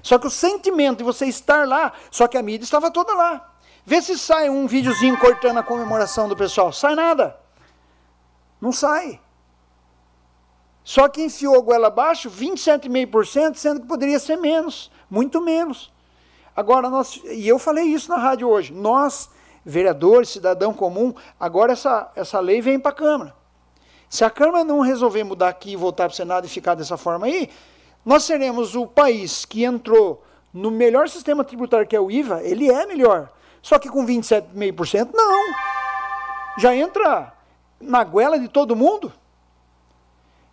Só que o sentimento de você estar lá, só que a mídia estava toda lá. Vê se sai um videozinho cortando a comemoração do pessoal. Sai nada. Não sai. Só que enfiou a goela abaixo 27,5%, sendo que poderia ser menos, muito menos. Agora, nós, e eu falei isso na rádio hoje, nós, vereadores, cidadão comum, agora essa, essa lei vem para a Câmara. Se a Câmara não resolver mudar aqui voltar para o Senado e ficar dessa forma aí, nós seremos o país que entrou no melhor sistema tributário que é o IVA, ele é melhor. Só que com 27,5% não. Já entra na goela de todo mundo.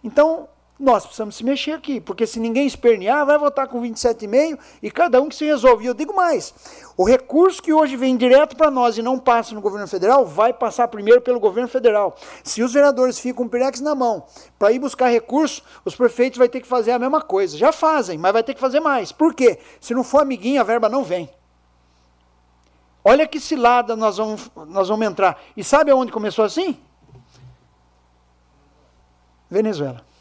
Então, nós precisamos se mexer aqui, porque se ninguém espernear, vai votar com 27,5 e cada um que se resolve. E eu digo mais: o recurso que hoje vem direto para nós e não passa no governo federal, vai passar primeiro pelo governo federal. Se os vereadores ficam com o Pirex na mão para ir buscar recurso, os prefeitos vão ter que fazer a mesma coisa. Já fazem, mas vai ter que fazer mais. Por quê? Se não for amiguinho, a verba não vem. Olha que cilada nós vamos, nós vamos entrar. E sabe aonde começou assim? Venezuela.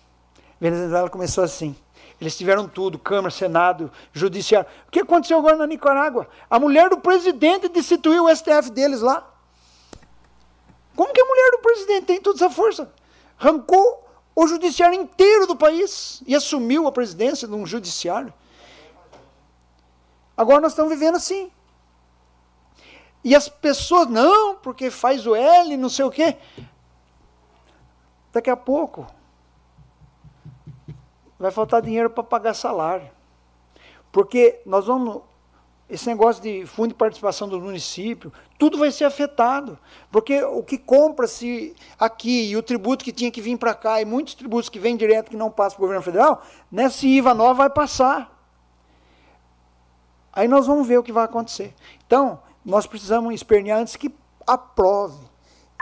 Venezuela começou assim. Eles tiveram tudo, Câmara, Senado, Judiciário. O que aconteceu agora na Nicarágua? A mulher do presidente destituiu o STF deles lá. Como que a mulher do presidente tem toda essa força? Arrancou o judiciário inteiro do país e assumiu a presidência de um judiciário. Agora nós estamos vivendo assim. E as pessoas, não, porque faz o L, não sei o quê. Daqui a pouco, vai faltar dinheiro para pagar salário. Porque nós vamos. Esse negócio de fundo de participação do município, tudo vai ser afetado. Porque o que compra-se aqui e o tributo que tinha que vir para cá, e muitos tributos que vêm direto que não passam para o governo federal, nessa IVA nova vai passar. Aí nós vamos ver o que vai acontecer. Então, nós precisamos espernear antes que aprove.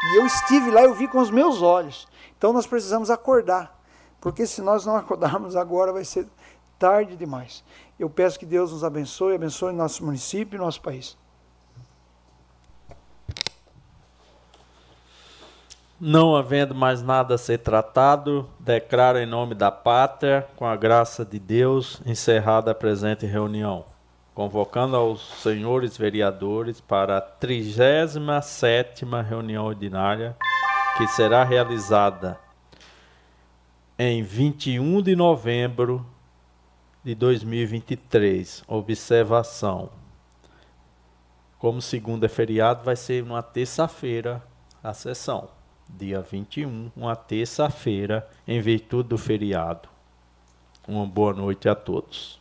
E eu estive lá, eu vi com os meus olhos. Então nós precisamos acordar. Porque se nós não acordarmos agora, vai ser tarde demais. Eu peço que Deus nos abençoe, abençoe nosso município e nosso país. Não havendo mais nada a ser tratado, declaro em nome da pátria, com a graça de Deus, encerrada a presente reunião, convocando aos senhores vereadores para a 37ª reunião ordinária, que será realizada em 21 de novembro de 2023. Observação. Como segundo é feriado, vai ser uma terça-feira a sessão dia 21, uma terça-feira, em virtude do feriado. Uma boa noite a todos.